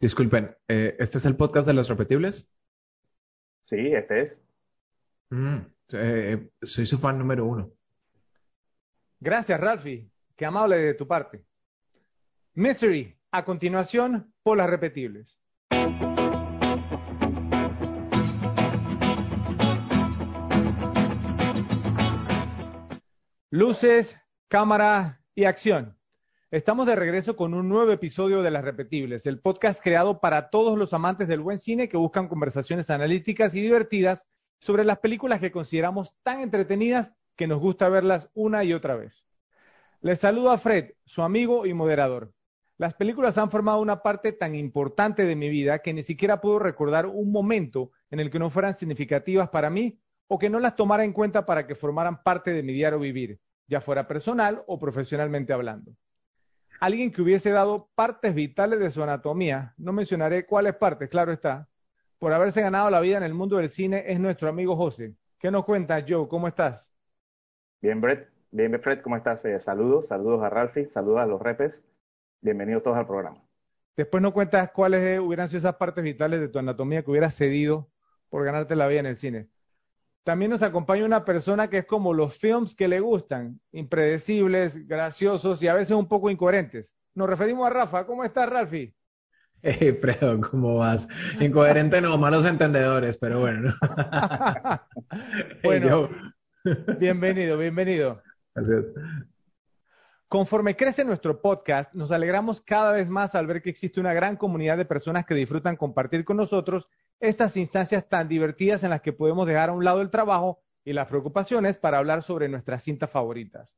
Disculpen, eh, ¿este es el podcast de los repetibles? Sí, este es. Mm, eh, soy su fan número uno. Gracias, Ralphie. Qué amable de tu parte. Mystery, a continuación, por las repetibles. Luces, cámara y acción. Estamos de regreso con un nuevo episodio de Las Repetibles, el podcast creado para todos los amantes del buen cine que buscan conversaciones analíticas y divertidas sobre las películas que consideramos tan entretenidas que nos gusta verlas una y otra vez. Les saludo a Fred, su amigo y moderador. Las películas han formado una parte tan importante de mi vida que ni siquiera puedo recordar un momento en el que no fueran significativas para mí o que no las tomara en cuenta para que formaran parte de mi diario vivir, ya fuera personal o profesionalmente hablando alguien que hubiese dado partes vitales de su anatomía, no mencionaré cuáles partes, claro está, por haberse ganado la vida en el mundo del cine, es nuestro amigo José. ¿Qué nos cuentas, Joe? ¿Cómo estás? Bien, Brett. Bien, Fred, ¿cómo estás? Eh, saludos, saludos a Ralphie, saludos a los repes. Bienvenidos todos al programa. Después nos cuentas cuáles hubieran sido esas partes vitales de tu anatomía que hubieras cedido por ganarte la vida en el cine. También nos acompaña una persona que es como los films que le gustan, impredecibles, graciosos y a veces un poco incoherentes. Nos referimos a Rafa. ¿Cómo estás, Ralfi? Hey, Fredo, ¿cómo vas? Incoherente no, malos entendedores, pero bueno. bueno, bienvenido, bienvenido. Gracias. Conforme crece nuestro podcast, nos alegramos cada vez más al ver que existe una gran comunidad de personas que disfrutan compartir con nosotros estas instancias tan divertidas en las que podemos dejar a un lado el trabajo y las preocupaciones para hablar sobre nuestras cintas favoritas.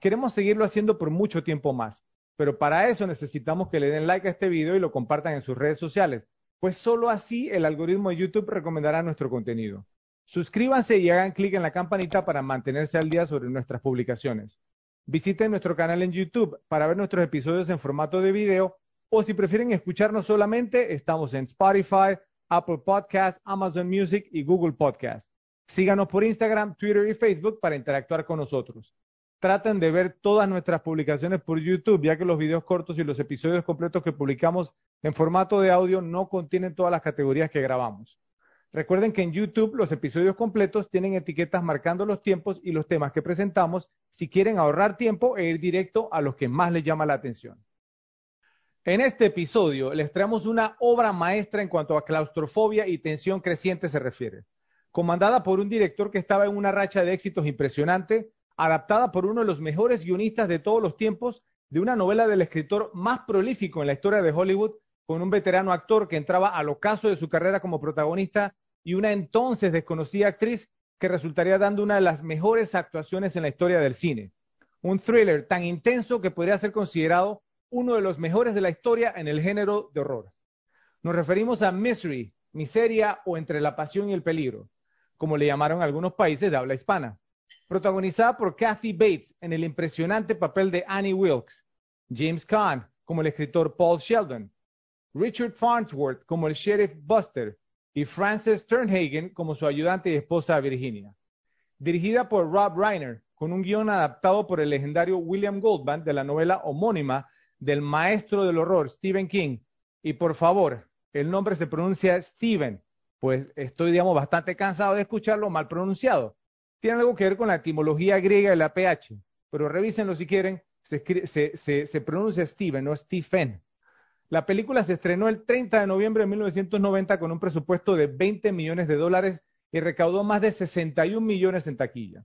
Queremos seguirlo haciendo por mucho tiempo más, pero para eso necesitamos que le den like a este video y lo compartan en sus redes sociales, pues solo así el algoritmo de YouTube recomendará nuestro contenido. Suscríbanse y hagan clic en la campanita para mantenerse al día sobre nuestras publicaciones. Visiten nuestro canal en YouTube para ver nuestros episodios en formato de video o si prefieren escucharnos solamente, estamos en Spotify, Apple Podcasts, Amazon Music y Google Podcasts. Síganos por Instagram, Twitter y Facebook para interactuar con nosotros. Traten de ver todas nuestras publicaciones por YouTube, ya que los videos cortos y los episodios completos que publicamos en formato de audio no contienen todas las categorías que grabamos. Recuerden que en YouTube los episodios completos tienen etiquetas marcando los tiempos y los temas que presentamos si quieren ahorrar tiempo e ir directo a los que más les llama la atención. En este episodio les traemos una obra maestra en cuanto a claustrofobia y tensión creciente se refiere, comandada por un director que estaba en una racha de éxitos impresionante, adaptada por uno de los mejores guionistas de todos los tiempos, de una novela del escritor más prolífico en la historia de Hollywood, con un veterano actor que entraba al ocaso de su carrera como protagonista y una entonces desconocida actriz que resultaría dando una de las mejores actuaciones en la historia del cine. Un thriller tan intenso que podría ser considerado uno de los mejores de la historia en el género de horror. Nos referimos a Misery, miseria o entre la pasión y el peligro, como le llamaron algunos países de habla hispana. Protagonizada por Kathy Bates en el impresionante papel de Annie Wilkes, James Caan como el escritor Paul Sheldon, Richard Farnsworth como el sheriff Buster y Frances Sternhagen como su ayudante y esposa Virginia. Dirigida por Rob Reiner, con un guion adaptado por el legendario William Goldman de la novela homónima del maestro del horror, Stephen King. Y por favor, el nombre se pronuncia Stephen, pues estoy, digamos, bastante cansado de escucharlo mal pronunciado. Tiene algo que ver con la etimología griega de la PH, pero revísenlo si quieren, se, pronuncia Stephen, no Stephen. La película se estrenó el 30 de noviembre de 1990 con un presupuesto de 20 millones de dólares y recaudó más de 61 millones en taquilla.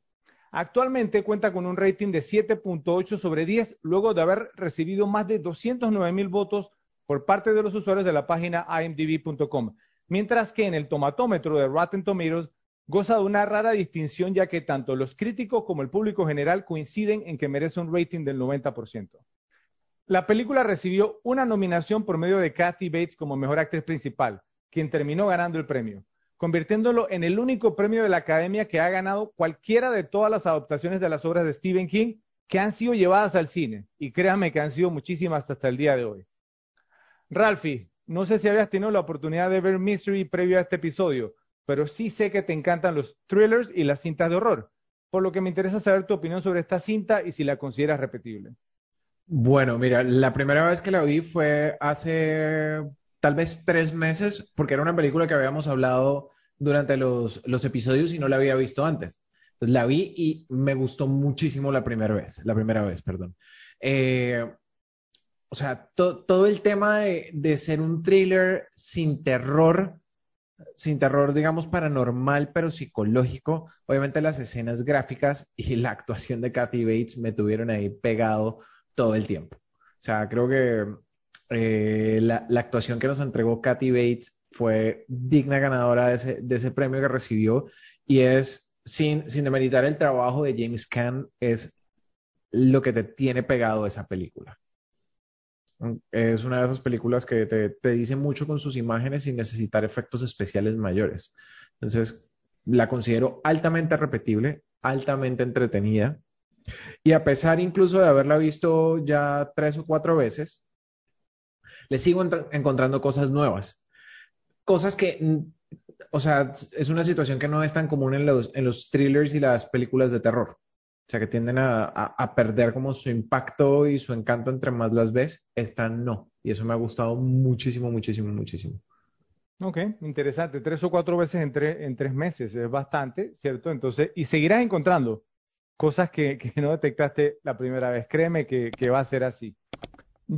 Actualmente cuenta con un rating de 7.8 sobre 10 luego de haber recibido más de 209 mil votos por parte de los usuarios de la página imdb.com, mientras que en el tomatómetro de Rotten Tomatoes goza de una rara distinción ya que tanto los críticos como el público general coinciden en que merece un rating del 90%. La película recibió una nominación por medio de Kathy Bates como mejor actriz principal, quien terminó ganando el premio convirtiéndolo en el único premio de la Academia que ha ganado cualquiera de todas las adaptaciones de las obras de Stephen King que han sido llevadas al cine. Y créanme que han sido muchísimas hasta el día de hoy. Ralphie, no sé si habías tenido la oportunidad de ver Mystery previo a este episodio, pero sí sé que te encantan los thrillers y las cintas de horror, por lo que me interesa saber tu opinión sobre esta cinta y si la consideras repetible. Bueno, mira, la primera vez que la vi fue hace tal vez tres meses, porque era una película que habíamos hablado durante los, episodios y no la había visto antes. La vi y me gustó muchísimo la primera vez, la primera vez, perdón. Eh, o sea, todo el tema de, de, ser un thriller sin terror, sin terror, digamos, paranormal, pero psicológico, obviamente las escenas gráficas y la actuación de Kathy Bates me tuvieron ahí pegado todo el tiempo. O sea, creo que eh, la, actuación que nos entregó Kathy Bates fue digna ganadora de ese, de ese premio que recibió y es, sin, sin demeritar el trabajo de James Caan, es lo que te tiene pegado esa película. Es una de esas películas que te, te dice mucho con sus imágenes sin necesitar efectos especiales mayores. Entonces, la considero altamente repetible, altamente entretenida. Y a pesar incluso de haberla visto ya tres o cuatro veces, le sigo encontrando cosas nuevas. Cosas que, o sea, es una situación que no es tan común en los, en los thrillers y las películas de terror. O sea, que tienden a, a, perder como su impacto y su encanto entre más las ves, esta no. Y eso me ha gustado muchísimo, muchísimo, muchísimo. Ok, interesante. Tres o cuatro veces en, en tres meses es bastante, ¿cierto? Entonces, y seguirás encontrando cosas que, que no detectaste la primera vez. Créeme que, que va a ser así.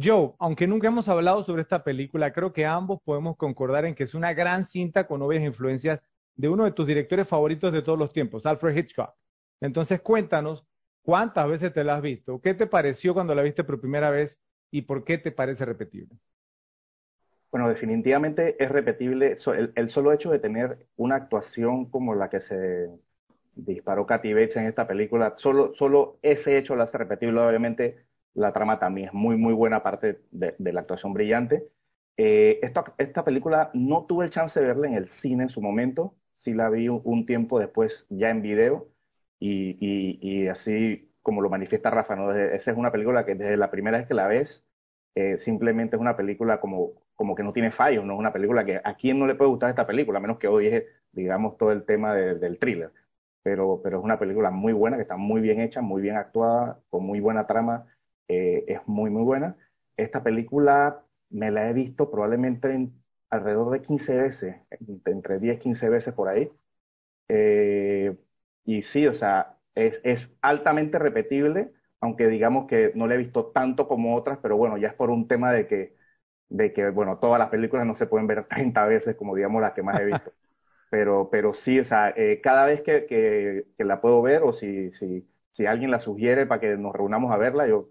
Joe, aunque nunca hemos hablado sobre esta película, creo que ambos podemos concordar en que es una gran cinta con obvias influencias de uno de tus directores favoritos de todos los tiempos, Alfred Hitchcock. Entonces cuéntanos cuántas veces te la has visto, qué te pareció cuando la viste por primera vez y por qué te parece repetible. Bueno, definitivamente es repetible el, solo hecho de tener una actuación como la que se disparó Katy Bates en esta película, solo, solo ese hecho la hace repetible. Obviamente la trama también es muy, muy buena, parte de, la actuación brillante. Eh, esta, película no tuve el chance de verla en el cine en su momento, sí la vi un tiempo después ya en video y, así como lo manifiesta Rafa, ¿no? esa es una película que desde la primera vez que la ves, eh, simplemente es una película como, como que no tiene fallos, no es una película que a quién no le puede gustar esta película, a menos que odie, digamos, todo el tema del thriller. Pero, pero es una película muy buena, que está muy bien hecha, muy bien actuada, con muy buena trama, eh, es muy, muy buena. Esta película me la he visto probablemente alrededor de 15 veces, entre 10, 15 veces por ahí. Eh, y sí, o sea, es, es altamente repetible, aunque digamos que no la he visto tanto como otras, pero bueno, ya es por un tema de que, de que bueno, todas las películas no se pueden ver 30 veces como digamos las que más he visto. Pero, pero sí, o sea, eh, cada vez que, que, que, la puedo ver o si, si, si alguien la sugiere para que nos reunamos a verla, yo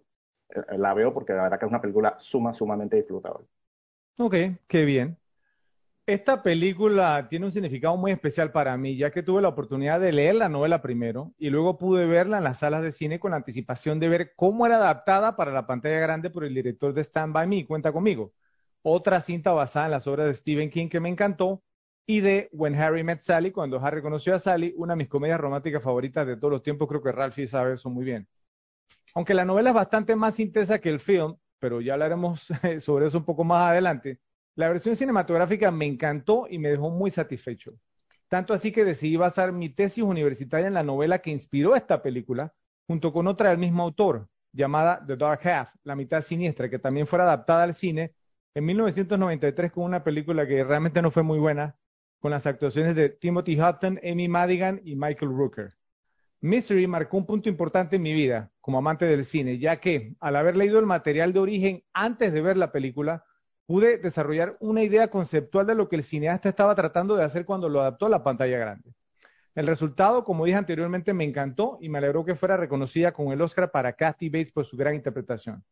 la veo porque la verdad que es una película suma, sumamente disfrutable. Ok, qué bien. Esta película tiene un significado muy especial para mí, ya que tuve la oportunidad de leer la novela primero y luego pude verla en las salas de cine con la anticipación de ver cómo era adaptada para la pantalla grande por el director de Stand By Me, Cuenta conmigo. Otra cinta basada en las obras de Stephen King que me encantó y de When Harry Met Sally, cuando Harry conoció a Sally, una de mis comedias románticas favoritas de todos los tiempos, creo que Ralphie sabe eso muy bien. Aunque la novela es bastante más intensa que el film, pero ya hablaremos sobre eso un poco más adelante, la versión cinematográfica me encantó y me dejó muy satisfecho. Tanto así que decidí basar mi tesis universitaria en la novela que inspiró esta película, junto con otra del mismo autor, llamada The Dark Half, La mitad siniestra, que también fue adaptada al cine en 1993 con una película que realmente no fue muy buena, con las actuaciones de Timothy Hutton, Amy Madigan y Michael Rooker. Misery marcó un punto importante en mi vida como amante del cine, ya que al haber leído el material de origen antes de ver la película, pude desarrollar una idea conceptual de lo que el cineasta estaba tratando de hacer cuando lo adaptó a la pantalla grande. El resultado, como dije anteriormente, me encantó y me alegró que fuera reconocida con el Oscar para Kathy Bates por su gran interpretación.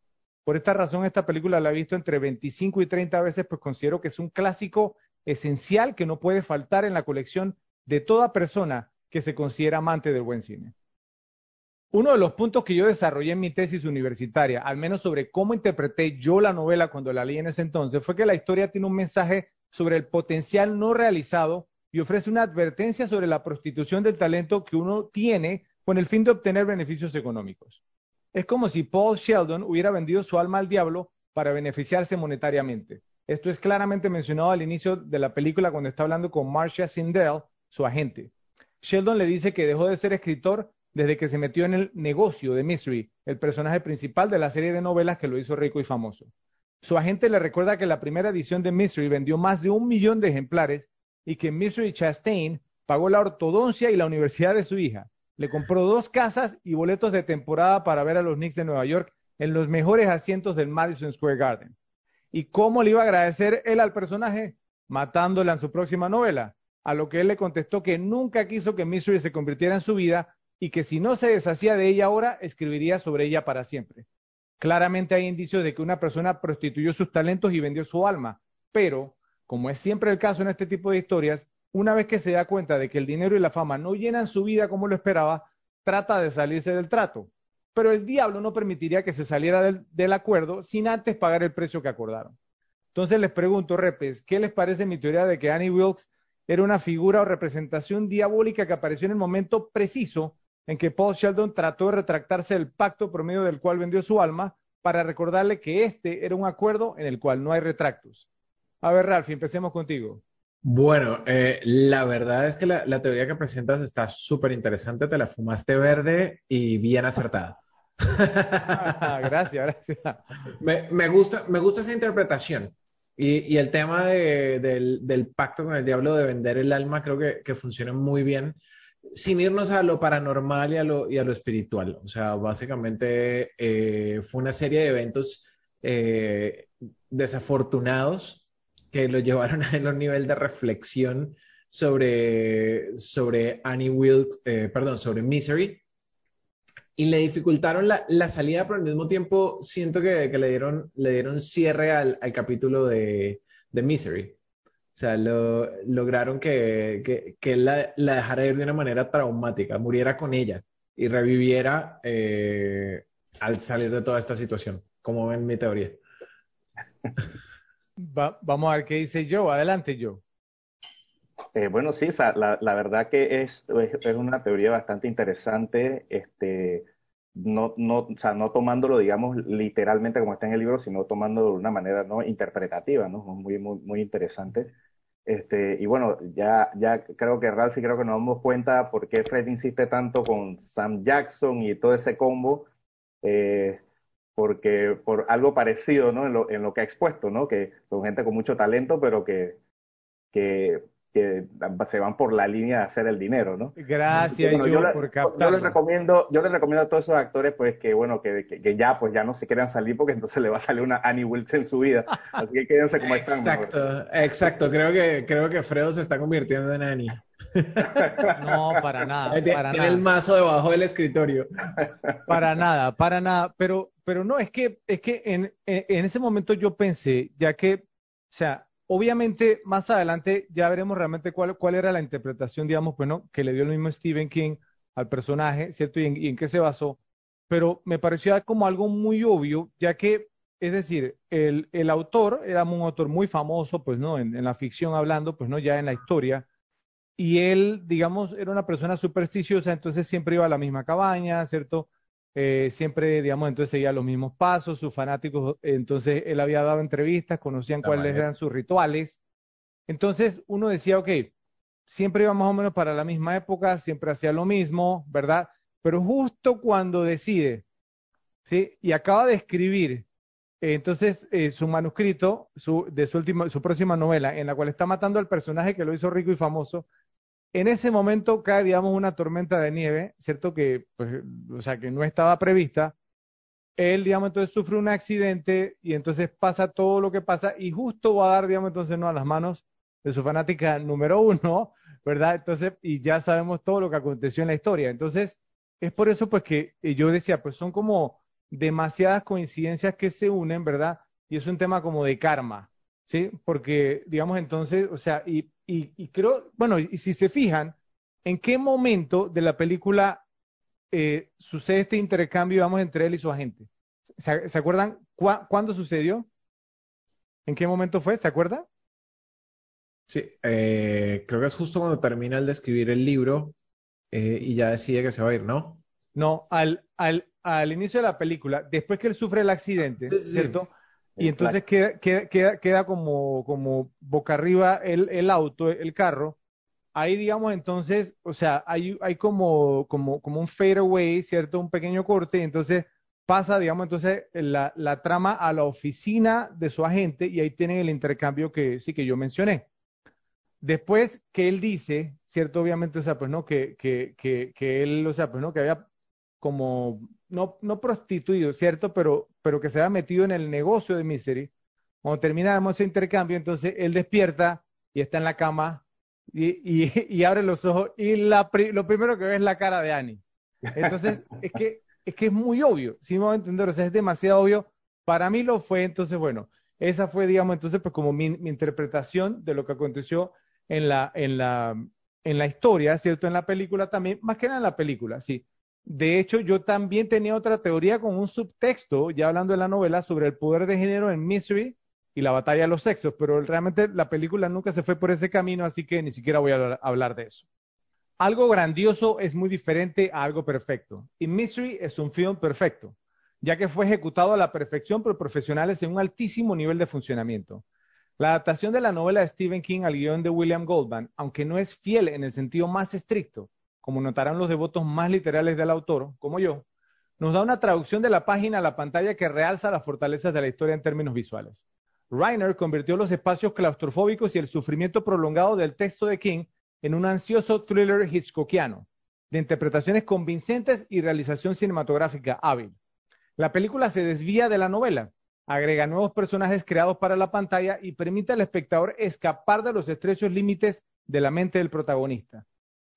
Por esta razón, esta película la he visto entre 25 y 30 veces, pues considero que es un clásico esencial que no puede faltar en la colección de toda persona que se considera amante del buen cine. Uno de los puntos que yo desarrollé en mi tesis universitaria, al menos sobre cómo interpreté yo la novela cuando la leí en ese entonces, fue que la historia tiene un mensaje sobre el potencial no realizado y ofrece una advertencia sobre la prostitución del talento que uno tiene con el fin de obtener beneficios económicos. Es como si Paul Sheldon hubiera vendido su alma al diablo para beneficiarse monetariamente. Esto es claramente mencionado al inicio de la película cuando está hablando con Marcia Sindel, su agente. Sheldon le dice que dejó de ser escritor desde que se metió en el negocio de Mystery, el personaje principal de la serie de novelas que lo hizo rico y famoso. Su agente le recuerda que la primera edición de Mystery vendió más de un millón de ejemplares y que Mystery Chastain pagó la ortodoncia y la universidad de su hija. Le compró dos casas y boletos de temporada para ver a los Knicks de Nueva York en los mejores asientos del Madison Square Garden. ¿Y cómo le iba a agradecer él al personaje? Matándola en su próxima novela. A lo que él le contestó que nunca quiso que Mystery se convirtiera en su vida y que si no se deshacía de ella ahora, escribiría sobre ella para siempre. Claramente hay indicios de que una persona prostituyó sus talentos y vendió su alma, pero, como es siempre el caso en este tipo de historias, una vez que se da cuenta de que el dinero y la fama no llenan su vida como lo esperaba, trata de salirse del trato. Pero el diablo no permitiría que se saliera del, acuerdo sin antes pagar el precio que acordaron. Entonces les pregunto, Repes, ¿qué les parece mi teoría de que Annie Wilkes era una figura o representación diabólica que apareció en el momento preciso en que Paul Sheldon trató de retractarse del pacto por medio del cual vendió su alma para recordarle que este era un acuerdo en el cual no hay retractos? A ver, Ralph, empecemos contigo. Bueno, eh, la verdad es que la, teoría que presentas está súper interesante, te la fumaste verde y bien acertada. gracias, gracias. Me, gusta, me gusta esa interpretación. Y, el tema del, pacto con el diablo de vender el alma creo que, funciona muy bien, sin irnos a lo paranormal y a lo, y a lo espiritual. O sea, básicamente eh, fue una serie de eventos eh, desafortunados que lo llevaron a un nivel de reflexión sobre, sobre Annie Wilkes, eh, perdón, sobre Misery, y le dificultaron la, la, salida, pero al mismo tiempo siento que, que le, dieron, le dieron cierre al, al capítulo de, de, Misery. O sea, lo, lograron que, que, que él la, la, dejara ir de una manera traumática, muriera con ella y reviviera eh, al salir de toda esta situación, como ven mi teoría. vamos a ver qué dice yo. Adelante, yo. Eh, bueno, sí, la, la, verdad que es, es, una teoría bastante interesante, este, no, no, o sea, no tomándolo, digamos, literalmente como está en el libro, sino tomándolo de una manera no interpretativa, ¿no? Muy, muy, muy interesante. Este, y bueno, ya, ya creo que Ralph y creo que nos damos cuenta por qué Fred insiste tanto con Sam Jackson y todo ese combo. Eh, porque por algo parecido, ¿no? En lo, en lo que ha expuesto, ¿no? Que son gente con mucho talento, pero que, que, que se van por la línea de hacer el dinero, ¿no? Gracias, yo, por Yo les recomiendo, yo les recomiendo a todos esos actores, pues, que bueno, que, que, ya, pues, ya no se quieran salir porque entonces le va a salir una Annie Wilkes en su vida. Así que quédense como están. Exacto, exacto. Creo que, creo que Fredo se está convirtiendo en Annie. No, para nada. Tiene, el mazo debajo del escritorio. Para nada, para nada. Pero, pero no, es que, es que en, en, ese momento yo pensé, ya que, o sea, obviamente más adelante ya veremos realmente cuál, cuál era la interpretación, digamos, bueno, que le dio el mismo Stephen King al personaje, ¿cierto? Y en, y en qué se basó. Pero me pareció como algo muy obvio, ya que, es decir, el, el autor era un autor muy famoso, pues, ¿no? En la ficción hablando, pues, ¿no? Ya en la historia y él, digamos, era una persona supersticiosa, entonces siempre iba a la misma cabaña, ¿cierto? Eh, siempre, digamos, entonces seguía los mismos pasos, sus fanáticos, entonces él había dado entrevistas, conocían cuáles eran sus rituales. Entonces uno decía, ok, siempre iba más o menos para la misma época, siempre hacía lo mismo, ¿verdad? Pero justo cuando decide, ¿sí? Y acaba de escribir, entonces eh, su manuscrito su, de su, última, su próxima novela, en la cual está matando al personaje que lo hizo rico y famoso, en ese momento cae, digamos, una tormenta de nieve, ¿cierto? Que, pues, o sea, que no estaba prevista. Él, digamos, entonces sufre un accidente y entonces pasa todo lo que pasa y justo va a dar, digamos, entonces, no a las manos de su fanática número uno, ¿verdad? Entonces, y ya sabemos todo lo que aconteció en la historia. Entonces, es por eso, pues, que yo decía, pues son como demasiadas coincidencias que se unen, ¿verdad? Y es un tema como de karma, ¿sí? Porque, digamos, entonces, o sea, y y, creo, bueno, y si se fijan, ¿en qué momento de la película eh, sucede este intercambio, vamos, entre él y su agente? ¿Se, acuerdan cuándo sucedió? ¿En qué momento fue? ¿Se acuerda? Sí, eh, creo que es justo cuando termina el de escribir el libro eh, y ya decide que se va a ir, ¿no? No, al, al, al inicio de la película, después que él sufre el accidente, ¿cierto? Y entonces queda, queda, queda, como, como boca arriba el, el auto, el carro. Ahí, digamos, entonces, o sea, hay, hay como, como, como un fadeaway, ¿cierto? Un pequeño corte, y entonces pasa, digamos, entonces la, la, trama a la oficina de su agente y ahí tienen el intercambio que sí que yo mencioné. Después que él dice, cierto, obviamente, o sea, pues no, que, que, que, que él, o sea, pues no, que había como, no, no prostituido, ¿cierto? Pero, pero que se había metido en el negocio de Misery. Cuando terminamos ese intercambio, entonces él despierta y está en la cama y, y, y abre los ojos y la, lo primero que ve es la cara de Annie. Entonces, es que, es que es muy obvio, si me voy a entender, o sea, es demasiado obvio. Para mí lo fue, entonces, bueno, esa fue, digamos, entonces, pues como mi, mi interpretación de lo que aconteció en la, en la, en la historia, ¿cierto? En la película también, más que nada en la película, sí. De hecho, yo también tenía otra teoría con un subtexto, ya hablando de la novela, sobre el poder de género en Misery y la batalla de los sexos, pero realmente la película nunca se fue por ese camino, así que ni siquiera voy a hablar de eso. Algo grandioso es muy diferente a algo perfecto. Y Misery es un film perfecto, ya que fue ejecutado a la perfección por profesionales en un altísimo nivel de funcionamiento. La adaptación de la novela de Stephen King al guion de William Goldman, aunque no es fiel en el sentido más estricto, como notarán los devotos más literales del autor, como yo, nos da una traducción de la página a la pantalla que realza las fortalezas de la historia en términos visuales. Reiner convirtió los espacios claustrofóbicos y el sufrimiento prolongado del texto de King en un ansioso thriller hitchcockiano, de interpretaciones convincentes y realización cinematográfica hábil. La película se desvía de la novela, agrega nuevos personajes creados para la pantalla y permite al espectador escapar de los estrechos límites de la mente del protagonista.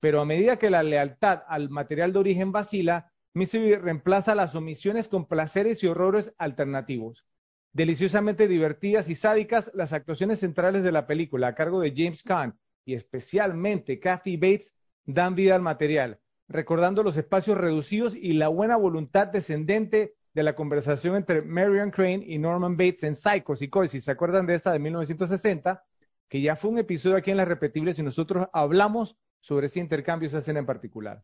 Pero a medida que la lealtad al material de origen vacila, Misery reemplaza las omisiones con placeres y horrores alternativos. Deliciosamente divertidas y sádicas, las actuaciones centrales de la película a cargo de James Caan y especialmente Kathy Bates dan vida al material, recordando los espacios reducidos y la buena voluntad descendente de la conversación entre Marion Crane y Norman Bates en Psycho, si ¿se acuerdan de esa de 1960? Que ya fue un episodio aquí en Las Repetibles y nosotros hablamos sobre ese intercambio, esa escena en particular.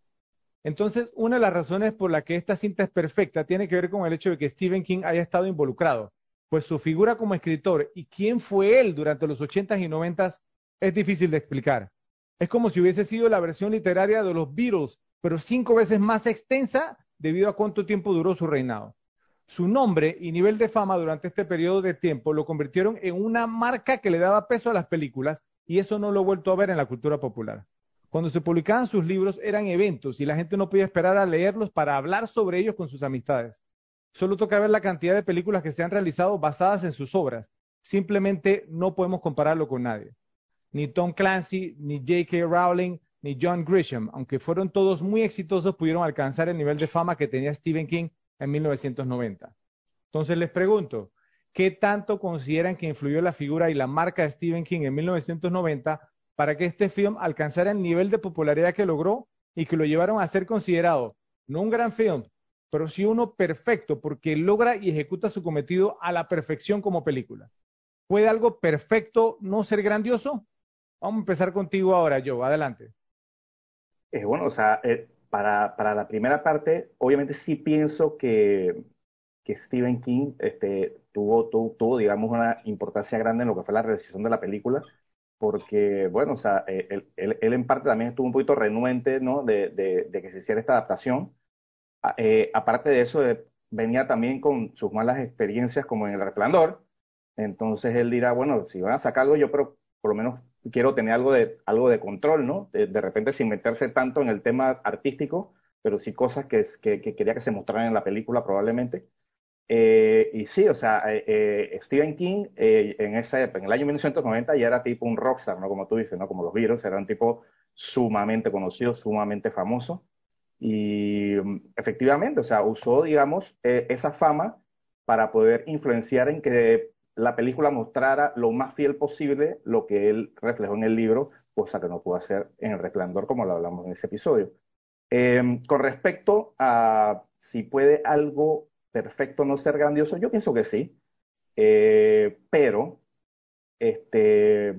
Entonces, una de las razones por la que esta cinta es perfecta tiene que ver con el hecho de que Stephen King haya estado involucrado, pues su figura como escritor y quién fue él durante los 80s y 90s es difícil de explicar. Es como si hubiese sido la versión literaria de los Beatles, pero cinco veces más extensa debido a cuánto tiempo duró su reinado. Su nombre y nivel de fama durante este periodo de tiempo lo convirtieron en una marca que le daba peso a las películas y eso no lo he vuelto a ver en la cultura popular. Cuando se publicaban sus libros eran eventos y la gente no podía esperar a leerlos para hablar sobre ellos con sus amistades. Solo toca ver la cantidad de películas que se han realizado basadas en sus obras. Simplemente no podemos compararlo con nadie. Ni Tom Clancy, ni J.K. Rowling, ni John Grisham, aunque fueron todos muy exitosos, pudieron alcanzar el nivel de fama que tenía Stephen King en 1990. Entonces les pregunto, ¿qué tanto consideran que influyó la figura y la marca de Stephen King en 1990 para que este film alcanzara el nivel de popularidad que logró y que lo llevaron a ser considerado no un gran film, pero sí uno perfecto porque logra y ejecuta su cometido a la perfección como película? ¿Puede algo perfecto no ser grandioso? Vamos a empezar contigo ahora, Joe. Adelante. Eh, bueno, o sea, eh, para, para la primera parte, obviamente sí pienso que, que Stephen King este, tuvo, tuvo, digamos, una importancia grande en lo que fue la realización de la película, porque, bueno, o sea, eh, él, él, él en parte también estuvo un poquito renuente, ¿no?, de, de, de que se hiciera esta adaptación. Eh, aparte de eso, eh, venía también con sus malas experiencias como en El Resplandor, entonces él dirá, bueno, si van a sacar algo, yo pero por lo menos quiero tener algo de, algo de control, ¿no? De, repente sin meterse tanto en el tema artístico, pero sí cosas que, que, que quería que se mostraran en la película probablemente. Eh, y sí, o sea, eh, eh Stephen King en, esa, en el año 1990 ya era tipo un rockstar, ¿no? Como tú dices, ¿no? Como los Beatles, era un tipo sumamente conocido, sumamente famoso. Y mm, efectivamente, o sea, usó, digamos, esa fama para poder influenciar en que la película mostrara lo más fiel posible lo que él reflejó en el libro, cosa que no pudo hacer en El Resplandor, como lo hablamos en ese episodio. Em, con respecto a si puede algo perfecto no ser grandioso, yo pienso que sí, eh, pero este,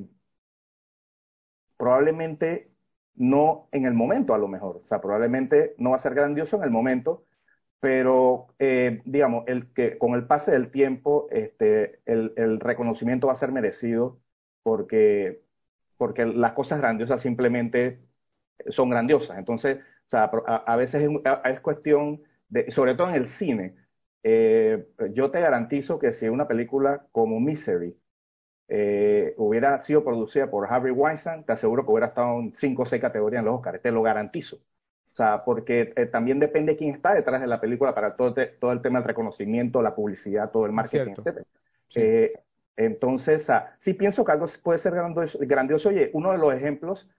probablemente no en el momento a lo mejor, o sea, probablemente no va a ser grandioso en el momento, pero eh, digamos, el que con el pase del tiempo, este, el, reconocimiento va a ser merecido porque, porque las cosas grandiosas simplemente son grandiosas. Entonces, o sea, a, a veces es, es, cuestión de, sobre todo en el cine, eh, yo te garantizo que si una película como Misery eh, hubiera sido producida por Harvey Weinstein, te aseguro que hubiera estado en cinco o seis categorías en los Oscars, te lo garantizo. O sea, porque eh, también depende quién está detrás de la película para todo, todo el tema del reconocimiento, la publicidad, todo el marketing, etc. Entonces, ah, sí pienso que algo puede ser grandioso. grandioso. Oye, uno de los ejemplos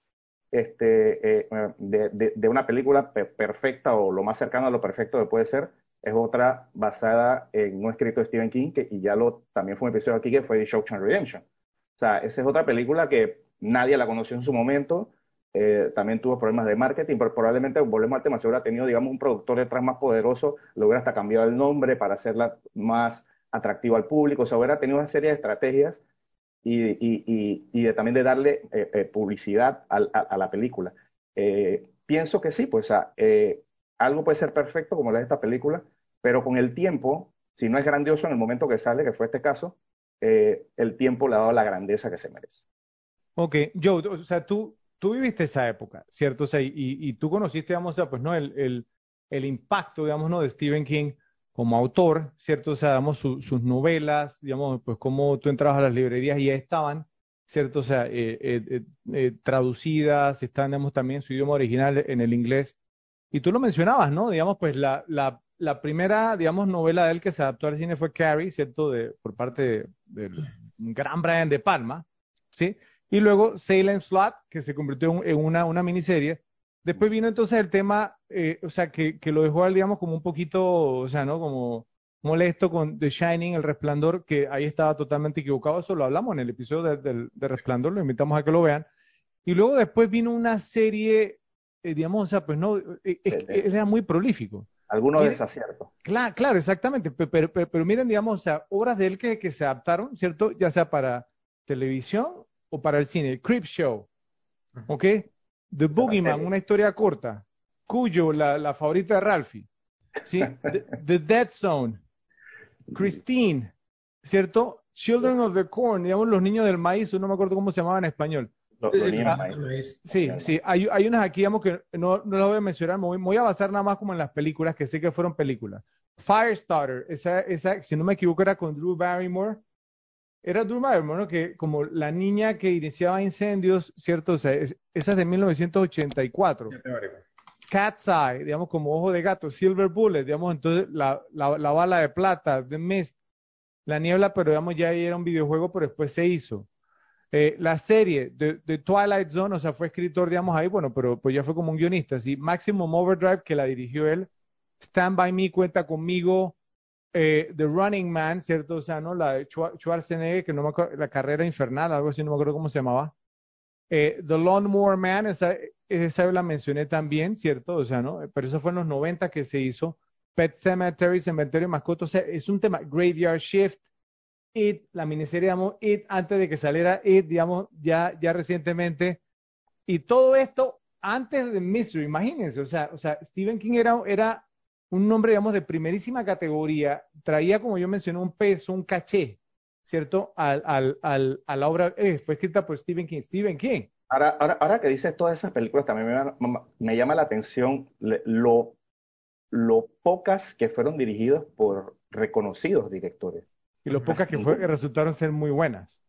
este, de, de, una película perfecta o lo más cercano a lo perfecto que puede ser es otra basada en un escrito de Stephen King, que, y ya lo, también fue un episodio aquí, que fue The Shawshank Redemption. O sea, esa es otra película que nadie la conoció en su momento, eh, también tuvo problemas de marketing, pero probablemente, volvemos al tema, si hubiera tenido, digamos, un productor detrás más poderoso, le hubiera hasta cambiado el nombre para hacerla más atractiva al público, o sea, hubiera tenido una serie de estrategias y, y, y, de, también de darle eh, eh, publicidad a, a, la película. pienso que sí, pues algo puede ser perfecto, como la de esta película, pero con el tiempo, si no es grandioso en el momento que sale, que fue este caso, eh, el tiempo le ha dado la grandeza que se merece. Ok, Joe, o sea, tú, tú viviste esa época, ¿cierto? O sea, y, tú conociste, digamos, o pues, ¿no? El, el, el, impacto, digamos, ¿no? De Stephen King como autor, ¿cierto? O sea, digamos, sus novelas, digamos, pues cómo tú entrabas a las librerías y ya estaban, ¿cierto? O sea, eh, eh, traducidas, están, digamos, también su idioma original en el inglés. Y tú lo mencionabas, ¿no? Digamos, pues la, la, la primera, digamos, novela de él que se adaptó al cine fue Carrie, ¿cierto? De, por parte del gran Brian De Palma, ¿sí? Y luego Salem Slot, que se convirtió en una, una miniserie. Después vino entonces el tema, eh, o sea, que, que lo dejó, digamos, como un poquito, o sea, ¿no? Como molesto con The Shining, El Resplandor, que ahí estaba totalmente equivocado. Eso lo hablamos en el episodio del de, Resplandor, lo invitamos a que lo vean. Y luego después vino una serie eh, digamos, o sea, pues no, eh, era muy prolífico. Algunos desaciertos. Claro, claro, exactamente. Pero, pero, miren, digamos, o sea, obras de él que, que se adaptaron, ¿cierto? Ya sea para televisión o para el cine. Creep Show, ¿ok? The Boogeyman, una historia corta. Cuyo, la, la favorita de Ralphie. ¿Sí? The, Dead Zone. Christine, ¿cierto? Children of the Corn, digamos, los niños del maíz, no me acuerdo cómo se llamaba en español. Sí, sí, hay, hay, unas aquí, digamos, que no, no las voy a mencionar, me voy, a basar nada más como en las películas, que sé que fueron películas. Firestarter, esa, esa, si no me equivoco, era con Drew Barrymore. Era Drew Barrymore, ¿no? Que como la niña que iniciaba incendios, ¿cierto? O sea, esa es de 1984. Cat's Eye, digamos, como ojo de gato. Silver Bullet, digamos, entonces la, la, la bala de plata, The Mist, La Niebla, pero digamos, ya era un videojuego, pero después se hizo. Eh, la serie de, Twilight Zone, o sea, fue escritor, digamos, ahí, bueno, pero pues ya fue como un guionista. Sí, Maximum Overdrive, que la dirigió él. Stand By Me, cuenta conmigo. Eh, The Running Man, ¿cierto? O sea, ¿no? La de Schwarzenegger, que no me acuerdo, la carrera infernal, algo así, no me acuerdo cómo se llamaba. Eh, The Lawnmower Man, esa, esa la mencioné también, ¿cierto? O sea, ¿no? Pero eso fue en los 90 que se hizo. Pet Cemetery, Cementerio de Mascotas, o sea, es un tema. Graveyard Shift, It, la miniserie, digamos, It, antes de que saliera It, digamos, ya, ya recientemente. Y todo esto antes de Mystery, imagínense, o sea, o sea, Stephen King era, era un nombre, digamos, de primerísima categoría, traía, como yo mencioné, un peso, un caché, ¿cierto? Al, al, al, a la obra, eh, fue escrita por Stephen King. Stephen King. Ahora, ahora, ahora que dices todas esas películas, también me, me llama la atención lo, lo pocas que fueron dirigidas por reconocidos directores. Y lo pocas que, fue, que resultaron ser muy buenas.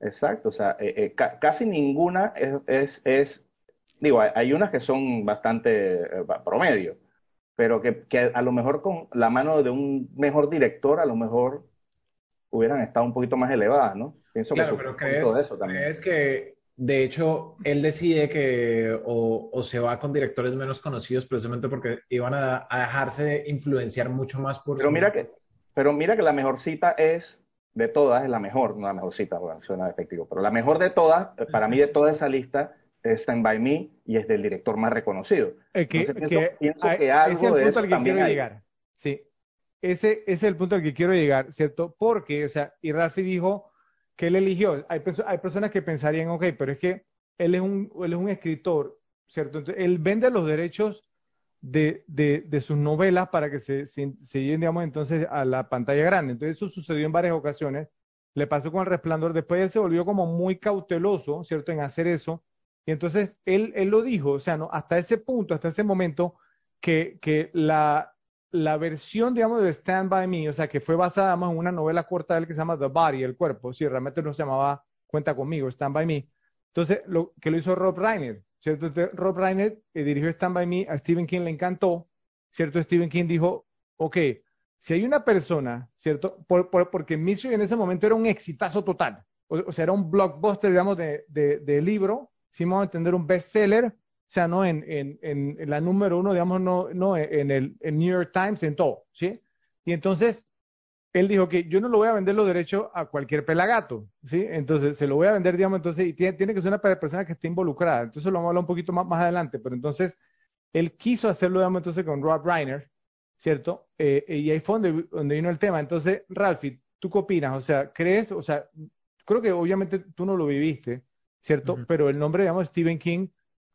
Exacto, o sea, eh, eh, casi ninguna es, es, es digo, hay, unas que son bastante eh, promedio, pero que, que, a lo mejor con la mano de un mejor director, a lo mejor hubieran estado un poquito más elevadas, ¿no? Pienso claro, que pero crees, eso también. ¿crees que, de hecho, él decide que o, o, se va con directores menos conocidos precisamente porque iban a, a dejarse influenciar mucho más por... Pero mira que pero mira que la mejor cita es, de todas, es la mejor, no la mejor cita, bueno, suena efectivo, pero la mejor de todas, para mí de toda esa lista, es Stand By Me y es del director más reconocido. que, pienso, que, que algo ese es el punto al que quiero llegar. Sí, ese, ese, es el punto al que quiero llegar, ¿cierto? Porque, o sea, y Ralphie dijo que él eligió, hay, hay personas que pensarían, ok, pero es que él es un, él es un escritor, ¿cierto? Entonces, él vende los derechos de, de, sus novelas para que se, se, lleguen, digamos, entonces a la pantalla grande. Entonces eso sucedió en varias ocasiones. Le pasó con El Resplandor. Después él se volvió como muy cauteloso, ¿cierto?, en hacer eso. Y entonces él, él lo dijo, o sea, ¿no? hasta ese punto, hasta ese momento, que, que la, la versión, digamos, de Stand By Me, o sea, que fue basada en una novela corta de él que se llama The Body, el cuerpo, si realmente no se llamaba Cuenta conmigo, Stand By Me. Entonces, lo que lo hizo Rob Reiner, ¿cierto? Rob Reiner eh, dirigió Stand By Me, a Stephen King le encantó, ¿cierto? Stephen King dijo, ok, si hay una persona, ¿cierto? porque Misery en ese momento era un exitazo total, o, sea, era un blockbuster, digamos, de, de, libro, si vamos a entender un bestseller, o sea, no en, en, en, la número uno, digamos, no, no en el New York Times, en todo, ¿sí? Y entonces, él dijo que yo no lo voy a vender los derechos a cualquier pelagato, ¿sí? Entonces, se lo voy a vender, digamos, entonces, y tiene, tiene que ser una persona que esté involucrada. Entonces, lo vamos a hablar un poquito más, más adelante, pero entonces, él quiso hacerlo, digamos, entonces con Rob Reiner, ¿cierto? Eh, y ahí fue donde, donde, vino el tema. Entonces, Ralphie, ¿tú qué opinas? O sea, ¿crees? O sea, creo que obviamente tú no lo viviste, ¿cierto? Pero el nombre, digamos, Stephen King,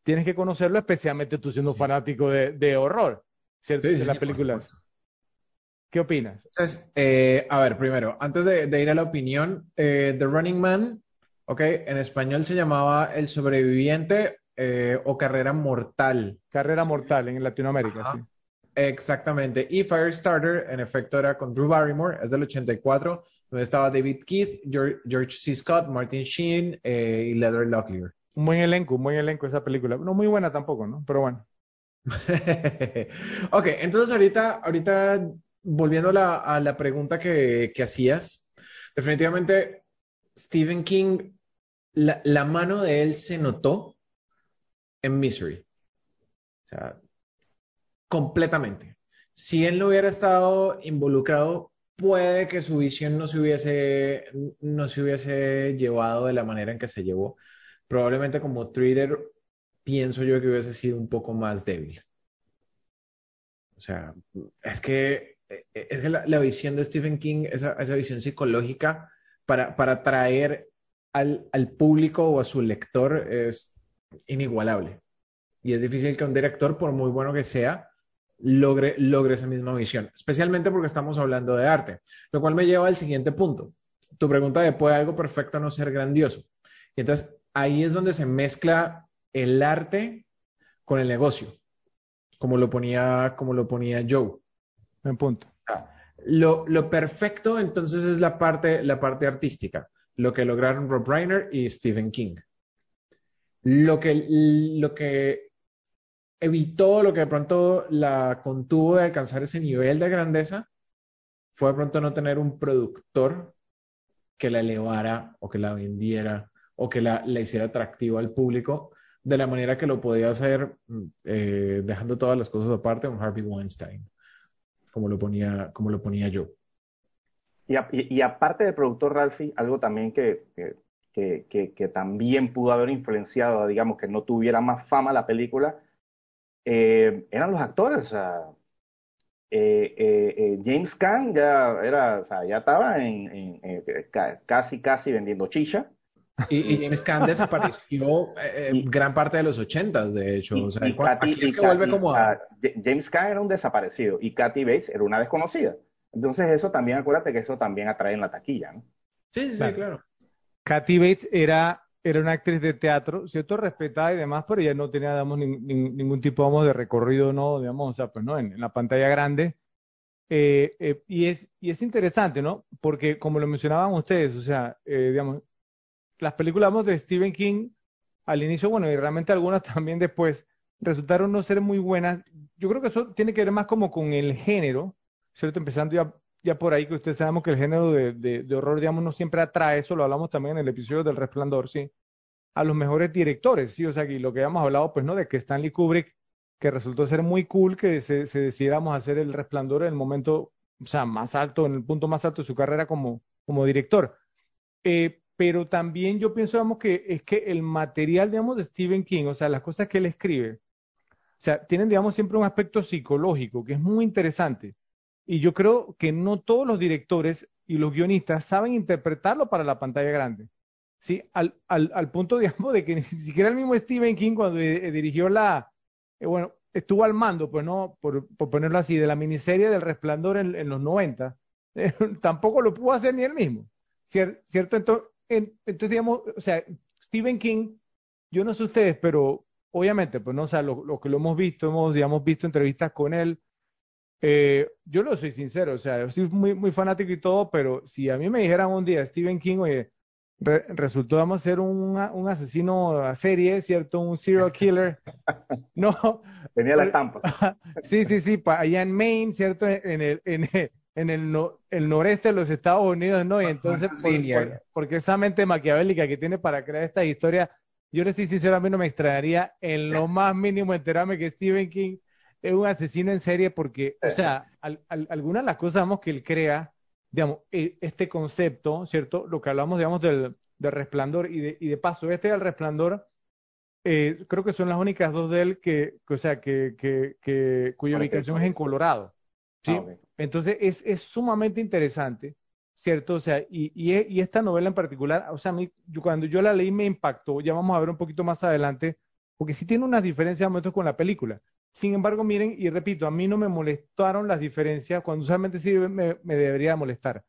tienes que conocerlo, especialmente tú siendo fanático de, de horror, ¿cierto? de la película. ¿Qué opinas? Entonces, eh, a ver, primero, antes de, ir a la opinión, eh, The Running Man, ok, en español se llamaba El Sobreviviente eh, o Carrera Mortal. Carrera Mortal en Latinoamérica, sí. Exactamente. Y Firestarter, en efecto, era con Drew Barrymore, es del 84, donde estaba David Keith, George, C. Scott, Martin Sheen y Leather Locklear. Un buen elenco, un buen elenco esa película. No muy buena tampoco, ¿no? Pero bueno. ok, entonces ahorita, ahorita volviendo a la, pregunta que, hacías, definitivamente Stephen King, la, mano de él se notó en Misery. O sea, completamente. Si él no hubiera estado involucrado, puede que su visión no se hubiese, no se hubiese llevado de la manera en que se llevó. Probablemente como thriller, pienso yo que hubiese sido un poco más débil. O sea, es que es la, la, visión de Stephen King, esa, esa visión psicológica para, para traer al, público o a su lector es inigualable. Y es difícil que un director, por muy bueno que sea, logre, logre esa misma visión, especialmente porque estamos hablando de arte, lo cual me lleva al siguiente punto. Tu pregunta de ¿puede algo perfecto no ser grandioso? Y entonces ahí es donde se mezcla el arte con el negocio, como lo ponía, como lo ponía Joe. En punto. Lo, lo, perfecto entonces es la parte, la parte artística, lo que lograron Rob Reiner y Stephen King. Lo que, lo que evitó, lo que de pronto la contuvo de alcanzar ese nivel de grandeza, fue de pronto no tener un productor que la elevara o que la vendiera o que la, hiciera atractiva al público de la manera que lo podía hacer eh, dejando todas las cosas aparte con Harvey Weinstein como lo ponía, lo ponía yo. Y, aparte del productor Ralphie, algo también que, que, también pudo haber influenciado, digamos, que no tuviera más fama la película, eh, eran los actores. Eh, eh, James Caan ya era, ya estaba en, casi, casi vendiendo chicha. Y, James Caan desapareció eh, eh, gran parte de los ochentas, de hecho. O sea, aquí es que vuelve como a... James Caan era un desaparecido y Kathy Bates era una desconocida. Entonces eso también, acuérdate que eso también atrae en la taquilla, ¿no? Sí, sí, claro. Kathy Bates era, era una actriz de teatro, cierto, respetada y demás, pero ella no tenía, digamos, ningún tipo, vamos, de recorrido, ¿no? Digamos, o sea, pues, ¿no? En, la pantalla grande. Eh, y, es, y es interesante, ¿no? Porque, como lo mencionaban ustedes, o sea, digamos, las películas de Stephen King al inicio, bueno, y realmente algunas también después, resultaron no ser muy buenas. Yo creo que eso tiene que ver más como con el género, ¿cierto? Empezando ya, ya por ahí, que ustedes sabemos que el género de, de, horror, digamos, no siempre atrae, eso lo hablamos también en el episodio del Resplandor, ¿sí? A los mejores directores, ¿sí? O sea, y lo que habíamos hablado, pues, ¿no? De que Stanley Kubrick, que resultó ser muy cool que se, se decidiéramos hacer el Resplandor en el momento, o sea, más alto, en el punto más alto de su carrera como, como director. Eh, pero también yo pienso, digamos, que es que el material, digamos, de Stephen King, o sea, las cosas que él escribe, o sea, tienen, digamos, siempre un aspecto psicológico que es muy interesante. Y yo creo que no todos los directores y los guionistas saben interpretarlo para la pantalla grande. ¿Sí? Al, al, al punto, digamos, de que ni siquiera el mismo Stephen King cuando eh, dirigió la, eh, bueno, estuvo al mando, pues no, por, por, ponerlo así, de la miniserie del Resplandor en, los 90, tampoco lo pudo hacer ni él mismo. ¿Cierto? Entonces, entonces, digamos, o sea, Stephen King, yo no sé ustedes, pero obviamente, pues no, o sea, lo, que lo hemos visto, hemos, digamos, visto entrevistas con él, Eh, yo lo soy sincero, o sea, yo soy muy, muy fanático y todo, pero si a mí me dijeran un día Stephen King, oye, resultó vamos a ser un, un asesino a serie, ¿cierto? Un serial killer. No. Tenía la estampa. sí, sí, sí, allá en Maine, ¿cierto? En el, en el, en el, no, el noreste de los Estados Unidos, ¿no? Y entonces, porque esa mente maquiavélica que tiene para crear esta historia, yo le estoy sincero, a mí no me extrañaría en lo más mínimo enterarme que Stephen King es un asesino en serie porque, o sea, algunas de las cosas vamos, que él crea, digamos, e, este concepto, ¿cierto? Lo que hablamos, digamos, del, del resplandor y de, y de paso, este del resplandor, eh, creo que son las únicas dos de él que, o sea, que, que, que cuya ubicación es en Colorado. ¿Sí? Ah, Entonces es, es sumamente interesante, ¿cierto? O sea, y, y, y, esta novela en particular, o sea, a mí, yo, cuando yo la leí me impactó, ya vamos a ver un poquito más adelante, porque sí tiene unas diferencias momentos con la película. Sin embargo, miren, y repito, a mí no me molestaron las diferencias cuando usualmente sí me, debería molestar.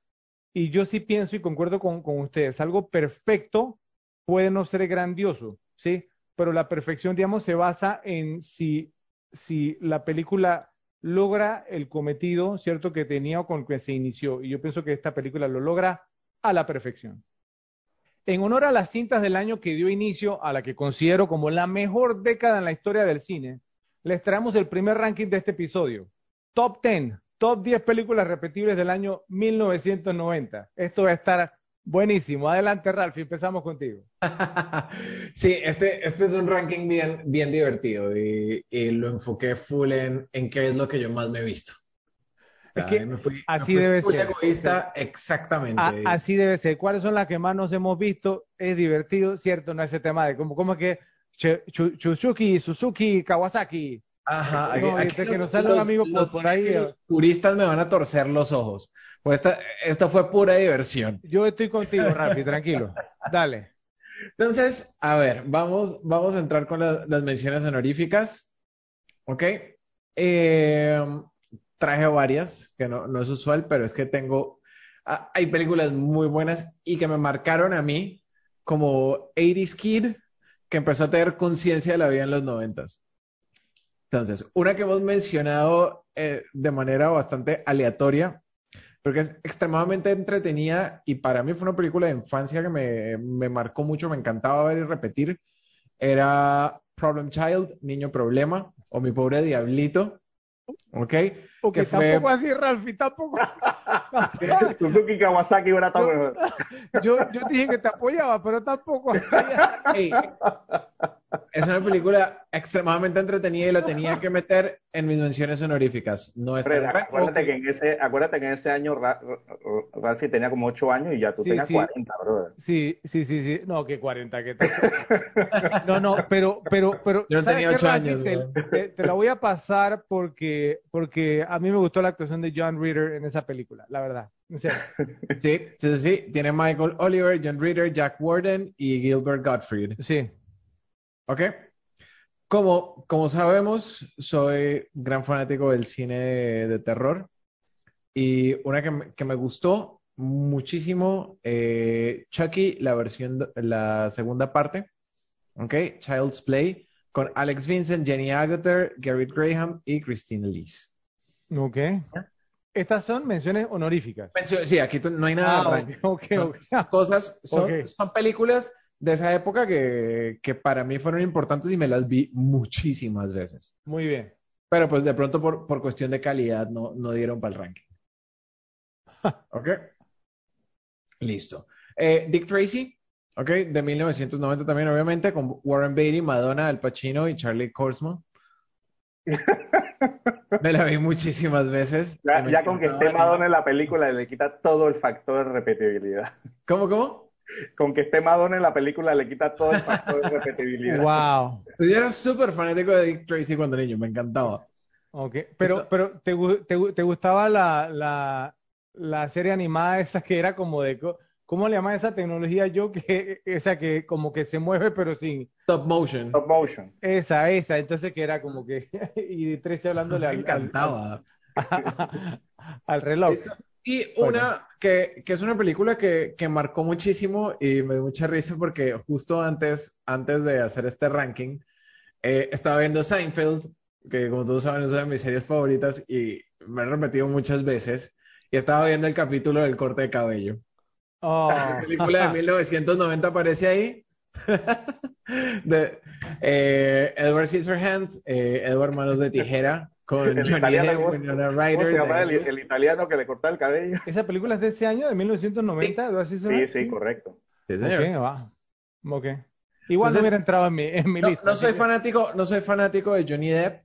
Y yo sí pienso y concuerdo con, con, ustedes, algo perfecto puede no ser grandioso, ¿sí? Pero la perfección, digamos, se basa en si, si la película logra el cometido, ¿cierto?, que tenía o con que se inició. Y yo pienso que esta película lo logra a la perfección. En honor a las cintas del año que dio inicio a la que considero como la mejor década en la historia del cine, les traemos el primer ranking de este episodio. Top 10, top 10 películas repetibles del año 1990. Esto va a estar buenísimo. Adelante, Ralph, empezamos contigo. sí, este, este es un ranking bien, bien divertido y, lo enfoqué full en, en qué es lo que yo más me he visto. así debe ser. egoísta, exactamente. así debe ser. ¿Cuáles son las que más nos hemos visto? Es divertido, ¿cierto? No ese tema de cómo, cómo que Suzuki, Suzuki, Kawasaki. Ajá, aquí, que nos sale un amigo por, ahí. Los puristas me van a torcer los ojos. Pues esta, esto fue pura diversión. Yo estoy contigo, Rafi, tranquilo. Dale. Entonces, a ver, vamos, vamos a entrar con las menciones honoríficas. ¿Ok? Eh, traje varias, que no, no es usual, pero es que tengo. Ah, hay películas muy buenas y que me marcaron a mí como 80s Kid que empezó a tener conciencia de la vida en los noventas. Entonces, una que hemos mencionado eh, de manera bastante aleatoria, porque es extremadamente entretenida y para mí fue una película de infancia que me, me marcó mucho, me encantaba ver y repetir, era Problem Child, Niño Problema, o Mi Pobre Diablito, ¿ok? Porque tampoco así, Ralfi, tampoco. Suzuki Kawasaki hubiera estado Yo, yo dije que te apoyaba, pero tampoco. Es una película extremadamente entretenida y la tenía que meter en mis menciones honoríficas. No es acuérdate, que en ese, acuérdate que en ese año Ralfi tenía como 8 años y ya tú tenías 40, brother. Sí, sí, sí, sí. No, que 40, que No, no, pero, pero, pero. Yo no tenía 8 años. Te, te, la voy a pasar porque, porque a mí me gustó la actuación de John Reader en esa película, la verdad. Sí, sí, sí, Tiene Michael Oliver, John Reader, Jack Warden y Gilbert Gottfried. Sí. ¿Ok? Como, como sabemos, soy gran fanático del cine de, terror. Y una que me, que me gustó muchísimo, eh, Chucky, la versión, la segunda parte. ¿Ok? Child's Play con Alex Vincent, Jenny Agutter, Garrett Graham y Christine Lees. Ok. Estas son menciones honoríficas. sí, aquí no hay nada. Ah, Cosas, son, son, películas de esa época que, que, para mí fueron importantes y me las vi muchísimas veces. Muy bien. Pero pues de pronto por, por cuestión de calidad no, no dieron para el ranking. ok. Listo. Eh, Dick Tracy, ok, de 1990 también obviamente, con Warren Beatty, Madonna, Al Pacino y Charlie Korsman. Me la vi muchísimas veces. Ya, con que esté Madonna en la película le quita todo el factor de repetibilidad. ¿Cómo, cómo? Con que esté Madonna en la película le quita todo el factor de repetibilidad. Wow. Yo era súper fanático de Dick Tracy cuando niño, me encantaba. Ok, pero, pero ¿te, te, te gustaba la, la, la, serie animada esa que era como de... ¿Cómo le llaman esa tecnología yo? Que, esa que como que se mueve pero sin... Stop motion. Stop motion. Esa, esa. Entonces que era como que... y Tracy hablándole al... encantaba. Al, reloj. Y una que, que, es una película que, que, marcó muchísimo y me dio mucha risa porque justo antes, antes de hacer este ranking, eh, estaba viendo Seinfeld, que como todos saben es una de mis series favoritas y me he repetido muchas veces. Y estaba viendo el capítulo del corte de cabello. Oh. La película de 1990 aparece ahí. de eh, Edward Scissorhands, eh, Edward Manos de Tijera, con El Johnny italiano, Depp, ¿cómo- Winona ¿Cómo Ryder. se llama el, el italiano que le corta el cabello? ¿Esa película es de ese año, de 1990? Eduardo Sí, Scissorhands? sí, correcto. Sí, señor. Ok, va. Ok. Igual no Entonces, hubiera entrado en mi, en mi No, lista. no soy fanático, no soy fanático de Johnny Depp,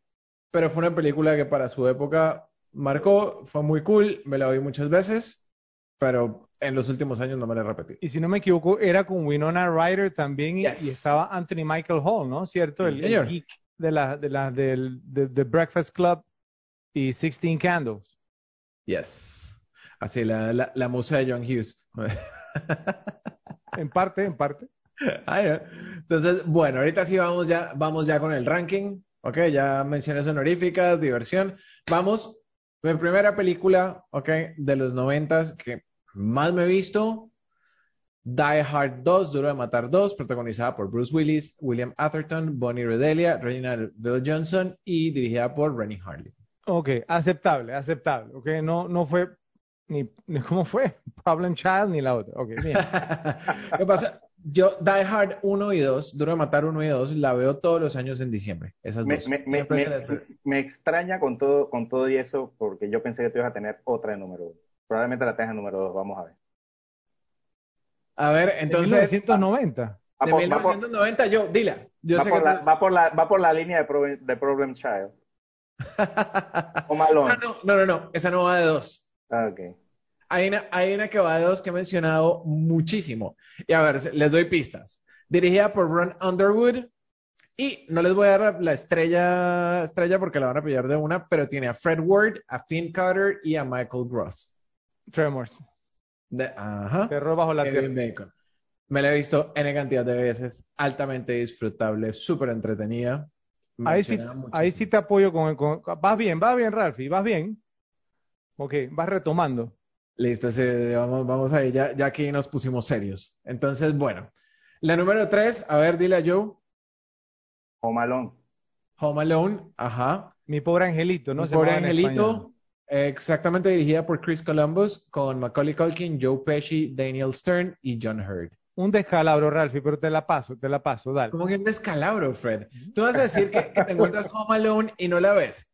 pero fue una película que para su época marcó, fue muy cool, me la vi muchas veces, pero en los últimos años no me la he repetido. Y si no me equivoco, era con Winona Ryder también y, Yes. y estaba Anthony Michael Hall, ¿no? ¿Cierto? Sí, El, el geek de la, de la, del de, de Breakfast Club y Sixteen Candles. Yes. Así, la, la, la musa de John Hughes. En parte, en parte. Entonces, bueno, ahorita sí vamos ya, vamos ya con el ranking. Ok, ya menciones honoríficas, diversión. Vamos, mi primera película, ok, de los noventas que más me he visto, Die Hard 2, Duro de Matar 2, protagonizada por Bruce Willis, William Atherton, Bonnie Redelia, Reginald Bill Johnson y dirigida por Rennie Harley. Ok, aceptable, aceptable. Ok, no, no fue ni, ni cómo fue Problem Child ni la otra. Ok, bien. ¿Qué pasa? Yo, Die Hard 1 y 2, Duro de Matar 1 y 2, la veo todos los años en diciembre. Esas Me, dos. me, me, me- extraña con todo, con todo y eso, porque yo pensé que tú ibas a tener otra de número uno. Probablemente la tengas en número dos, vamos a ver. A ver, En entonces, 1990. Va de por, va por- 1990, yo, dila. Yo va sé por que la, tú- va por la, va por la línea de, Probe- de Problem Child. O Malone. no, no, no, no, no, esa no va de dos. Ah, ok. Hay una, hay una que va de dos que he mencionado muchísimo. Y a ver, les doy pistas. Dirigida por Ron Underwood. Y no les voy a dar la estrella, estrella porque la van a pillar de una, pero tiene a Fred Ward, a Finn Carter y a Michael Gross. Tremors. De- ajá. Terror bajo la Kevin tierra. Bacon. Me la he visto N cantidad de veces, altamente disfrutable, súper entretenida. Ahí sí, ahí sí te apoyo con, con- Vas bien, vas bien, Ralphie, vas bien. Ok, vas retomando. Listo, sí, vamos, vamos ahí, ya, ya aquí nos pusimos serios. Entonces, bueno, la número tres, a ver, dile a Joe, O Malone. Home Alone, ajá. Mi pobre angelito, ¿no? Mi Se pobre angelito. Exactamente dirigida por Chris Columbus, con Macaulay Culkin, Joe Pesci, Daniel Stern y John Hurd. Un descalabro, Ralphie, pero te la paso, te la paso, dale. Como que un descalabro, Fred. Tú vas a decir que, que te encuentras Home Alone y no la ves.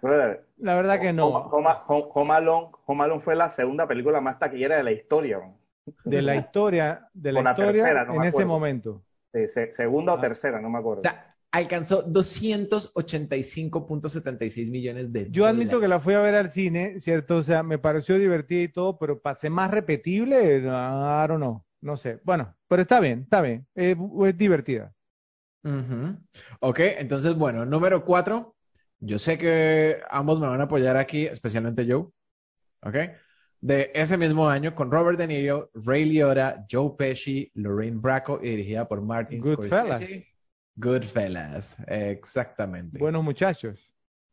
Brother, La verdad que no. Home, Home- Home Alone, Home Alone fue la segunda película más taquillera de la historia. man. De la historia, de la historia tercera, no en ese momento. Sí, se- segunda Ah. o tercera, no me acuerdo. O sea, alcanzó 285.76 millones de Yo admito que la fui a ver al cine, ¿cierto? O sea, me pareció divertida y todo, pero para ser más repetible, I don't know. No sé. Bueno, pero está bien, está bien. Es, es divertida. Ujú. Ok, entonces, bueno, número cuatro. Yo sé que ambos me van a apoyar aquí, especialmente Joe. Ok. De ese mismo año, con Robert De Niro, Ray Liotta, Joe Pesci, Lorraine Bracco y dirigida por Martin Goodfellas. Scorsese. Goodfellas, exactamente. Buenos muchachos.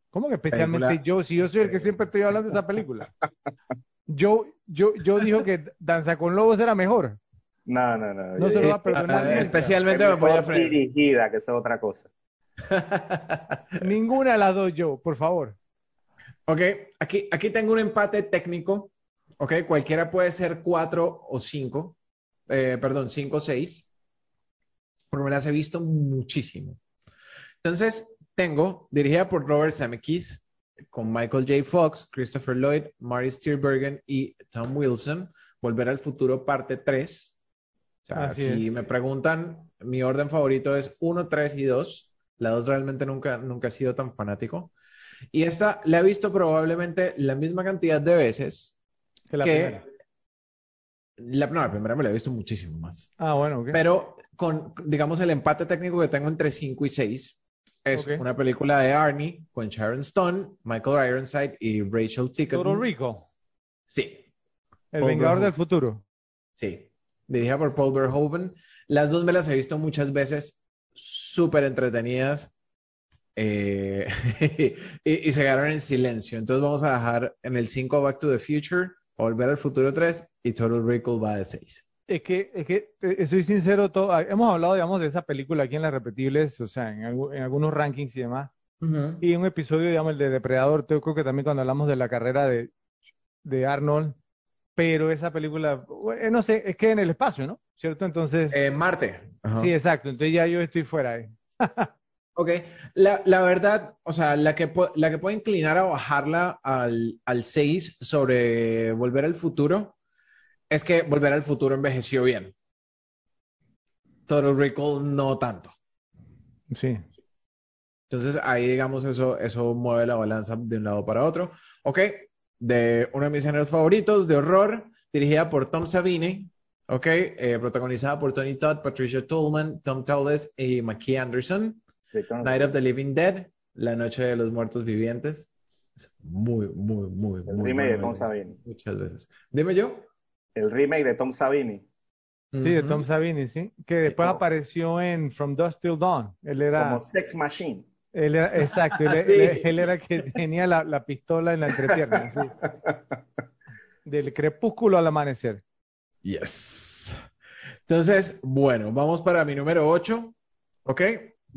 ¿Cómo que especialmente Película- yo? Si yo soy el que siempre estoy hablando de esa película. Yo, yo, yo dijo que Danza con Lobos era mejor. No, no, no. No se lo va a perdonar Ah, especialmente Es me mejor Fred. dirigida, que es otra cosa. Ninguna de las dos yo, por favor. Ok, aquí, aquí tengo un empate técnico. Ok, cualquiera puede ser cuatro o cinco. Eh, perdón, cinco o seis. Pero me las he visto muchísimo. Entonces, tengo, dirigida por Robert Zemeckis, con Michael J. Fox, Christopher Lloyd, Mary Steenburgen y Tom Wilson, Volver al Futuro parte 3. O sea, Así si es. me preguntan, mi orden favorito es 1, 3 y 2. La 2 realmente nunca, nunca he sido tan fanático. Y esta la he visto probablemente la misma cantidad de veces Que la que primera. La, no, la primera me la he visto muchísimo más. Ah, bueno, ok. Pero con, digamos, el empate técnico que tengo entre 5 y 6 es una película de Arnie con Sharon Stone, Michael Ironside y Rachel Ticotin. Toro Rico, Sí, el Paul Vengador Verhoeven. del Futuro. sí. Dirigida por Paul Verhoeven. Las dos me las he visto muchas veces, súper entretenidas. eh, y, y se quedaron en silencio. Entonces vamos a dejar en el 5 Back to the Future, Volver al Futuro 3 y Total Recall va de 6. Es que, es que, eh, soy sincero, todo, ah, hemos hablado, digamos, de esa película aquí en las repetibles, o sea, en, en algunos rankings y demás. Y un episodio, digamos, el de Depredador, creo que también cuando hablamos de la carrera de, de Arnold, pero esa película, eh, no sé, es que en el espacio, ¿no? ¿Cierto? Entonces, Eh, Marte. Sí, exacto, entonces ya yo estoy fuera ahí. Ok, la, la verdad, o sea, la que, la que puede inclinar a bajarla al, al 6 sobre Volver al Futuro es que Volver al Futuro envejeció bien. Total Recall no tanto. Sí. Entonces ahí, digamos, eso, eso mueve la balanza de un lado para otro. Ok, de uno de mis géneros favoritos, de horror, dirigida por Tom Savini, ok, eh, protagonizada por Tony Todd, Patricia Tallman, Tom Tallis y Mackie Anderson. Night of the Living Dead, La Noche de los Muertos Vivientes. Es muy, muy, muy, El muy remake de bueno, Tom Savini. Muchas veces. Dime yo. El remake de Tom Savini. Sí, de. Tom Savini, sí. Que después apareció en From Dusk Till Dawn. Él era, Como Sex Machine. él era, exacto, él, Sí. él- él era el que tenía la, la pistola en la entrepierna, sí. Del crepúsculo al amanecer. Yes. Entonces, bueno, vamos para mi número 8, ¿ok?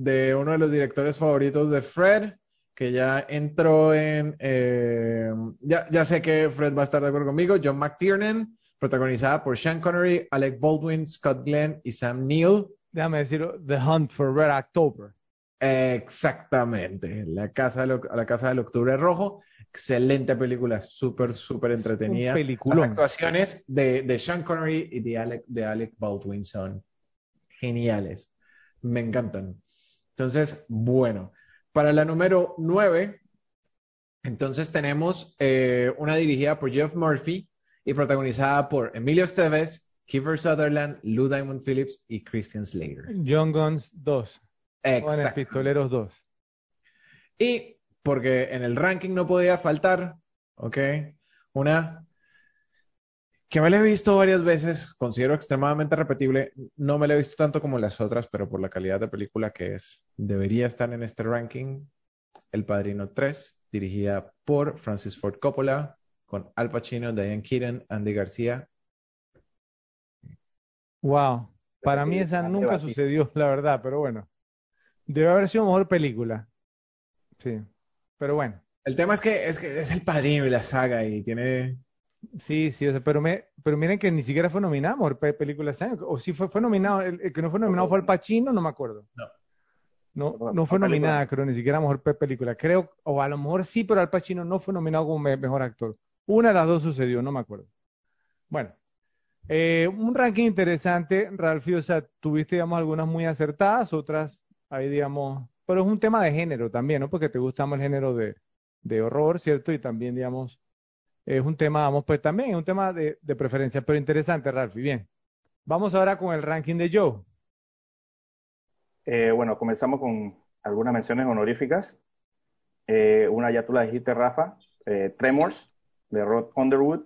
De uno de los directores favoritos de Fred, que ya entró en... eh, ya, ya sé que Fred va a estar de acuerdo conmigo, John McTiernan, protagonizada por Sean Connery, Alec Baldwin, Scott Glenn y Sam Neill. Déjame decir, The Hunt for Red October. Exactamente, La Casa del, Oc- La Casa del Octubre Rojo, excelente película, súper, súper entretenida. Las actuaciones de, de Sean Connery y de Alec, de Alec Baldwin son geniales, me encantan. Entonces, bueno, para la número 9, entonces tenemos eh, una dirigida por Jeff Murphy y protagonizada por Emilio Estevez, Kiefer Sutherland, Lou Diamond Phillips y Christian Slater. John Guns 2. Jóvenes Exacto. Pistoleros 2. Y porque en el ranking no podía faltar, ¿ok? Una que me la he visto varias veces, considero extremadamente repetible. No me la he visto tanto como las otras, pero por la calidad de película que es, debería estar en este ranking. El Padrino 3, dirigida por Francis Ford Coppola, con Al Pacino, Diane Keaton, Andy García. Wow. Para mí esa nunca sucedió, la verdad, pero bueno. Debe haber sido mejor película. Sí. Pero bueno. El tema es que es, que es el Padrino y la saga y tiene... Sí, sí, o sea, pero, me, pero miren que ni siquiera fue nominado pe- película este año. O sí fue, fue nominado, el, el que no fue nominado fue Al Pacino, no me acuerdo. No. No, no fue película. nominada, creo, ni siquiera mejor pe- película. Creo, o a lo mejor sí, pero Al Pacino no fue nominado como me- mejor actor. Una de las dos sucedió, no me acuerdo. Bueno, eh, un ranking interesante, Ralphie, o sea, tuviste, digamos, algunas muy acertadas, otras ahí, digamos, pero es un tema de género también, ¿no? Porque te gusta más el género de, de horror, ¿cierto? Y también, digamos, es un tema, vamos, pues también es un tema de, preferencia, pero interesante, Ralphie. Bien. Vamos ahora con el ranking de Joe. Eh, bueno, comenzamos con algunas menciones honoríficas. Eh, una ya tú la dijiste, Rafa, eh, Tremors, de Rod Underwood,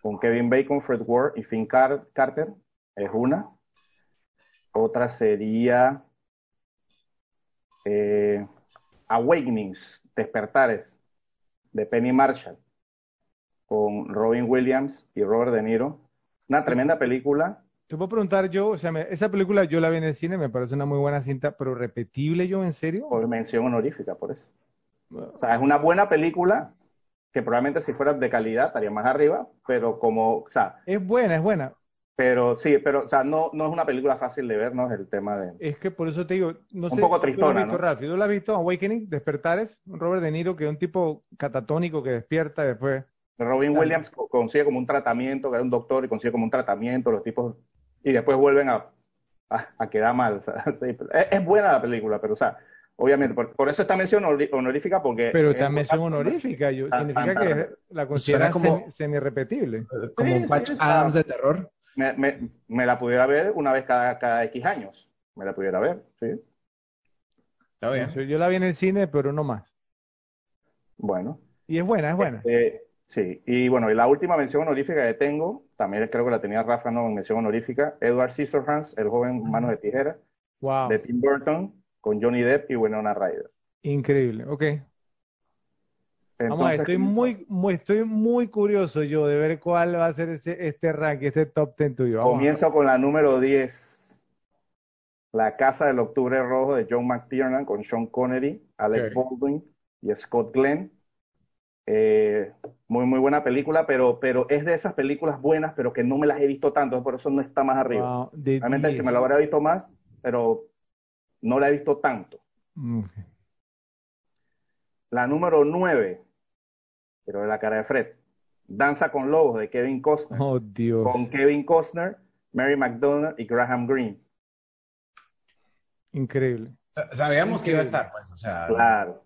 con Kevin Bacon, Fred Ward y Finn Car- Carter, es una. Otra sería eh, Awakenings, Despertares, de Penny Marshall, con Robin Williams y Robert De Niro. Una tremenda película. Te puedo preguntar yo, o sea, me- esa película yo la vi en el cine, me parece una muy buena cinta, pero repetible yo, ¿en serio? por mención honorífica, por eso. O sea, es una buena película que probablemente si fuera de calidad estaría más arriba, pero como, o sea, Es buena, es buena. pero sí, pero, o sea, no, no es una película fácil de ver, ¿no? Es el tema de... Es que por eso te digo, no Un sé poco si tú has tristona, visto, ¿no? Ralphie, ¿tú lo has visto? Awakening, Despertares, Robert De Niro, que es un tipo catatónico que despierta y después. Robin Claro. Williams co- consigue como un tratamiento, que era un doctor y consigue como un tratamiento, los tipos, y después vuelven a, a, a quedar mal. o sea, sí, es, es buena la película, pero, o sea, obviamente, por, por eso esta mención honorífica, porque... Pero es también son buena- honoríficas, yo, significa que la consideras como- semi- semi-irrepetible. Como Sí, un Patch sí, está- Adams de terror. Me, me, me la pudiera ver una vez cada, cada X años. Me la pudiera ver, sí. Está bien. Yo la vi en el cine, pero no más. Bueno. Y es buena, es buena. Eh, sí, y bueno, y la última mención honorífica que tengo, también creo que la tenía Rafa, no, en mención honorífica, Edward Scissorhands, el joven Manos de Tijera, Wow, de Tim Burton, con Johnny Depp y Winona Ryder. increíble. Ok. Vamos a ver, Entonces, estoy muy, muy, estoy muy curioso yo de ver cuál va a ser ese, este ranking, este top 10 tuyo. Vamos comienzo con la número 10. La Casa del Octubre Rojo de John McTiernan con Sean Connery, Alec. Baldwin y Scott Glenn. Eh, muy, muy buena película, pero, pero es de esas películas buenas, pero que no me las he visto tanto, por eso no está más arriba. Wow, de Realmente que 10. me lo habrá visto más, pero no la he visto tanto. Mm. La número 9, pero de la cara de Fred. Danza con Lobos de Kevin Costner. Oh, Dios. Con Kevin Costner, Mary McDonald y Graham Greene. Increíble. Sa- Sabíamos que iba a estar, pues, o sea, Claro.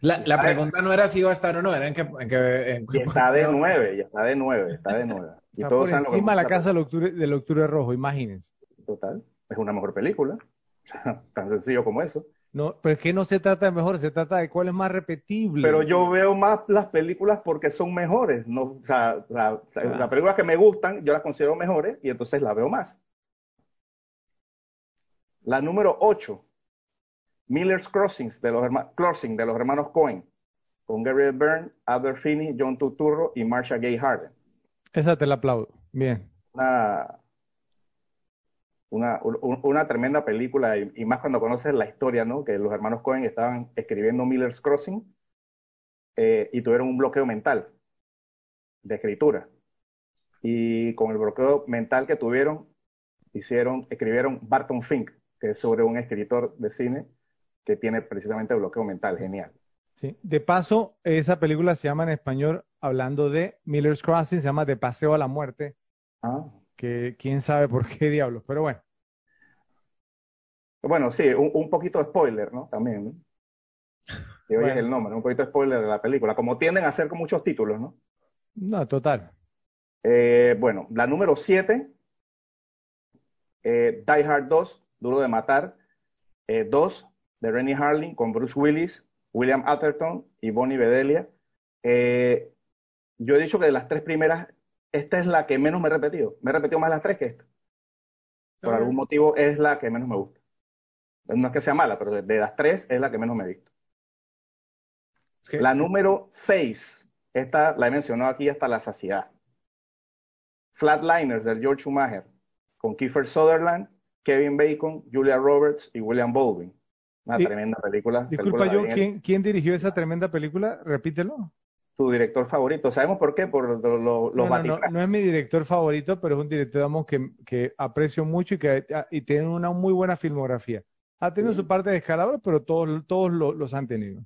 La, la pregunta no era si iba a estar o no, era en qué, en qué está de puesto. 9, y está de 9, está de 9. Y Está todos por que encima la casa del octubre, del octubre rojo, imagínense. Total. Es una mejor película. Tan sencillo como eso. No, pero es que no se trata de mejor, se trata de cuál es más repetible. Pero yo veo más las películas porque son mejores. No, o sea, la- las películas que me gustan, yo las considero mejores y entonces las veo más. La número 8, Miller's Crossings de los, herma- Crossing de los hermanos Cohen, con Gabriel Byrne, Albert Finney, John Turturro y Marsha Gay Harden. Esa te la aplaudo. Bien. Una, una, un- una tremenda película y, y más cuando conoces la historia, ¿no? Que los hermanos Cohen estaban escribiendo Miller's Crossing eh, y tuvieron un bloqueo mental de escritura. Y con el bloqueo mental que tuvieron, hicieron, escribieron Barton Fink, que es sobre un escritor de cine que tiene precisamente bloqueo mental. Genial. Sí. De paso, esa película se llama en español, hablando de Miller's Crossing, se llama De Paseo a la Muerte, Ah. que quién sabe por qué diablos, pero bueno. Bueno, sí, un, un poquito de spoiler, ¿no? También, ¿no? Oyes Bueno. el nombre, un poquito de spoiler de la película, como tienden a hacer con muchos títulos, ¿no? No, total. Eh, bueno, la número 7, Die Hard 2, Duro de Matar, eh, 2, de Rennie Harling con Bruce Willis, William Atherton y Bonnie Bedelia. Eh, yo he dicho que de las tres primeras, esta es la que menos me he repetido. Me he repetido más las tres que esta. Por algún motivo es la que menos me gusta. No es que sea mala, pero de, las tres es la que menos me he visto. Es que- La número 6, esta la he mencionado aquí hasta la saciedad. Flatliners del George Schumacher, con Kiefer Sutherland, Kevin Bacon, Julia Roberts y William Baldwin. Una tremenda película. Disculpa, película yo, ¿quién, quién dirigió esa tremenda película? Repítelo. Tu director favorito. ¿Sabemos por qué? Por lo- lo- los No, no, no, Vaticanos. no es mi director favorito, pero es un director digamos, que, que aprecio mucho y que y tiene una muy buena filmografía. Ha tenido Sí. su parte de escalabro, pero todos, todos lo- los han tenido.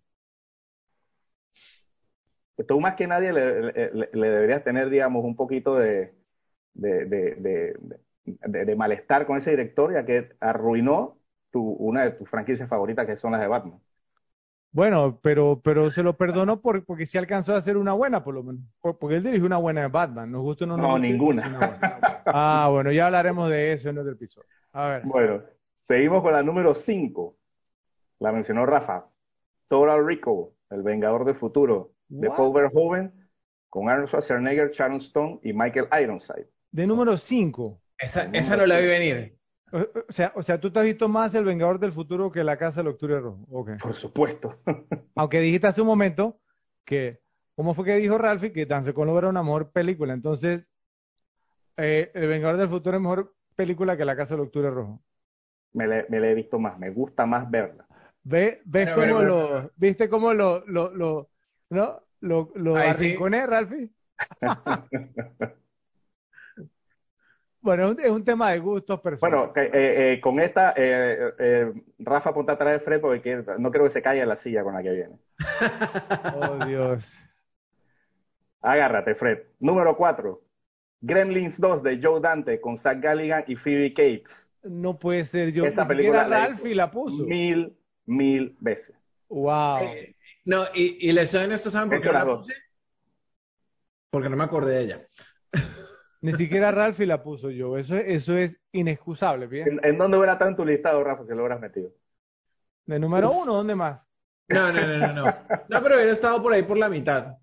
Tú más que nadie le, le- deberías tener, digamos, un poquito de, de- de- de malestar con ese director, ya que arruinó tu, una de tus franquicias favoritas, que son las de Batman. Bueno, pero, pero se lo perdono por, porque sí alcanzó a hacer una buena, por lo menos. Por- porque él dirigió una buena de Batman. Nos gusta o no, No, ninguna. hizo una buena. Ah, bueno, ya hablaremos de eso en otro episodio. A ver. Bueno, seguimos con la número 5. La mencionó Rafa. Total Recall, El Vengador del Futuro, de What? Paul Verhoeven, con Arnold Schwarzenegger, Sharon Stone y Michael Ironside. De número 5. Esa, esa no la vi venir. O, o sea, o sea, tú te has visto más El Vengador del Futuro que La Casa del Octubre Rojo. Ok. Por supuesto. Aunque dijiste hace un momento que, ¿cómo fue que dijo Ralphie? Que Danse con Lobo era una mejor película. Entonces, eh, El Vengador del Futuro es mejor película que La Casa del Octubre Rojo. Me la me he visto más, me gusta más verla. Ve, ves Bueno, cómo bueno, lo, viste cómo lo, lo, lo, ¿no? Lo, lo Ralphie. Bueno, es un, es un tema de gustos personales. Bueno, eh, eh, con esta, eh, eh, Rafa ponte atrás de Fred porque quiere- no creo que se caiga la silla con la que viene. Oh, Dios. Agárrate, Fred. Número 4. Gremlins 2 de Joe Dante con Zach Galligan y Phoebe Cates. No puede ser yo. Esta Ni película la Ralphie puso. Mil, mil veces. Wow. Eh, no, y, y les soy honesto, ¿saben por qué no la puse? Porque no me acordé de ella. Ni siquiera Ralphie la puso yo. Eso, es- eso es inexcusable, ¿bien? ¿En, en dónde hubiera tu listado, Rafa, si lo hubieras metido? De número uno, ¿dónde más? No, no, no, no, no. No, pero hubiera estado por ahí por la mitad.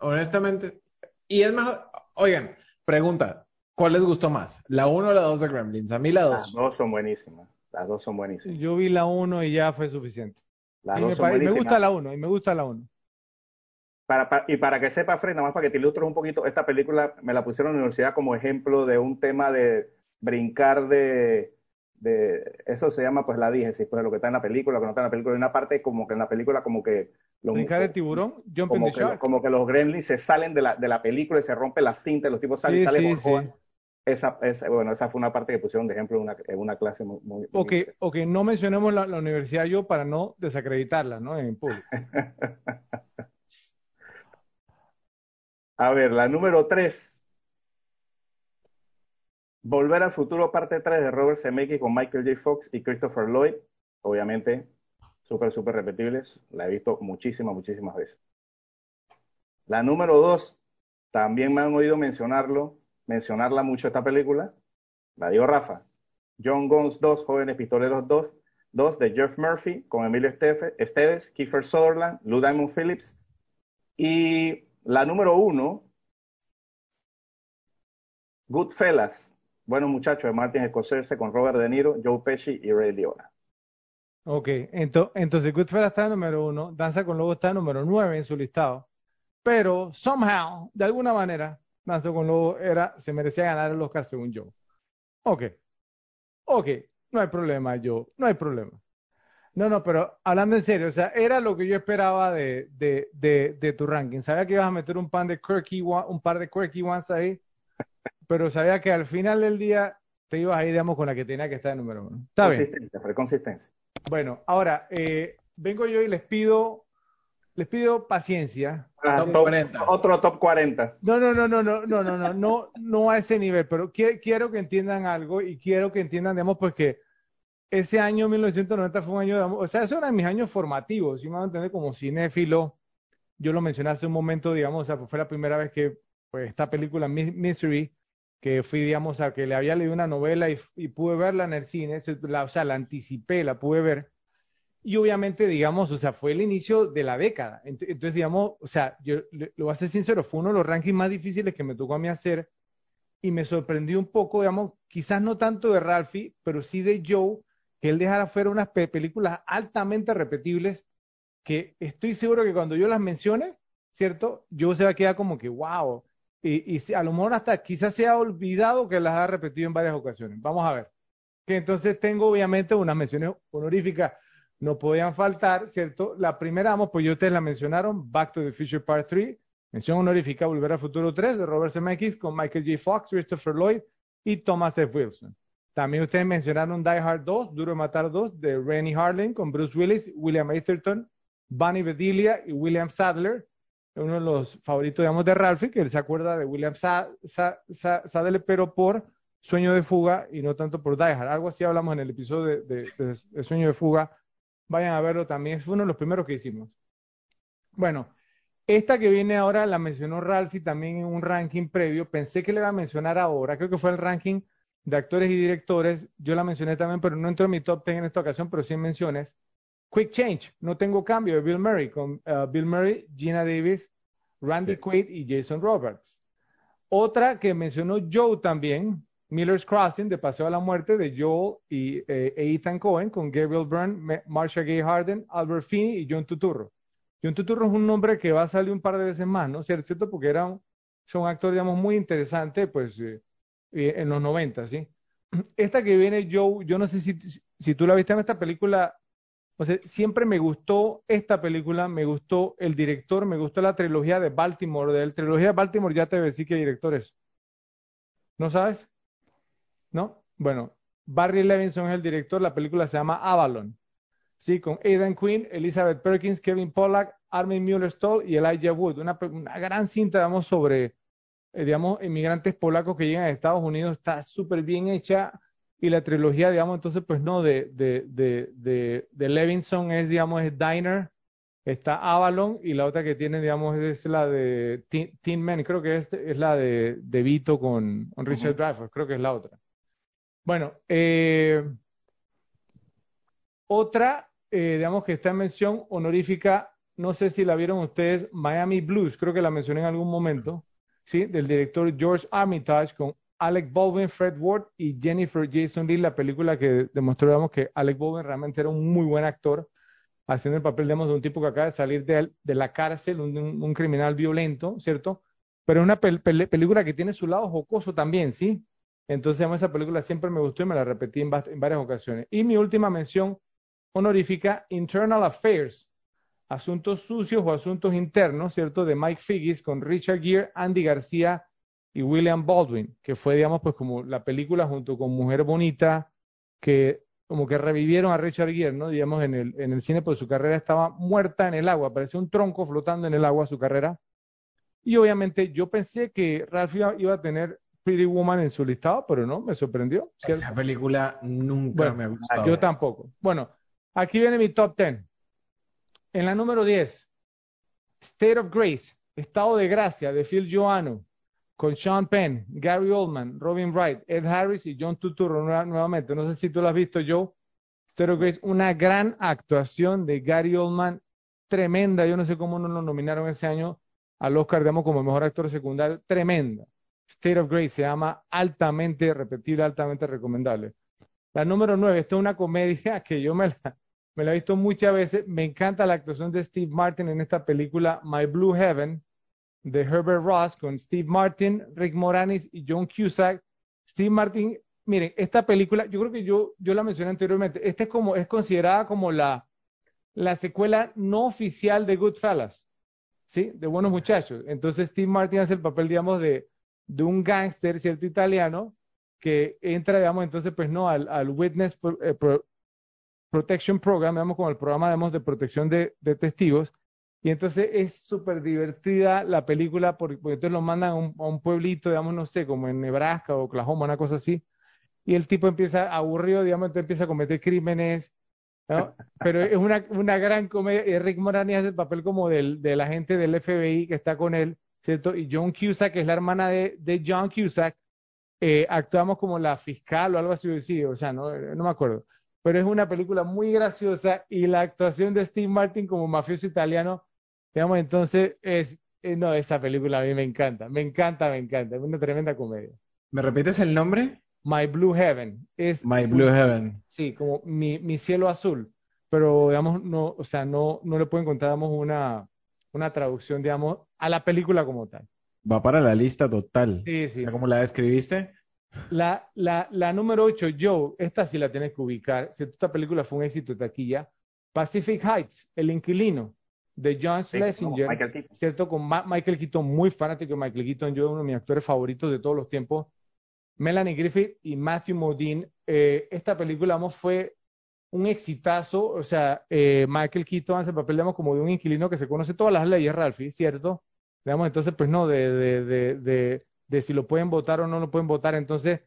Honestamente. Y es mejor. Oigan, pregunta. ¿Cuál les gustó más? ¿La 1 o la 2 de Gremlins? A mí la Las 2. dos son buenísimas. Las dos son buenísimas. Yo vi la uno y ya fue suficiente. Las Y dos me, son pare- me buenísimas. gusta la uno, y me gusta la uno. Para, pa- y para que sepa, Fred, nada más para que te ilustres un poquito, esta película me la pusieron en la universidad como ejemplo de un tema de brincar de, de, eso se llama pues la diégesis, pues lo que está en la película, lo que no está en la película. Hay una parte como que en la película como que... Los, de tiburón, como, que, como que los gremlins se salen de la, de la película y se rompe la cinta y los tipos salen, salen sí, esa, esa, bueno, esa fue una parte que pusieron de ejemplo en una, en una clase muy... muy ok, ok, no mencionemos la, la, universidad yo para no desacreditarla, ¿no? En público. A ver, la número 3. Volver al futuro, parte 3 de Robert Zemeckis con Michael J. Fox y Christopher Lloyd. Obviamente, súper, súper repetibles. La he visto muchísimas, muchísimas veces. La número 2. También me han oído mencionarlo mencionarla mucho esta película, la digo Rafa. John Guns 2, Jóvenes Pistoleros 2, 2 de Jeff Murphy con Emilio Esteves, Kiefer Sutherland, Lou Diamond Phillips. Y la número 1, Goodfellas, Buenos Muchachos de Martin Scorsese con Robert De Niro, Joe Pesci y Ray Liotta. Ok, entonces Goodfellas está en número 1, Danza con Lobo está número 9 en su listado. Pero, somehow, de alguna manera, Danza con Lobo era, se merecía ganar el Oscar según yo. Ok, ok, no hay problema, yo, no hay problema. No, no, pero hablando en serio, o sea, era lo que yo esperaba de, de, de, de tu ranking. Sabía que ibas a meter un, pan de quirky, un par de quirky ones ahí, pero sabía que al final del día te ibas ahí, digamos, con la que tenía que estar en número uno. Está consistencia, bien. consistencia. Bueno, ahora, eh, vengo yo y les pido les pido paciencia. Ah, otro top 40. No, no, no, no, no, no, no, no, no, no a ese nivel, pero quiero que entiendan algo y quiero que entiendan, digamos, pues que ese año 1990 fue un año, o sea, eso era mis años formativos, si me van a entender como cinéfilo. Yo lo mencioné hace un momento, digamos, o sea, pues fue la primera vez que pues, esta película Misery, que fui, digamos, a que le había leído una novela y, y pude verla en el cine, o sea, la anticipé, la pude ver y obviamente, digamos, o sea, fue el inicio de la década. Entonces, digamos, o sea, yo lo voy a ser sincero, fue uno de los rankings más difíciles que me tocó a mí hacer y me sorprendió un poco, digamos, quizás no tanto de Ralphie, pero sí de Joe, que él dejara fuera unas películas altamente repetibles que estoy seguro que cuando yo las mencione, ¿cierto? Yo se va a quedar como que, wow. Y, y a lo mejor hasta quizás se ha olvidado que las ha repetido en varias ocasiones. Vamos a ver. Que entonces tengo obviamente unas menciones honoríficas no podían faltar, ¿cierto? La primera, vamos, pues yo ustedes la mencionaron, Back to the Future Part 3, mención honorífica Volver al Futuro 3 de Robert Zemeckis con Michael J. Fox, Christopher Lloyd y Thomas F. Wilson. También ustedes mencionaron Die Hard 2, Duro de Matar 2 de Rennie Harlan con Bruce Willis, William Atherton, Bunny Bedelia y William Sadler, uno de los favoritos, digamos, de Ralphie, que él se acuerda de William Sadler, pero por Sueño de Fuga y no tanto por Die Hard. Algo así hablamos en el episodio de Sueño de Fuga Vayan a verlo también, es uno de los primeros que hicimos. Bueno, esta que viene ahora la mencionó Ralphie también en un ranking previo. Pensé que le iba a mencionar ahora, creo que fue el ranking de actores y directores. Yo la mencioné también, pero no entró en mi top 10 en esta ocasión, pero sí en menciones. Quick Change, no tengo cambio de Bill Murray, con uh, Bill Murray, Gina Davis, Randy Quaid y Jason Roberts. Otra que mencionó Joe también, Miller's Crossing, de Paseo a la Muerte, de Joel y eh, Ethan Cohen, con Gabriel Byrne, Marsha Gay Harden, Albert Finney y John Tuturro. John Tuturro es un nombre que va a salir un par de veces más, ¿no? ¿Cierto? Porque era un, un actor, digamos, muy interesante, pues, eh, eh, en los 90, ¿sí? Esta que viene, Joe, yo no sé si, si tú la viste en esta película, o sea, siempre me gustó esta película, me gustó el director, me gustó la trilogía de Baltimore, de la trilogía de Baltimore ya te decir qué director es. ¿No sabes? ¿no? Bueno, Barry Levinson es el director, la película se llama Avalon, ¿sí? Con Aidan Quinn, Elizabeth Perkins, Kevin Pollack, Armin Mueller-Stoll y Elijah Wood, una, gran cinta, digamos, sobre, eh, digamos, inmigrantes polacos que llegan a Estados Unidos, está súper bien hecha. Y la trilogía, digamos, entonces, pues no, de, de, de, de, Levinson es, digamos, es Diner, está Avalon y la otra que tiene, digamos, es la de Teen, Men, creo que es, es la de, de Vito con, Richard Dreyfuss, creo que es la otra. Bueno, eh, otra, eh, digamos que está en mención honorífica, no sé si la vieron ustedes, Miami Blues, creo que la mencioné en algún momento, Del director George Armitage con Alec Baldwin, Fred Ward y Jennifer Jason Leigh, la película que demostró, digamos, que Alec Baldwin realmente era un muy buen actor, haciendo el papel, de un tipo que acaba de salir de, la cárcel, un, criminal violento, ¿cierto? Pero una película que tiene su lado jocoso también, ¿sí? Entonces, esa película siempre me gustó y me la repetí en, varias ocasiones. Y mi última mención honorífica, Internal Affairs, Asuntos Sucios o Asuntos Internos, ¿cierto? De Mike Figgis con Richard Gere, Andy García y William Baldwin, que fue, digamos, pues como la película junto con Mujer Bonita, que como que revivieron a Richard Gere, ¿no? Digamos, en el, en el cine, pues su carrera estaba muerta en el agua, parecía un tronco flotando en el agua su carrera. Y obviamente yo pensé que Ralph iba a tener Pretty Woman en su listado, pero no, me sorprendió. Esa película nunca me ha gustado. Yo tampoco. Bueno, aquí viene mi top 10. En la número 10, State of Grace, Estado de Gracia, de Phil Joanno, con Sean Penn, Gary Oldman, Robin Wright, Ed Harris y John Turturro nuevamente. No sé si tú lo has visto, Joe. State of Grace, una gran actuación de Gary Oldman, tremenda. Yo no sé cómo no lo nominaron ese año al Oscar, digamos, como mejor actor secundario, tremenda. State of Grace se llama altamente repetible, altamente recomendable. La número nueve, esta es una comedia que yo me la, me la he visto muchas veces. Me encanta la actuación de Steve Martin en esta película My Blue Heaven de Herbert Ross con Steve Martin, Rick Moranis y John Cusack. Steve Martin, miren, esta película, yo creo que yo, yo la mencioné anteriormente, esta es como, es considerada como la, la secuela no oficial de Goodfellas. ¿sí? De buenos muchachos. Entonces Steve Martin hace el papel, digamos, de, de un gángster, ¿cierto? Italiano, que entra, digamos, entonces, pues no, al, al Witness eh, Protection Program, digamos, como el programa, digamos, de protección de, de testigos. Y entonces es súper divertida la película porque, porque, entonces lo mandan a un, a un, pueblito, digamos, no sé, como en Nebraska o Oklahoma, una cosa así. Y el tipo empieza aburrido, digamos, entonces empieza a cometer crímenes, pero es una, una gran comedia. Y Rick Moranis hace el papel como del, del agente del FBI que está con él, ¿cierto? Y John Cusack, que es la hermana de, de John Cusack, eh, actuamos como la fiscal o algo así, sí, o sea, no, no me acuerdo. Pero es una película muy graciosa y la actuación de Steve Martin como mafioso italiano, digamos, entonces es, eh, no, esa película a mí me encanta, me encanta, me encanta, es una tremenda comedia. ¿Me repites el nombre? My Blue Heaven. Es My Blue Heaven. Sí, como mi, mi cielo azul. Pero, digamos, no, o sea, no, no le puedo encontrar, una, una traducción, digamos, a la película como tal. Va para la lista total. Sí, sí. O ¿Cómo la describiste? La, la, la número 8, Joe, esta sí la tienes que ubicar. Si esta película fue un éxito de taquilla. Pacific Heights, El Inquilino, de John Schlesinger, ¿cierto? Con Michael Keaton, muy fanático de Michael Keaton, yo uno de mis actores favoritos de todos los tiempos. Melanie Griffith y Matthew Modine. Eh, esta película vamos, fue un exitazo, o sea, eh, Michael Keaton hace el papel, digamos, como de un inquilino que se conoce todas las leyes, Ralphie, ¿cierto? Digamos, entonces, pues no, de, de, de, de, de si lo pueden votar o no lo pueden votar. Entonces,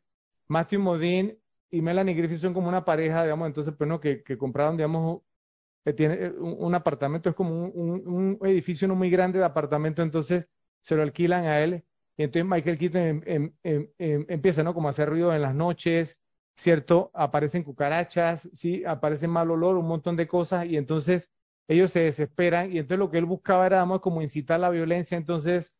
Matthew Modine y Melanie Griffith son como una pareja, digamos, entonces, pues no, que, compraron, digamos, que tiene eh, un, apartamento, es como un, un, un, edificio no muy grande de apartamento, entonces se lo alquilan a él y entonces Michael Keaton em, em, em, empieza, ¿no? Como a hacer ruido en las noches, ¿cierto? Aparecen cucarachas, ¿sí? Aparece mal olor, un montón de cosas, y entonces ellos se desesperan, y entonces lo que él buscaba era, digamos, como incitar la violencia, entonces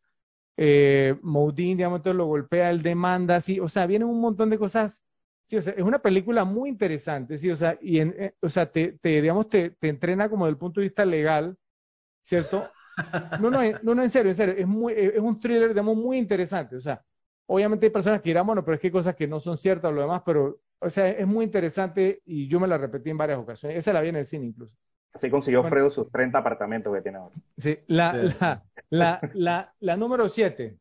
eh, Moudin, digamos, lo golpea, él demanda, ¿sí? O sea, vienen un montón de cosas, sí, o sea, es una película muy interesante, ¿sí? O sea, y en, eh, o sea, te, digamos, te, te entrena como desde el punto de vista legal, ¿cierto? No, no, no, en serio, en serio, es, muy, es un thriller, digamos, muy interesante. O sea, obviamente hay personas que dirán, bueno, pero es que hay cosas que no son ciertas o lo demás, pero, o sea, es muy interesante y yo me la repetí en varias ocasiones. Esa la vi en el cine incluso. Así consiguió Fredo sus 30 apartamentos que tiene ahora. Sí, la, la, la, la, la número 7.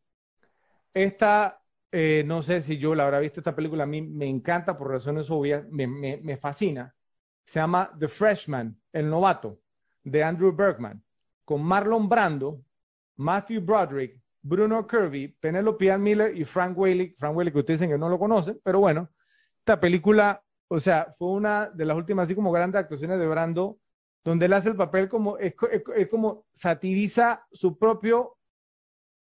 Esta, eh, no sé si yo la habrá visto esta película, a mí me encanta por razones obvias, me, me, me fascina. Se llama The Freshman, El Novato, de Andrew Bergman con Marlon Brando, Matthew Broderick, Bruno Kirby, Penelope Ann Miller y Frank Whaley, Frank Whaley que ustedes dicen que no lo conocen, pero bueno, esta película, o sea, fue una de las últimas así como grandes actuaciones de Brando, donde él hace el papel como, es, como satiriza su propio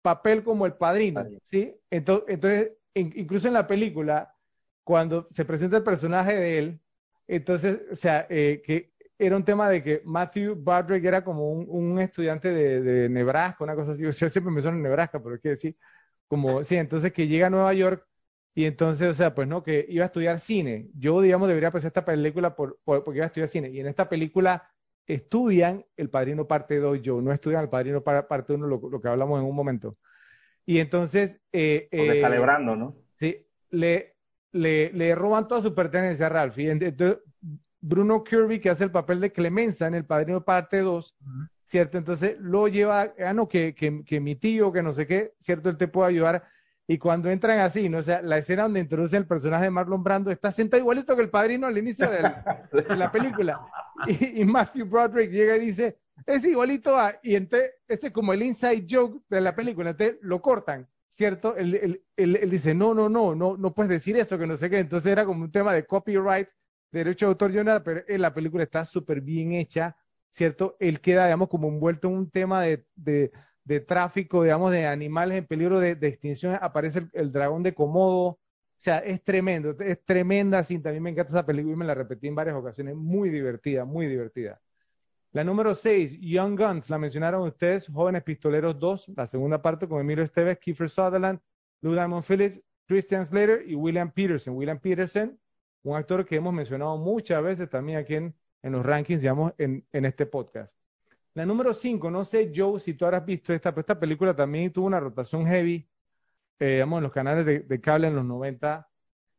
papel como el padrino, ¿sí? Entonces, entonces incluso en la película, cuando se presenta el personaje de él, entonces, o sea, eh, que era un tema de que Matthew Broderick era como un, estudiante de, Nebraska, una cosa así. Yo siempre me suena en Nebraska, pero es que decir, como, sí, entonces que llega a Nueva York y entonces, o sea, pues no, que iba a estudiar cine. Yo, digamos, debería pensar esta película por, porque iba a estudiar cine. Y en esta película estudian El Padrino Parte 2, yo no estudian El Padrino Parte 1, lo, que hablamos en un momento. Y entonces... Eh, eh, celebrando, ¿no? Sí, le, le, le roban toda su pertenencia a Ralph. Y entonces, Bruno Kirby, que hace el papel de Clemenza en El Padrino Parte 2, ¿cierto? Entonces lo lleva, ah, no, que, que, que, mi tío, que no sé qué, ¿cierto? Él te puede ayudar. Y cuando entran así, ¿no? O sea, la escena donde introduce el personaje de Marlon Brando está sentado igualito que el padrino al inicio de la, película. Y, Matthew Broderick llega y dice, es igualito a, y entonces, este es como el inside joke de la película, entonces lo cortan, ¿cierto? Él, dice, no, no, no, no, no puedes decir eso, que no sé qué. Entonces era como un tema de copyright, derecho de autor, yo nada, pero la película está súper bien hecha, ¿cierto? Él queda, digamos, como envuelto en un tema de, de, de tráfico, digamos, de animales en peligro de, extinción. Aparece el, dragón de Komodo. O sea, es tremendo, es tremenda cinta. A mí me encanta esa película y me la repetí en varias ocasiones. Muy divertida, muy divertida. La número 6, Young Guns, la mencionaron ustedes, Jóvenes Pistoleros 2, la segunda parte con Emilio Esteves, Kiefer Sutherland, Lou Diamond Phillips, Christian Slater y William Peterson. William Peterson, un actor que hemos mencionado muchas veces también aquí en, en los rankings, digamos, en, en este podcast. La número 5, no sé, Joe, si tú habrás visto esta, pero esta película también tuvo una rotación heavy, eh, digamos, en los canales de, cable en los 90.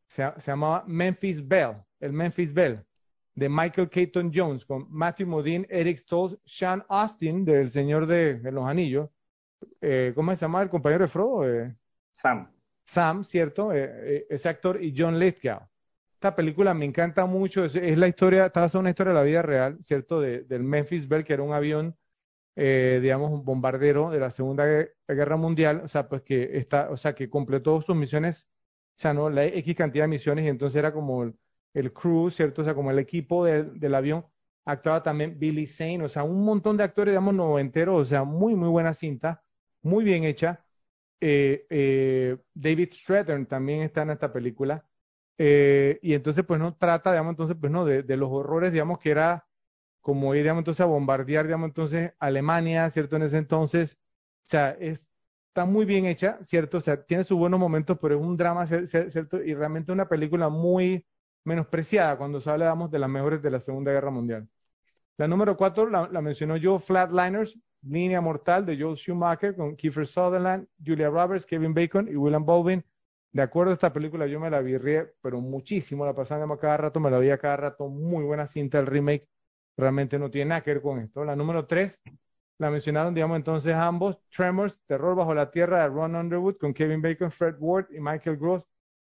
Se, llamaba Memphis Bell, el Memphis Bell, de Michael Keaton Jones, con Matthew Modine, Eric Stoltz, Sean Austin, del Señor de, los Anillos. Eh, ¿Cómo se llama el compañero de Frodo? Eh, Sam. Sam, ¿cierto? ese actor, y John Lithgow esta película me encanta mucho, es, la historia, está basada en una historia de la vida real, ¿cierto? del Memphis Bell, que era un avión, eh, digamos, un bombardero de la Segunda Guerra Mundial, o sea, pues que está, o sea, que completó sus misiones, o sea, ¿no? La X cantidad de misiones, y entonces era como el, crew, ¿cierto? O sea, como el equipo del, avión. Actuaba también Billy Zane, o sea, un montón de actores, digamos, noventeros, o sea, muy, muy buena cinta, muy bien hecha. Eh, eh, David Stratton también está en esta película. Eh, y entonces, pues no trata, digamos, entonces, pues no, de, los horrores, digamos, que era como ir, digamos, entonces a bombardear, digamos, entonces Alemania, ¿cierto? En ese entonces, o sea, es, está muy bien hecha, ¿cierto? O sea, tiene sus buenos momentos, pero es un drama, ¿cierto? Y realmente una película muy menospreciada cuando se habla, digamos, de las mejores de la Segunda Guerra Mundial. La número cuatro la, la mencionó yo, Flatliners, Línea Mortal de Joel Schumacher con Kiefer Sutherland, Julia Roberts, Kevin Bacon y William Baldwin de acuerdo a esta película, yo me la vi, pero muchísimo, la pasaba cada rato, me la veía cada rato, muy buena cinta, el remake realmente no tiene nada que ver con esto. La número tres, la mencionaron, digamos, entonces ambos, Tremors, Terror bajo la Tierra de Ron Underwood, con Kevin Bacon, Fred Ward y Michael Gross,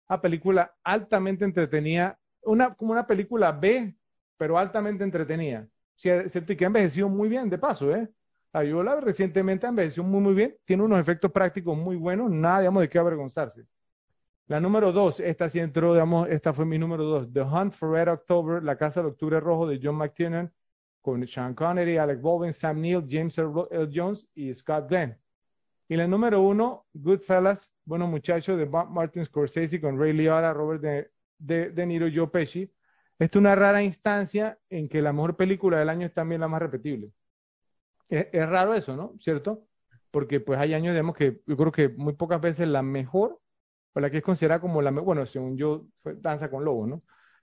una película altamente entretenida, una, como una película B, pero altamente entretenida. Cierto, y que ha envejecido muy bien, de paso, ¿eh? La recientemente envejeció muy, muy bien, tiene unos efectos prácticos muy buenos, nada, digamos, de qué avergonzarse. La número dos, esta sí entró, digamos, esta fue mi número dos. The Hunt for Red October, La Casa del Octubre Rojo de John McTiernan, con Sean Connery, Alec Baldwin, Sam Neill, James L. Jones y Scott Glenn. Y la número uno, Goodfellas, Bueno Muchacho de Martin Scorsese con Ray Liotta, Robert De, de, Niro y Joe Pesci. Esta es una rara instancia en que la mejor película del año es también la más repetible. Es, es raro eso, ¿no? ¿Cierto? Porque pues hay años, digamos, que yo creo que muy pocas veces la mejor o la que es considerada como la, bueno, según yo, Danza con Lobos, ¿no?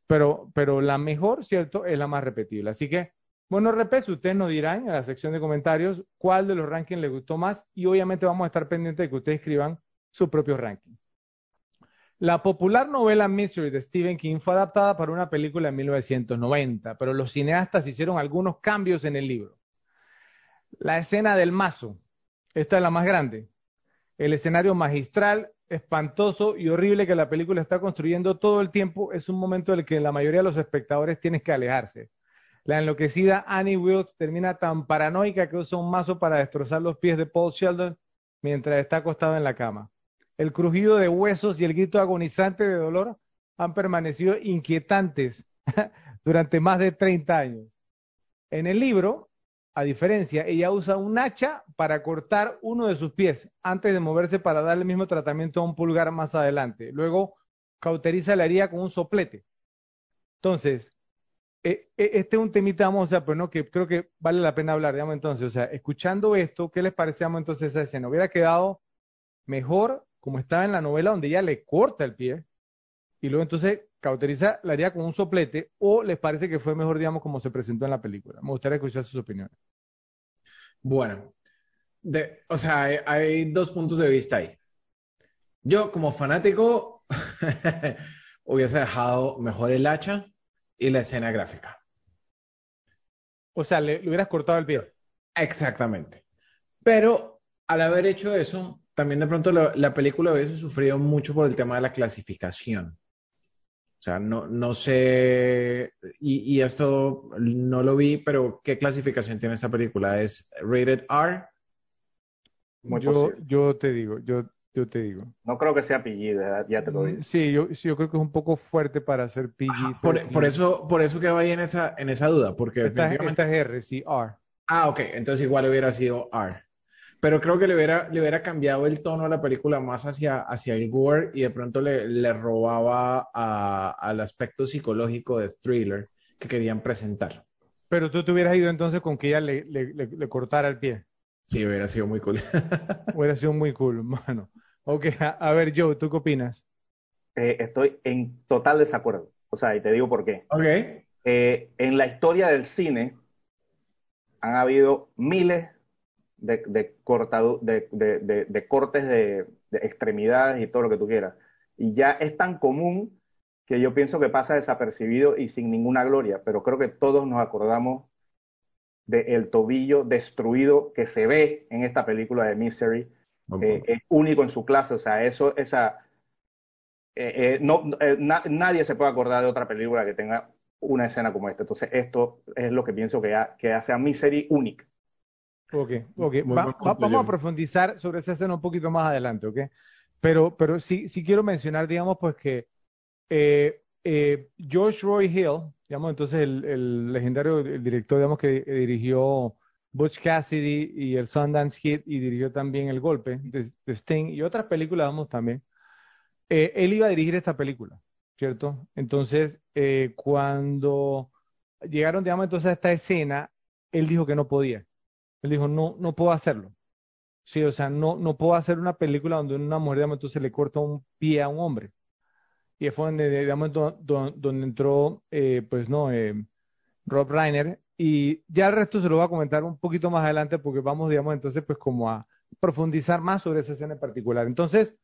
Pero, pero la mejor, ¿cierto? Es la más repetible. Así que, bueno, repes, ustedes nos dirán en la sección de comentarios cuál de los rankings les gustó más y obviamente vamos a estar pendientes de que ustedes escriban su propio ranking. La popular novela Mystery de Stephen King fue adaptada para una película en 1990, pero los cineastas hicieron algunos cambios en el libro. La escena del mazo, esta es la más grande. El escenario magistral espantoso y horrible que la película está construyendo todo el tiempo es un momento en el que la mayoría de los espectadores tienen que alejarse. La enloquecida Annie Wilkes termina tan paranoica que usa un mazo para destrozar los pies de Paul Sheldon mientras está acostado en la cama. El crujido de huesos y el grito agonizante de dolor han permanecido inquietantes durante más de 30 años. En el libro, a diferencia, ella usa un hacha para cortar uno de sus pies antes de moverse para darle el mismo tratamiento a un pulgar más adelante. Luego cauteriza la herida con un soplete. Entonces, e, e, este es un temita, vamos, a pues no, que creo que vale la pena hablar, digamos, entonces, o sea, escuchando esto, ¿qué les parecía entonces esa escena? ¿Hubiera quedado mejor como estaba en la novela donde ella le corta el pie y luego entonces cauteriza la herida con un soplete o les parece que fue mejor, digamos, como se presentó en la película? Me gustaría escuchar sus opiniones. Bueno, o sea, hay, dos puntos de vista ahí. Yo, como fanático, hubiese dejado mejor el hacha y la escena gráfica. O sea, le, hubieras cortado el pie. Exactamente. Pero al haber hecho eso, también de pronto la, película hubiese sufrido mucho por el tema de la clasificación. O sea, no, no sé, y, y, esto no lo vi, pero ¿qué clasificación tiene esta película? ¿Es rated R? yo, yo te digo, yo, yo te digo. No creo que sea PG, ya te lo digo. Sí, yo, yo creo que es un poco fuerte para ser PG. por, por, eso, por eso que ahí en esa, en esa duda, porque esta, es R, sí, R. Ah, ok, entonces igual hubiera sido R. Pero creo que le hubiera, le hubiera cambiado el tono a la película más hacia, hacia el gore y de pronto le, le robaba al aspecto psicológico de thriller que querían presentar. Pero tú te hubieras ido entonces con que ella le, le, le cortara el pie. Sí, hubiera sido muy cool. hubiera sido muy cool, mano. Ok, a, ver, Joe, ¿tú qué opinas? Eh, estoy en total desacuerdo. O sea, y te digo por qué. Ok. Eh, en la historia del cine han habido miles de, de, de, de cortes de, extremidades y todo lo que tú quieras. Y ya es tan común que yo pienso que pasa desapercibido y sin ninguna gloria, pero creo que todos nos acordamos del tobillo destruido que se ve en esta película de Misery. Eh, es único en su clase, o sea, eso, esa, eh, eh, no, nadie se puede acordar de otra película que tenga una escena como esta. Entonces, esto es lo que pienso que, que hace a Misery única. Ok, ok. vamos a profundizar sobre esa escena un poquito más adelante, ok. Pero, pero sí, sí quiero mencionar, digamos, pues que eh, George Roy Hill, digamos, entonces el, legendario director, digamos, que dirigió Butch Cassidy y el Sundance Hit y dirigió también El Golpe de, Sting y otras películas, vamos, también. Eh, él iba a dirigir esta película, ¿cierto? Entonces, eh, cuando llegaron, digamos, entonces a esta escena, él dijo que no podía. Él dijo, no, no puedo hacerlo. Sí, o sea, no, no puedo hacer una película donde una mujer, digamos, entonces le corta un pie a un hombre y fue donde, digamos, donde, entró, eh, pues no, eh, Rob Reiner, y ya el resto se lo voy a comentar un poquito más adelante porque vamos, digamos, entonces, pues como a profundizar más sobre esa escena en particular. Entonces,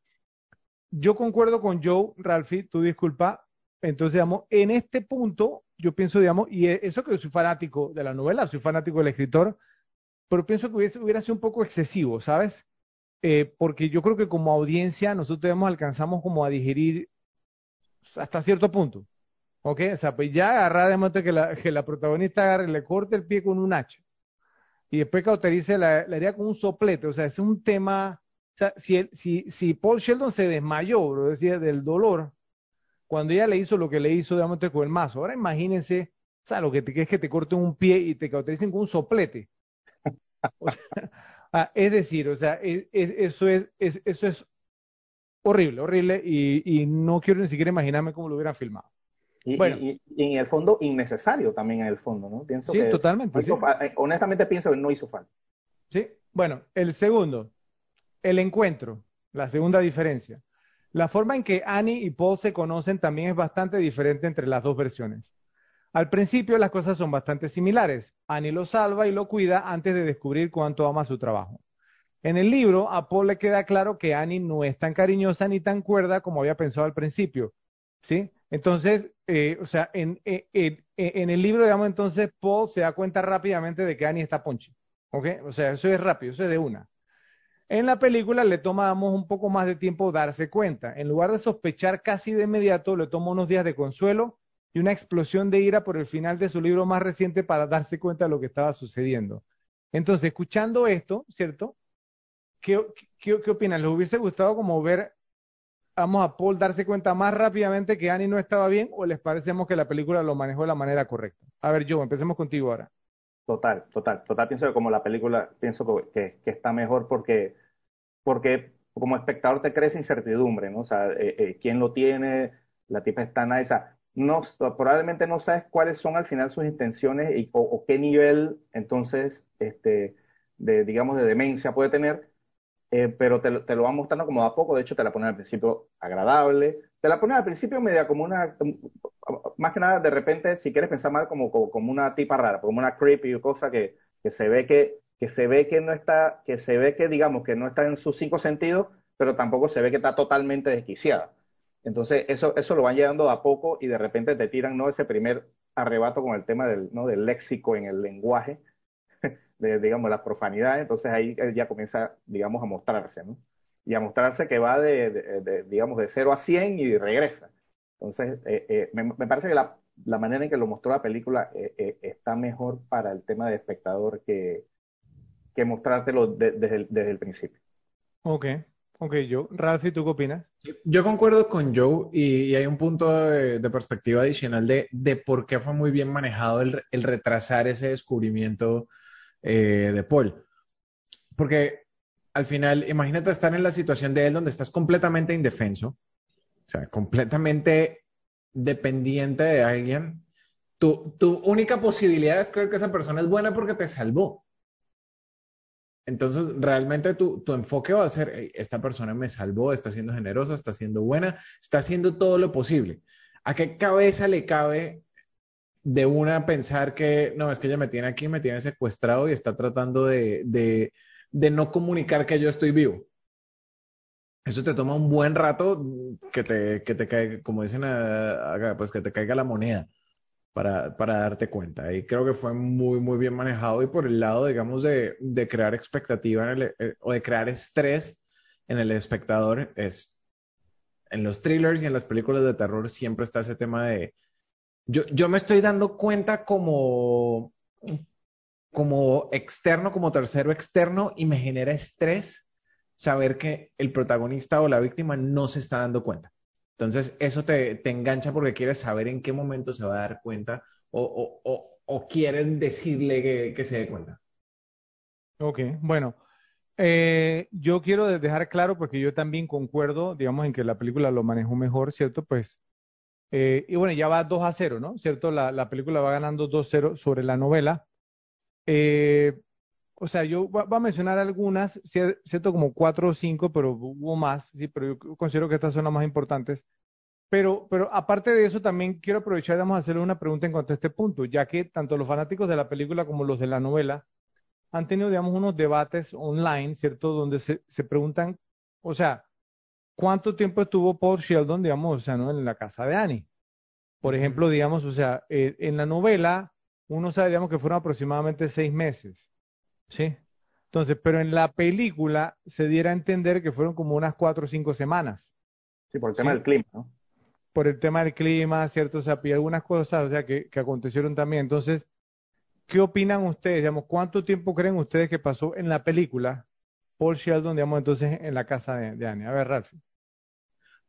yo concuerdo con Joe, Ralphie, tú disculpa, entonces, digamos, en este punto, yo pienso, digamos, y eso que yo soy fanático de la novela, soy fanático del escritor, pero pienso que hubiese, hubiera sido un poco excesivo, ¿sabes? Eh, porque yo creo que como audiencia nosotros digamos, alcanzamos como a digerir hasta cierto punto. ¿Ok? O sea, pues ya agarrar de modo que la, protagonista agarre, le corte el pie con un hacha. Y después cauterice la, herida con un soplete. O sea, es un tema. O sea, si, si, si Paul Sheldon se desmayó, bro, decía, del dolor, cuando ella le hizo lo que le hizo, digamos, con el mazo. Ahora imagínense, o sea, lo que, te, es que te corten un pie y te cautericen con un soplete. Ah, es decir, o sea, eso, es, eso es horrible, horrible, y, no quiero ni siquiera imaginarme cómo lo hubiera filmado. Y, bueno. y, en el fondo, innecesario también en el fondo, ¿no? Pienso sí, totalmente. Eh, honestamente pienso que no hizo falta. Sí, bueno, el segundo, el encuentro, la segunda diferencia. La forma en que Annie y Paul se conocen también es bastante diferente entre las dos versiones. Al principio las cosas son bastante similares. Annie lo salva y lo cuida antes de descubrir cuánto ama su trabajo. En el libro, a Paul le queda claro que Annie no es tan cariñosa ni tan cuerda como había pensado al principio, ¿sí? Entonces, eh, o sea, en, eh, en, el libro, digamos, entonces Paul se da cuenta rápidamente de que Annie está ponche, ¿ok? O sea, eso es rápido, eso es de una. En la película le tomamos un poco más de tiempo darse cuenta. En lugar de sospechar casi de inmediato, le toma unos días de consuelo y una explosión de ira por el final de su libro más reciente para darse cuenta de lo que estaba sucediendo. Entonces, escuchando esto, ¿cierto? ¿Qué, qué, qué opinan? ¿Les hubiese gustado como ver, vamos a Paul darse cuenta más rápidamente que Annie no estaba bien o les parecemos que la película lo manejó de la manera correcta? A ver, Joe, empecemos contigo ahora. Total, total, total. Pienso que como la película, pienso que, que está mejor porque, porque como espectador te crees incertidumbre, ¿no? O sea, eh, eh, ¿quién lo tiene? La tipa está nice. No, probablemente no sabes cuáles son al final sus intenciones y, o, o, qué nivel, entonces, este, de, digamos, de demencia puede tener eh, pero te, te, lo va mostrando como a poco, de hecho te la ponen al principio agradable, te la ponen al principio media como una, más que nada de repente, si quieres pensar mal, como, como, una tipa rara, como una creepy cosa que, que se ve que, que se ve que no está, que se ve que digamos que no está en sus cinco sentidos, pero tampoco se ve que está totalmente desquiciada. Entonces, eso, eso lo van llevando a poco y de repente te tiran, ¿no? Ese primer arrebato con el tema del, ¿no? del léxico en el lenguaje, de, digamos, las profanidades. Entonces ahí ya comienza, digamos, a mostrarse, ¿no? Y a mostrarse que va de, de digamos, de 0 a 100 y regresa. Entonces, eh, eh, me, parece que la, la, manera en que lo mostró la película eh, está mejor para el tema de espectador que, que mostrártelo desde, desde el principio. Ok. Ok, Joe. Ralph, ¿tú qué opinas? Yo concuerdo con Joe y, hay un punto de, perspectiva adicional de, por qué fue muy bien manejado el, el retrasar ese descubrimiento eh, de Paul. Porque al final, imagínate estar en la situación de él donde estás completamente indefenso, o sea, completamente dependiente de alguien. Tu, tu única posibilidad es creer que esa persona es buena porque te salvó. Entonces, realmente tu, tu, enfoque va a ser, esta persona me salvó, está siendo generosa, está siendo buena, está haciendo todo lo posible. ¿A qué cabeza le cabe de una pensar que, no, es que ella me tiene aquí, me tiene secuestrado y está tratando de, de, de no comunicar que yo estoy vivo? Eso te toma un buen rato que te, que te caiga, como dicen, pues que te caiga la moneda para, para darte cuenta. Y creo que fue muy, muy bien manejado y por el lado, digamos, de, de crear expectativa en el, eh, o de crear estrés en el espectador, es en los thrillers y en las películas de terror siempre está ese tema de... Yo, yo me estoy dando cuenta como, como externo, como tercero externo, y me genera estrés saber que el protagonista o la víctima no se está dando cuenta. Entonces, eso te, te, engancha porque quieres saber en qué momento se va a dar cuenta o, o, o, o quieres decirle que, que, se dé cuenta. Ok, bueno, eh, yo quiero dejar claro, porque yo también concuerdo, digamos, en que la película lo manejó mejor, ¿cierto? Pues, eh, y bueno, ya va 2 a 0, ¿no? ¿Cierto? La, la película va ganando 2-0 sobre la novela. Eh, o sea, yo voy a mencionar algunas, cierto, como cuatro o cinco, pero hubo más, sí, pero yo considero que estas son las más importantes. Pero, pero aparte de eso, también quiero aprovechar, vamos a hacerle una pregunta en cuanto a este punto, ya que tanto los fanáticos de la película como los de la novela han tenido, digamos, unos debates online, ¿cierto? Donde se, se preguntan, o sea, ¿cuánto tiempo estuvo Paul Sheldon, digamos, o sea, ¿no? en la casa de Annie? Por ejemplo, digamos, o sea, eh, en la novela, uno sabe, digamos, que fueron aproximadamente seis meses. Sí. Entonces, pero en la película se diera a entender que fueron como unas cuatro o cinco semanas. Sí, por el tema del clima, ¿no? Por el tema del clima, ¿cierto? O sea, y algunas cosas, o sea, que, que acontecieron también. Entonces, ¿qué opinan ustedes? Digamos, ¿cuánto tiempo creen ustedes que pasó en la película Paul Sheldon, digamos, entonces en la casa de, de Annie? A ver, Ralph. O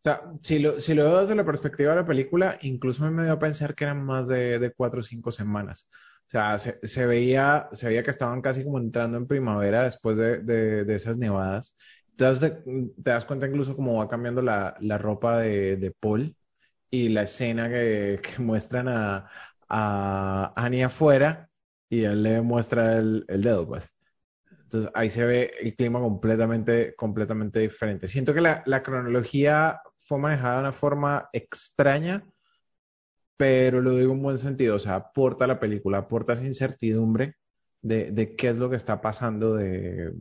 sea, si lo, si lo veo desde la perspectiva de la película, incluso me dio a pensar que eran más de, de cuatro o cinco semanas. O sea, se, veía, se veía que estaban casi como entrando en primavera después de, esas nevadas. Entonces te, das cuenta incluso cómo va cambiando la, ropa de, Paul y la escena que, muestran a, Annie afuera y él le muestra el, dedo, pues. Entonces ahí se ve el clima completamente, completamente diferente. Siento que la cronología fue manejada de una forma extraña, pero lo digo en buen sentido, o sea, aporta la película, aporta esa incertidumbre de, de qué es lo que está pasando, de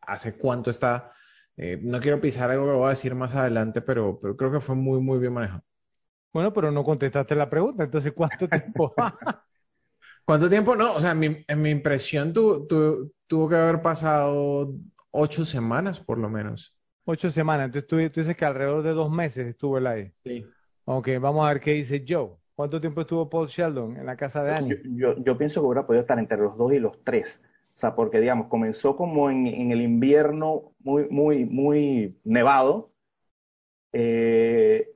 hace cuánto está. Eh, no quiero pisar algo que voy a decir más adelante, pero, pero creo que fue muy, muy bien manejado. Bueno, pero no contestaste la pregunta, entonces, ¿cuánto tiempo? ¿Cuánto tiempo? No, o sea, mi, en mi impresión tu, tu, tuvo que haber pasado ocho semanas, por lo menos. Ocho semanas, entonces tú, tú dices que alrededor de dos meses estuvo él ahí. Sí. Ok, vamos a ver qué dice Joe. ¿Cuánto tiempo estuvo Paul Sheldon en la casa de Annie? Yo, yo, yo, pienso que hubiera podido estar entre los dos y los tres. O sea, porque, digamos, comenzó como en, en el invierno muy, muy, muy nevado. Eh,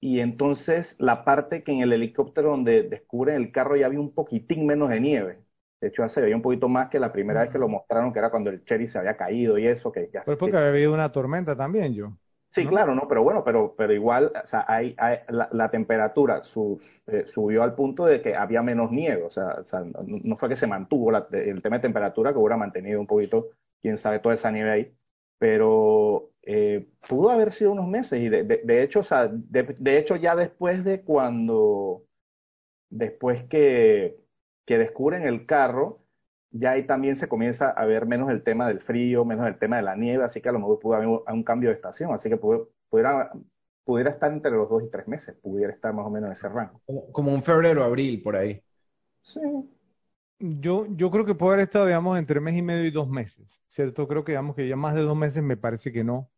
y entonces la parte que en el helicóptero donde descubren el carro ya había un poquitín menos de nieve. De hecho, ya se veía un poquito más que la primera vez que lo mostraron, que era cuando el Cherry se había caído y eso. que ya Pero porque había habido una tormenta también, yo. Sí, ¿no? claro, no, pero bueno, pero, pero igual, o sea, hay, hay la, la, temperatura su, eh, subió al punto de que había menos nieve, o sea, o sea no, no, fue que se mantuvo la, el tema de temperatura, que hubiera mantenido un poquito, quién sabe, toda esa nieve ahí, pero eh, pudo haber sido unos meses, y de, de, de hecho, o sea, de, de, hecho ya después de cuando, después que, que descubren el carro, ya ahí también se comienza a ver menos el tema del frío, menos el tema de la nieve, así que a lo mejor pudo haber un cambio de estación, así que pudiera, pudiera estar entre los dos y tres meses, pudiera estar más o menos en ese rango. Como, como un febrero, abril, por ahí. Sí, Yo, yo creo que puede haber estado, digamos, entre mes y medio y dos meses, ¿cierto? Creo que, digamos, que ya más de dos meses me parece que no.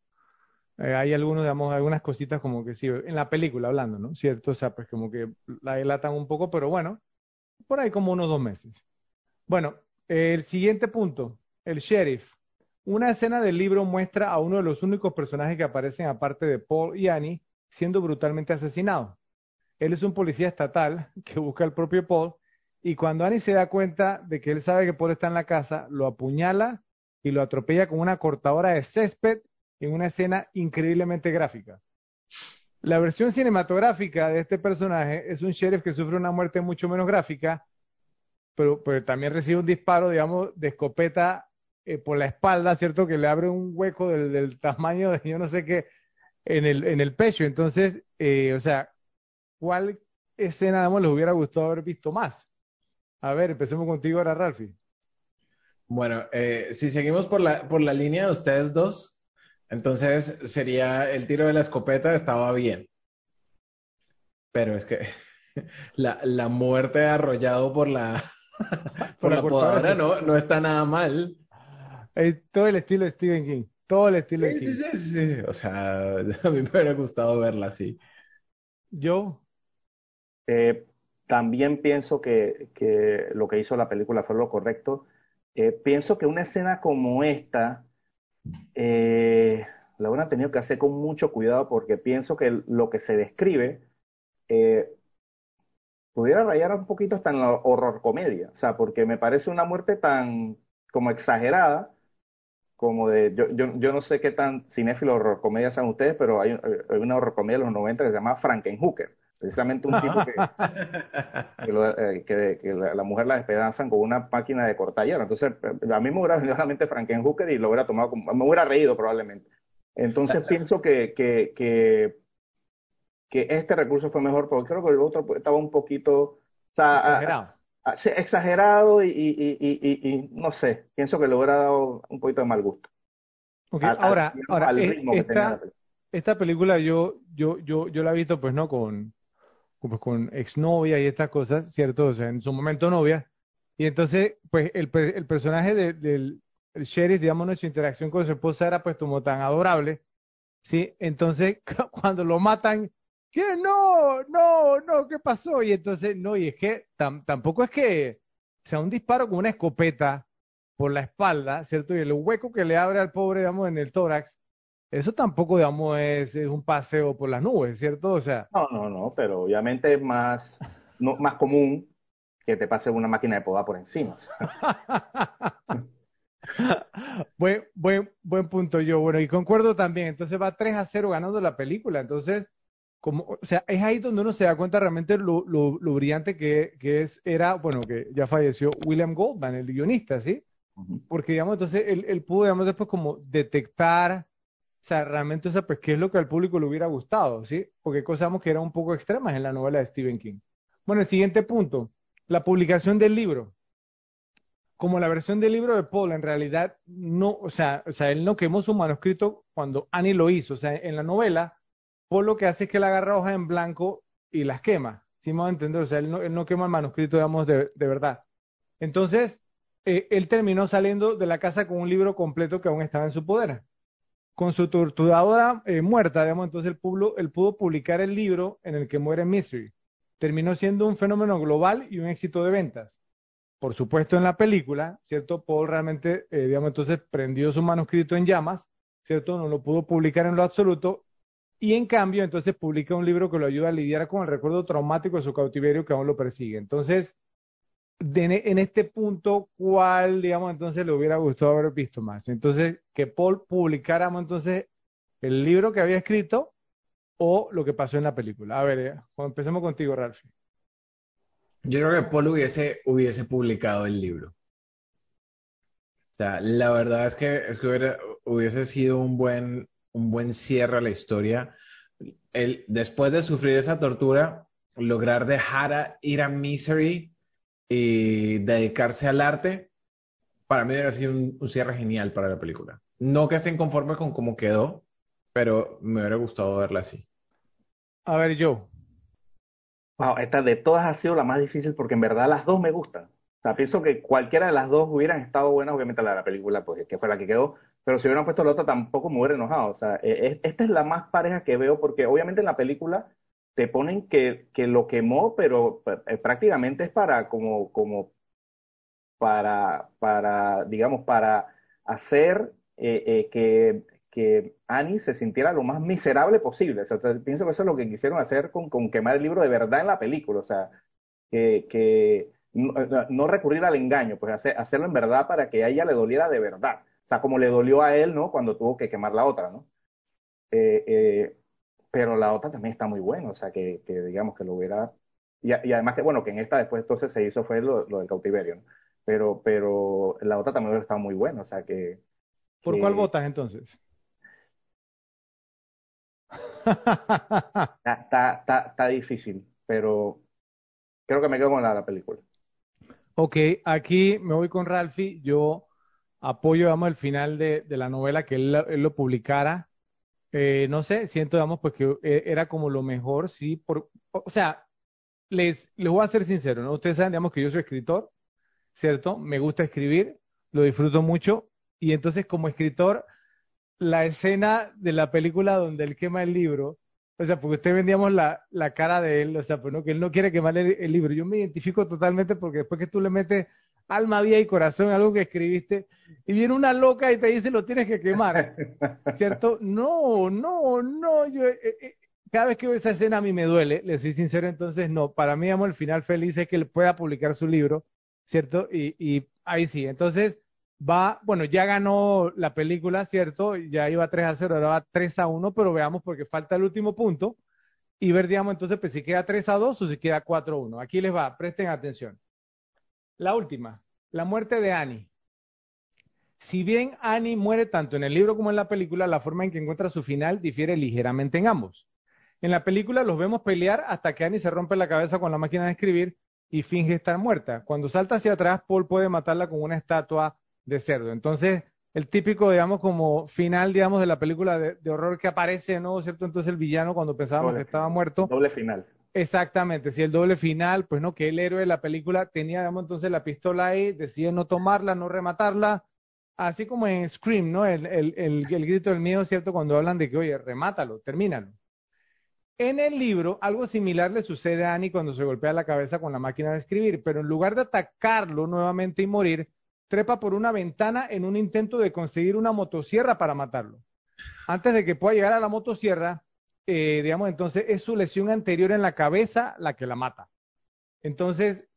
Eh, hay algunos, digamos, algunas cositas como que sí, en la película hablando, ¿no? ¿Cierto? O sea, pues como que la delatan un poco, pero bueno, por ahí como unos dos meses. Bueno, el siguiente punto, el sheriff. Una escena del libro muestra a uno de los únicos personajes que aparecen aparte de Paul y Annie siendo brutalmente asesinado. Él es un policía estatal que busca al propio Paul y cuando Annie se da cuenta de que él sabe que Paul está en la casa, lo apuñala y lo atropella con una cortadora de césped en una escena increíblemente gráfica. La versión cinematográfica de este personaje es un sheriff que sufre una muerte mucho menos gráfica, pero, pero también recibe un disparo, digamos, de escopeta eh, por la espalda, ¿cierto? Que le abre un hueco del, del tamaño de yo no sé qué en el, en el pecho. Entonces, eh, o sea, ¿cuál escena, digamos, les hubiera gustado haber visto más? A ver, empecemos contigo ahora, Ralphie. Bueno, eh, si seguimos por la, por la línea de ustedes dos, entonces sería el tiro de la escopeta estaba bien. Pero es que la, la muerte arrollado por la, por Por la podadora no, no está nada mal. Eh, todo el estilo de Stephen King, todo el estilo de Sí, King. sí, sí, sí. O sea, a mí me hubiera gustado verla así. Yo, Eh, también pienso que, que lo que hizo la película fue lo correcto. Eh, pienso que una escena como esta eh, la hubieran tenido que hacer con mucho cuidado porque pienso que lo que se describe eh, pudiera rayar un poquito hasta en la horror comedia. O sea, porque me parece una muerte tan como exagerada, como de, yo, yo, yo no sé qué tan cinéfilo horror comedia sean ustedes, pero hay, hay una horror comedia de los 90 que se llama Frankenhooker. Precisamente un tipo que, que, lo- eh, que- que la, la mujer la despedazan con una máquina de cortar hierro. Entonces, a mí me hubiera venido a la mente Frankenhooker y lo hubiera tomado como, me hubiera reído probablemente. Entonces pienso que, que, que, que este recurso fue mejor, porque creo que el otro estaba un poquito, o sea, a- exagerado. a- sí, exagerado y, y, y, no sé, pienso que le hubiera dado un poquito de mal gusto. Al, ahora, al eh, ritmo que tenía la esta, película. esta película yo, yo, yo, yo la he visto, pues, ¿no? Con, pues, con exnovia y estas cosas, ¿cierto? O sea, en su momento novia. Y entonces, pues, el, el personaje de- del el sheriff, digamos, ¿no? su interacción con su esposa era, pues, como tan adorable, ¿sí? Entonces, cuando lo matan, ¿qué? No, no, no, ¿qué pasó? Y entonces, no, y es que tam- tampoco es que sea un disparo con una escopeta por la espalda, ¿cierto? Y el hueco que le abre al pobre, digamos, en el tórax, eso tampoco, digamos, es, es un paseo por las nubes, ¿cierto? O sea, No, no, no, pero obviamente es más, no, más común que te pase una máquina de podar por encima. buen, buen, buen punto yo. Bueno, y concuerdo también. Entonces va 3 a 0 ganando la película. Entonces, como, o sea, es ahí donde uno se da cuenta realmente lo, lo, lo brillante que, que es, era, bueno, que ya falleció William Goldman, el guionista, ¿sí? Porque, digamos, entonces él, él pudo, digamos, después como detectar, o sea, realmente, o sea, pues, qué es lo que al público le hubiera gustado, ¿sí? Porque cosas que eran un poco extremas en la novela de Stephen King. Bueno, el siguiente punto, la publicación del libro. Como la versión del libro de Paul, en realidad, no, o sea, o sea, él no quemó su manuscrito cuando Annie lo hizo. O sea, en la novela, Paul lo que hace es que él agarra hojas en blanco y las quema. ¿Sí me entender? O sea, él no, él no quema el manuscrito, digamos, de, verdad. Entonces, eh, él terminó saliendo de la casa con un libro completo que aún estaba en su poder. Con su torturadora eh, muerta, digamos, entonces él pudo, él pudo publicar el libro en el que muere Mystery. Terminó siendo un fenómeno global y un éxito de ventas. Por supuesto, en la película, ¿cierto? Paul realmente, eh, digamos, entonces prendió su manuscrito en llamas, ¿cierto? No lo pudo publicar en lo absoluto. Y en cambio, entonces publica un libro que lo ayuda a lidiar con el recuerdo traumático de su cautiverio que aún lo persigue. Entonces, en este punto, ¿cuál, digamos, entonces le hubiera gustado haber visto más? Entonces, que Paul publicara, entonces, el libro que había escrito o lo que pasó en la película. A ver, eh, empecemos contigo, Ralph. Yo creo que Paul hubiese, hubiese publicado el libro. O sea, la verdad es que, es que hubiese sido un buen, un buen cierre a la historia. El, después de sufrir esa tortura, lograr dejar a, ir a Misery y dedicarse al arte, para mí hubiera sido un, un cierre genial para la película. No que estén conforme con cómo quedó, pero me hubiera gustado verla así. A ver, yo. Wow, esta de todas ha sido la más difícil porque en verdad las dos me gustan. O sea, pienso que cualquiera de las dos hubieran estado buenas, obviamente la de la película, pues que fue la que quedó, pero si hubieran puesto la otra tampoco me hubiera enojado. O sea, e, e, esta es la más pareja que veo porque obviamente en la película te ponen que, que lo quemó, pero eh, prácticamente es para como, como para, para, digamos, para hacer eh, eh, que, que Annie se sintiera lo más miserable posible. O sea, pienso que eso es lo que quisieron hacer con, con quemar el libro de verdad en la película. O sea, que, que no, recurrir al engaño, pues hacerlo en verdad para que a ella le doliera de verdad. O sea, como le dolió a él, ¿no? Cuando tuvo que quemar la otra, ¿no? Eh, eh, pero la otra también está muy buena, o sea, que, que digamos que lo hubiera... Y, y, además que, bueno, que en esta después entonces se hizo fue lo, del cautiverio, ¿no? Pero, pero la otra también hubiera estado muy buena, o sea, que... ¿Por cuál votas entonces? está, está, está, difícil, pero creo que me quedo con la, la película. Ok, aquí me voy con Ralphie. Yo apoyo, digamos, el final de, la novela que él, lo publicara. Eh, no sé, siento, digamos, pues que eh, era como lo mejor, sí. Por, o sea, les, les voy a ser sincero, ¿no? Ustedes saben, digamos, que yo soy escritor, ¿cierto? Me gusta escribir, lo disfruto mucho. Y entonces, como escritor, la escena de la película donde él quema el libro, o sea, porque usted vendíamos la, la cara de él, o sea, pues no, que él no quiere quemar el, libro. Yo me identifico totalmente porque después que tú le metes alma, vida y corazón algo que escribiste y viene una loca y te dice lo tienes que quemar, ¿cierto? No, no, no, yo... Eh, eh, cada vez que veo esa escena a mí me duele, le soy sincero, entonces no, para mí, amo el final feliz es que él pueda publicar su libro, ¿cierto? Y, y ahí sí, entonces va, bueno, ya ganó la película, ¿cierto? Ya iba 3 a 0, ahora va 3 a 1, pero veamos porque falta el último punto y ver, digamos, entonces, pues si queda 3 a 2 o si queda 4 a 1. Aquí les va, presten atención. La última, la muerte de Annie. Si bien Annie muere tanto en el libro como en la película, la forma en que encuentra su final difiere ligeramente en ambos. En la película los vemos pelear hasta que Annie se rompe la cabeza con la máquina de escribir y finge estar muerta. Cuando salta hacia atrás, Paul puede matarla con una estatua de cerdo. Entonces, el típico, digamos, como final, digamos, de la película de, horror que aparece, ¿no? ¿Cierto? Entonces el villano cuando pensábamos que estaba muerto. Doble final. Exactamente, si el doble final, pues no, que el héroe de la película tenía, digamos, entonces la pistola ahí, decide no tomarla, no rematarla, así como en Scream, ¿no? El, el, el, el grito del miedo, ¿cierto? Cuando hablan de que, oye, remátalo, termínalo. En el libro, algo similar le sucede a Annie cuando se golpea la cabeza con la máquina de escribir, pero en lugar de atacarlo nuevamente y morir, trepa por una ventana en un intento de conseguir una motosierra para matarlo. Antes de que pueda llegar a la motosierra, eh, digamos, entonces es su lesión anterior en la cabeza la que la mata. Entonces,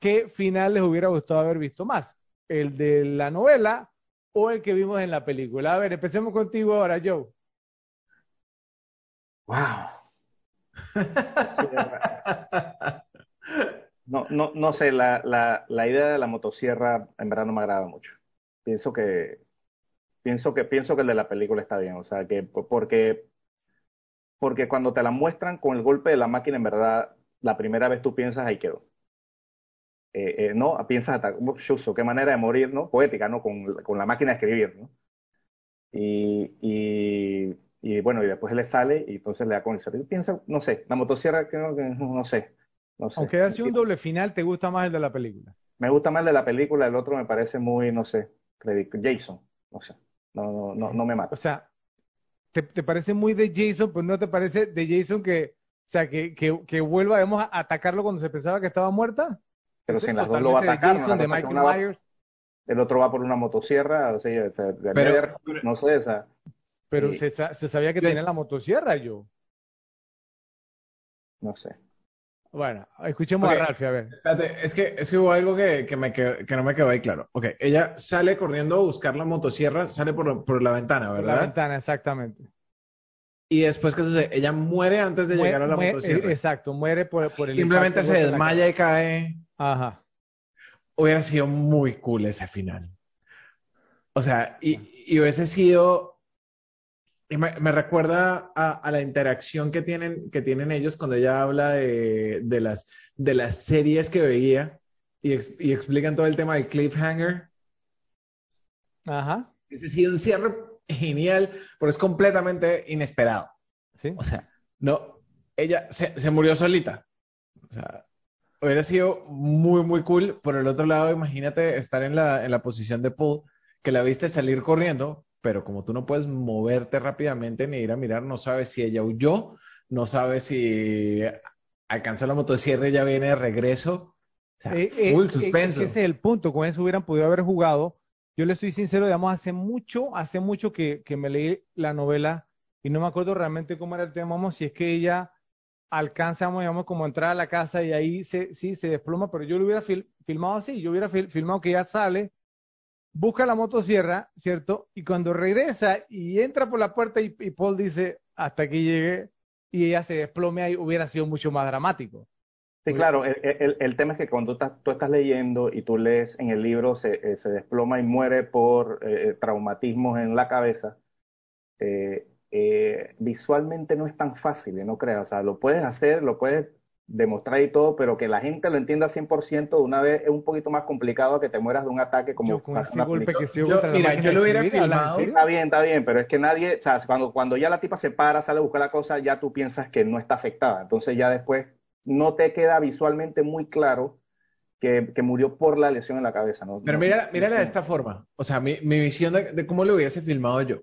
¿qué final les hubiera gustado haber visto más? ¿El de la novela o el que vimos en la película? A ver, empecemos contigo ahora, Joe. Wow. No, no, no sé, la, la, la idea de la motosierra en verdad no me agrada mucho. Pienso que, pienso que, pienso que el de la película está bien, o sea, que porque, porque cuando te la muestran con el golpe de la máquina, en verdad, la primera vez tú piensas, ahí quedó. Eh, eh, no, piensas hasta, chuso, qué manera de morir, ¿no? Poética, ¿no? Con, con la máquina de escribir, ¿no? Y, y, y, bueno, y después le sale y entonces le da con el cerro. Piensa, no sé, la motosierra, que no, no sé, aunque sido un doble final, ¿te gusta más el de la película? Me gusta más el de la película, el otro me parece muy, no sé, Jason, no sé, no, no, no, me mata. O sea, ¿te, parece muy de Jason, pues no te parece de Jason que, o sea, que, que, que vuelva, a atacarlo cuando se pensaba que estaba muerta? Pero si en las dos lo va a atacar, el otro va por una motosierra, o sea, de pero, no sé, esa. Pero se, se, sabía que tenía la motosierra, yo. No sé. Bueno, escuchemos a Ralph, a ver. es que, es que hubo algo que, que, me que no me quedó ahí claro. Ok, ella sale corriendo a buscar la motosierra, sale por, por la ventana, ¿verdad? Por la ventana, exactamente. Y después, ¿qué sucede? Ella muere antes de llegar a la motosierra. Exacto, muere por, por el Simplemente se desmaya y cae. Ajá. Hubiera sido muy cool ese final. O sea, y, y hubiese sido y me, recuerda a, la interacción que tienen, que tienen ellos cuando ella habla de, de las, de las series que veía y, y, explican todo el tema del cliffhanger. Ajá. Ese sí un cierre genial, pero es completamente inesperado. ¿Sí? O sea, no, ella se, se murió solita. O sea, hubiera sido muy, muy cool. Por el otro lado, imagínate estar en la, en la posición de Paul, que la viste salir corriendo, pero como tú no puedes moverte rápidamente ni ir a mirar, no sabes si ella huyó, no sabes si alcanzó la motosierra y ya viene de regreso. O sea, Eh, eh, full eh, suspenso. ese es el punto, con eso hubieran podido haber jugado. Yo le estoy sincero, digamos, hace mucho, hace mucho que, que me leí la novela y no me acuerdo realmente cómo era el tema, vamos, si es que ella alcanza, vamos, digamos, como a entrar a la casa y ahí se, sí, se desploma, pero yo lo hubiera fil- filmado así, yo hubiera fil- filmado que ella sale, busca la motosierra, ¿cierto? Y cuando regresa y entra por la puerta y, y Paul dice, hasta aquí llegué, y ella se desplome ahí, hubiera sido mucho más dramático. Sí, claro, el, el- el tema es que cuando tú estás, tú estás leyendo y tú lees en el libro, se, eh, se desploma y muere por eh, traumatismos en la cabeza, eh, eh, visualmente no es tan fácil, no creas, o sea, lo puedes hacer, lo puedes demostrar y todo, pero que la gente lo entienda 100% de una vez es un poquito más complicado que te mueras de un ataque como Yo con ese golpe que se Yo- mira, yo lo hubiera escribir, ¿hablas en filmado. Está bien, está bien, pero es que nadie, o sea, cuando, cuando ya la tipa se para, sale a buscar la cosa, ya tú piensas que no está afectada. Entonces ya después no te queda visualmente muy claro que, que murió por la lesión en la cabeza, ¿no? Pero mira, mírala de esta forma. O sea, mi, mi visión de, de cómo lo hubiese filmado yo.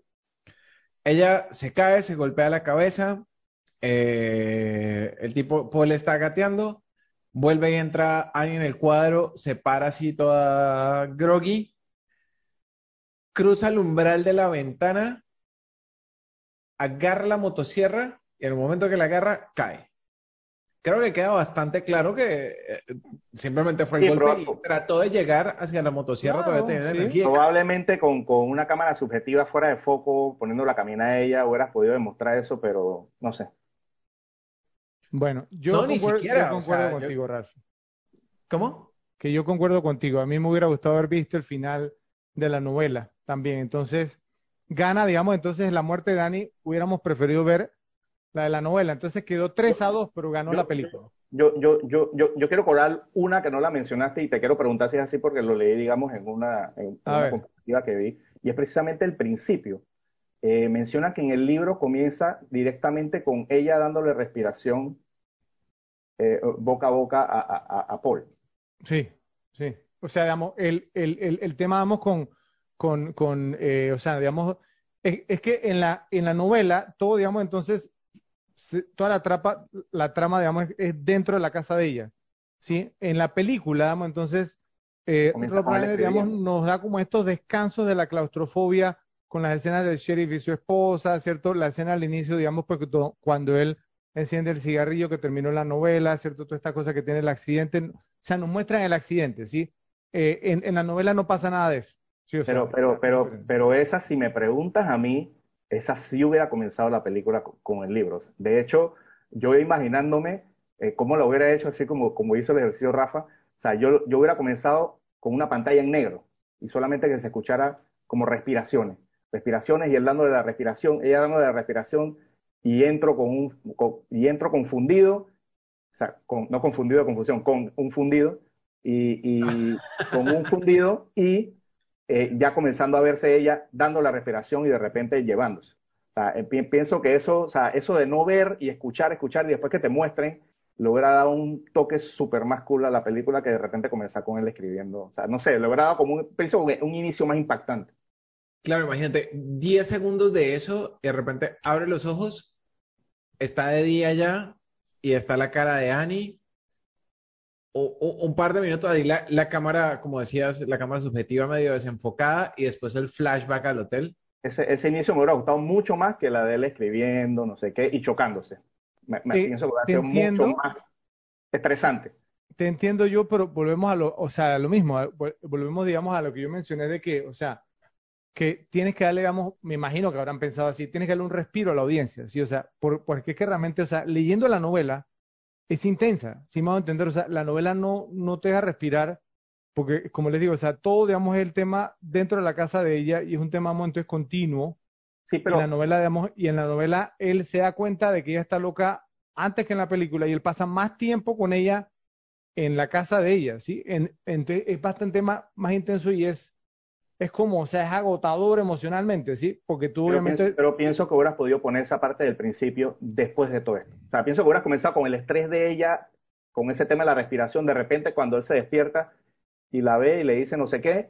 Ella se cae, se golpea la cabeza. Eh, el tipo, Paul está gateando. Vuelve y entra Annie en el cuadro. Se para así toda groggy. Cruza el umbral de la ventana. Agarra la motosierra. Y en el momento que la agarra, cae. Creo que queda bastante claro que eh, simplemente fue el Sí, golpe y trató de llegar hacia la motosierra, Claro, todavía tenía sí. energía. Probablemente con, con una cámara subjetiva fuera de foco, poniendo la camina a ella, hubieras podido demostrar eso, pero no sé. Bueno, yo No, ni concuerdo, siquiera, yo o concuerdo yo- contigo, Ralph. ¿Cómo? Que yo concuerdo contigo. A mí me hubiera gustado haber visto el final de la novela también. Entonces, gana, digamos, entonces la muerte de Dani, hubiéramos preferido ver la de la novela. Entonces quedó 3 a 2, pero ganó yo- la película. Yo, yo, yo, yo, yo quiero cobrar una que no la mencionaste y te quiero preguntar si es así porque lo leí, digamos, en una, en una comparativa que vi, y es precisamente el principio. Eh, menciona que en el libro comienza directamente con ella dándole respiración eh, boca a boca a, a, a- a Paul. Sí, sí. O sea, digamos, el, el, el, el tema, vamos, con, con, con eh, o sea, digamos, es, es que en la, en la novela, todo, digamos, entonces, se- toda la, trapa, la trama, digamos, es, es dentro de la casa de ella, ¿sí? En la película, digamos, entonces, eh, Rob Reiner, digamos, nos da como estos descansos de la claustrofobia con las escenas del sheriff y su esposa, ¿cierto? La escena al inicio, digamos, porque cuando él enciende el cigarrillo que terminó la novela, ¿cierto? Toda esta cosa que tiene el accidente, o sea, nos muestran el accidente, ¿sí? Eh, en, en la novela no pasa nada de eso. Sí, o sea, Pero, pero, pero, diferente. pero esa, si me preguntas a mí, esa sí hubiera comenzado la película con, con el libro. De hecho, yo imaginándome eh, cómo lo hubiera hecho, así como, como hizo el ejercicio Rafa, o sea, yo, yo hubiera comenzado con una pantalla en negro y solamente que se escuchara como respiraciones, respiraciones y él dándole la respiración, ella dándole la respiración y entro con un, con- y entro confundido, o sea, con- no confundido de confusión, con un fundido y, y con un fundido y eh, ya comenzando a verse ella dando la respiración y de repente llevándose. O sea, eh, pi- pienso que eso, o sea, eso de no ver y escuchar, escuchar y después que te muestren, le hubiera dado un toque súper más cool a la película que de repente comenzar con él escribiendo. O sea, no sé, le hubiera dado como un, pienso un inicio más impactante. Claro, imagínate, 10 segundos de eso y de repente abre los ojos, está de día ya y está la cara de Annie. O, o- un par de minutos ahí la, la cámara, como decías, la cámara subjetiva medio desenfocada y después el flashback al hotel. Ese, ese inicio me hubiera gustado mucho más que la de él escribiendo, no sé qué, y chocándose. Me, me Te- pienso que mucho más estresante. Te entiendo yo, pero volvemos a lo, o sea, a lo mismo, volvemos, digamos, a lo que yo mencioné de que, o sea, que tienes que darle, digamos, me imagino que habrán pensado así, tienes que darle un respiro a la audiencia, ¿sí? O sea, por- porque es que realmente, o sea, leyendo la novela es intensa, si me hago entender, o sea, la novela no, no te deja respirar, porque, como les digo, o sea, todo, digamos, es el tema dentro de la casa de ella y es un tema, digamos, entonces continuo, Sí, en pero la novela, digamos, y en la novela él se da cuenta de que ella está loca antes que en la película y él pasa más tiempo con ella en la casa de ella, ¿sí? En, entonces es bastante más, más intenso y es, es como, o sea, es agotador emocionalmente, ¿sí? Porque tú pero obviamente... Pienso, pero pienso que hubieras podido poner esa parte del principio después de todo esto. O sea, pienso que hubieras comenzado con el estrés de ella, con ese tema de la respiración, de repente cuando él se despierta y la ve y le dice no sé qué,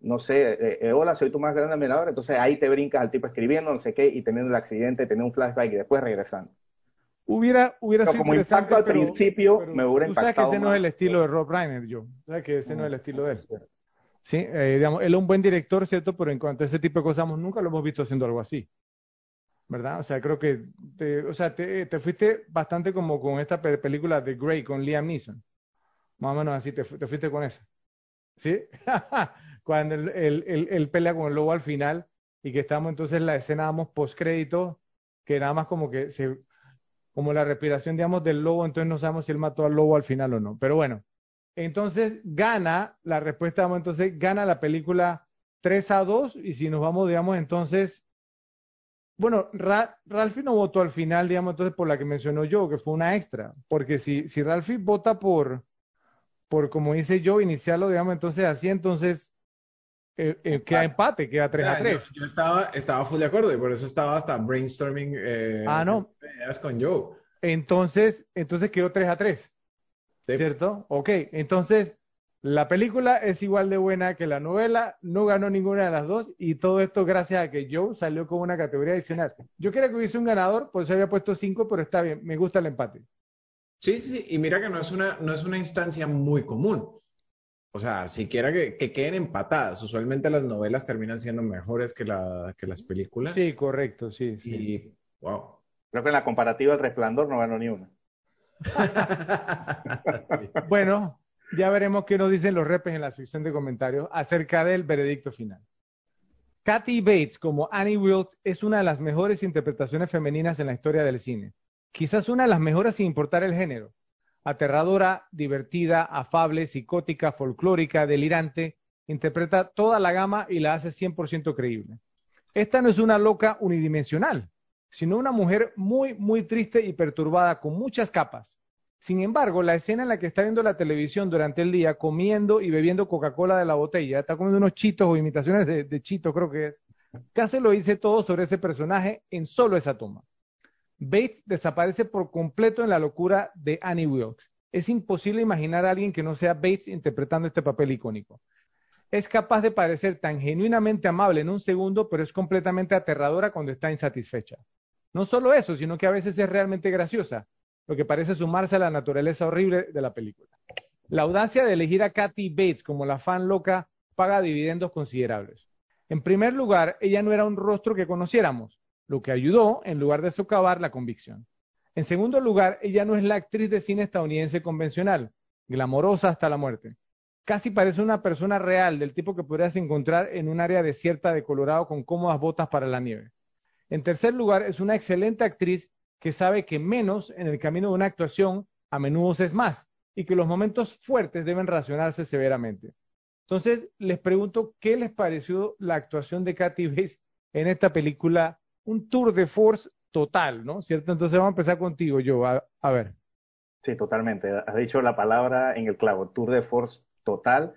no sé, eh, eh, hola, soy tu más grande admirador, entonces ahí te brincas al tipo escribiendo, no sé qué, y teniendo el accidente, teniendo un flashback y después regresando. Hubiera, hubiera Pero sido como impacto al pero- principio pero me hubiera tú sabes que impactado ese no es el estilo de Rob Reiner, yo. Sabes que ese no es el estilo de él. Sí, eh, digamos, él es un buen director, ¿cierto? Pero en cuanto a ese tipo de cosas, nunca lo hemos visto haciendo algo así. ¿Verdad? O sea, creo que te, o sea, te, te fuiste bastante como con esta pe- película de Grey con Liam Neeson. Más o menos así, te, fu- te fuiste con esa. ¿Sí? Cuando él, él- pelea con el lobo al final y que estamos entonces en la escena, vamos, post que nada más como que se, como la respiración, digamos, del lobo, entonces no sabemos si él mató al lobo al final o no. Pero bueno, entonces gana, la respuesta, vamos, entonces gana la película 3 a 2 y si nos vamos, digamos, entonces, bueno, Ra Ralphie no votó al final, digamos, entonces por la que mencionó yo, que fue una extra, porque si, si Ralphie vota por, por, como dice yo, iniciarlo, digamos, entonces así, entonces eh, eh, queda empate, queda 3 a Ah, 3. Yo, yo estaba, estaba full de acuerdo y por eso estaba hasta brainstorming eh, Ah, no. ideas con Joe. Entonces, entonces quedó 3 a 3. Sí. ¿Cierto? Ok, entonces la película es igual de buena que la novela, no ganó ninguna de las dos y todo esto gracias a que Joe salió con una categoría adicional. Yo quería que hubiese un ganador, por eso había puesto 5, pero está bien, me gusta el empate. Sí, sí, sí, y mira que no es una, no es una instancia muy común. O sea, siquiera que, que queden empatadas. Usualmente las novelas terminan siendo mejores que, la, que las películas. Sí, correcto, sí, sí. Y, wow. Creo que en la comparativa El Resplandor no ganó ni una. Bueno, ya veremos qué nos dicen los repes en la sección de comentarios acerca del veredicto final. Kathy Bates como Annie Wilkes es una de las mejores interpretaciones femeninas en la historia del cine. Quizás una de las mejores sin importar el género. Aterradora, divertida, afable, psicótica, folclórica, delirante, interpreta toda la gama y la hace 100% creíble. Esta no es una loca unidimensional, sino una mujer muy, muy triste y perturbada con muchas capas. Sin embargo, la escena en la que está viendo la televisión durante el día, comiendo y bebiendo Coca-Cola de la botella, está comiendo unos chitos o imitaciones de, de chitos, creo que es, casi lo dice todo sobre ese personaje en solo esa toma. Bates desaparece por completo en la locura de Annie Wilkes. Es imposible imaginar a alguien que no sea Bates interpretando este papel icónico. Es capaz de parecer tan genuinamente amable en un segundo, pero es completamente aterradora cuando está insatisfecha. No solo eso, sino que a veces es realmente graciosa, lo que parece sumarse a la naturaleza horrible de la película. La audacia de elegir a Kathy Bates como la fan loca paga dividendos considerables. En primer lugar, ella no era un rostro que conociéramos, lo que ayudó en lugar de socavar la convicción. En segundo lugar, ella no es la actriz de cine estadounidense convencional, glamorosa hasta la muerte. Casi parece una persona real, del tipo que podrías encontrar en un área desierta de Colorado con cómodas botas para la nieve. En tercer lugar, es una excelente actriz que sabe que menos en el camino de una actuación a menudo es más y que los momentos fuertes deben racionarse severamente. Entonces, les pregunto, ¿qué les pareció la actuación de Kathy Bates en esta película? Un tour de force total, ¿no? ¿Cierto? Entonces vamos a empezar contigo, yo. A, a ver. Sí, totalmente. Has dicho la palabra en el clavo, tour de force total.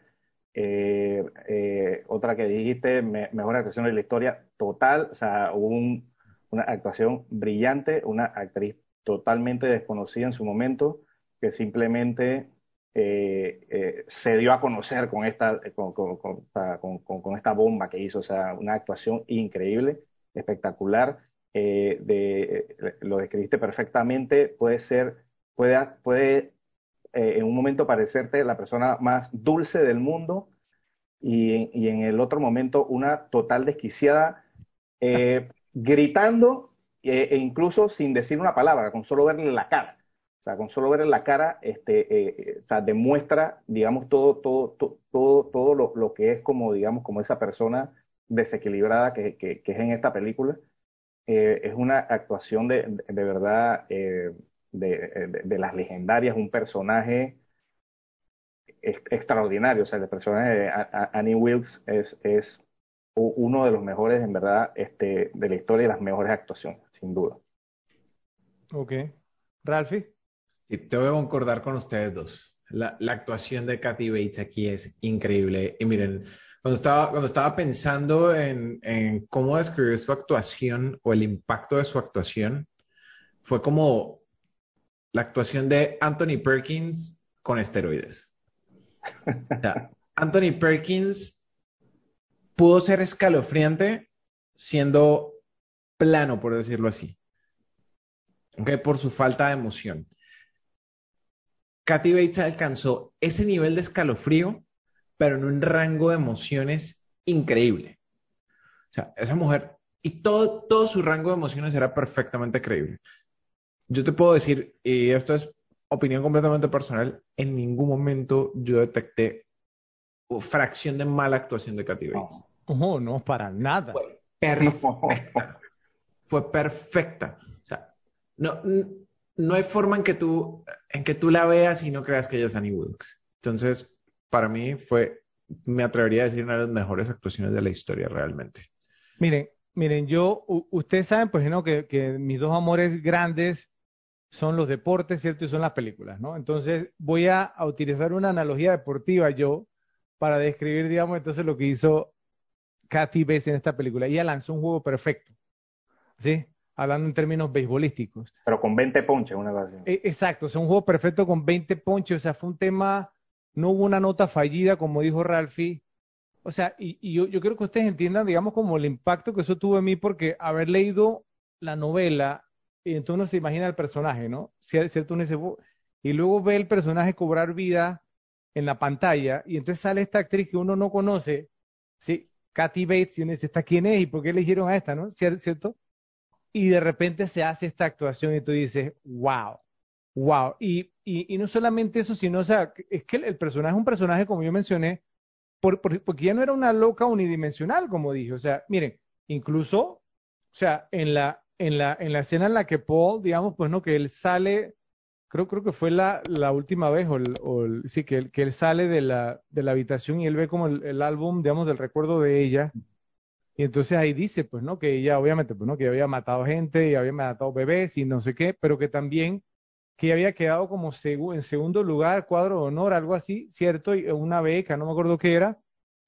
Eh, eh, otra que dijiste, me, mejor actuación de la historia, total. O sea, hubo un, una actuación brillante, una actriz totalmente desconocida en su momento, que simplemente eh, eh, se dio a conocer con esta, con, con, con, con, esta bomba que hizo. O sea, una actuación increíble, espectacular. Eh, de, lo describiste perfectamente. Puede ser, puede, puede eh, en un momento parecerte la persona más dulce del mundo y, y en el otro momento una total desquiciada, eh, gritando eh, e incluso sin decir una palabra, con solo verle la cara. O sea, con solo verle la cara, este, o sea, demuestra, digamos, todo, todo, todo, todo, todo lo, lo, que es como, digamos, como esa persona desequilibrada que, que, que es en esta película. es una actuación de, de, de verdad de, de, de, las legendarias, un personaje extraordinario. O sea, el personaje de Annie Wilkes es, es uno de los mejores, en verdad, este, de la historia y las mejores actuaciones, sin duda. Ok. Ralphie. Sí, te voy a concordar con ustedes dos. La, la actuación de Kathy Bates aquí es increíble. Y miren, cuando estaba, cuando estaba pensando en, en cómo describir su actuación o el impacto de su actuación, fue como la actuación de Anthony Perkins con esteroides. O sea, Anthony Perkins pudo ser escalofriante siendo plano, por decirlo así. Okay, por su falta de emoción. Kathy Bates alcanzó ese nivel de escalofrío, pero en un rango de emociones increíble. O sea, esa mujer, y todo, todo su rango de emociones era perfectamente creíble. Yo te puedo decir, y esto es opinión completamente personal, en ningún momento yo detecté fracción de mala actuación de Kathy Bates. No, no, para nada. Fue perfecta. Fue perfecta. O sea, no, no hay forma en que tú, en que tú la veas y no creas que ella es Annie Wilkes. Entonces, para mí fue, me atrevería a decir, una de las mejores actuaciones de la historia realmente. Miren, miren, yo, ustedes saben, pues, ¿no? Que, que mis dos amores grandes son los deportes, ¿cierto? Y son las películas, ¿no? Entonces, voy a, a utilizar una analogía deportiva yo para describir, digamos, entonces lo que hizo Kathy Bates en esta película. Ella lanzó un juego perfecto, ¿sí? hablando en términos beisbolísticos. Pero con 20 ponches, una base. E, exacto, es un juego perfecto con 20 ponches, o sea, fue un tema, no hubo una nota fallida, como dijo Ralphie. O sea, y, y yo, yo quiero que ustedes entiendan, digamos, como el impacto que eso tuvo en mí, porque haber leído la novela, y entonces uno se imagina el personaje, ¿no? ¿Cierto? Uno dice, y luego ve el personaje cobrar vida en la pantalla, y entonces sale esta actriz que uno no conoce, ¿sí? Kathy Bates, y uno dice, ¿esta quién es? ¿Y por qué eligieron a esta, no? ¿Cierto? y de repente se hace esta actuación y tú dices, wow, wow. Y, y, no solamente eso, sino, o sea, es que el, personaje es un personaje, como yo mencioné, por, porque ya no era una loca unidimensional, como dije. O sea, miren, incluso, o sea, en la, en la, en la escena en la que Paul, digamos, pues no, que él sale, creo, creo que fue la, la última vez, o, o sí, que, que él sale de la, de la habitación y él ve como el, el álbum, digamos, del recuerdo de ella y entonces ahí dice, pues, ¿no? Que ella, obviamente, pues, ¿no? Que había matado gente y había matado bebés y no sé qué, pero que también que había quedado como en segundo lugar, cuadro de honor, algo así, ¿cierto? Y una beca, no me acuerdo qué era,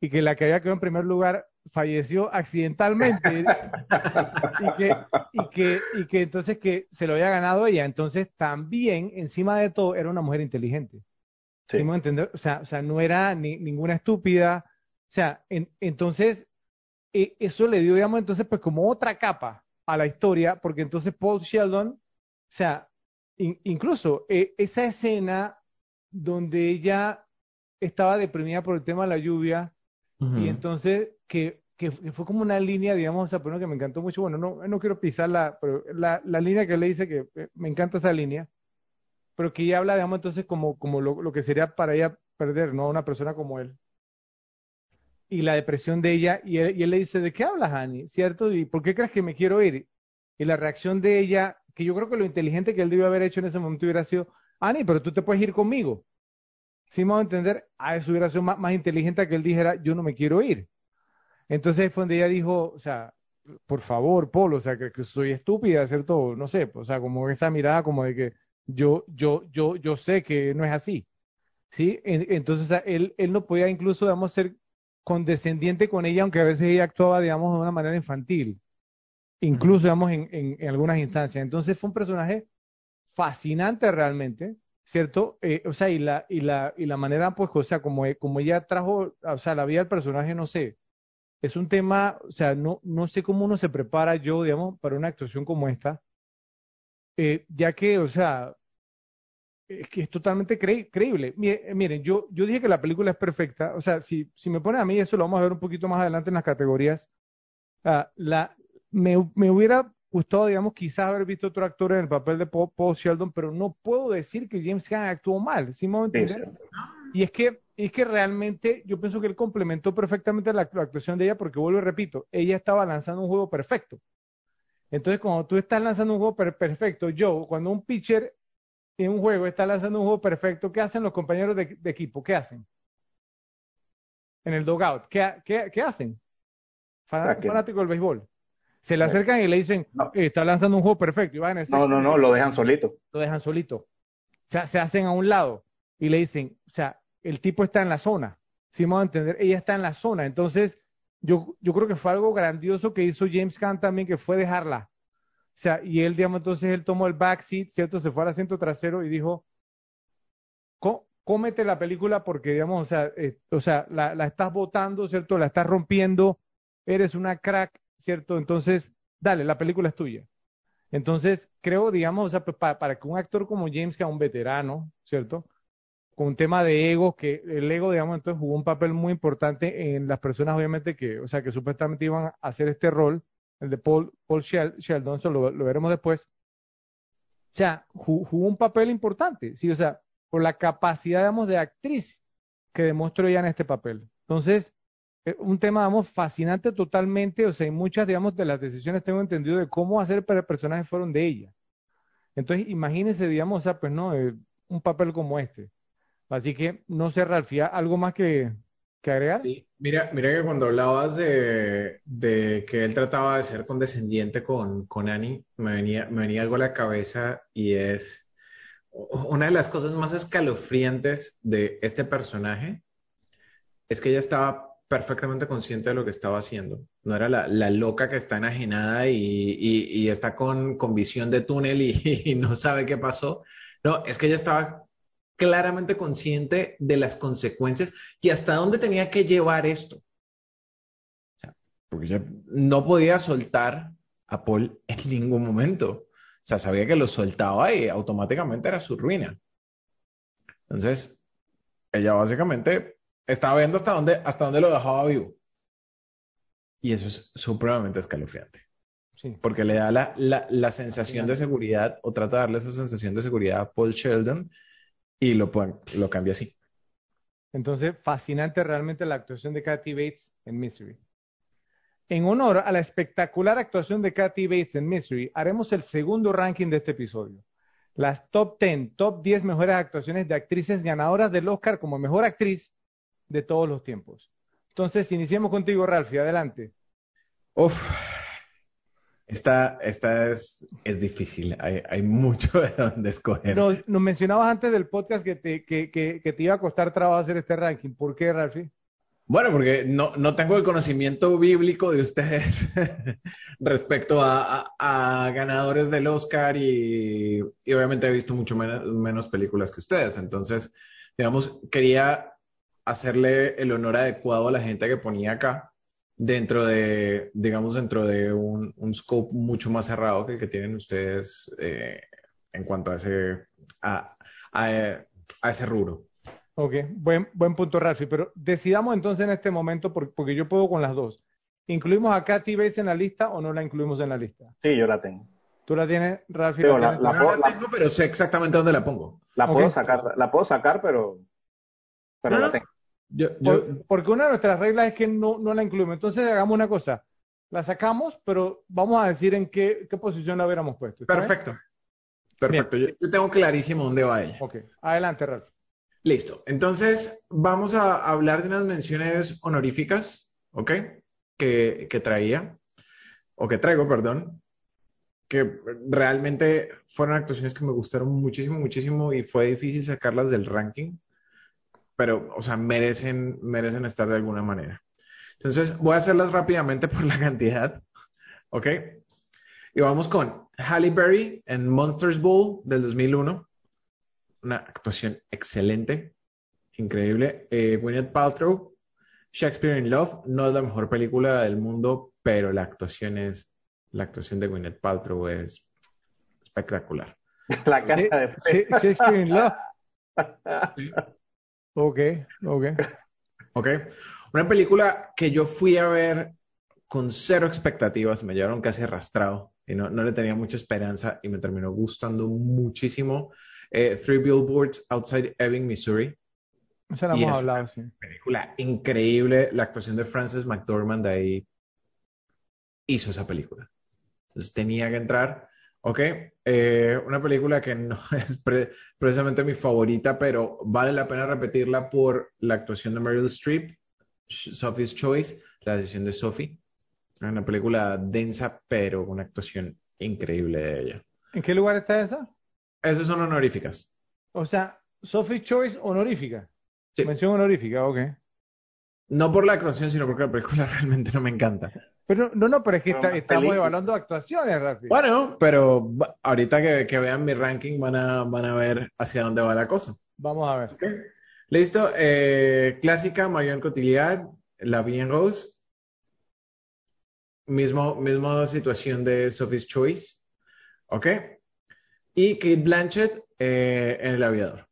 y que la que había quedado en primer lugar falleció accidentalmente y, que, y, que, y que entonces que se lo había ganado ella. Entonces también, encima de todo, era una mujer inteligente. Sí. ¿Sí entender? O sea, o sea, no era ni, ninguna estúpida. O sea, en, entonces e, eso le dio, digamos, entonces, pues como otra capa a la historia, porque entonces Paul Sheldon, o sea, incluso e, esa escena donde ella estaba deprimida por el tema de la lluvia, y entonces que, que, fue como una línea, digamos, o sea, que me encantó mucho, bueno, no, no quiero pisarla, pero la, la línea que le dice que eh, me encanta esa línea, pero que ella habla, digamos, entonces como, como lo, lo que sería para ella perder, ¿no? Una persona como él y la depresión de ella, y él, le dice, ¿de qué hablas, Annie? ¿Cierto? ¿Y por qué crees que me quiero ir? Y la reacción de ella, que yo creo que lo inteligente que él debió haber hecho en ese momento hubiera sido, Annie, pero tú te puedes ir conmigo. Si me a entender, a eso hubiera sido más, más, inteligente que él dijera, yo no me quiero ir. Entonces fue donde ella dijo, o sea, por favor, Polo, o sea, que, soy estúpida, ¿cierto? No sé, o sea, como esa mirada como de que yo, yo, yo, yo sé que no es así. ¿Sí? Entonces, o sea, él, él no podía incluso, digamos, ser condescendiente con ella, aunque a veces ella actuaba, digamos, de una manera infantil, incluso, digamos, en, en, algunas instancias. Entonces fue un personaje fascinante realmente, ¿cierto? Eh, o sea, y la, y la, y la manera, pues, o sea, como, como ella trajo, o sea, la vida del personaje, no sé, es un tema, o sea, no, no sé cómo uno se prepara yo, digamos, para una actuación como esta, eh, ya que, o sea, es que es totalmente creíble. Eh, miren, yo, yo dije que la película es perfecta. O sea, si, si me ponen a mí, eso lo vamos a ver un poquito más adelante en las categorías. Uh, la, me, me, hubiera gustado, digamos, quizás haber visto otro actor en el papel de Paul, Sheldon, pero no puedo decir que James Caan actuó mal. ¿Sí me? Y es que, es que realmente yo pienso que él complementó perfectamente la, la actuación de ella, porque vuelvo y repito, ella estaba lanzando un juego perfecto. Entonces, cuando tú estás lanzando un juego perfecto, yo, cuando un pitcher en un juego está lanzando un juego perfecto, ¿qué hacen los compañeros de, equipo? ¿Qué hacen? En el dogout, ¿qué, qué, qué hacen? Fanático del béisbol. Se le acercan y le dicen, eh, está lanzando un juego perfecto. Y van a no, no, no, lo dejan solito. Lo dejan solito. O sea, se hacen a un lado y le dicen, o sea, el tipo está en la zona. si vamos a entender, ella está en la zona. Entonces, yo, yo creo que fue algo grandioso que hizo James Caan también, que fue dejarla. O sea, y él, digamos, entonces él tomó el backseat, ¿cierto? Se fue al asiento trasero y dijo, cómete la película porque, digamos, o sea, eh, o sea la, la, estás botando, ¿cierto? La estás rompiendo, eres una crack, ¿cierto? Entonces, dale, la película es tuya. Entonces, creo, digamos, o sea, para, para que un actor como James, que es un veterano, ¿cierto? Con un tema de ego, que el ego, digamos, entonces jugó un papel muy importante en las personas, obviamente, que, o sea, que supuestamente iban a hacer este rol, el de Paul, Paul Sheldon, eso lo, veremos después. O sea, jugó un papel importante, sí, o sea, por la capacidad, digamos, de actriz que demostró ella en este papel. Entonces, un tema, digamos, fascinante totalmente, o sea, hay muchas, digamos, de las decisiones tengo entendido de cómo hacer para el personaje fueron de ella. Entonces, imagínense, digamos, o sea, pues no, eh, un papel como este. Así que, no sé, Ralfía, ¿algo más que, que agregar? Sí, mira, mira que cuando hablabas de, de que él trataba de ser condescendiente con, con Annie, me venía, me venía algo a la cabeza y es una de las cosas más escalofriantes de este personaje es que ella estaba perfectamente consciente de lo que estaba haciendo. No era la, loca que está enajenada y, está con, visión de túnel y, no sabe qué pasó. No, es que ella estaba claramente consciente de las consecuencias y hasta dónde tenía que llevar esto. porque ella no podía soltar a Paul en ningún momento. O sea, sabía que lo soltaba y automáticamente era su ruina. Entonces, ella básicamente estaba viendo hasta dónde, hasta dónde lo dejaba vivo. Y eso es supremamente escalofriante. Sí. Porque le da la, la, sensación de seguridad o trata de darle esa sensación de seguridad a Paul Sheldon y lo, lo cambia así. Entonces, fascinante realmente la actuación de Kathy Bates en Mystery. En honor a la espectacular actuación de Kathy Bates en Mystery, haremos el segundo ranking de este episodio. Las top 10, top 10 mejores actuaciones de actrices ganadoras del Oscar como mejor actriz de todos los tiempos. Entonces, iniciemos contigo, Ralphie, adelante. Uf, esta, esta es, es difícil, hay, hay mucho de donde escoger. Nos, mencionabas antes del podcast que te, que, que, que te iba a costar trabajo hacer este ranking. ¿Por qué, Ralphie? Bueno, porque no, no tengo el conocimiento bíblico de ustedes respecto a, a, ganadores del Oscar y, y, obviamente he visto mucho menos, menos películas que ustedes. Entonces, digamos, quería hacerle el honor adecuado a la gente que ponía acá dentro de, digamos, dentro de un, un scope mucho más cerrado que el que tienen ustedes eh, en cuanto a ese, a, a, a ese rubro. Ok, buen, buen punto, Ralfi. Pero decidamos entonces en este momento, porque yo puedo con las dos. ¿Incluimos a Katy Bates en la lista o no la incluimos en la lista? Sí, yo la tengo. ¿Tú la tienes, la, la, no la tengo, pero sé exactamente dónde la pongo. La puedo sacar, la puedo sacar, pero, pero la tengo. Yo, porque una de nuestras reglas es que no, no la incluimos. Entonces hagamos una cosa. La sacamos, pero vamos a decir en qué, qué posición la hubiéramos puesto. Perfecto. Perfecto. Yo, yo, tengo clarísimo dónde va ella. Ok. Adelante, Ralph. Listo. Entonces, vamos a hablar de unas menciones honoríficas, ¿ok? Que, que traía, o que traigo, perdón, que realmente fueron actuaciones que me gustaron muchísimo, muchísimo y fue difícil sacarlas del ranking, pero, o sea, merecen, merecen estar de alguna manera. Entonces, voy a hacerlas rápidamente por la cantidad, ¿ok? Y vamos con Halle Berry en Monsters Ball del 2001 una actuación excelente, increíble. Eh, Gwyneth Paltrow, Shakespeare in Love, no es la mejor película del mundo, pero la actuación es, la actuación de Gwyneth Paltrow es espectacular. La cara de Shakespeare in Love. Ok, ok. Ok. Una película que yo fui a ver con cero expectativas, me llevaron casi arrastrado y no, no le tenía mucha esperanza y me terminó gustando muchísimo. Eh, Three Billboards Outside Ebbing, Missouri. Esa la hemos hablado, sí. Película increíble. La actuación de Frances McDormand ahí hizo esa película. Entonces tenía que entrar. Ok, eh, una película que no es precisamente mi favorita, pero vale la pena repetirla por la actuación de Meryl Streep, Sophie's Choice, la decisión de Sophie. Una película densa, pero una actuación increíble de ella. ¿En qué lugar está esa? Esas son honoríficas. O sea, Sophie Choice honorífica. Sí. Mención honorífica, ok. No por la actuación, sino porque la película realmente no me encanta. Pero no, no, pero es que Pero está- más estamos película. evaluando actuaciones, Rafi. Bueno, pero ahorita que, que vean mi ranking van a, van a ver hacia dónde va la cosa. Vamos a ver. Listo. Eh, clásica, Marion Cotillard, La Vie en Rose. Mismo, misma situación de Sophie's Choice. ¿Ok? Y Kate Blanchett eh, en El Aviador.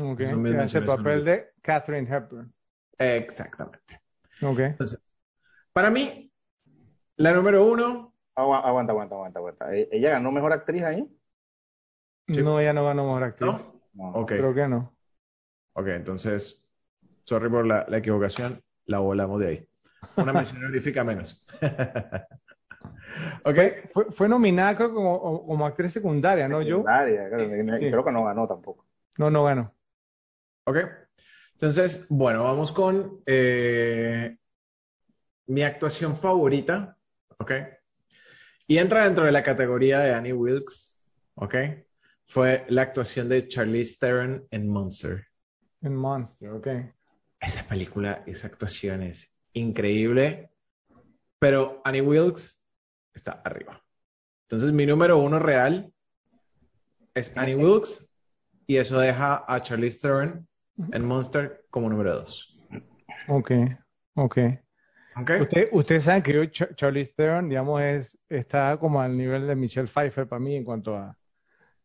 Ok, hace el papel de Catherine Hepburn. Exactamente. Ok. Entonces, para mí, la número uno, Agua- Aguanta, aguanta, aguanta, aguanta. ¿E- ¿Ella ganó mejor actriz ahí? Sí. No, ella no ganó mejor actriz. ¿no? No. Ok. Creo que no. Ok, entonces, sorry por la, la equivocación, la volamos de ahí. Una mención honorífica menos. ok, Fue, fue nominada, creo, como, como actriz secundaria, ¿no? Yo. Secundaria, creo, que- Sí. creo que no ganó tampoco. No, no ganó. ok. Entonces, bueno, vamos con eh, mi actuación favorita, ok. Y entra dentro de la categoría de Annie Wilkes, ok. Fue la actuación de Charlize Theron en Monster. En Monster, ok. Esa película, esa actuación es increíble, pero Annie Wilkes está arriba. Entonces, mi número uno real es Annie Wilkes y eso deja a Charlize Theron en Monster como número dos. Ok, ok. ¿Ok? Usted, ustedes saben que yo, Ch- Charlize Theron, digamos, es, está como al nivel de Michelle Pfeiffer para mí en cuanto a,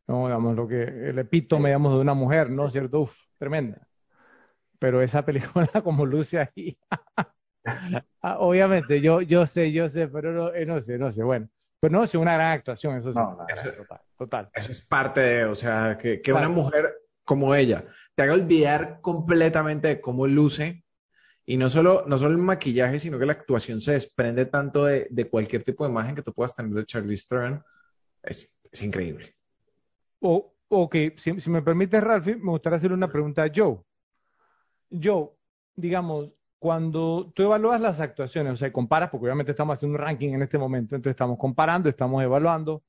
no, digamos, lo que, el epítome, digamos, de una mujer, ¿no? ¿Cierto? Uf, tremenda. Pero esa película como luce ahí, ah, obviamente, yo, yo sé, yo sé, pero no, eh, no sé, no sé, bueno. Pero no, es una gran actuación, eso sí. No, Eso- Total, total. Eso es parte de, o sea, que, que Claro. una mujer como ella te haga olvidar completamente de cómo luce. Y no solo, no solo el maquillaje, sino que la actuación se desprende tanto de, de cualquier tipo de imagen que tú puedas tener de Charlize Theron. Es, es increíble. O, ok, si, si me permite, Ralphie, me gustaría hacerle una pregunta a Joe. Joe, digamos, cuando tú evalúas las actuaciones, o sea, comparas, porque obviamente estamos haciendo un ranking en este momento, entonces estamos comparando, estamos evaluando.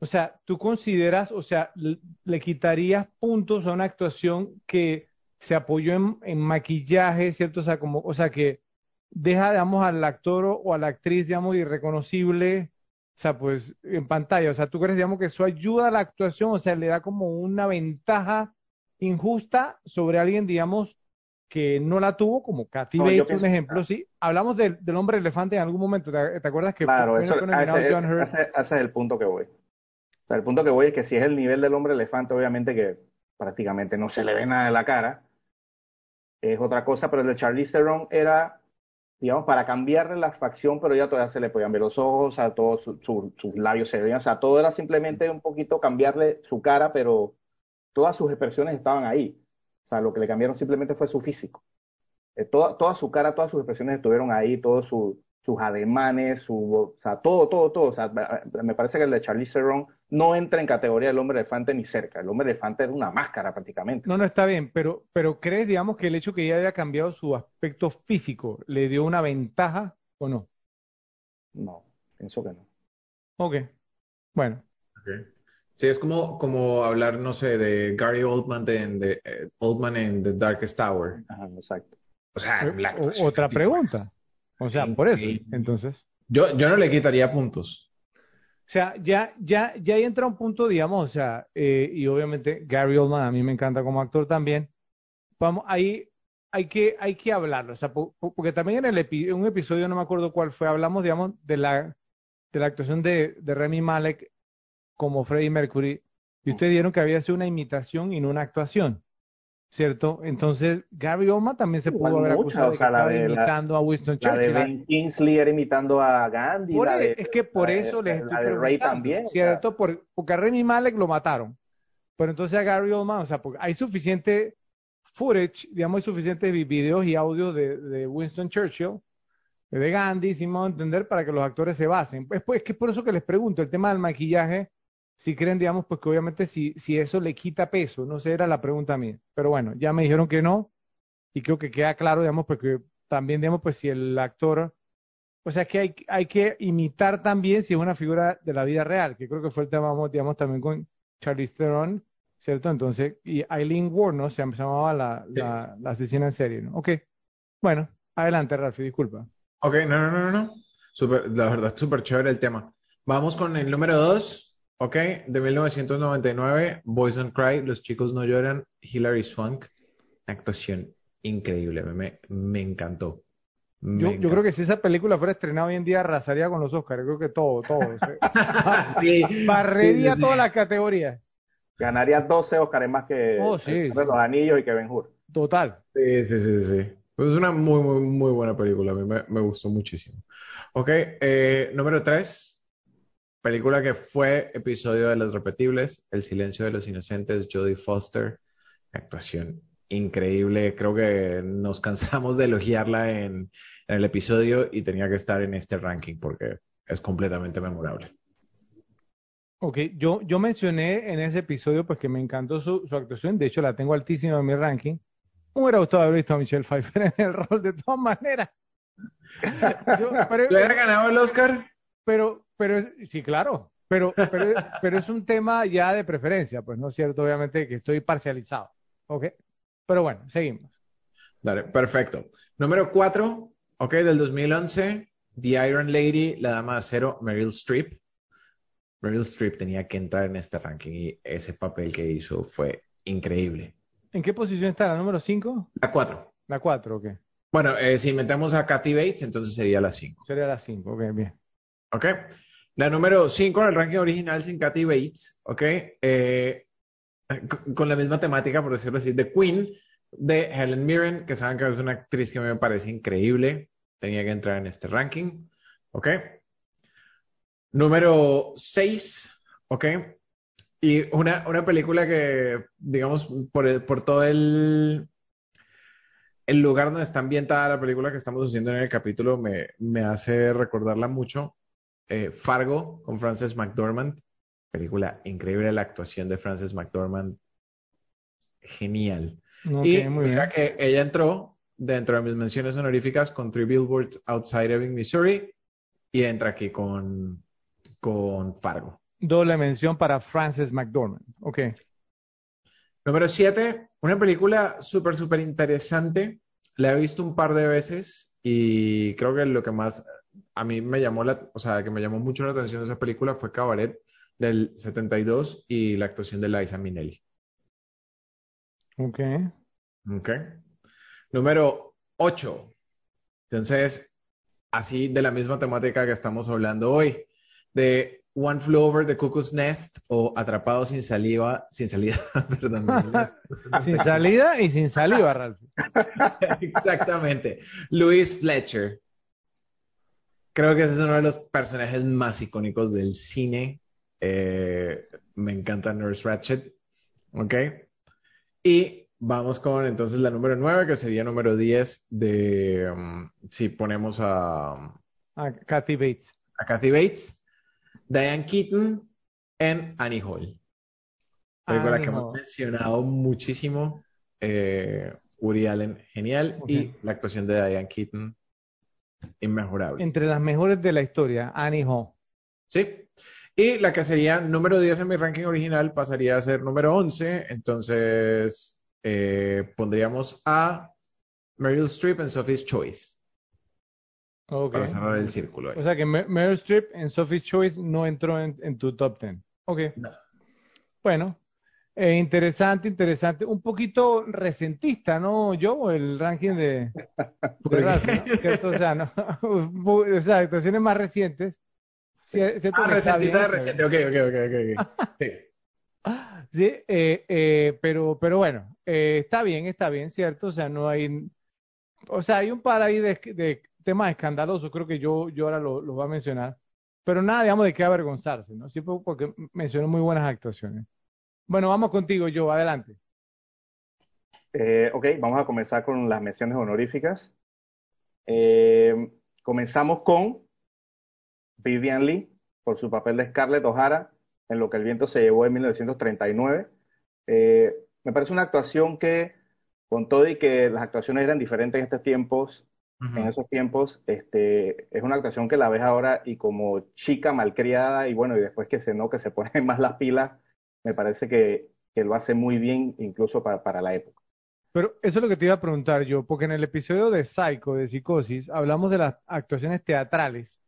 O sea, tú consideras, o sea, le quitarías puntos a una actuación que se apoyó en, en maquillaje, ¿cierto? O sea, como, o sea, que deja, digamos, al actor o, a la actriz, digamos, irreconocible, o sea, pues en pantalla. O sea, ¿tú crees, digamos, que eso ayuda a la actuación? O sea, le da como una ventaja injusta sobre alguien, digamos, que no la tuvo, como Kathy No, Bates, un ejemplo, sí. Hablamos del, del hombre elefante en algún momento. ¿Te, te acuerdas que Claro, eso, a ese, John Hurt? ese- ese es el punto que voy. O sea, el punto que voy es que si es el nivel del hombre elefante, obviamente que prácticamente no se le ve nada de la cara, es otra cosa, pero el de Charlize Theron era, digamos, para cambiarle la facción, pero ya todavía se le podían ver los ojos, o sea, todos su- su- sus labios se veían, o sea, todo era simplemente un poquito cambiarle su cara, pero todas sus expresiones estaban ahí. O sea, lo que le cambiaron simplemente fue su físico. Eh, toda, toda su cara, todas sus expresiones estuvieron ahí, todos su- sus ademanes, su, o sea, todo, todo, todo. O sea, me- parece que el de Charlize Theron no entra en categoría del hombre elefante ni cerca. El hombre elefante era una máscara prácticamente. No, no está bien, pero, pero ¿crees, digamos, que el hecho que ella haya cambiado su aspecto físico le dio una ventaja o no? No, pienso que no. Ok, bueno, Sí, es como, como hablar, no sé, de Gary Oldman en The, eh, Oldman en The Darkest Tower. Ajá, exacto. O sea, la o- actuación otra pregunta. O sea, por eso, entonces. Yo, yo no le quitaría puntos. O sea, ya, ya, ya ahí entra un punto, digamos, o sea, eh, y obviamente Gary Oldman a mí me encanta como actor también. Vamos, ahí hay que, hay que hablarlo, o sea, po- po- porque también en el epi- en un episodio, no me acuerdo cuál fue, hablamos, digamos, de la, de la actuación de, de Remy Malek como Freddie Mercury, y ustedes dieron que había sido una imitación y no una actuación, ¿cierto? Entonces, Gary Oldman también se pudo haber acusado o de sea, la de la- imitando a Winston La de Churchill. Ben Kingsley era imitando a Gandhi. Por la e- de, es que por la de- eso les estoy la de Ray también. o sea, ¿cierto? Por- porque a Remy Malek lo mataron. Pero entonces a Gary Oldman, o sea, porque hay suficiente footage, digamos, hay suficientes vi- videos y audios de, de Winston Churchill, de Gandhi, si me a entender, para que los actores se basen. Pues, pues es que por eso que les pregunto, el tema del maquillaje, si creen, digamos, pues que obviamente si, si eso le quita peso, no sé, era la pregunta mía. Pero bueno, ya me dijeron que no, y creo que queda claro, digamos, porque también, digamos, pues si el actor o sea que hay, hay que imitar también si es una figura de la vida real, que creo que fue el tema, digamos, también con Charlize Theron, ¿cierto? Entonces, y Eileen Ward, ¿no? Se llamaba la, la, la asesina en serie, ¿no? Ok, Bueno, adelante, Rafi, disculpa. Ok, no, no, no, no. Super, la verdad, súper chévere el tema. Vamos con el número dos, ok, de 1999, Boys Don't Cry, Los chicos no lloran, Hilary Swank, actuación increíble, me, me encantó. Yo, yo, creo que si esa película fuera estrenada hoy en día, arrasaría con los Oscars. Creo que todo, todo. sí, Barrería todas las categorías. Ganaría 12 Oscars más que oh, sí, Los Anillos y que Ben Hur. Total. Sí, sí, sí, sí. Es una muy, muy, muy buena película. A mí me, me gustó muchísimo. Ok, eh, número 3. Película que fue episodio de Los Repetibles, El silencio de los inocentes, Jodie Foster. Actuación increíble. Creo que nos cansamos de elogiarla en, en, el episodio y tenía que estar en este ranking porque es completamente memorable. Ok, yo, yo mencioné en ese episodio pues que me encantó su, su actuación, de hecho la tengo altísima en mi ranking. Me hubiera gustado haber visto a Michelle Pfeiffer en el rol de todas maneras. Yo, pero, ¿Le ganado el Oscar? Pero, pero, sí, claro, pero, pero, pero es un tema ya de preferencia, pues no es cierto, obviamente, que estoy parcializado. ¿Ok? Pero bueno, seguimos. Dale, perfecto. Número cuatro, ok, del 2011, The Iron Lady, La Dama de Acero, Meryl Streep. Meryl Streep tenía que entrar en este ranking y ese papel que hizo fue increíble. ¿En qué posición está? ¿La número 5? La 4. La 4, ok. Bueno, eh, si metemos a Kathy Bates, entonces sería la 5. Sería la 5, ok, bien. Ok. La número 5 en el ranking original sin Kathy Bates, ok. Eh, con la misma temática, por decirlo así, de Queen, de Helen Mirren, que saben que es una actriz que me parece increíble. Tenía que entrar en este ranking, ok. Número 6, ¿ok? Y una, una película que, digamos, por, el, por todo el, el lugar donde está ambientada la película que estamos haciendo en el capítulo me, me hace recordarla mucho. Eh, Fargo con Frances McDormand. Película increíble, la actuación de Frances McDormand. Genial. Okay, y muy mira bien. que ella entró dentro de mis menciones honoríficas con Three Billboards Outside Ebbing, Missouri. Y entra aquí con, con Fargo. Doble mención para Frances McDormand. Ok. Número 7, una película súper, súper interesante. La he visto un par de veces y creo que lo que más a mí me llamó la, o sea, que me llamó mucho la atención de esa película fue Cabaret del 72 y la actuación de Liza Minnelli. Ok. Ok. Número 8. Entonces, así de la misma temática que estamos hablando hoy, de One Flew Over the Cuckoo's Nest o Atrapado sin saliva, sin salida, perdón. sin salida y sin saliva, Ralph. Exactamente. Louis Fletcher. Creo que ese es uno de los personajes más icónicos del cine. Eh, me encanta Nurse Ratchet. ¿Ok? Y vamos con entonces la número 9, que sería número 10 de, um, si ponemos a... A Kathy Bates. A Kathy Bates. Diane Keaton en Annie Hall. Película Annie que hemos mencionado muchísimo. Eh, Woody Allen, genial. Y la actuación de Diane Keaton, inmejorable. Entre las mejores de la historia, Annie Hall. ¿Sí? Y la que sería número 10 en mi ranking original pasaría a ser número 11. Entonces eh, pondríamos a Meryl Streep en Sophie's Choice. Ok. Para cerrar el círculo. ahí. O sea que Mer- Meryl Streep en Sophie's Choice no entró en, en tu top 10. Ok. No. Bueno, eh, interesante, interesante. Un poquito resentista, ¿no, yo? El ranking de, ¿Por de? Ralph, ¿no? Cierto, o sea, ¿no? o sea, actuaciones más recientes. Cier- cierto Ah, resentista reciente. Ok, ok, ok, ok. Sí. Sí, eh, eh, pero, pero bueno, eh, está bien, está bien, ¿cierto? O sea, no hay, o sea, hay un par ahí de, de temas escandalosos, creo que yo, yo ahora lo, lo voy a mencionar, pero nada, digamos, de qué avergonzarse, ¿no? Por- porque mencionó muy buenas actuaciones. Bueno, vamos contigo, yo, adelante. Eh, ok, vamos a comenzar con las menciones honoríficas. Eh, comenzamos con Vivian Lee por su papel de Scarlett O'Hara en Lo que el viento se llevó en 1939. Eh, me parece una actuación que, con todo y que las actuaciones eran diferentes en estos tiempos, en esos tiempos, este, es una actuación que la ves ahora y como chica malcriada y bueno, y después que se no, que se ponen más las pilas, me parece que, que lo hace muy bien incluso para, para la época. Pero eso es lo que te iba a preguntar yo, porque en el episodio de Psycho, de Psicosis, hablamos de las actuaciones teatrales.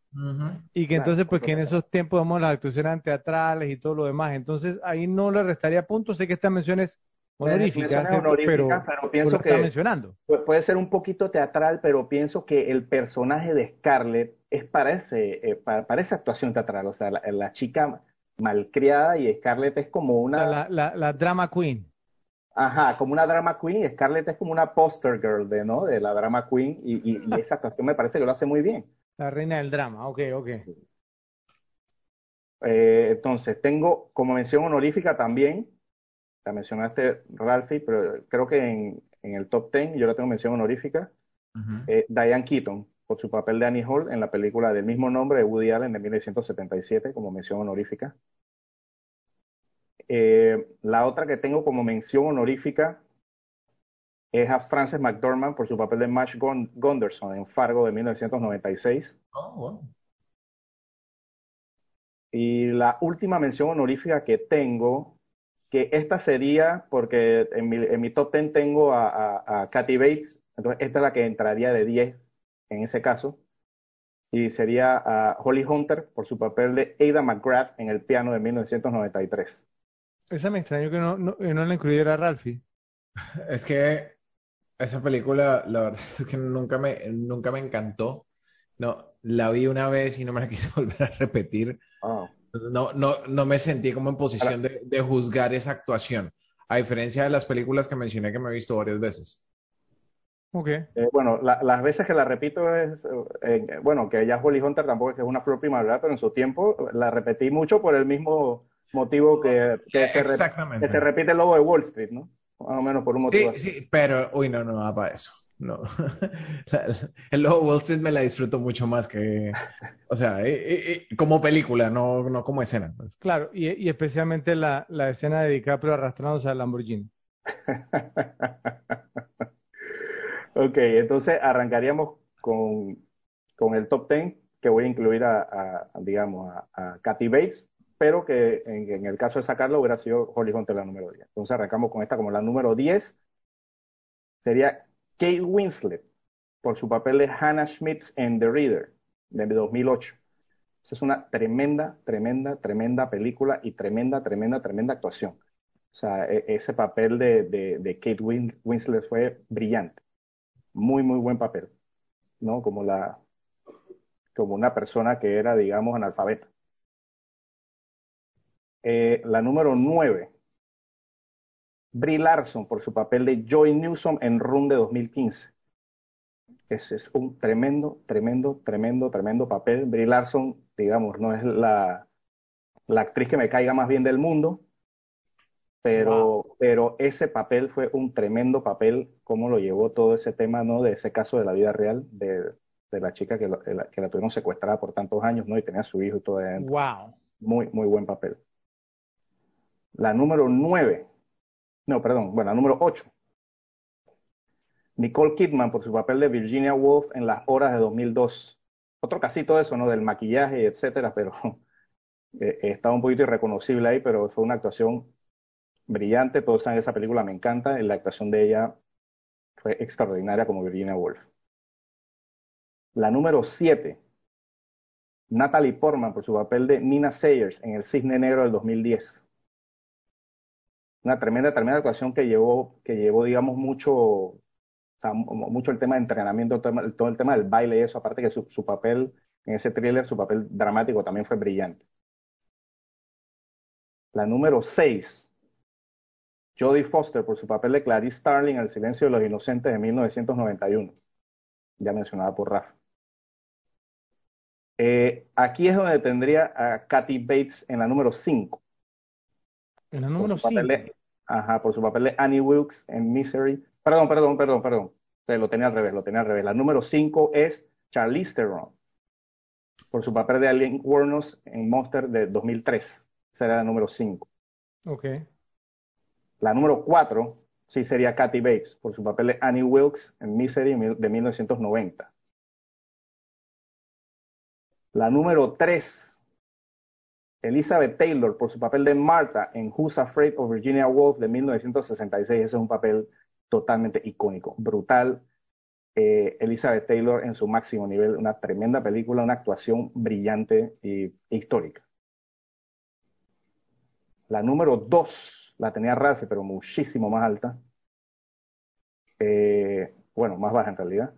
Y que entonces, pues que en esos tiempos vemos las actuaciones teatrales y todo lo demás. Entonces, ahí no le restaría puntos. Sé que esta mención es honorífica, pero, pienso que mencionando. puede ser un poquito teatral, pero pienso que el personaje de Scarlett es para, ese, eh, para, esa actuación teatral. O sea, la, chica malcriada y Scarlett es como una... la, drama queen. Ajá, como una drama queen. Scarlett es como una poster girl de, ¿no? de la drama queen y, y esa actuación me parece que lo hace muy bien. La reina del drama, ok, ok. Eh, entonces, tengo como mención honorífica también, la mencionaste Ralphie, pero creo que en, el top 10 yo la tengo mención honorífica, eh, Diane Keaton, por su papel de Annie Hall en la película del mismo nombre de Woody Allen de 1977, como mención honorífica. Eh, la otra que tengo como mención honorífica es a Frances McDormand por su papel de Marsh Gunderson en Fargo de 1996. Y la última mención honorífica que tengo, que esta sería, porque en mi, en mi top 10 tengo a, a, Kathy Bates, entonces esta es la que entraría de 10 en ese caso, y sería a Holly Hunter por su papel de Ada McGrath en el piano de 1993. Esa me extraño que no, no, no la incluyera Ralphie. Es que esa película, la verdad es que nunca me, nunca me encantó. No, la vi una vez y no me la quise volver a repetir. Ah. No, no, no me sentí como en posición de, juzgar esa actuación, a diferencia de las películas que mencioné que me he visto varias veces. Ok. Eh, bueno, las veces que la repito es, eh, bueno, que ya Holly Hunter tampoco es que es una flor primavera, pero en su tiempo la repetí mucho por el mismo motivo que, que, se, que se repite el logo de Wall Street, ¿no? más o menos por un motivo. Sí, sí, pero, uy, no, no va para eso. No. el lobo Wall Street me la disfruto mucho más que, o sea, eh, eh, eh, como película, no, no como escena. Pues. Claro, y, y especialmente la, la, escena de DiCaprio arrastrándose al Lamborghini. ok, entonces arrancaríamos con, con el top 10 que voy a incluir a, a digamos, a, a Kathy Bates, pero que en, el caso de sacarlo hubiera sido Holly Hunter la número 10. Entonces arrancamos con esta como la número 10. Sería Kate Winslet por su papel de Hannah Schmitz en The Reader de 2008. Esa es una tremenda, tremenda, tremenda película y tremenda, tremenda, tremenda actuación. O sea, e, ese papel de, de, Kate Winslet fue brillante. Muy, muy buen papel. ¿No? Como la, como una persona que era, digamos, analfabeta. Eh, la número 9, Brie Larson por su papel de Joy Newsom en Room de 2015. Ese es un tremendo, tremendo, tremendo, tremendo papel. Brie Larson, digamos, no es la, la actriz que me caiga más bien del mundo, pero, pero ese papel fue un tremendo papel, cómo lo llevó todo ese tema, ¿no? De ese caso de la vida real, de, de la chica que, la, que la tuvieron secuestrada por tantos años, ¿no? Y tenía a su hijo y todo adentro. Wow. Muy, muy buen papel. La número 9, no, perdón, bueno, la número 8. Nicole Kidman por su papel de Virginia Woolf en Las Horas de 2002. Otro casito de eso, ¿no? Del maquillaje, etcétera, pero eh, estaba un poquito irreconocible ahí, pero fue una actuación brillante. Todos saben esa película, me encanta. La actuación de ella fue extraordinaria como Virginia Woolf. La número 7. Natalie Portman por su papel de Nina Sayers en El Cisne Negro del 2010 una tremenda, tremenda actuación que llevó, que llevó, digamos, mucho, mucho el tema de entrenamiento, todo el, tema del baile y eso, aparte que su, su papel en ese thriller, su papel dramático también fue brillante. La número 6, Jodie Foster por su papel de Clarice Starling en El silencio de los inocentes de 1991, ya mencionada por Rafa. Eh, aquí es donde tendría a Kathy Bates en la número 5. En la número 5. Ajá, por su papel de Annie Wilkes en Misery. Perdón, perdón, perdón, perdón. lo tenía al revés, lo tenía al revés. La número 5 es Charlize Theron. Por su papel de Alien Warnos en Monster de 2003. Será la número 5. Ok. La número 4 sí sería Kathy Bates por su papel de Annie Wilkes en Misery de 1990. La número 3 Elizabeth Taylor por su papel de Martha en Who's Afraid of Virginia Woolf de 1966. Ese es un papel totalmente icónico, brutal. Eh, Elizabeth Taylor en su máximo nivel, una tremenda película, una actuación brillante e histórica. La número dos la tenía pero muchísimo más alta. Eh, bueno, más baja en realidad.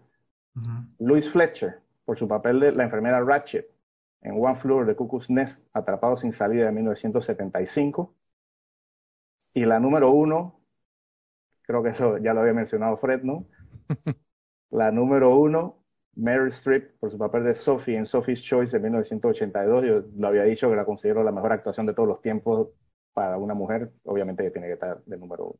Louis Fletcher, por su papel de la enfermera Ratchet en One Floor de Cuckoo's Nest, Atrapado sin salida de 1975. Y la número uno, creo que eso ya lo había mencionado Fred, ¿no? la número uno, Meryl Streep, por su papel de Sophie en Sophie's Choice de 1982. Yo lo había dicho que la considero la mejor actuación de todos los tiempos para una mujer. Obviamente tiene que estar de número uno.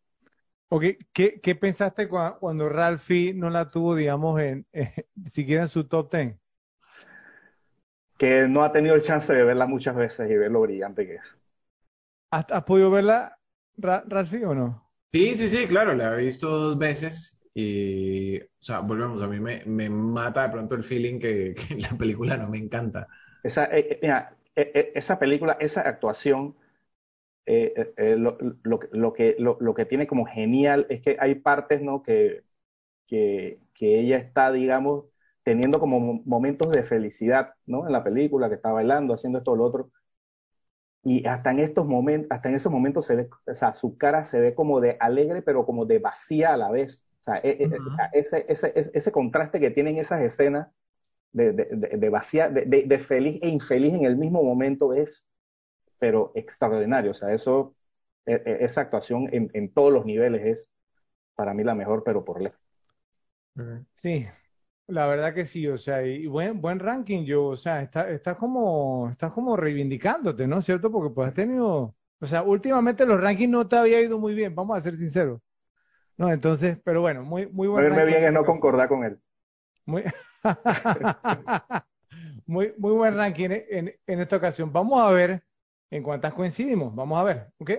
Okay. ¿Qué, ¿Qué, pensaste cuando, Ralphie no la tuvo, digamos, en siquiera en su top ten? Que no ha tenido el chance de verla muchas veces y ver lo brillante que es. ¿Has, podido verla, Ralphie, o no? Sí, sí, sí, claro, la he visto dos veces y, o sea, volvemos, a mí me, me mata de pronto el feeling que, la película no me encanta. Esa, eh, eh, mira, eh, esa película, esa actuación eh, eh, lo, lo, lo, que, lo, que tiene como genial es que hay partes, ¿no? Que, que, que ella está, digamos, teniendo como momentos de felicidad, ¿no? En la película, que está bailando, haciendo esto o lo otro. Y hasta en estos momentos, hasta en esos momentos se ve, o sea, su cara se ve como de alegre, pero como de vacía a la vez. O sea, e, e, ese, ese, ese, contraste que tienen esas escenas de, de, de, vacía, de, de, feliz e infeliz en el mismo momento es pero extraordinario. O sea, eso, e, e, esa actuación en, en todos los niveles es para mí la mejor, pero por lejos. Sí, la verdad que sí, o sea, y buen, buen ranking, yo, o sea, estás está como, estás como reivindicándote, ¿no? ¿Cierto? Porque pues has tenido, o sea, últimamente los rankings no te había ido muy bien, vamos a ser sinceros. No, entonces, pero bueno, muy, muy buen Verme bien es no concordar con él. Muy, muy, muy buen ranking en, en esta ocasión. Vamos a ver en cuántas coincidimos. Vamos a ver, ¿ok?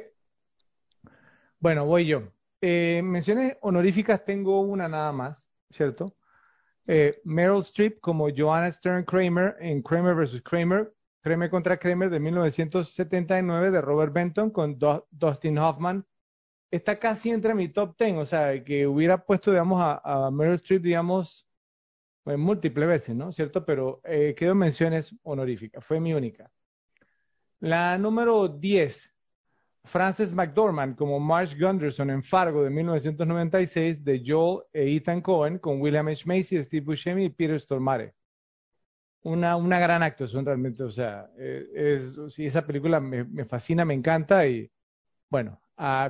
Bueno, voy yo. Eh, menciones honoríficas tengo una nada más, ¿cierto? Eh, Meryl Streep como Joanna Stern Kramer en Kramer vs. Kramer, Kramer contra Kramer de 1979 de Robert Benton con Dustin Hoffman. Está casi entre mi top 10, o sea, que hubiera puesto, digamos, a, Meryl Streep, digamos, en múltiples veces, ¿no? ¿Cierto? Pero eh, quedó menciones honoríficas, fue mi única. La número 10, Frances McDormand como Marsh Gunderson en Fargo de 1996 de Joel e Ethan Cohen con William H. Macy, Steve Buscemi y Peter Stormare. Una, una gran actuación realmente, o sea, eh, es, sí, esa película me, fascina, me encanta y bueno,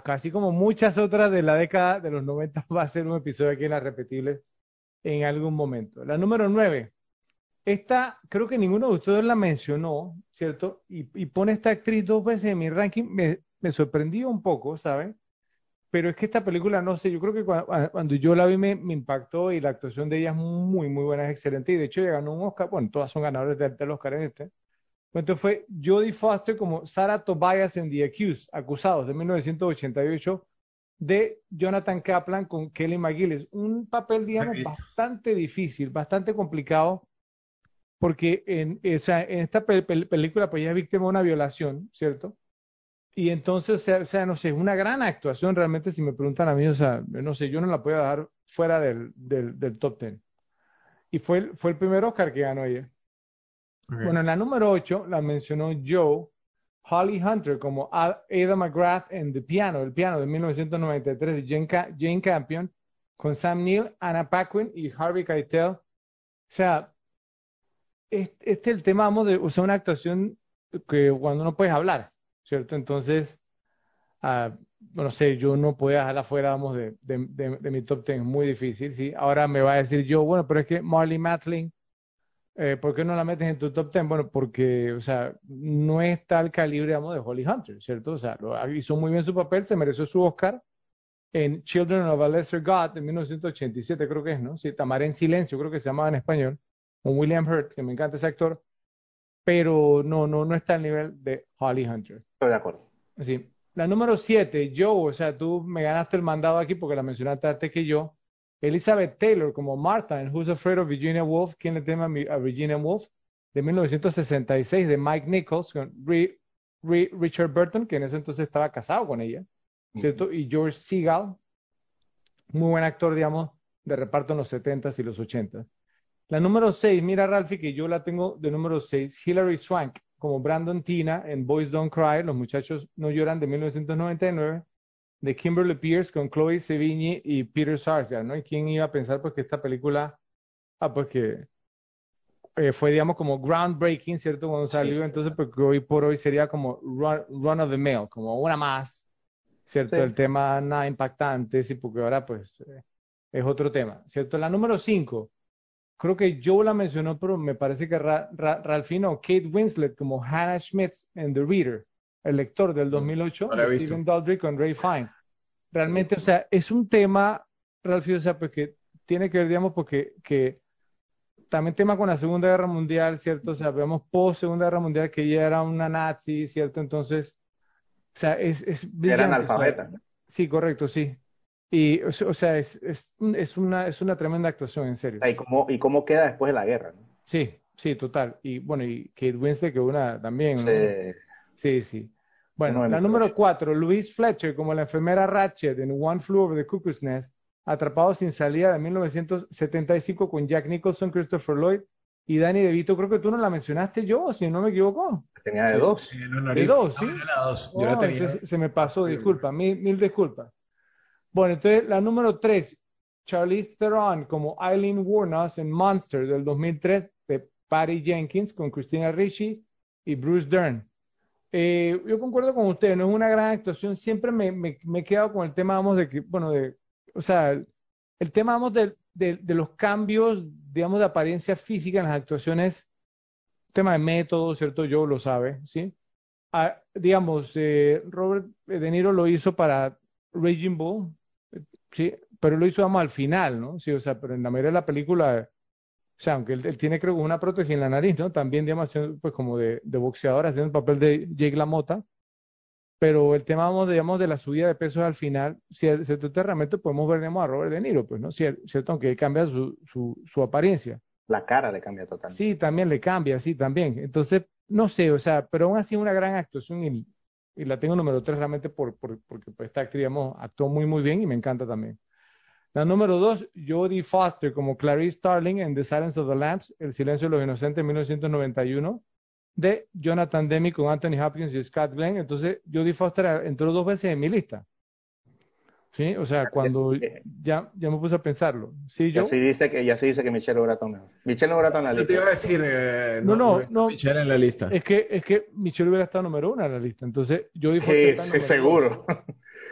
casi como muchas otras de la década de los 90 va a ser un episodio aquí en las repetibles en algún momento. La número 9, esta, creo que ninguno de ustedes la mencionó, ¿cierto? Y, pone esta actriz dos veces en mi ranking. Me, me sorprendió un poco, ¿saben? Pero es que esta película, no sé, yo creo que cuando, yo la vi me, impactó y la actuación de ella es muy, muy buena, es excelente. Y de hecho, ella ganó un Oscar, bueno, todas son ganadores del, del Oscar en este. Entonces fue Jodie Foster como Sarah Tobias en The Accused, Acusados, de 1988, de Jonathan Kaplan con Kelly McGillis. Un papel, digamos, bastante difícil, bastante complicado porque en, en esta película pues ella es víctima de una violación, ¿cierto? Y entonces, o sea, no sé, una gran actuación realmente, si me preguntan a mí, o sea, no sé, yo no la puedo dejar fuera del, del, del top ten. Y fue el, fue el primer Oscar que ganó ella. Bueno, en la número 8 la mencionó Joe Holly Hunter como Ada McGrath en The Piano, el piano de 1993 de Jane, Jane Campion, con Sam Neill, Anna Paquin y Harvey Keitel. O sea, este, es el tema, vamos, de usar una actuación que cuando no puedes hablar, ¿cierto? Entonces, uh, no sé, yo no puedo dejarla fuera, vamos, de, mi top ten, es muy difícil, ¿sí? Ahora me va a decir yo, bueno, pero es que Marley Matlin, eh, ¿por qué no la metes en tu top ten? Bueno, porque, o sea, no está al calibre, vamos, de Holly Hunter, ¿cierto? O sea, lo, hizo muy bien su papel, se mereció su Oscar en Children of a Lesser God en 1987, creo que es, ¿no? Sí, Tamar en Silencio, creo que se llamaba en español con William Hurt, que me encanta ese actor, pero no, no, no está al nivel de Holly Hunter. Estoy de acuerdo. Sí. La número 7, Joe, o sea, tú me ganaste el mandado aquí porque la mencionaste antes que yo. Elizabeth Taylor como Martha en Who's Afraid of Virginia Woolf, ¿quién le teme a Virginia Woolf? De 1966, de Mike Nichols, con Richard Burton, que en ese entonces estaba casado con ella, ¿cierto? Y George Seagal. muy buen actor, digamos, de reparto en los 70s y los 80s. La número 6, mira Ralphie, que yo la tengo de número 6, Hilary Swank, como Brandon Tina en Boys Don't Cry, Los Muchachos No Lloran de 1999, de Kimberly Pierce con Chloe Sevigny y Peter Sarsgaard, ¿no? ¿Y quién iba a pensar pues que esta película, ah, pues que eh, fue, digamos, como groundbreaking, ¿cierto? Cuando salió, entonces, porque pues, hoy por hoy sería como run, of the mail, como una más, ¿cierto? El tema nada impactante, sí, porque ahora, pues, eh, es otro tema, ¿cierto? La número 5, creo que Joe la mencionó, pero me parece que Ralphino, Kate Winslet como Hannah Schmitz en The Reader, el lector del 2008, mm, Stephen Daldry con Ray Fine. Realmente, o sea, es un tema, Ralphino, o sea, porque tiene que ver, digamos, porque que también tema con la Segunda Guerra Mundial, ¿cierto? O sea, vemos post Segunda Guerra Mundial que ella era una nazi, ¿cierto? Entonces, o sea, es... es Era analfabeta. sí, correcto, sí. Y, o, sea, es, es, es, una, es una tremenda actuación, en serio. ¿Y cómo, y cómo queda después de la guerra, ¿no? Sí, sí, total. Y bueno, y Kate Winslet, que una también, ¿no? Sí, sí. Bueno, la número cuatro, Louise Fletcher, como la enfermera Ratchet en One Flew Over the Cuckoo's Nest, Atrapado sin salida de 1975 con Jack Nicholson, Christopher Lloyd y Danny DeVito. Creo que tú no la mencionaste yo, si no me equivoco. Tenía de dos. de dos, sí. Yo la tenía. Se me pasó, disculpa, mil, mil disculpas. Bueno, entonces la número tres, Charlize Theron como Eileen Wuornos en Monster del 2003 de Patty Jenkins con Christina Ricci y Bruce Dern. Eh, yo concuerdo con usted, no es una gran actuación. Siempre me, he quedado con el tema, vamos, de que, bueno, de, o sea, el tema, vamos, de, de, los cambios, digamos, de apariencia física en las actuaciones, tema de método, ¿cierto? Yo lo sabe, ¿sí? Ah, digamos, eh, Robert De Niro lo hizo para Raging Bull, Sí, pero lo hizo, vamos, al final, ¿no? Sí, o sea, pero en la mayoría de la película, o sea, aunque él, tiene, creo, una prótesis en la nariz, ¿no? También, digamos, pues como de, de boxeador, haciendo el papel de Jake LaMotta. Pero el tema, vamos, digamos, de la subida de pesos al final, si el, se realmente podemos ver, digamos, a Robert De Niro, pues, ¿no? Cierto, aunque cambia su, su, su apariencia. La cara le cambia totalmente. Sí, también le cambia, sí, también. Entonces, no sé, o sea, pero aún así una gran actuación y y la tengo número tres realmente por, por, porque pues, esta actriz actuó muy, muy bien y me encanta también. La número dos, Jodie Foster como Clarice Starling en The Silence of the Lambs, El silencio de los inocentes, 1991, de Jonathan Demi con Anthony Hopkins y Scott Glenn. Entonces, Jodie Foster entró dos veces en mi lista. Sí, o sea, cuando ya, ya me puse a pensarlo. Sí, yo. Ya se dice que, ya se dice que Michelle Obratón mejor. Michelle Obratón en la lista. te iba a decir, eh, no, no, no, Michelle en la lista. Es que, es que Michelle hubiera estado número uno en la lista. Entonces, yo Foster sí, está seguro.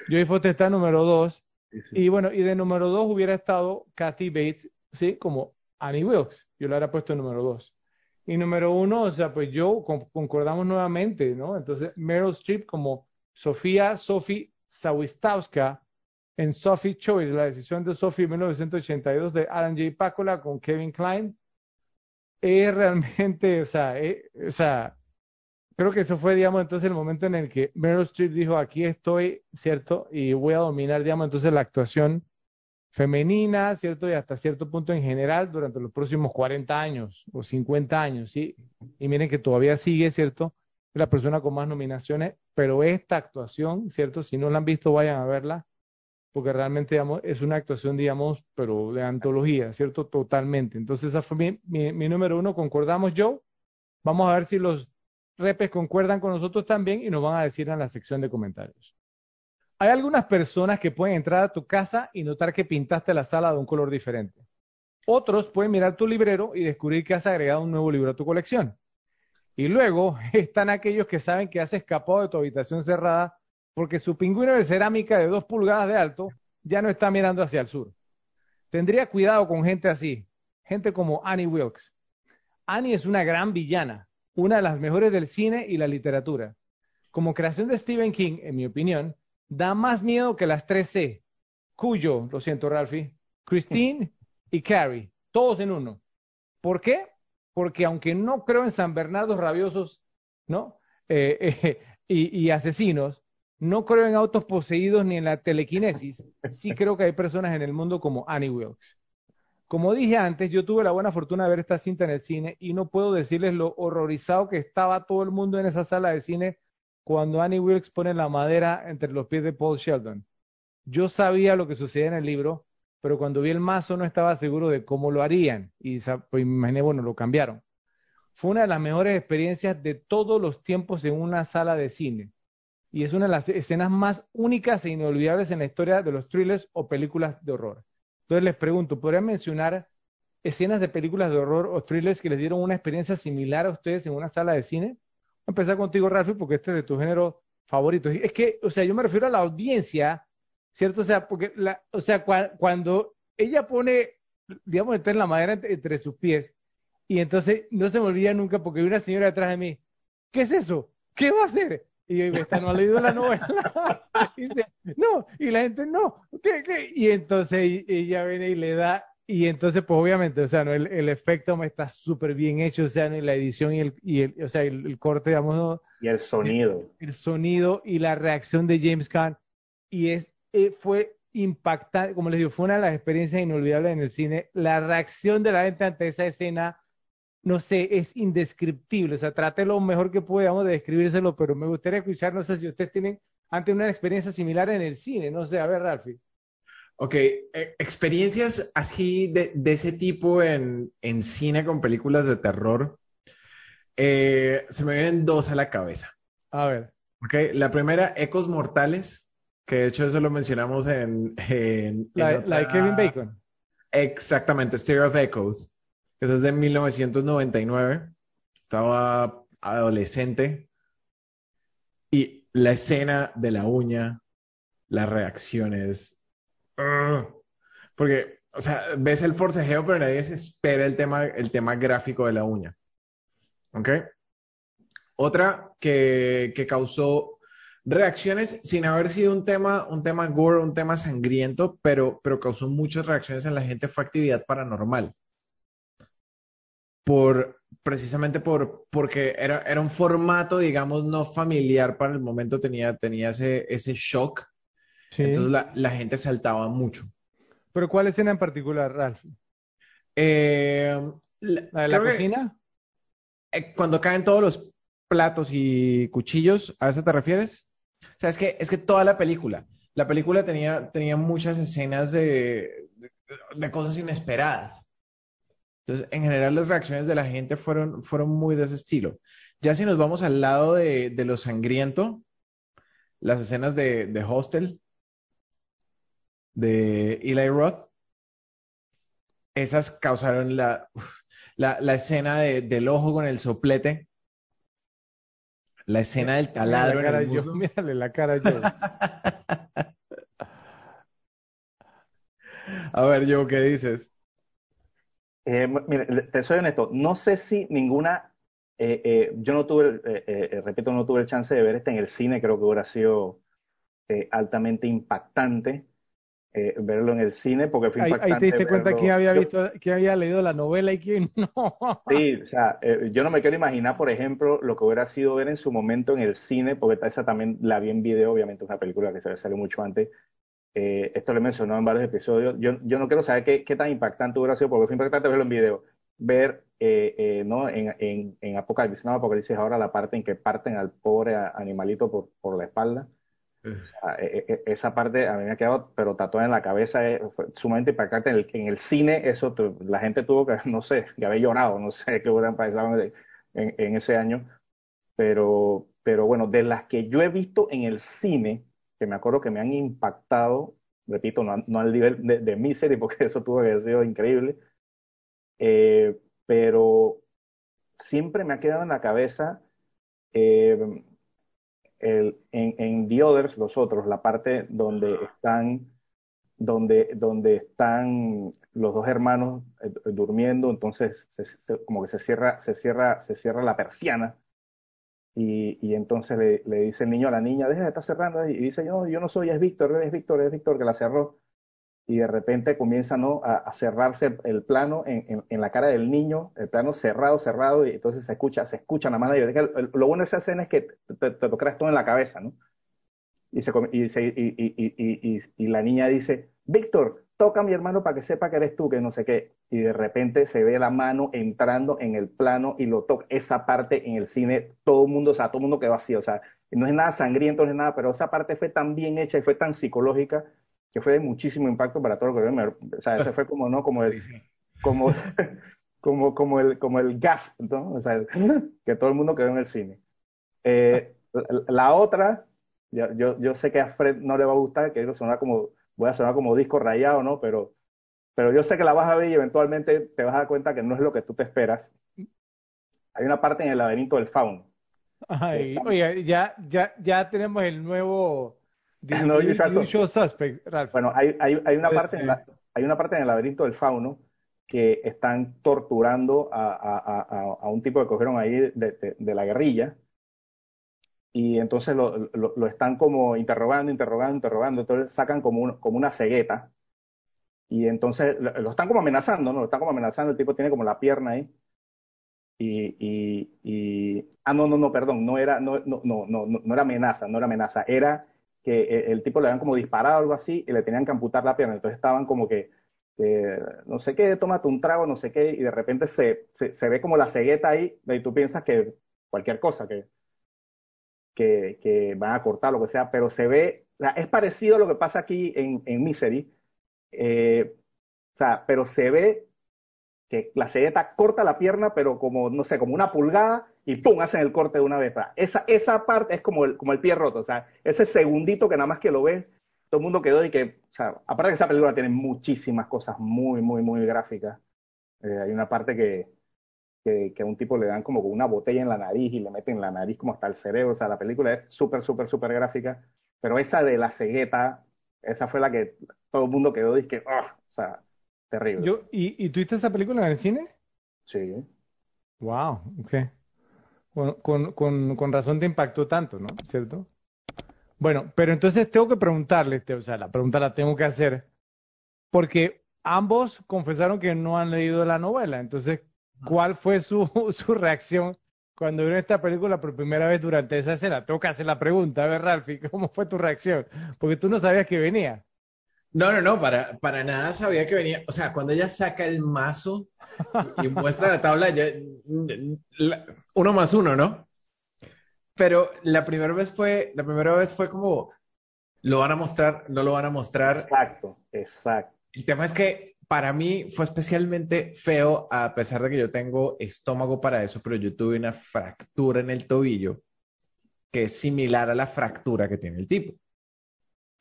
Jodie Foster está número dos. Y bueno, y de número dos hubiera estado Kathy Bates, ¿sí? Como Annie Wilkes. Yo la hubiera puesto en número dos. Y número uno, o sea, pues yo concordamos nuevamente, ¿no? Entonces, Meryl Streep como Sofía Sophie Sawistowska en Sophie Choice, la decisión de Sophie en 1982 de Alan J. Pacola con Kevin Klein, es realmente, o sea, eh, o sea, creo que eso fue, digamos, entonces el momento en el que Meryl Streep dijo, aquí estoy, ¿cierto? Y voy a dominar, digamos, entonces la actuación femenina, ¿cierto? Y hasta cierto punto en general durante los próximos 40 años o 50 años, ¿sí? Y miren que todavía sigue, ¿cierto? La persona con más nominaciones, pero esta actuación, ¿cierto? Si no la han visto, vayan a verla porque realmente digamos, es una actuación, digamos, pero de antología, ¿cierto? Totalmente. Entonces, esa fue mi, mi, número uno. ¿Concordamos, yo? Vamos a ver si los repes concuerdan con nosotros también y nos van a decir en la sección de comentarios. Hay algunas personas que pueden entrar a tu casa y notar que pintaste la sala de un color diferente. Otros pueden mirar tu librero y descubrir que has agregado un nuevo libro a tu colección. Y luego están aquellos que saben que has escapado de tu habitación cerrada porque su pingüino de cerámica de dos pulgadas de alto ya no está mirando hacia el sur. Tendría cuidado con gente así, gente como Annie Wilkes. Annie es una gran villana, una de las mejores del cine y la literatura. Como creación de Stephen King, en mi opinión, da más miedo que las tres C, Cuyo, lo siento Ralphie, Christine y Carrie, todos en uno. ¿Por qué? Porque aunque no creo en San Bernardo rabiosos, ¿no? Eh, eh, y asesinos, no creo en autos poseídos ni en la telequinesis. Sí creo que hay personas en el mundo como Annie Wilkes. Como dije antes, yo tuve la buena fortuna de ver esta cinta en el cine y no puedo decirles lo horrorizado que estaba todo el mundo en esa sala de cine cuando Annie Wilkes pone la madera entre los pies de Paul Sheldon. yo sabía lo que sucedía en el libro, pero cuando vi el mazo no estaba seguro de cómo lo harían y pues, imaginé, bueno, lo cambiaron. Fue una de las mejores experiencias de todos los tiempos en una sala de cine. Y es una de las escenas más únicas e inolvidables en la historia de los thrillers o películas de horror. Entonces les pregunto, ¿podrían mencionar escenas de películas de horror o thrillers que les dieron una experiencia similar a ustedes en una sala de cine? Voy a empezar contigo, Rafi, porque este es de tu género favorito. Es que, o sea, yo me refiero a la audiencia, ¿cierto? O sea, porque, o sea, cuando ella pone, digamos, en la madera entre, sus pies, y entonces no se me olvida nunca porque hay una señora detrás de mí, ¿qué es eso? ¿Qué va a hacer? Y esta no ha leído la novela. y dice, no, y la gente, no, ¿qué, qué? Y entonces ella viene y le da y entonces, pues obviamente, o sea, ¿no? el, el efecto me está súper bien hecho, o sea, ¿no? la edición y el, y el o sea, el, corte, digamos, y el sonido. El, sonido y la reacción de James Caan. Y es, eh, fue impactante, como les digo, fue una de las experiencias inolvidables en el cine. La reacción de la gente ante esa escena, no sé, es indescriptible. O sea, trate lo mejor que podamos de describírselo, pero me gustaría escuchar, no sé si ustedes tienen ante una experiencia similar en el cine, no sé, a ver, Ralphie. Ok, e, experiencias así de, ese tipo en, cine con películas de terror, eh, se me vienen dos a la cabeza. A ver. Ok, la primera, Ecos Mortales, que de hecho eso lo mencionamos en... en, la, de Kevin Bacon. Exactamente, Stereo of Echoes, que es de 1999. Estaba adolescente. Y la escena de la uña, las reacciones, porque, o sea, ves el forcejeo, pero nadie se espera el tema, el tema gráfico de la uña. ¿Ok? Otra que, que causó reacciones sin haber sido un tema, un tema gore, un tema sangriento, pero, pero causó muchas reacciones en la gente fue actividad paranormal. Por, precisamente por, porque era, era un formato, digamos, no familiar para el momento, tenía, tenía ese, ese shock entonces la, la, gente saltaba mucho. ¿Pero cuál escena en particular, Ralph? Eh, ¿La de la cocina? Eh, cuando caen todos los platos y cuchillos, ¿a eso te refieres? O sea, es que, es que toda la película, la película tenía, tenía muchas escenas de, de, cosas inesperadas. Entonces, en general, las reacciones de la gente fueron, fueron muy de ese estilo. Ya si nos vamos al lado de, de lo sangriento, las escenas de, de Hostel, de Eli Roth, esas causaron la, la, escena del ojo con el soplete, la escena del taladro. Mírale la cara yo, A ver, yo, ¿qué dices? Eh, mire, te soy honesto, no sé si ninguna, eh, eh, yo no tuve, repito, no tuve el chance de ver este en el cine, creo que hubiera sido altamente impactante. Eh, verlo en el cine porque fue impactante. Ahí, te diste cuenta quién había visto, quién había leído la novela y quién no. Sí, o sea, eh, yo no me quiero imaginar, por ejemplo, lo que hubiera sido ver en su momento en el cine, porque esa también la vi en video, obviamente una película que se salió mucho antes. Eh, esto lo he mencionado en varios episodios. Yo, yo no quiero saber qué, qué tan impactante hubiera sido, porque fue impactante verlo en video. Ver, ¿no? En, en, en Apocalipsis, no, Apocalipsis ahora la parte en que parten al pobre animalito por, por la espalda e, e, e, esa parte a mí me ha quedado, pero tatuada en la cabeza, es, fue sumamente impactante. En el, en el cine, eso la gente tuvo que, no sé, que haber llorado, no sé qué hubieran pasado en, en, ese año. Pero, pero bueno, de las que yo he visto en el cine, que me acuerdo que me han impactado, repito, no, no al nivel de, de Misery, porque eso tuvo que haber sido increíble, eh, pero siempre me ha quedado en la cabeza. Eh, el, en, en, The Others, los otros, la parte donde están, donde, donde están los dos hermanos eh, durmiendo, entonces como que se cierra, se cierra, se cierra la persiana. Y, y entonces le, dice el niño a la niña, deja de estar cerrando, y dice, yo, yo no soy, es Víctor, es Víctor, es Víctor que la cerró y de repente comienza ¿no? a, cerrarse el plano en, en, la cara del niño, el plano cerrado, cerrado, y entonces se escucha, se escucha nada más. Lo bueno de esa escena es que te, te, lo creas todo en la cabeza, ¿no? Y, se, y, y, y, la niña dice, Víctor, toca a mi hermano para que sepa que eres tú, que no sé qué. Y de repente se ve la mano entrando en el plano y lo toca. Esa parte en el cine, todo el mundo, o sea, todo el mundo quedó así. O sea, no es nada sangriento, no es nada, pero esa parte fue tan bien hecha y fue tan psicológica que fue de muchísimo impacto para todo lo que veo. O sea, ese fue como, ¿no? Como el, como, como, como el, como el gas, ¿no? O sea, que todo el mundo quedó en el cine. Eh, la, otra, yo, yo, sé que a Fred no le va a gustar, que sonar como, voy a sonar como disco rayado, ¿no? Pero, pero yo sé que la vas a ver y eventualmente te vas a dar cuenta que no es lo que tú te esperas. Hay una parte en el laberinto del fauno. Ay, oye, ya, ya, ya tenemos el nuevo no, suspect, Bueno, hay, hay, hay una parte en la, hay una parte en el laberinto del fauno que están torturando a, a, a, a un tipo que cogieron ahí de, de, la guerrilla y entonces lo, lo, están como interrogando, interrogando, interrogando, entonces sacan como, como una cegueta. Y entonces lo, están como amenazando, ¿no? Lo están como amenazando, el tipo tiene como la pierna ahí. Y, y, y ah, no, no, no, perdón, no era, no, no, no, no, no era amenaza, no era amenaza, era que el tipo le habían como disparado algo así y le tenían que amputar la pierna, entonces estaban como que no sé qué, tómate un trago, no sé qué, y de repente se, se, ve como la cegueta ahí, y tú piensas que cualquier cosa, que, que, que, van a cortar, lo que sea, pero se ve, o sea, es parecido a lo que pasa aquí en, en Misery, eh, o sea, pero se ve que la cegueta corta la pierna, pero como, no sé, como una pulgada, y ¡pum! hacen el corte de una vez. Esa, esa parte es como el, como el pie roto, o sea, ese segundito que nada más que lo ves, todo el mundo quedó y que, o sea, aparte que esa película tiene muchísimas cosas muy, muy, muy gráficas. Eh, hay una parte que, que, a un tipo le dan como con una botella en la nariz y le meten la nariz como hasta el cerebro. O sea, la película es súper, súper, súper gráfica. Pero esa de la cegueta, esa fue la que todo el mundo quedó y que, oh, o sea, terrible. Yo, ¿y, ¿Y tuviste esa película en el cine? Sí. Wow, ok. Con, con, con razón te impactó tanto, ¿no? ¿Cierto? Bueno, pero entonces tengo que preguntarle, o sea, la pregunta la tengo que hacer, porque ambos confesaron que no han leído la novela. Entonces, ¿cuál fue su, su reacción cuando vieron esta película por primera vez durante esa escena? Tengo que hacer la pregunta, a ver, Ralphie, ¿cómo fue tu reacción? Porque tú no sabías que venía. No, no, no, para, para nada sabía que venía. O sea, cuando ella saca el mazo y muestra la tabla, ya, uno más uno, ¿no? Pero la primera vez fue, la primera vez fue como, lo van a mostrar, no lo van a mostrar. Exacto, exacto. El tema es que para mí fue especialmente feo, a pesar de que yo tengo estómago para eso, pero yo tuve una fractura en el tobillo que es similar a la fractura que tiene el tipo.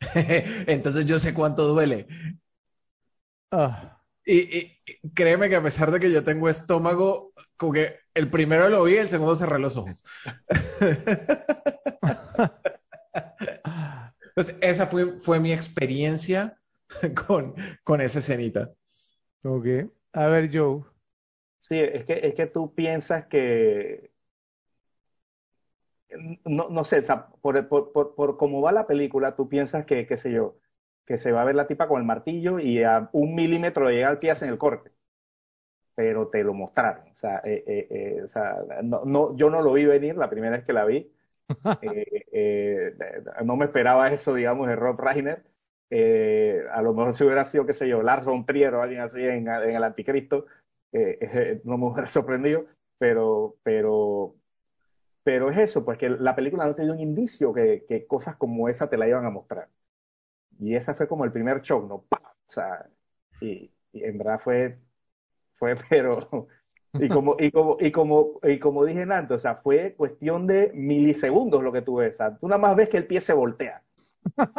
Entonces yo sé cuánto duele. Ah. Y, y, créeme que a pesar de que yo tengo estómago, como que el primero lo vi, el segundo cerré los ojos. Entonces, esa fue, fue mi experiencia con, con esa escenita. Ok. A ver, Joe. Sí, es que, es que tú piensas que, no, no sé, o sea, por, por, por, por, cómo va la película, tú piensas que, qué sé yo, que se va a ver la tipa con el martillo y a un milímetro le llega al pie en el corte pero te lo mostraron. O sea, eh, eh, eh, o sea no, no, yo no lo vi venir la primera vez que la vi. no me esperaba eso, digamos, de Rob Reiner. A lo mejor si hubiera sido, qué sé yo, Lars von Trier o alguien así en, en el Anticristo, no me hubiera sorprendido, pero, pero, pero es eso, pues que la película no te dio un indicio que, que cosas como esa te la iban a mostrar. Y esa fue como el primer show, ¿no? ¡Pam! O sea, y, y en verdad fue fue, pero, y como, y como, y como, y como dije antes, o sea, fue cuestión de milisegundos lo que tú ves. O sea, tú nada más ves que el pie se voltea.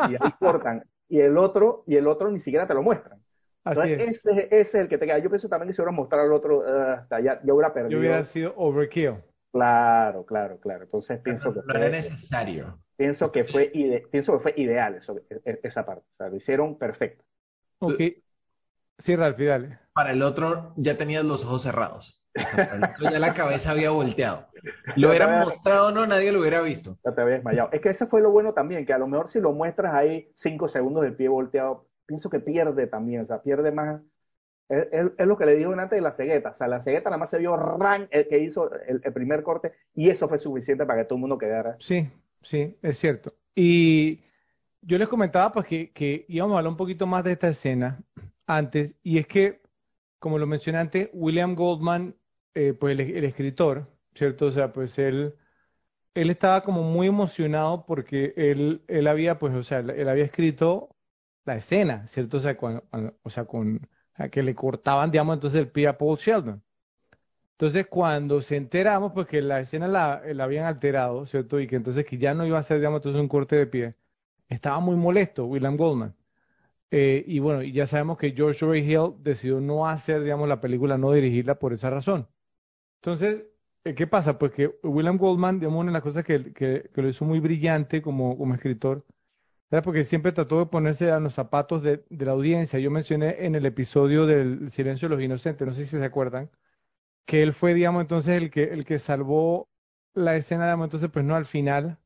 Y ahí cortan. Y el otro, y el otro ni siquiera te lo muestran. Entonces, ese, ese, es el que te queda. Yo pienso también que si hubiera mostrado al otro, uh, hasta ya, yo hubiera perdido. Yo hubiera sido overkill. Claro, claro, claro. Entonces pienso que no era necesario. Pienso que fue ide pienso que fue ideal eso, e, e, esa parte. O sea, lo hicieron perfecto. Ok. Sí, Ralph, dale. Para el otro ya tenías los ojos cerrados. Ya la cabeza había volteado. Lo hubieran mostrado o no, nadie lo hubiera visto. Ya te había desmayado. Es que ese fue lo bueno también, que a lo mejor si lo muestras ahí cinco segundos del pie volteado, pienso que pierde también, o sea, pierde más. Es, lo que le digo antes de la cegueta. O sea, la cegueta nada más se vio ran el que hizo el, primer corte y eso fue suficiente para que todo el mundo quedara. Sí, sí, es cierto. Y yo les comentaba pues que, que íbamos a hablar un poquito más de esta escena antes, y es que, como lo mencioné antes, William Goldman, eh, pues el, escritor, ¿cierto? O sea, pues él, él estaba como muy emocionado porque él, él había, pues, o sea, él había escrito la escena, ¿cierto? O sea, o sea, con que le cortaban, digamos, entonces el pie a Paul Sheldon. Entonces, cuando se enteramos, pues que la escena la, la, habían alterado, ¿cierto? Y que entonces que ya no iba a ser, digamos, entonces un corte de pie, estaba muy molesto William Goldman. Eh, y bueno, ya sabemos que George Ray Hill decidió no hacer, digamos, la película, no dirigirla por esa razón. Entonces, eh, ¿qué pasa? Pues que William Goldman, digamos, una de las cosas que, que, que lo hizo muy brillante como, como escritor, era porque siempre trató de ponerse a los zapatos de, de, la audiencia. Yo mencioné en el episodio del Silencio de los Inocentes, no sé si se acuerdan, que él fue, digamos, entonces el que, el que salvó la escena, digamos, entonces, pues no al final,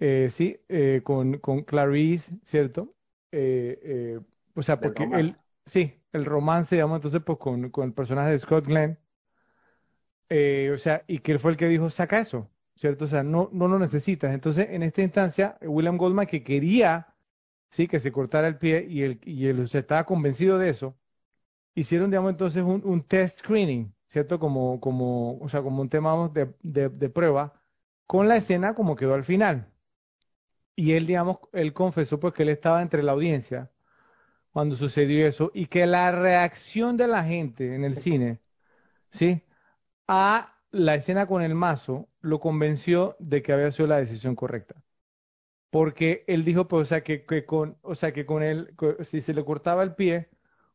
eh, sí, eh, con, con Clarice, ¿cierto? Eh, eh, o sea, porque él, sí, el romance, digamos, entonces, pues con, con el personaje de Scott Glenn, eh, o sea, y que él fue el que dijo, saca eso, ¿cierto? O sea, no, no lo necesitas. Entonces, en esta instancia, William Goldman, que quería, sí, que se cortara el pie y él, y se estaba convencido de eso, hicieron, digamos, entonces un, un test screening, ¿cierto? Como, como, o sea, como un tema de, de, de prueba, con la escena como quedó al final. Y él, digamos, él confesó pues que él estaba entre la audiencia cuando sucedió eso y que la reacción de la gente en el cine, ¿sí? A la escena con el mazo lo convenció de que había sido la decisión correcta. Porque él dijo, pues, o sea, que, que con, o sea, que con él, si se le cortaba el pie,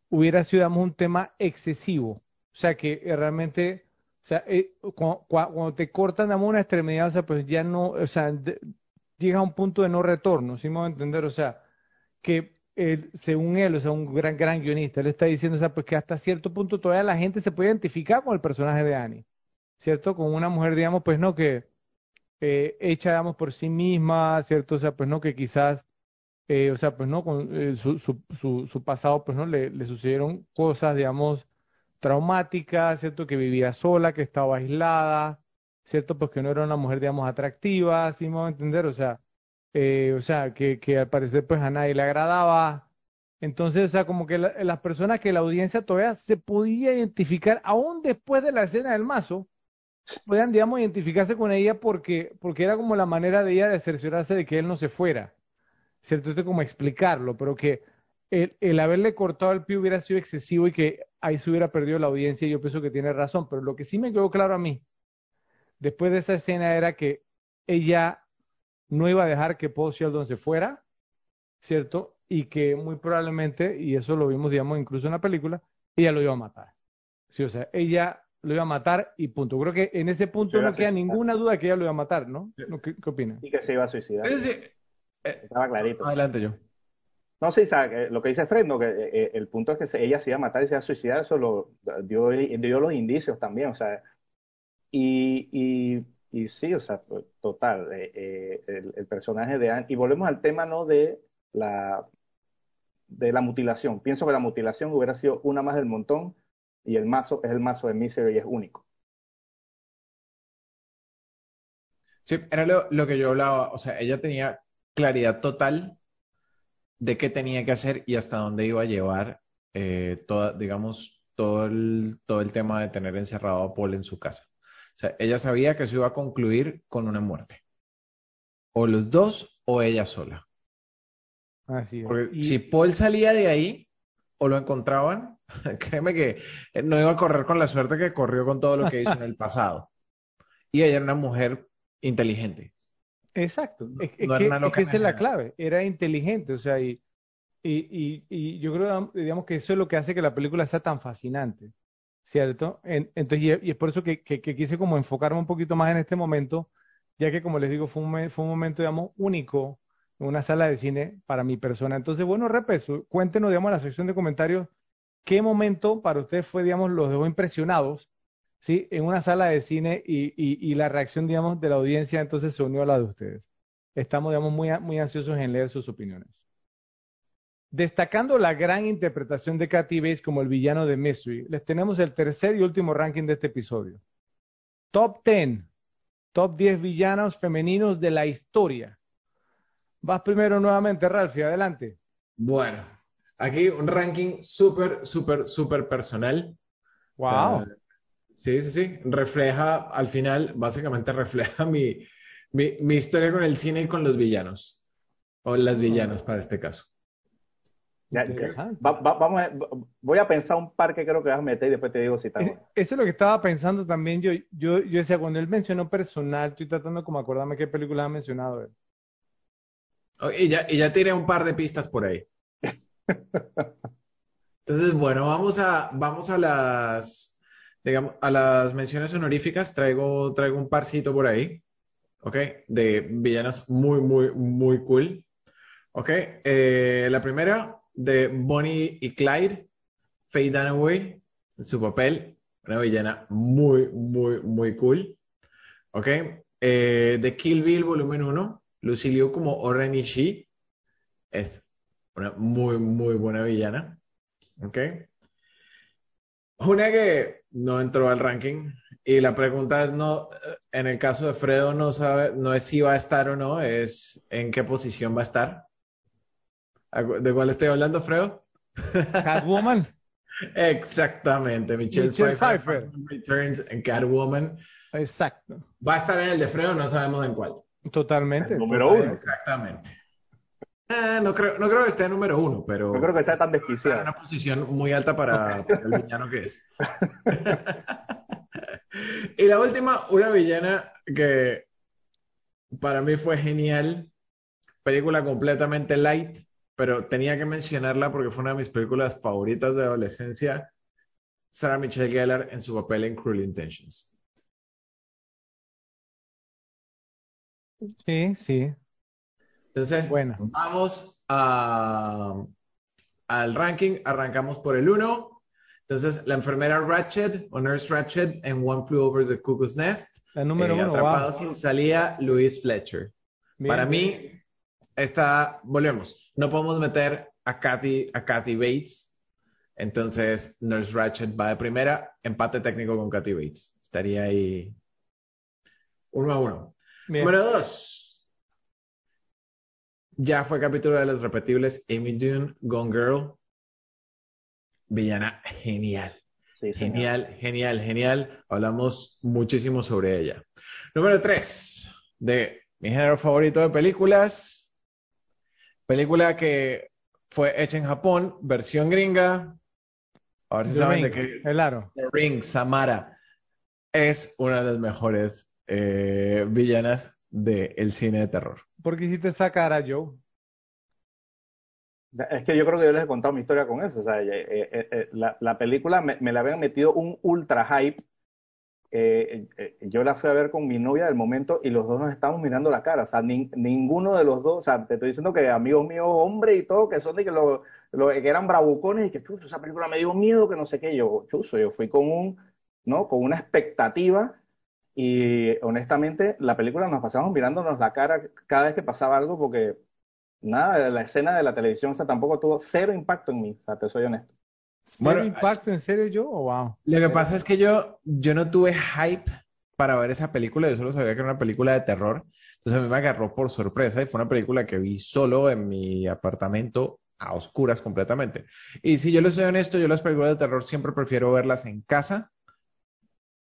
hubiera sido, digamos, un tema excesivo. O sea, que realmente, o sea, eh, cuando, te cortan, digamos, una extremidad, o sea, pues ya no, o sea, llega a un punto de no retorno, ¿sí me voy a entender? O sea, que él, según él, o sea, un gran, gran guionista, él está diciendo, o sea, pues que hasta cierto punto todavía la gente se puede identificar con el personaje de Annie, ¿cierto? Con una mujer, digamos, pues no, que eh, hecha, digamos, por sí misma, ¿cierto? O sea, pues no, que quizás, eh, o sea, pues no, con eh, su, su, su, su, pasado, pues no, le, le sucedieron cosas, digamos, traumáticas, ¿cierto? Que vivía sola, que estaba aislada, ¿cierto? Pues que no era una mujer, digamos, atractiva, ¿sí me a entender? O sea, eh, o sea, que, que al parecer pues a nadie le agradaba. Entonces, o sea, como que la, las personas que la audiencia todavía se podía identificar, aún después de la escena del mazo, podían, digamos, identificarse con ella porque, porque era como la manera de ella de cerciorarse de que él no se fuera. ¿Cierto? Esto como explicarlo, pero que el, el haberle cortado el pie hubiera sido excesivo y que ahí se hubiera perdido la audiencia, y yo pienso que tiene razón, pero lo que sí me quedó claro a mí después de esa escena era que ella no iba a dejar que Paul Sheldon se fuera, ¿cierto? Y que muy probablemente, y eso lo vimos, digamos, incluso en la película, ella lo iba a matar. Sí, o sea, ella lo iba a matar y punto. Creo que en ese punto no queda ninguna duda que ella lo iba a matar, ¿no? ¿Qué, qué opinan? Y que se iba a suicidar. Eh, Estaba clarito. Adelante yo. No, sí, sabe, lo que dice Fred, no, que eh, el punto es que se, ella se iba a matar y se iba a suicidar, eso lo dio, dio los indicios también, o sea, y, y, y sí, o sea, total, eh, eh, el, el, personaje de Anne, y volvemos al tema, ¿no? De la, de la mutilación. Pienso que la mutilación hubiera sido una más del montón y el mazo es el mazo de Misery y es único. Sí, era lo, lo que yo hablaba, o sea, ella tenía claridad total de qué tenía que hacer y hasta dónde iba a llevar eh, toda, digamos, todo el, todo el tema de tener encerrado a Paul en su casa. Sea, ella sabía que eso iba a concluir con una muerte. O los dos o ella sola. Así es. Porque Y- si Paul salía de ahí o lo encontraban, créeme que no iba a correr con la suerte que corrió con todo lo que hizo en el pasado. Y ella era una mujer inteligente. Exacto. Es, es no era que, es que esa es la clave. Era inteligente, o sea, y, y, y, y yo creo, digamos, que eso es lo que hace que la película sea tan fascinante, ¿cierto? En- entonces, y, es- por eso que, que, quise como enfocarme un poquito más en este momento, ya que, como les digo, fue un, fue un momento, digamos, único en una sala de cine para mi persona. Entonces, bueno, repeso, cuéntenos, digamos, en la sección de comentarios, qué momento para ustedes fue, digamos, los dejó impresionados, ¿sí? En una sala de cine y, y, y la reacción, digamos, de la audiencia entonces se unió a la de ustedes. Estamos, digamos, muy, muy ansiosos en leer sus opiniones. Destacando la gran interpretación de Kathy Bates como el villano de Mystery, les tenemos el tercer y último ranking de este episodio. Top 10, top 10 villanos femeninos de la historia. Vas primero nuevamente, Ralphie, adelante. Bueno, aquí un ranking súper, súper, súper personal. Wow. sí, sí, sí. Refleja, al final, básicamente refleja mi, mi, mi historia con el cine y con los villanos. O las villanas para este caso. Ya, vamos voy a pensar un par que creo que vas a meter y después te digo si está Eso es lo que estaba pensando también. Yo, yo, yo decía, cuando él mencionó personal, estoy tratando como acordarme qué película ha mencionado él. y, ya, y ya tiré un par de pistas por ahí. Entonces, bueno, vamos a, vamos a las, digamos, a las menciones honoríficas. Traigo, traigo un parcito por ahí, ¿ok? De villanas muy, muy, muy cool. ¿Ok? Eh, la primera, de Bonnie y Clyde, Faye Dunaway, en su papel, una villana muy, muy, muy cool. ¿Ok? Eh, de Kill Bill Volumen 1, Lucilio como Oren Ishii, es una muy, muy buena villana. ¿Ok? Una que no entró al ranking y la pregunta es no, en el caso de Fredo no sabe, no es si va a estar o no, es en qué posición va a estar. ¿De cuál estoy hablando, Fredo? Catwoman. Exactamente, Michelle, Pfeiffer, Returns en Catwoman. Exacto. Va a estar en el de Fredo, no sabemos en cuál. Totalmente. número uno. Exactamente. Eh, no, creo, no creo que esté en número uno, pero. No creo que sea tan desquiciado. una posición muy alta para, para el villano que es. y la última, una villana que para mí fue genial. Película completamente light, pero tenía que mencionarla porque fue una de mis películas favoritas de adolescencia, Sarah Michelle Gellar en su papel en Cruel Intentions. Sí, sí. Entonces, bueno. vamos a, al ranking. Arrancamos por el 1. Entonces, la enfermera Ratchet o Nurse Ratchet en One Flew Over the Cuckoo's Nest. La número eh, uno. Atrapado sin salida, Louise Fletcher. Para mí, esta, volvemos no podemos meter a Kathy, a Kathy Bates. Entonces, Nurse Ratchet va de primera, empate técnico con Kathy Bates. Estaría ahí uno a uno. Número dos. Ya fue capítulo de los repetibles Amy Dune, Gone Girl. Villana genial. genial, genial, genial. Hablamos muchísimo sobre ella. Número tres. De mi género favorito de películas. Película que fue hecha en Japón, versión gringa. A ver si saben de qué. Claro. The Ring, Samara. Es una de las mejores eh, villanas del cine de terror. ¿Por qué hiciste esa cara, Joe? Es que yo creo que yo les he contado mi historia con eso. O sea, eh, eh, la, película me, me, la habían metido un ultra hype eh, eh, yo la fui a ver con mi novia del momento y los dos nos estábamos mirando la cara. O sea, ninguno de los dos, o sea, te estoy diciendo que amigos míos, hombres y todo, que son de que, lo, que eran bravucones y que, chuzo, esa película me dio miedo, que no sé qué. Yo, chuzo, yo fui con un, ¿no? Con una expectativa y honestamente la película nos pasamos mirándonos la cara cada vez que pasaba algo porque nada, la escena de la televisión, o sea, tampoco tuvo cero impacto en mí, o sea, te soy honesto. Bueno, impacto en serio yo o wow? Lo que pasa es que yo, yo no tuve hype para ver esa película, yo solo sabía que era una película de terror, entonces a mí me agarró por sorpresa y fue una película que vi solo en mi apartamento a oscuras completamente. Y si yo les soy honesto, yo las películas de terror siempre prefiero verlas en casa,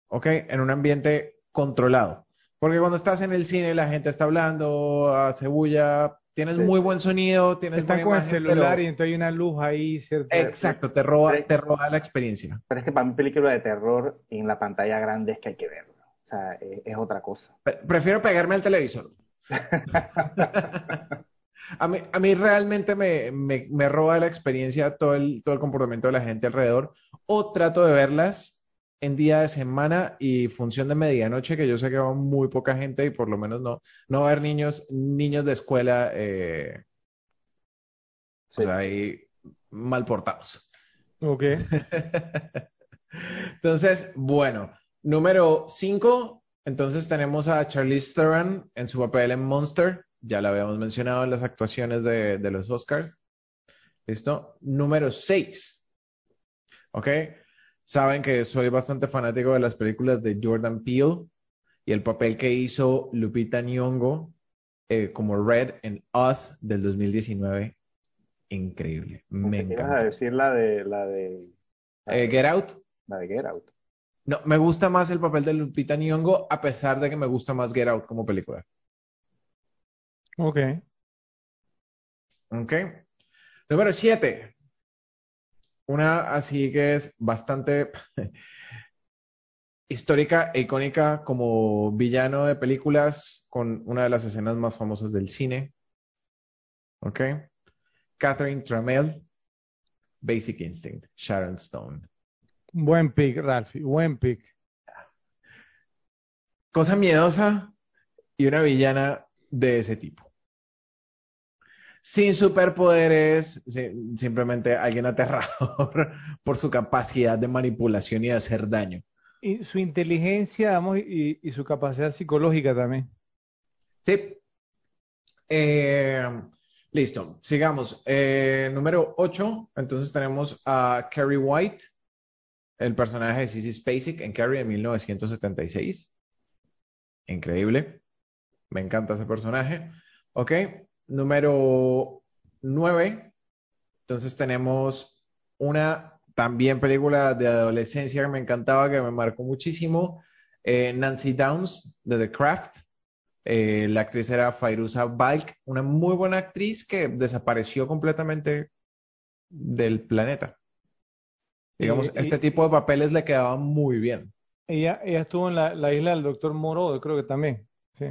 ¿ok? En un ambiente controlado. Porque cuando estás en el cine la gente está hablando, hace bulla, Tienes muy buen sonido, tienes Están con el celular y entonces hay una luz ahí, ¿cierto? Exacto, te roba, te roba la experiencia. Pero es que para mi película de terror en la pantalla grande es que hay que verlo. O sea, es, otra cosa. Prefiero pegarme al televisor. a, mí, a mí realmente me, me, me, roba la experiencia todo el, todo el comportamiento de la gente alrededor. O trato de verlas en día de semana y función de medianoche, que yo sé que va muy poca gente y por lo menos no, no va a haber niños, niños de escuela, eh, o sea, ahí mal portados. Ok. entonces, bueno, número 5, entonces tenemos a Charlize Theron en su papel en Monster, ya lo habíamos mencionado en las actuaciones de, de los Oscars. ¿Listo? Número 6. ¿Ok? Saben que soy bastante fanático de las películas de Jordan Peele y el papel que hizo Lupita Nyong'o eh, como Red en Us del 2019. Increíble. Me encanta. a decir la de la de eh, Get Out? La de Get Out. No, me gusta más el papel de Lupita Nyong'o a pesar de que me gusta más Get Out como película. Ok. Ok. Número 7. Una así que es bastante histórica e icónica como villano de películas con una de las escenas más famosas del cine. ¿Ok? Catherine Trammell, Basic Instinct, Sharon Stone. Buen pick, Ralphie, buen pick. Cosa miedosa y una villana de ese tipo. Sin superpoderes, simplemente alguien aterrador por su capacidad de manipulación y de hacer daño. Y su inteligencia, y, su capacidad psicológica también. Sí. Eh, listo, sigamos. Eh, número 8, entonces tenemos a Carrie White, el personaje de Sissy Spacek en Carrie de 1976. Increíble. Me encanta ese personaje. Ok. Número 9. Entonces tenemos una también película de adolescencia que me encantaba, que me marcó muchísimo. Eh, Nancy Downs de The Craft. Eh, la actriz era Fairuza Balk, una muy buena actriz que desapareció completamente del planeta. Digamos, este tipo de papeles le quedaban muy bien. Ella, ella estuvo en la, la isla del doctor Moro, creo que también. Sí.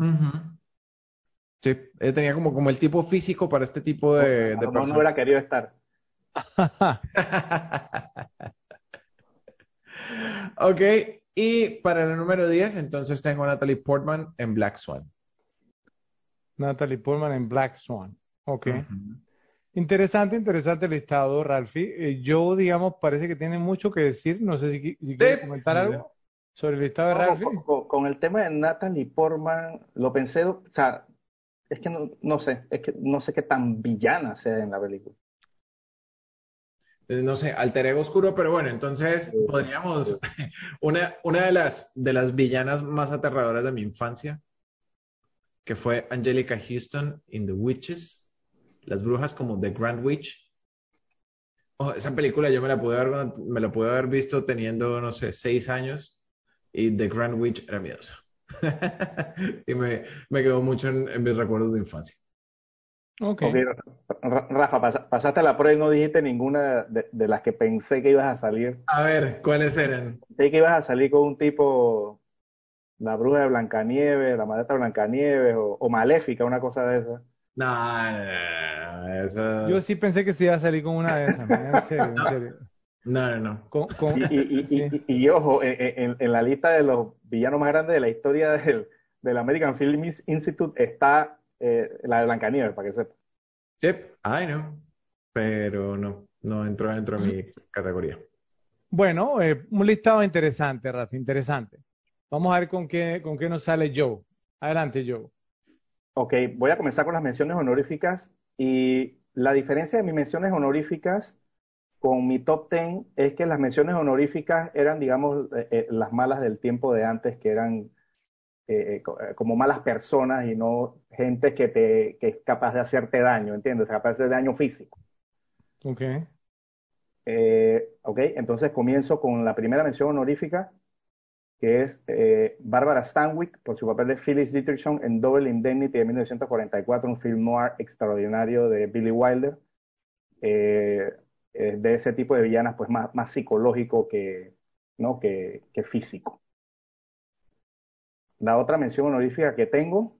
Sí, ella tenía como, como el tipo físico para este tipo de, de no, no hubiera querido estar. ok, y para el número 10, entonces tengo a Natalie Portman en Black Swan. Natalie Portman en Black Swan. Ok. Interesante, interesante el listado, Ralphie. Eh, yo, digamos, parece que tiene mucho que decir. No sé si, si quieres comentar algo sobre el listado de Ralphie. Con, el tema de Natalie Portman, lo pensé, o sea, es que no, no sé, es que no sé qué tan villana sea en la película. Eh, no sé, alter ego oscuro, pero bueno, entonces podríamos, una, una de las, de las villanas más aterradoras de mi infancia, que fue Angelica Houston in The Witches, las brujas como The Grand Witch. Oh, esa película yo me la pude haber, me la pude haber visto teniendo, no sé, seis años y The Grand Witch era miedosa. Y me, me, quedó mucho en, mis recuerdos de infancia. Ok. okay Rafa, pasaste la prueba y no dijiste ninguna de, las que pensé que ibas a salir. A ver, ¿cuáles eran? Pensé que ibas a salir con un tipo, la bruja de Blancanieves, la maleta de Blancanieves, o, o Maléfica, una cosa de esa. No, eso... Yo sí pensé que se iba a salir con una de esas, en serio, en serio. No, no, no. y, ojo, en, la lista de los villanos más grandes de la historia del, del American Film Institute está eh, la de Blancanieves, para que sepa. Sí, ay no, pero no, no entró dentro de mi categoría. Bueno, eh, un listado interesante, Rafa, interesante. Vamos a ver con qué, con qué nos sale Joe. Adelante, Joe. Ok, voy a comenzar con las menciones honoríficas y la diferencia de mis menciones honoríficas con mi top 10 es que las menciones honoríficas eran, digamos, eh, eh, las malas del tiempo de antes, que eran eh, como malas personas y no gente que, te, que es capaz de hacerte daño, ¿entiendes? Capaz de daño físico. Ok. ok, entonces comienzo con la primera mención honorífica, que es Barbara Stanwyck por su papel de Phyllis Dieterson en Double Indemnity de 1944, un film noir extraordinario de Billy Wilder. Eh, eh, de ese tipo de villanas, pues más, más psicológico que, ¿no? que, que físico. La otra mención honorífica que tengo,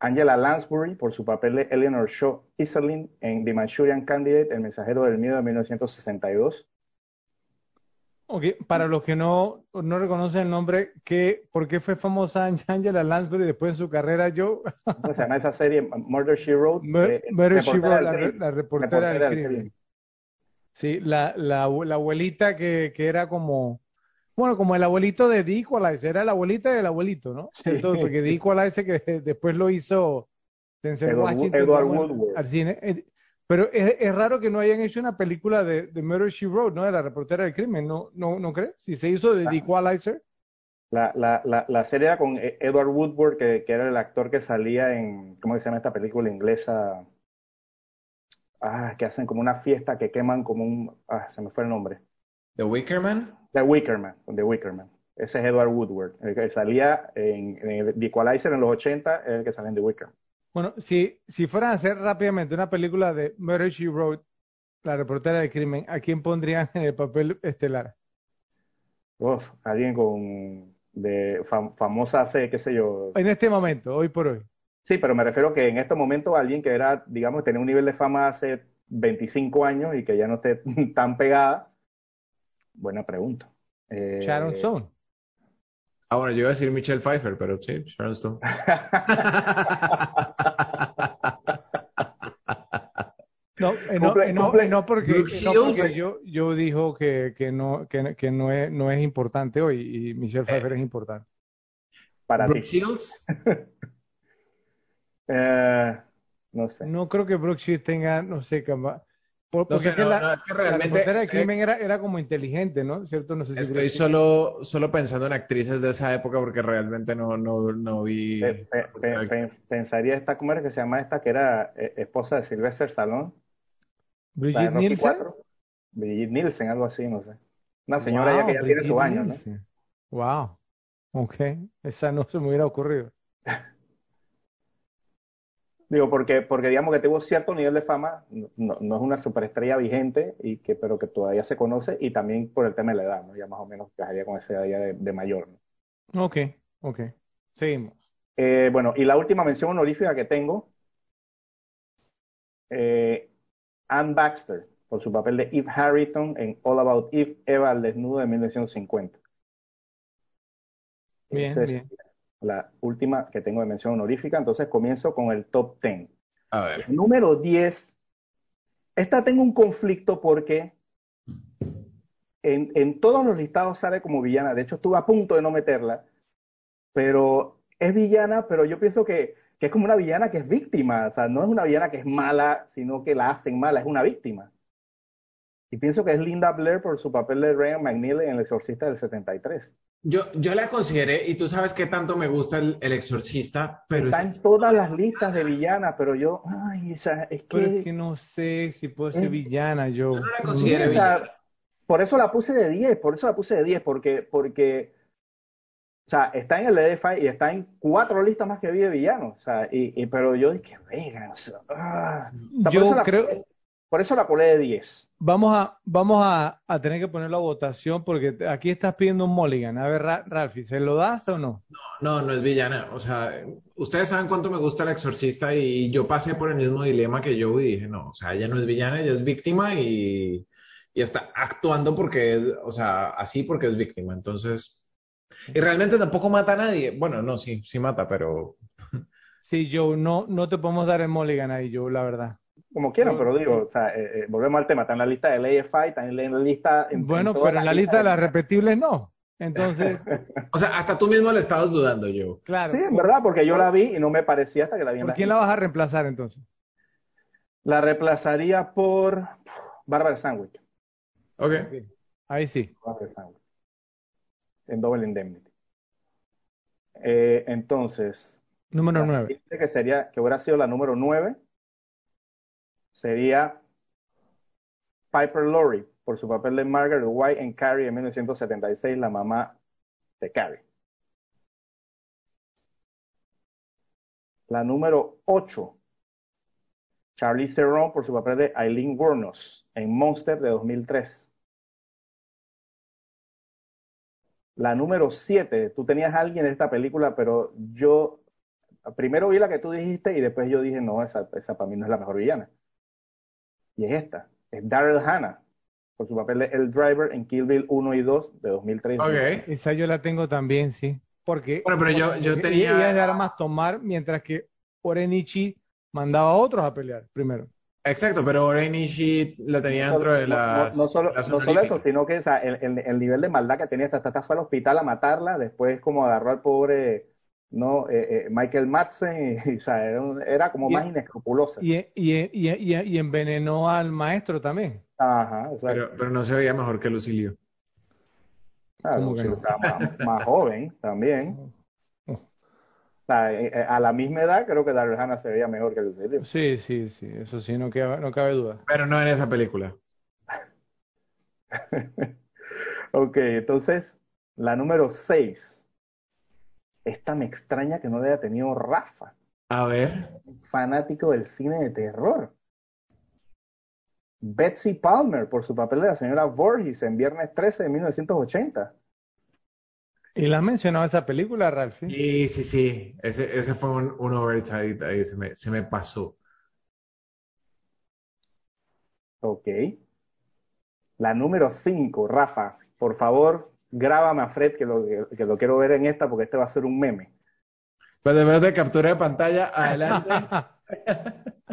Angela Lansbury por su papel de Eleanor Shaw Iserlin en The Manchurian Candidate, El mensajero del miedo de 1962. Ok, para los que no, no reconocen el nombre, ¿qué, ¿por qué fue famosa Angela Lansbury después de su carrera yo? se llama esa serie Murder, She Wrote. Eh, Murder, She Wrote, la, reportera, del crimen. Sí, la, la, la abuelita que, que, era como, bueno, como el abuelito de The Equalizer, era la abuelita del abuelito, ¿no? Sí. Entonces, porque The Equalizer que después lo hizo Denzel Washington Edward Woodward. al cine. Eh, pero es, es, raro que no hayan hecho una película de, de Murder She Wrote, ¿no? De la reportera del crimen, ¿no, no, no crees? Si se hizo de The Equalizer. La, la, la, la, serie era con Edward Woodward, que, que, era el actor que salía en, ¿cómo se llama esta película inglesa? Ah, que hacen como una fiesta que queman como un, ah, se me fue el nombre. The Wickerman. The Wickerman, The Wickerman. Ese es Edward Woodward, el que salía en, en The Equalizer en los 80, es el que sale en The Wickerman. Bueno, si, si fueran a hacer rápidamente una película de Murder She Wrote, la reportera del crimen, ¿a quién pondrían en el papel estelar? Uf, alguien con de fam- famosa hace, qué sé yo. En este momento, hoy por hoy. Sí, pero me refiero que en este momento alguien que era, digamos, tenía un nivel de fama hace 25 años y que ya no esté tan pegada. Buena pregunta. Eh, Sharon Stone. Ah, bueno, yo iba a decir Michelle Pfeiffer, pero sí, Sharon Stone. No, eh, no, Cumple- eh, no, cumple- eh, no porque, eh, no porque Shields. yo, yo dijo que, que no, que, que no es, no es importante hoy y Michelle Pfeiffer es importante. para Brooke ti. Shields. Eh, no sé. No creo que Brooke Shields tenga, no sé, camba- por- No porque sé, no, la, no, es que la realmente reportera del eh, crimen era, era como inteligente, ¿no? ¿Cierto? No sé si estoy solo, solo pensando en actrices de esa época porque realmente no, no, no vi. Pe- pe- pe- pe- pensaría esta, ¿cómo era que se llama esta? Que era eh, esposa de Sylvester Stallone. Brigitte Nielsen. Brigitte Nielsen, algo así, no sé. Una señora ya que ya tiene sus años, ¿no? Wow. Ok. Esa no se me hubiera ocurrido. Digo, porque, porque digamos que tuvo cierto nivel de fama, no, no es una superestrella vigente, y que, pero que todavía se conoce, y también por el tema de la edad, ¿no? Ya más o menos caería con esa edad de, de mayor, ¿no? Ok, ok. Seguimos. Eh, bueno, y la última mención honorífica que tengo, eh, Ann Baxter, por su papel de Eve Harrington en All About Eve, Eva al desnudo de 1950. Bien, Esa es bien. La última que tengo de mención honorífica, entonces comienzo con el top 10. A ver. Número 10. Esta tengo un conflicto porque en, en todos los listados sale como villana. De hecho, estuve a punto de no meterla, pero es villana, pero yo pienso que, que es como una villana que es víctima. O sea, no es una villana que es mala, sino que la hacen mala, es una víctima. Y pienso que es Linda Blair por su papel de Ryan McNeil en El Exorcista del 73. Yo, yo la consideré, y tú sabes qué tanto me gusta el, el exorcista, pero Está es- en todas las listas de villanas, pero yo, ay, o sea, es Pero que... es que no sé si puede ser Eh, villana, yo. yo no la considero villana. por eso la puse de 10, por eso la puse de 10, porque, porque, o sea, está en el EDFI y está en cuatro listas más que vi de villanos, o sea, y, y- pero yo dije, venga, o sea, ah. O sea, por Yo la creo- por eso la colé de 10. Vamos a, vamos a, a tener que ponerlo a votación porque aquí estás pidiendo un mulligan. A ver, Ra- Ralphie, ¿se lo das o no? No, no es villana. O sea, ustedes saben cuánto me gusta el exorcista y yo pasé por el mismo dilema que yo y dije, no, o sea, ella no es villana, ella es víctima y, y está actuando porque, es- o sea, así porque es víctima. Entonces, y realmente tampoco mata a nadie. Bueno, no, sí, sí mata, pero Sí, Joe, no, no te podemos dar el mulligan ahí, Joe, la verdad. Como quieran, No, pero digo, o sea, eh, eh, volvemos al tema, está en la lista del EDFI, está en la lista... en- Bueno, pero en la lista de las repetibles no. Entonces, o sea, hasta tú mismo le estabas dudando, yo. claro. Sí, en verdad, porque yo la vi y no me parecía hasta que la vi en ¿Por la quién la vas a reemplazar entonces? La reemplazaría por Barbara Sandwich. Ok. Ahí sí. Barbara Sandwich. En Double Indemnity. Eh, entonces, Número la 9. siguiente que sería, que hubiera sido la número 9, sería Piper Laurie, por su papel de Margaret White en Carrie en 1976, la mamá de Carrie. La número 8, Charlize Theron por su papel de Eileen Wuornos en Monster de 2003. La número 7, tú tenías a alguien en esta película, pero yo primero vi la que tú dijiste y después yo dije, no, esa, esa para mí no es la mejor villana. Y es esta, es Daryl Hannah, por su papel de El Driver en Kill Bill 1 y 2 de 2003. Ok. Esa yo la tengo también, sí. Porque Bueno, pero yo, yo tenía. ella de armas tomar, mientras que Orenichi mandaba a otros a pelear primero. Exacto, pero Oren Ishii la tenía dentro de las. no, no solo, las no solo eso, sino que o sea, el, el- el nivel de maldad que tenía esta esta fue al hospital a matarla, después como agarró al pobre no Eh, eh, Michael Madsen y, o sea, era, un- era como Y- más inescrupulosa. Y, y, y, y, y envenenó al maestro también. Ajá, o sea, Pero, pero no se veía mejor que Lucilio. claro, ¿cómo que no? estaba más, más joven también. O sea, eh, eh, a la misma edad creo que Daryl Hannah se veía mejor que Lucilio. Sí, sí, sí, eso sí, no cabe, no cabe duda. Pero no en esa película. Ok, entonces, la número 6. Esta me extraña que no la haya tenido Rafa, A ver. fanático del cine de terror. Betsy Palmer por su papel de la señora Voorhees en Viernes 13 de 1980. ¿Y la has mencionado esa película, Ralph? Sí, sí, sí. Ese, ese fue un, un oversight ahí, se me, se me pasó. Ok. La número 5, Rafa, por favor, grábame a Fred que lo, que lo quiero ver en esta porque este va a ser un meme. Pues de verdad, captura de pantalla, adelante.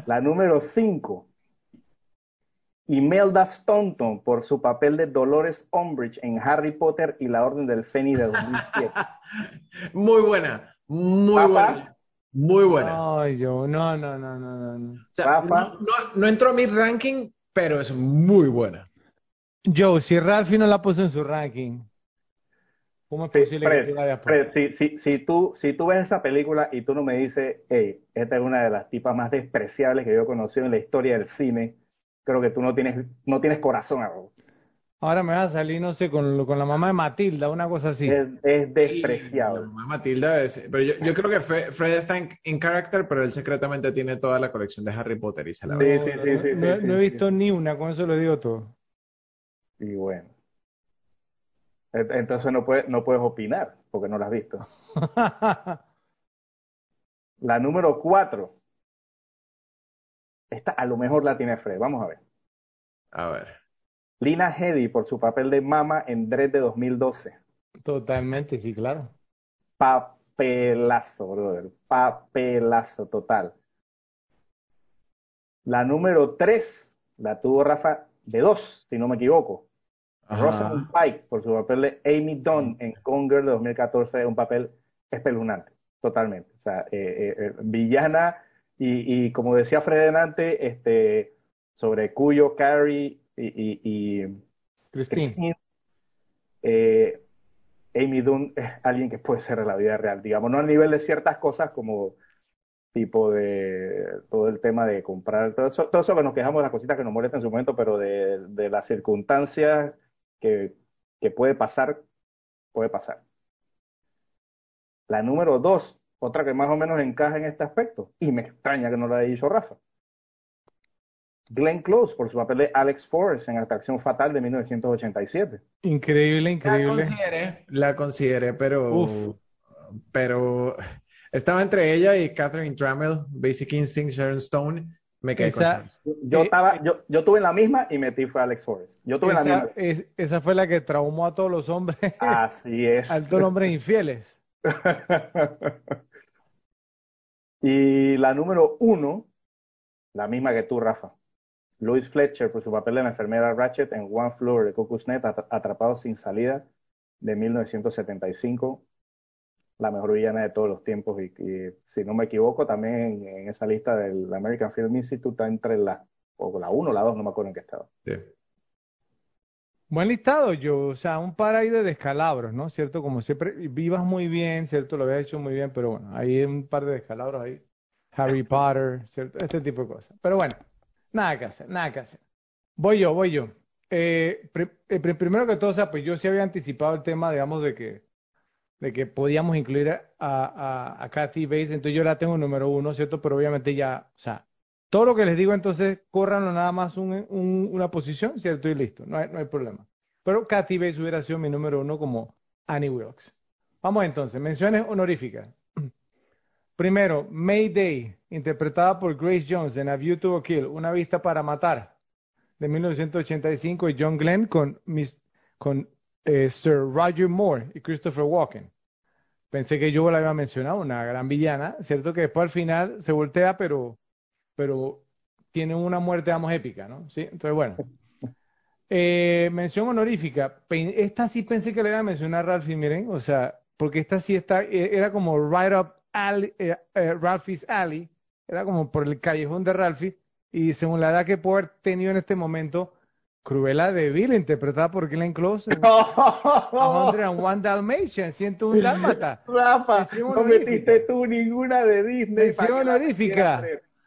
La número 5, Imelda Staunton por su papel de Dolores Umbridge en Harry Potter y la Orden del Fénix de 2007. Muy buena, muy Papá. buena, muy buena. Ay, yo, no, no, no, no, no, no. O sea, Rafa. no, no, no entró a mi ranking, pero es muy buena. Joe, si Ralphie no la puso en su ranking, ¿cómo es Sí, posible que Fred, tú la hayas puesto? Fred, si, si, si, tú, si tú ves esa película y tú no me dices, hey, esta es una de las tipas más despreciables que yo he conocido en la historia del cine, creo que tú no tienes, no tienes corazón. Ahora me vas a salir, no sé, con, con la mamá de Matilda, una cosa así. Es, es despreciable. la mamá Matilda es- pero yo, yo creo que Fre- Fred está en, en character, pero él secretamente tiene toda la colección de Harry Potter y se la Sí, ve. sí, sí, sí, no, sí, no he sí, visto ni una, con eso lo digo todo. Y bueno. Ent- Entonces no puedes, no puedes opinar porque no la has visto. La número cuatro. Esta a lo mejor la tiene Fred. Vamos a ver. A ver. Lina Headey por su papel de Mama en Dredd de 2012. Totalmente, sí, claro. Papelazo, brother. Papelazo total. La número 3 la tuvo Rafa de 2, si no me equivoco. Rosamund Pike por su papel de Amy Dunn en Gone Girl de 2014, un papel espeluznante, totalmente. O sea, eh, eh, eh, villana y, y como decía Fred delante, este, sobre Cuyo, Carrie y, y, y Christine. Christine, eh, Amy Dunn es alguien que puede ser en la vida real, digamos, no al nivel de ciertas cosas como tipo de todo el tema de comprar, todo eso, todo eso que nos quejamos de las cositas que nos molestan en su momento, pero de, de las circunstancias que, que puede pasar, puede pasar. La número dos, otra que más o menos encaja en este aspecto, y me extraña que no lo haya dicho Rafa. Glenn Close por su papel de Alex Forrest en Atracción Fatal de 1987. Increíble, La increíble. consideré, la consideré, pero, Uf. pero estaba entre ella y Catherine Trammell, Basic Instinct, Sharon Stone. Me quedé Esa-. Yo Eh, estaba, yo, yo tuve la misma y metí fue a Alex Forrest. Yo tuve la Esa, misma. es- esa fue la que traumó a todos los hombres, Así es. a todos los hombres infieles. Y la número uno, la misma que tú, Rafa. Louis Fletcher por su papel de la enfermera Ratchet en One Floor de Cuckoo's Net, At- Atrapado sin salida de 1975. La mejor villana de todos los tiempos y, y, si no me equivoco también en, en esa lista del American Film Institute está entre la, o la uno o la dos, no me acuerdo en qué estaba. Sí. Buen listado, yo, o sea, un par ahí de descalabros, ¿no? ¿Cierto? Como siempre, vivas muy bien, ¿cierto? Lo habías hecho muy bien, pero bueno, hay un par de descalabros ahí. Harry Potter, ¿cierto? Este tipo de cosas. Pero bueno, nada que hacer, nada que hacer. Voy yo, voy yo. Eh, eh, pri- primero que todo, o sea, pues yo sí había anticipado el tema, digamos, de que, de que podíamos incluir a, a, a Kathy Bates, entonces yo la tengo número uno, ¿cierto? Pero obviamente ya, o sea, todo lo que les digo, entonces, córranlo nada más un- un- una posición, ¿cierto? Y listo, no hay, no hay problema. Pero Kathy Bates hubiera sido mi número uno como Annie Wilkes. Vamos entonces, menciones honoríficas. Primero, Mayday, interpretada por Grace Jones en A View to a Kill, Una vista para matar, de 1985, y John Glenn con, Miss- con eh, Sir Roger Moore y Christopher Walken. Pensé que yo la había mencionado, una gran villana, ¿cierto? Que después al final se voltea, pero, pero tiene una muerte, vamos, épica, ¿no? Sí, entonces, bueno. Eh, mención honorífica. Esta sí pensé que le iba a mencionar Ralphie, miren, o sea, porque esta sí está, eh, era como right up alley, eh, eh, Ralphie's alley, era como por el callejón de Ralphie, y según la edad que puedo haber tenido en este momento, Cruella de Vil, interpretada por Glenn Close en 101 Dalmatian, 101 Dálmata. Rafa, no metiste tú ninguna de Disney. Mención honorífica.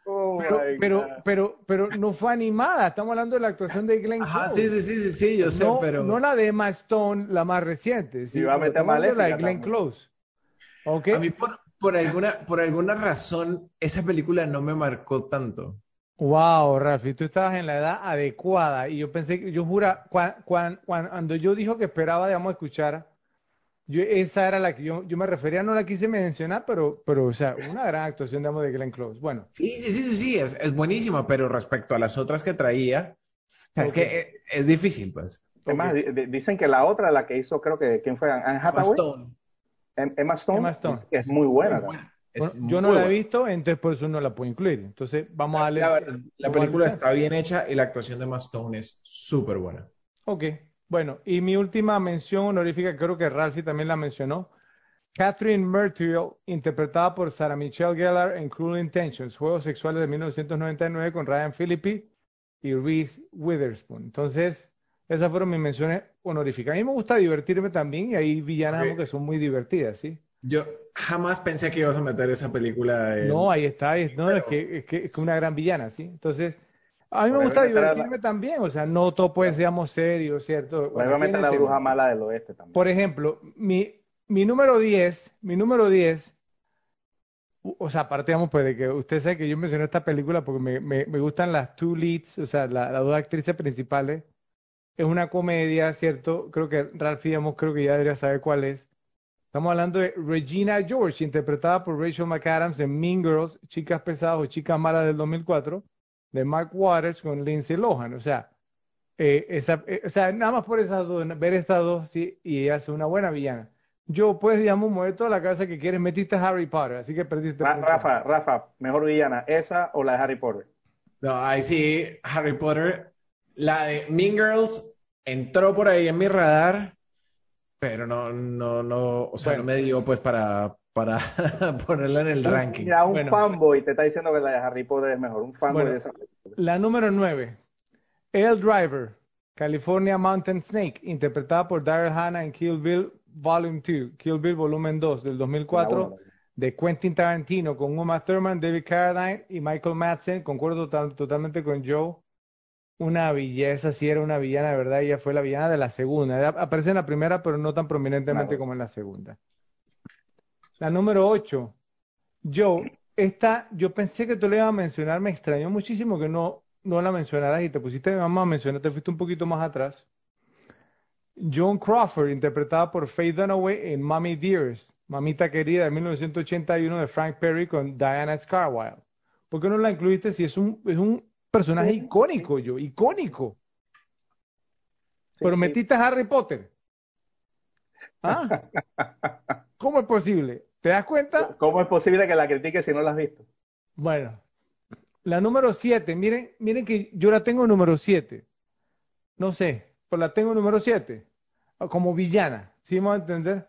Oh, Pero, pero, pero, pero no fue animada, estamos hablando de la actuación de Glenn Ajá, Close. sí, sí, sí, sí, sí, yo sé, no, pero... no la de Emma Stone, la más reciente. Va a meter la de Glenn también. Close. A mí por, por alguna, por alguna razón esa película no me marcó tanto. Wow, Rafi, tú estabas en la edad adecuada y yo pensé que, yo jura, cuando yo dijo que esperaba, digamos, escuchar, yo, esa era la que yo, yo me refería, no la quise mencionar, pero, pero, o sea, una gran actuación, digamos, de Glenn Close. Bueno. Sí, sí, sí, sí, sí es, es buenísima, pero respecto a las otras que traía, es que es, es, difícil, pues. Además, dicen que la otra, la que hizo, creo que, ¿quién fue? Anne Hathaway. Stone. Em, Emma Stone. Emma Stone. Es muy buena. Muy buena yo no la he visto, entonces por eso no la puedo incluir. Entonces vamos a darle. La, la película está bien hecha y la actuación de Mastone es súper buena. Ok, bueno, y mi última mención honorífica, creo que Ralphie también la mencionó. Catherine Mertiel, interpretada por Sarah Michelle Gellar en Cruel Intentions, Juegos Sexuales de 1999 con Ryan Phillippe y Reese Witherspoon. Entonces, esas fueron mis menciones honoríficas. A mí me gusta divertirme también y hay villanas que son muy divertidas, ¿sí? Yo jamás pensé que ibas a meter esa película. No, ahí está, es, no, es, que, es, que, es una gran villana, ¿sí? Entonces, a mí me gusta divertirme también, o sea, no todo puede seamos serio, ¿cierto? Bueno, meter la bruja mala del oeste también. Por ejemplo, mi, mi número 10, mi número 10, o sea, partíamos pues de que usted sabe que yo mencioné esta película porque me, me, me gustan las two leads, o sea, las dos actrices principales. Es una comedia, ¿cierto? Creo que Ralph, digamos, creo que ya debería saber cuál es. Estamos hablando de Regina George, interpretada por Rachel McAdams en Mean Girls, Chicas Pesadas o Chicas Malas del 2004, de Mark Waters con Lindsay Lohan. O sea, eh, esa, eh, o sea, nada más por esas dos, ver estas dos, sí, y ella hace una buena villana. Yo, pues, digamos, mover toda la casa que quieres, metiste a Harry Potter, así que perdiste. Rafa, Rafa, mejor villana, ¿esa o la de Harry Potter? No, ahí sí, Harry Potter. La de Mean Girls entró por ahí en mi radar pero no, no, no, o sea, no me dio pues para, para ponerla en el ranking. Mira, un fanboy te está diciendo que la de Harry Potter es mejor, un fanboy de esa película. La número 9, El Driver, California Mountain Snake, interpretada por Daryl Hannah en Kill Bill Volume 2, Kill Bill Volumen 2 del 2004, de Quentin Tarantino con Uma Thurman, David Carradine y Michael Madsen, concuerdo totalmente con Joe una belleza, sí era una villana, de verdad, ella fue la villana de la segunda. Aparece en la primera, pero no tan prominentemente como en la segunda. La número 8, Joe, esta, yo pensé que tú le ibas a mencionar, me extrañó muchísimo que no, no la mencionaras y te pusiste de mamá a mencionar, te fuiste un poquito más atrás. Joan Crawford, interpretada por Faye Dunaway en Mommy Dearest, Mamita Querida de 1981 de Frank Perry con Diana Scarwile. ¿Por qué no la incluiste si es un, es un personaje icónico, yo, icónico. Pero metiste a Harry Potter. ¿Ah? ¿Cómo es posible? ¿Te das cuenta? ¿Cómo es posible que la critiques si no la has visto? Bueno, la número 7, miren, miren que yo la tengo número 7. No sé, pero la tengo número 7. Como villana, ¿sí vamos a entender?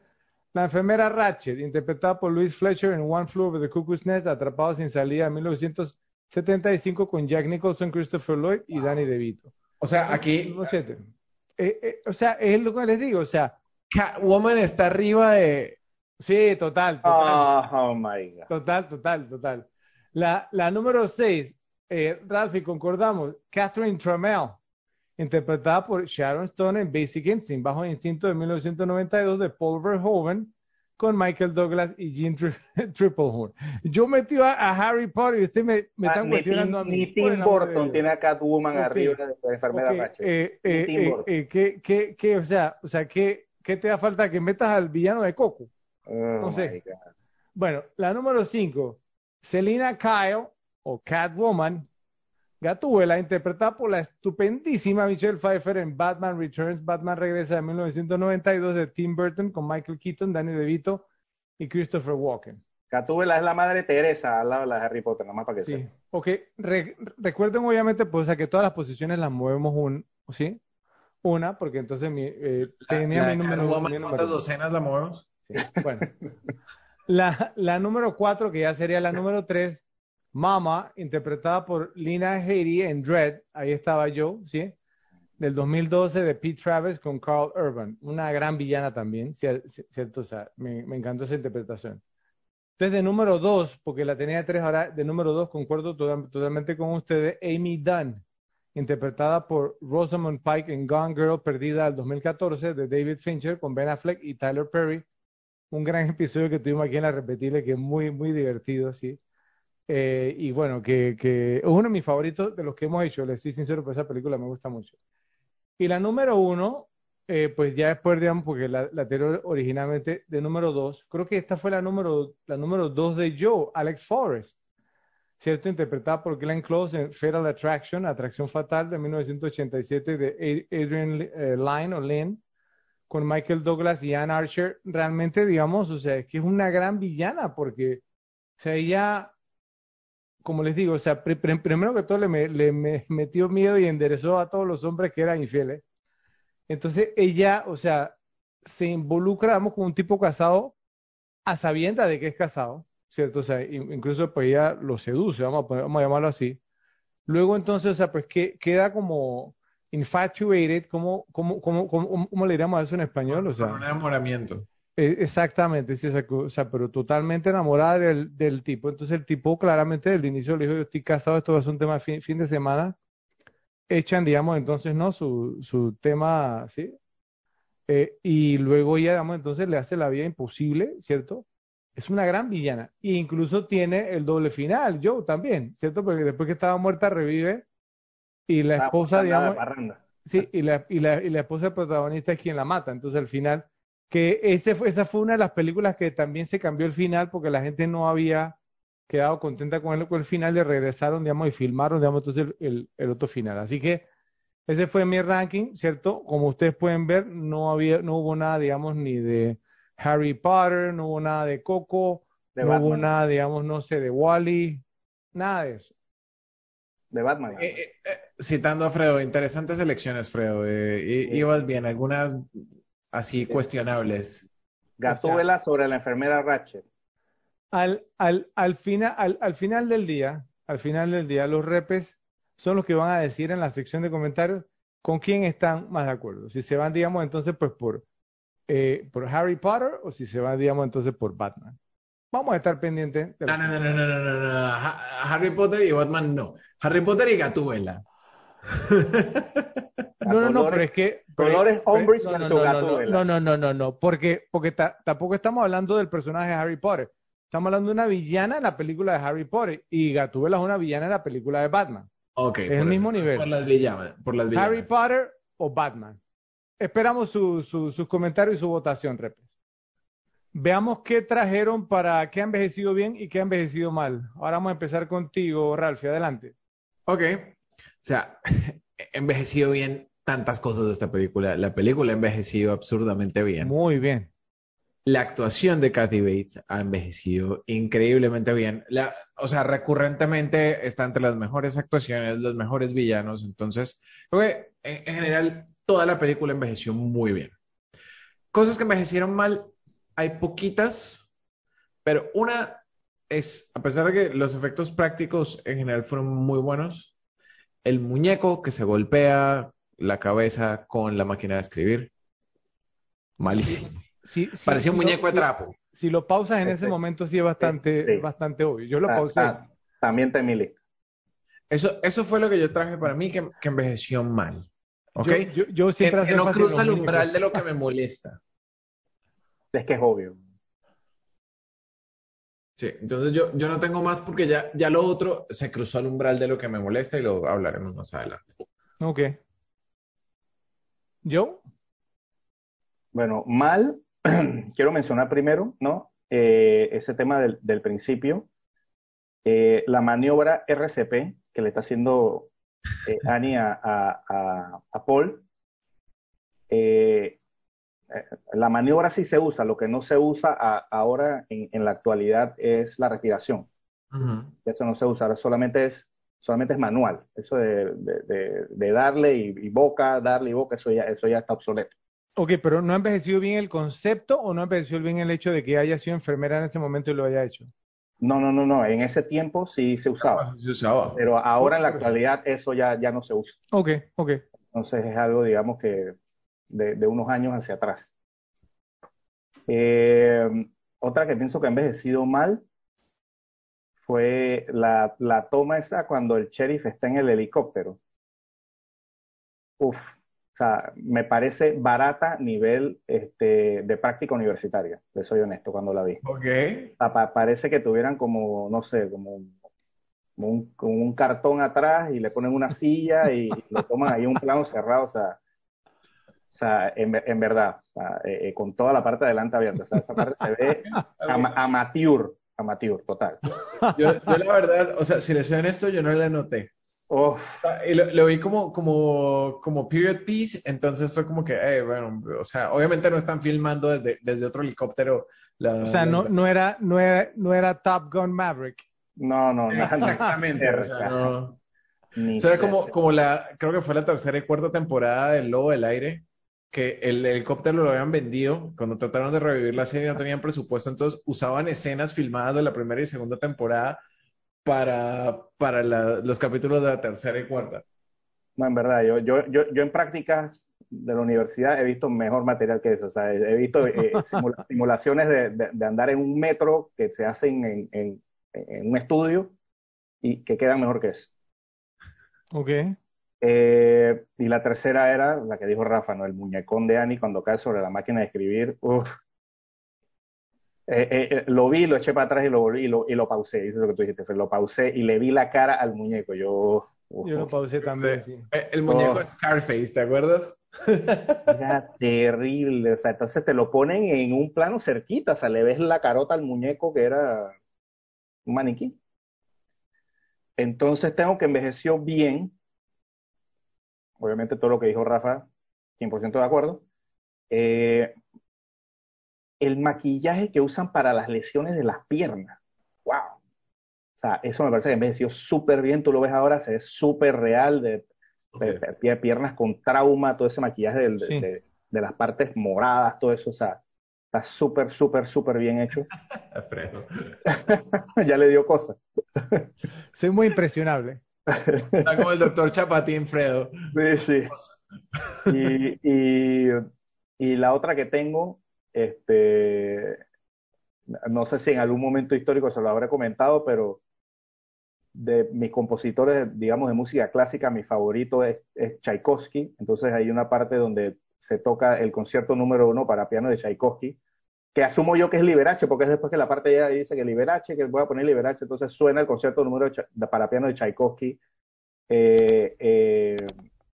La enfermera Ratchet, interpretada por Louis Fletcher en One Floor of the Cuckoo's Nest, atrapado sin salida en 1900 75 con Jack Nicholson, Christopher Lloyd y Danny DeVito. O sea, aquí. Eh, eh, o sea, es lo que les digo, o sea. Catwoman está arriba de. Sí, total, total. Oh, my God. Total, total, total. La, la número 6, eh, Ralphie, concordamos, Catherine Trammell, interpretada por Sharon Stone en Basic Instinct, Bajo Instinto de 1992 de Paul Verhoeven, con Michael Douglas y Jean Triplehorn. Yo metí a, Harry Potter y usted me, me ah, están cuestionando a mí. Ni Tim Burton tiene a Catwoman arriba de la enfermera okay. eh, eh, eh, ¿qué, qué, qué, o sea, o sea ¿qué, ¿qué te da falta que metas al villano de Coco? Oh, no sé. Bueno, la número 5, Selina Kyle o Catwoman, Gatúbela, interpretada por la estupendísima Michelle Pfeiffer en Batman Returns, Batman Regresa de 1992 de Tim Burton con Michael Keaton, Danny DeVito y Christopher Walken. Gatúbela es la madre Teresa al lado de la Harry Potter, nomás para que Sí, ok. recuerden obviamente pues que todas las posiciones las movemos un, ¿sí? Una, porque entonces mi, eh, tenía mi número. ¿Cuántas docenas la movemos? Sí, bueno. la, la número cuatro, que ya sería la número tres, Mama, interpretada por Lina Headey en Dread, ahí estaba yo, ¿sí? Del 2012 de Pete Travis con Carl Urban, una gran villana también, ¿cierto? O sea, me, encantó esa interpretación. Entonces, de número dos, porque la tenía tres ahora, de número dos, concuerdo totalmente con ustedes, Amy Dunn, interpretada por Rosamund Pike en Gone Girl, perdida al 2014, de David Fincher con Ben Affleck y Tyler Perry. Un gran episodio que tuvimos aquí en la repetible, que es muy, muy divertido, ¿sí? Eh, y bueno, que, que es uno de mis favoritos de los que hemos hecho, les soy sincero, pues esa película me gusta mucho. Y la número uno, eh, pues ya después, digamos, porque la, la anterior originalmente de número dos, creo que esta fue la número, la número dos de Joe, Alex Forrest, ¿cierto? Interpretada por Glenn Close en Fatal Attraction, Atracción Fatal de 1987 de Adrian eh, Lyne o Lynn, con Michael Douglas y Ann Archer. Realmente, digamos, o sea, es que es una gran villana porque, o sea, ella como les digo, o sea, primero que todo le, le metió miedo y enderezó a todos los hombres que eran infieles. Entonces ella, o sea, se involucra, vamos, con un tipo casado a sabienda de que es casado, ¿cierto? O sea, incluso pues ella lo seduce, vamos a, a llamarlo así. Luego entonces, o sea, pues que, queda como infatuated, ¿cómo, cómo, cómo, cómo, le diríamos eso en español? O sea, un enamoramiento. Eh, exactamente, sí, o sea, pero totalmente enamorada del, del, tipo. Entonces el tipo claramente desde el inicio le dijo, yo estoy casado, esto va a ser un tema fin, fin de semana. Echan, digamos, entonces, ¿no? Su, su tema, ¿sí? Eh, y luego ella, digamos, entonces le hace la vida imposible, ¿cierto? Es una gran villana. E incluso tiene el doble final, Joe también, ¿cierto? Porque después que estaba muerta revive y la esposa, digamos... Sí, y la, y, la, y la esposa del protagonista es quien la mata. Entonces al final que ese fue, esa fue una de las películas que también se cambió el final porque la gente no había quedado contenta con el, con el final, le regresaron, digamos, y filmaron, digamos, entonces el, el, otro final. Así que ese fue mi ranking, ¿cierto? Como ustedes pueden ver, no había, no hubo nada, digamos, ni de Harry Potter, no hubo nada de Coco, no hubo nada, digamos, no sé, de Wally, nada de eso. De Batman. Eh, eh, eh, citando a Fredo, interesantes elecciones, Fredo. ibas bien, algunas así cuestionables. Gatúbela sobre la enfermera Ratchet. Al, al, al, final, al, final del día, al final del día, los repes son los que van a decir en la sección de comentarios con quién están más de acuerdo. Si se van, digamos, entonces, pues por, eh, por Harry Potter o si se van, digamos, entonces por Batman. Vamos a estar pendientes. No, no, no, no, no, no, no, Harry Potter y Batman no. Harry Potter y Gatúbela. No, no, no, pero es que. Colores hombres no, no, no, no, no, no, porque, porque tampoco estamos hablando del personaje de Harry Potter. Estamos hablando de una villana en la película de Harry Potter y Gatúbela es una villana en la película de Batman. Ok. Es el mismo nivel. Por las, villanas, por las villanas. Harry Potter o Batman. Esperamos su, su, sus comentarios y su votación, Repes. Veamos qué trajeron para qué ha envejecido bien y qué ha envejecido mal. Ahora vamos a empezar contigo, Ralphie. Adelante. Ok. O sea, envejecido bien tantas cosas de esta película. La película ha envejecido absurdamente bien. Muy bien. La actuación de Kathy Bates ha envejecido increíblemente bien. La, o sea, recurrentemente está entre las mejores actuaciones, los mejores villanos. Entonces, en, en general, toda la película envejeció muy bien. Cosas que envejecieron mal, hay poquitas, pero una es, a pesar de que los efectos prácticos en general fueron muy buenos, el muñeco que se golpea la cabeza con la máquina de escribir. Malísimo. Sí, Parecía un muñeco de trapo. Si lo pausas en ese momento sí es bastante, bastante obvio. Yo lo ah, pausé. Ah, también te. Eso, eso fue lo que yo traje para mí que, envejeció mal. ¿Ok? Yo, siempre que, no cruza el umbral de lo que me molesta. Es que es obvio. Sí, entonces yo, yo no tengo más porque ya, ya lo otro se cruzó el umbral de lo que me molesta y lo hablaremos más adelante. Ok. ¿Yo? Bueno, mal, quiero mencionar primero, ¿no? Eh, ese tema del, del principio, eh, la maniobra RCP que le está haciendo eh, Annie a, a, a, Paul. La maniobra sí se usa, lo que no se usa ahora en, en, la actualidad es la respiración. Eso no se usa, solamente es solamente es manual. Eso de, de, darle y, boca, darle y boca, eso ya, eso ya está obsoleto. Ok, pero ¿no ha envejecido bien el concepto o no ha envejecido bien el hecho de que haya sido enfermera en ese momento y lo haya hecho? No, no, no, no. En ese tiempo sí se usaba. se usaba. Pero ahora en la actualidad eso ya, ya no se usa. Ok, ok. Entonces es algo, digamos, que de, unos años hacia atrás. Eh, otra que pienso que ha envejecido mal fue la, la toma esa cuando el sheriff está en el helicóptero. Uf, o sea, me parece barata nivel este, de práctica universitaria, le soy honesto cuando la vi. Ok. parece que tuvieran como, no sé, como un, un cartón atrás y le ponen una silla y lo toman ahí un plano cerrado, o sea, o sea, en, en verdad, eh, eh, con toda la parte de adelante abierta. O sea, esa parte se ve amateur, amateur, total. Yo, yo, la verdad, o sea, si les soy honesto, yo no la noté. Oh. Y lo, lo, vi como, como, como period piece, entonces fue como que, bueno, o sea, obviamente no están filmando desde, desde otro helicóptero. La, o sea, no, no, era, no, era, no era Top Gun Maverick. No, no, no. Exactamente. o sea, no. Eso era como, como la, creo que fue la tercera y cuarta temporada del Lobo del Aire, que el helicóptero lo habían vendido, cuando trataron de revivir la serie no tenían presupuesto, entonces usaban escenas filmadas de la primera y segunda temporada para, para la, los capítulos de la tercera y cuarta. No, en verdad, yo, yo, yo, yo en prácticas de la universidad he visto mejor material que eso, o sea, he visto eh, simulaciones de, de, andar en un metro que se hacen en, en, en un estudio y que quedan mejor que eso. Ok. Eh, y la tercera era la que dijo Rafa, ¿no? El muñecón de Annie cuando cae sobre la máquina de escribir. Uf. Eh, eh, lo vi, lo eché para atrás y lo volví y lo, y lo pausé. Lo que tú dijiste, lo pausé y le vi la cara al muñeco. Yo. Yo lo pausé también, sí. El muñeco es Scarface, ¿te acuerdas? Era terrible. O sea, entonces te lo ponen en un plano cerquita. O sea, le ves la carota al muñeco que era un maniquí. Entonces tengo que envejeció bien obviamente todo lo que dijo Rafa, 100% de acuerdo. Eh, el maquillaje que usan para las lesiones de las piernas. ¡Wow! O sea, eso me parece que envejeció súper bien. Tú lo ves ahora, se ve súper real, de, piernas con trauma, todo ese maquillaje de, de, las partes moradas, todo eso. O sea, está súper, súper, súper bien hecho. ya le dio cosas. Soy muy impresionable. Está como el doctor Chapatín, Fredo. Sí, sí. Y, y, y, la otra que tengo, este, no sé si en algún momento histórico se lo habré comentado, pero de mis compositores, digamos, de música clásica, mi favorito es, es Tchaikovsky. Entonces hay una parte donde se toca el concierto número uno para piano de Tchaikovsky, que asumo yo que es Liberace, porque es después que la parte ya dice que Liberace, que voy a poner Liberace, entonces suena el concierto número de para piano de Tchaikovsky, eh, eh,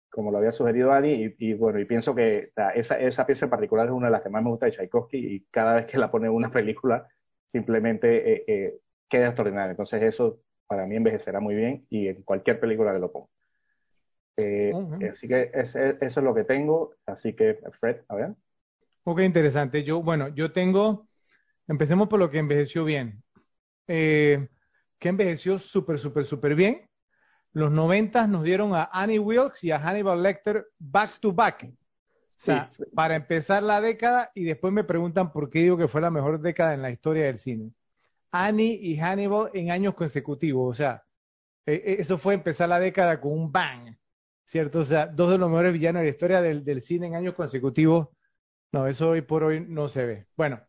como lo había sugerido Ani, y, bueno, y pienso que esa, esa pieza en particular es una de las que más me gusta de Tchaikovsky, y cada vez que la pone en una película, simplemente eh, queda extraordinaria. Entonces eso para mí envejecerá muy bien, y en cualquier película que lo ponga. Así que eso es lo que tengo, así que Fred, a ver. Ok, interesante. Yo, bueno, yo tengo, empecemos por lo que envejeció bien. Eh, que envejeció súper, súper, súper bien. Los noventas nos dieron a Annie Wilkes y a Hannibal Lecter back to back. O sea, para empezar la década y después me preguntan por qué digo que fue la mejor década en la historia del cine. Annie y Hannibal en años consecutivos. O sea, e, e, eso fue empezar la década con un bang. ¿Cierto? O sea, dos de los mejores villanos de la historia del, del cine en años consecutivos no, eso hoy por hoy no se ve. Bueno,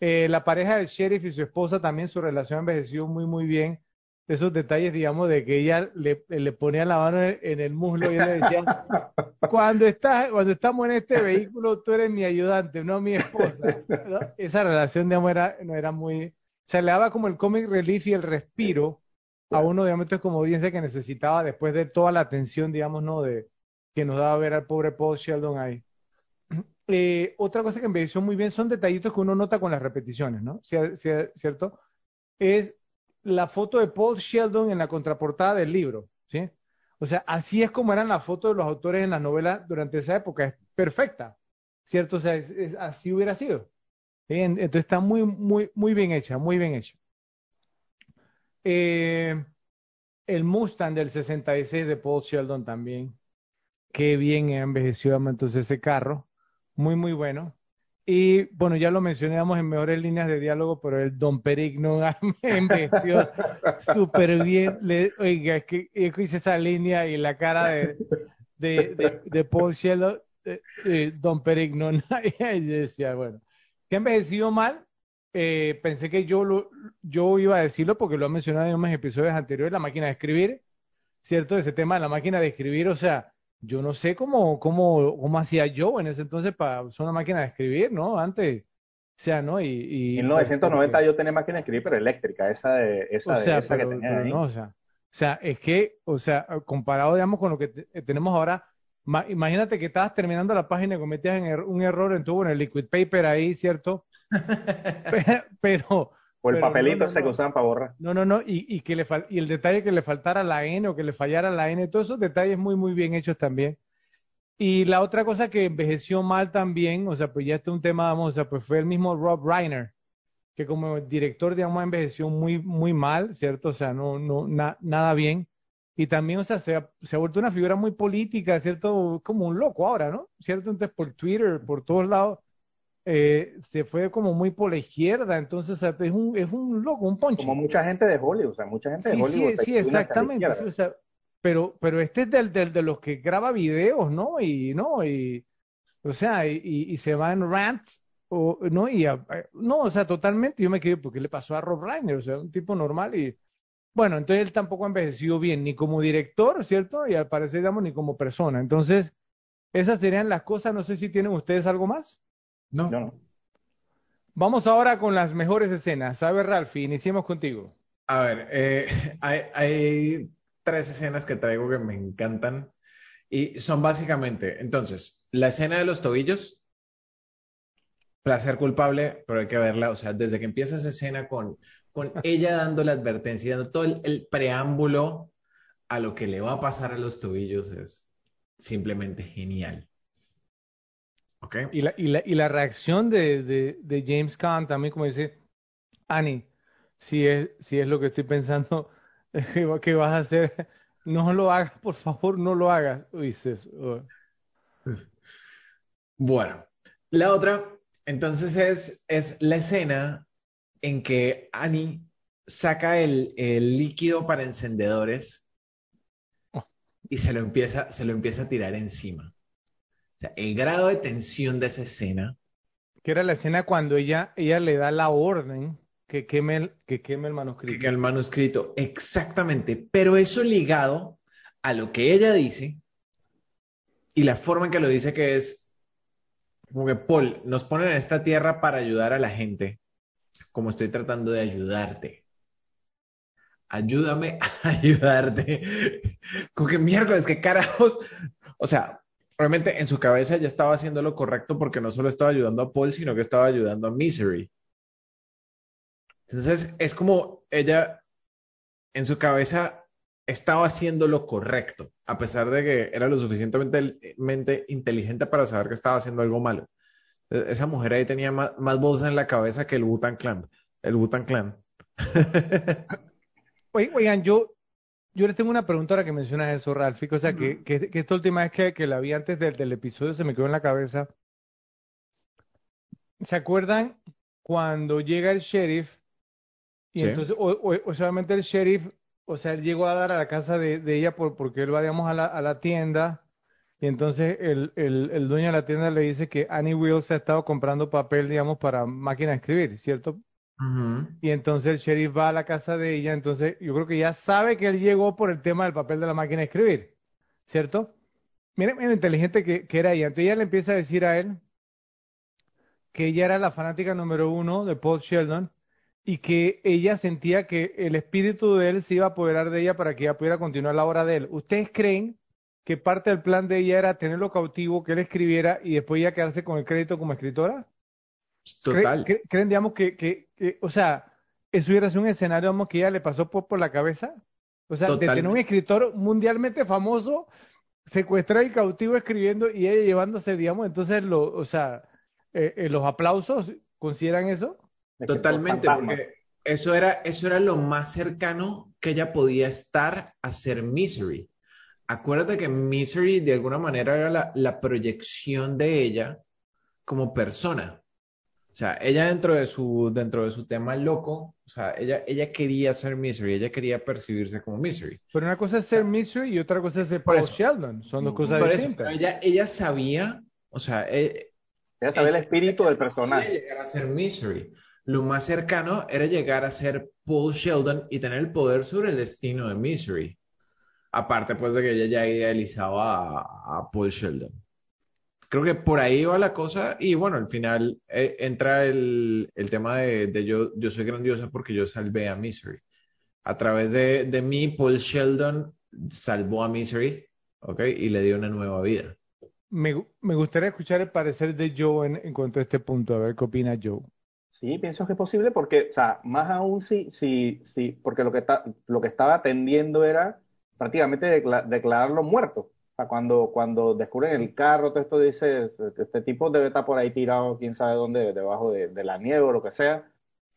eh, la pareja del sheriff y su esposa también su relación envejeció muy, muy bien. Esos detalles, digamos, de que ella le, le ponía la mano en, el muslo y le decía, cuando, estás, cuando estamos en este vehículo, tú eres mi ayudante, no mi esposa. Esa relación, digamos, era, no era muy... Se le daba como el comic relief y el respiro a uno, digamos, como audiencia que necesitaba después de toda la atención, digamos, ¿no? De, que nos daba ver al pobre Paul Sheldon ahí. Eh, otra cosa que envejeció muy bien son detallitos que uno nota con las repeticiones, ¿no? ¿Cierto? Es la foto de Paul Sheldon en la contraportada del libro, ¿sí? O sea, así es como eran las fotos de los autores en las novelas durante esa época, es perfecta, ¿cierto? O sea, así hubiera sido. Entonces está muy, muy, muy bien hecha, muy bien hecha. Eh, el Mustang del 66 de Paul Sheldon también. Qué bien envejeció entonces ese carro muy, muy bueno. Y bueno, ya lo mencionamos en mejores líneas de diálogo, pero el Don Perigno me envejeció súper bien. Le, oiga, es que, hice esa línea y la cara de, de, de, Paul Cielo, Don Perigno, y decía, bueno, que envejecido mal. Eh, pensé que yo, lo, yo iba a decirlo porque lo he mencionado en unos episodios anteriores, la máquina de escribir, ¿cierto? Ese tema de la máquina de escribir, o sea, yo no sé cómo, cómo, cómo hacía yo en ese entonces para usar una máquina de escribir, ¿no? Antes, o sea, ¿no? Y, y en 1990 yo tenía máquina de escribir, pero eléctrica, esa, de, esa, esa que tenía ahí. No, o sea, O sea, es que, o sea, comparado, digamos, con lo que tenemos ahora, imagínate que estabas terminando la página y cometías er-, un error en tu, en el liquid paper ahí, ¿cierto? pero, o el papelito ese que usaban para borrar. No, no, no, y, y que le y el detalle que le faltara la N o que le fallara la N, todos esos detalles muy, muy bien hechos también. Y la otra cosa que envejeció mal también, o sea, pues ya este es un tema, vamos, o sea, pues fue el mismo Rob Reiner, que como director, digamos, envejeció muy, muy mal, ¿cierto? O sea, no, no, nada bien. Y también, o sea, se ha, se ha vuelto una figura muy política, ¿cierto? Como un loco ahora, ¿no? ¿Cierto? Entonces, por Twitter, por todos lados, eh, se fue como muy por la izquierda, entonces, o sea, es un, es un loco, un poncho. Como mucha gente de Hollywood, o sea, mucha gente de Hollywood. Sí, sí, exactamente. o sea, pero, pero este es del, del, de los que graba videos, ¿no? Y, ¿no? Y, o sea, y, y se va en rants, o, ¿no? Y, no, o sea, totalmente, yo me quedé, ¿por qué le pasó a Rob Reiner? O sea, un tipo normal y, bueno, entonces él tampoco ha envejecido bien, ni como director, ¿cierto? Y al parecer, digamos, ni como persona. Entonces, esas serían las cosas, no sé si tienen ustedes algo más. No. no. Vamos ahora con las mejores escenas. A ver, Ralphie, iniciemos contigo. A ver, eh, hay, hay tres escenas que traigo que me encantan y son básicamente, entonces, la escena de los tobillos, placer culpable, pero hay que verla, o sea, desde que empieza esa escena con, con ella dando la advertencia y dando todo el, preámbulo a lo que le va a pasar a los tobillos es simplemente genial. Okay. Y, la, y, la, y la reacción de, de, de James Caan también, como dice, Annie, si es, si es lo que estoy pensando, ¿Qué vas a hacer? No lo hagas, por favor, no lo hagas. Dices. Oh. Bueno, la otra, entonces es, es la escena en que Annie saca el, el líquido para encendedores oh. y se lo empieza, se lo empieza a tirar encima. O sea, el grado de tensión de esa escena. Que era la escena cuando ella, ella le da la orden que queme el, que queme el manuscrito. Que queme el manuscrito, exactamente. Pero eso ligado a lo que ella dice y la forma en que lo dice que es como que Paul, nos ponen en esta tierra para ayudar a la gente, como estoy tratando de ayudarte. Ayúdame a ayudarte. Como que miércoles, qué carajos. O sea, realmente en su cabeza ya estaba haciendo lo correcto porque no solo estaba ayudando a Paul, sino que estaba ayudando a Misery. Entonces, es como ella en su cabeza estaba haciendo lo correcto, a pesar de que era lo suficientemente inteligente para saber que estaba haciendo algo malo. E-, esa mujer ahí tenía más, voz en la cabeza que el Butan Clan. El Butan Clan. Oigan, yo, yo le tengo una pregunta ahora que mencionas eso, Ralph. O sea, que, que, esta última vez que, que la vi antes del, del episodio se me quedó en la cabeza. ¿Se acuerdan cuando llega el sheriff y entonces, o, o, solamente el sheriff, o sea, él llegó a dar a la casa de, de ella por, porque él va, digamos, a la, a la tienda. Y entonces el, el, el, dueño de la tienda le dice que Annie Wills ha estado comprando papel, digamos, para máquina de escribir, ¿cierto? Y entonces el sheriff va a la casa de ella, entonces yo creo que ya sabe que él llegó por el tema del papel de la máquina de escribir, ¿cierto? Miren, miren inteligente que, era ella. Entonces ella le empieza a decir a él que ella era la fanática número uno de Paul Sheldon y que ella sentía que el espíritu de él se iba a apoderar de ella para que ella pudiera continuar la obra de él. ¿Ustedes creen que parte del plan de ella era tenerlo cautivo, que él escribiera y después ya quedarse con el crédito como escritora? Total. ¿Creen, digamos, que, que, o sea, eso hubiera sido un escenario, digamos, que ella le pasó por, por la cabeza? O sea, de tener un escritor mundialmente famoso, secuestrado y cautivo escribiendo y ella llevándose, digamos, entonces, lo, o sea, eh, eh, los aplausos, ¿consideran eso? Totalmente, porque eso era, eso era lo más cercano que ella podía estar a ser Misery. Acuérdate que Misery de alguna manera era la, la proyección de ella como persona. O sea, ella dentro de su, dentro de su tema loco, o sea, ella, ella quería ser Misery, ella quería percibirse como Misery. Pero una cosa es ser Misery y otra cosa es ser Paul Sheldon, son dos cosas distintas. ella, ella sabía, o sea, eh, ella sabía el espíritu del personaje. llegar a ser Misery lo más cercano era llegar a ser Paul Sheldon y tener el poder sobre el destino de Misery. Aparte, pues, de que ella ya idealizaba a, Paul Sheldon. Creo que por ahí va la cosa y bueno, al final eh, entra el, tema de, yo, yo soy grandiosa porque yo salvé a Misery. a través de, de mí, Paul Sheldon salvó a Misery, ¿ok? Y le dio una nueva vida. Me, me gustaría escuchar el parecer de Joe en, en cuanto a este punto, a ver qué opina Joe. Sí, pienso que es posible porque, o sea, más aún si, si, si, porque lo que está, lo que estaba atendiendo era prácticamente decla- declararlo muerto. Cuando, cuando descubren el carro, todo esto dice, este tipo debe estar por ahí tirado, quién sabe dónde, debajo de, la nieve o lo que sea.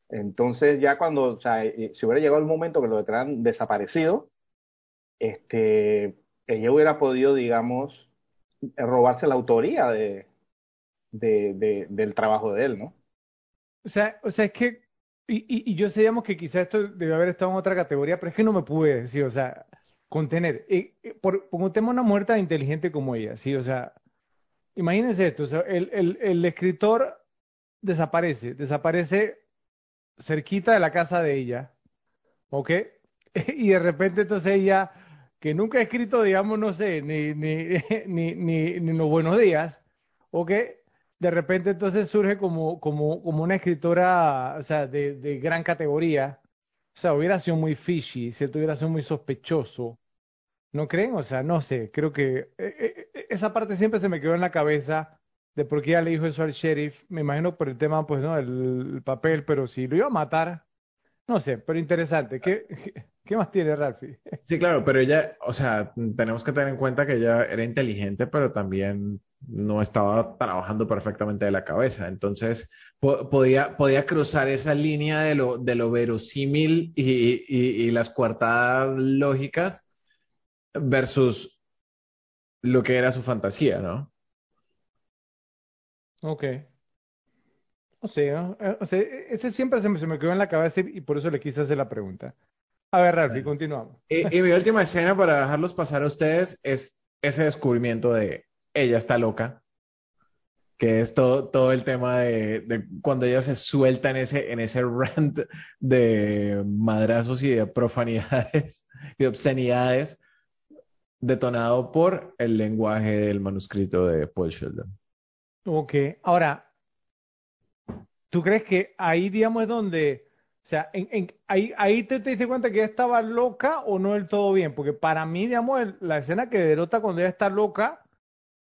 Entonces ya cuando, o sea, eh, si hubiera llegado el momento que lo declaran desaparecido, este, ella hubiera podido, digamos, robarse la autoría de, de, de- del trabajo de él, ¿no? O sea, o sea, es que, y, y, y yo sabíamos que quizás esto debe haber estado en otra categoría, pero es que no me pude decir, o sea, contener. Eh, eh, por, un tema una muerta inteligente como ella, ¿sí? O sea, imagínense esto, el, el, el escritor desaparece, desaparece cerquita de la casa de ella, ¿ok? Y de repente entonces ella, que nunca ha escrito, digamos, no sé, ni, ni, ni, ni, ni los buenos días, ¿ok? De repente entonces surge como, como, como una escritora, o sea, de, de gran categoría. O sea, hubiera sido muy fishy, ¿cierto? Hubiera sido muy sospechoso. ¿No creen? O sea, no sé, creo que eh, eh, esa parte siempre se me quedó en la cabeza de por qué ella le dijo eso al sheriff. Me imagino por el tema, pues, ¿no? El, el papel, pero si lo iba a matar, no sé, pero interesante. ¿Qué, qué más tiene Ralphie? Sí, claro, pero ella, o sea, tenemos que tener en cuenta que ella era inteligente, pero también no estaba trabajando perfectamente de la cabeza. Entonces, po- podía, podía cruzar esa línea de lo, de lo verosímil y, y, y las coartadas lógicas versus lo que era su fantasía, ¿no? Ok. Sé, ¿no? Eh, O sea, ese siempre se me, se me quedó en la cabeza y, y por eso le quise hacer la pregunta. A ver, Ralphie, Bueno. continuamos. Y, y mi última escena para dejarlos pasar a ustedes es ese descubrimiento de ella está loca, que es todo, todo el tema de, de cuando ella se suelta en ese, en ese rant de madrazos y de profanidades y obscenidades, detonado por el lenguaje del manuscrito de Paul Sheldon. Ok, ahora, ¿tú crees que ahí, digamos, es donde, o sea, en, en- ahí, ahí te, te diste cuenta que ella estaba loca o no del todo bien? Porque para mí, digamos, la escena que denota cuando ella está loca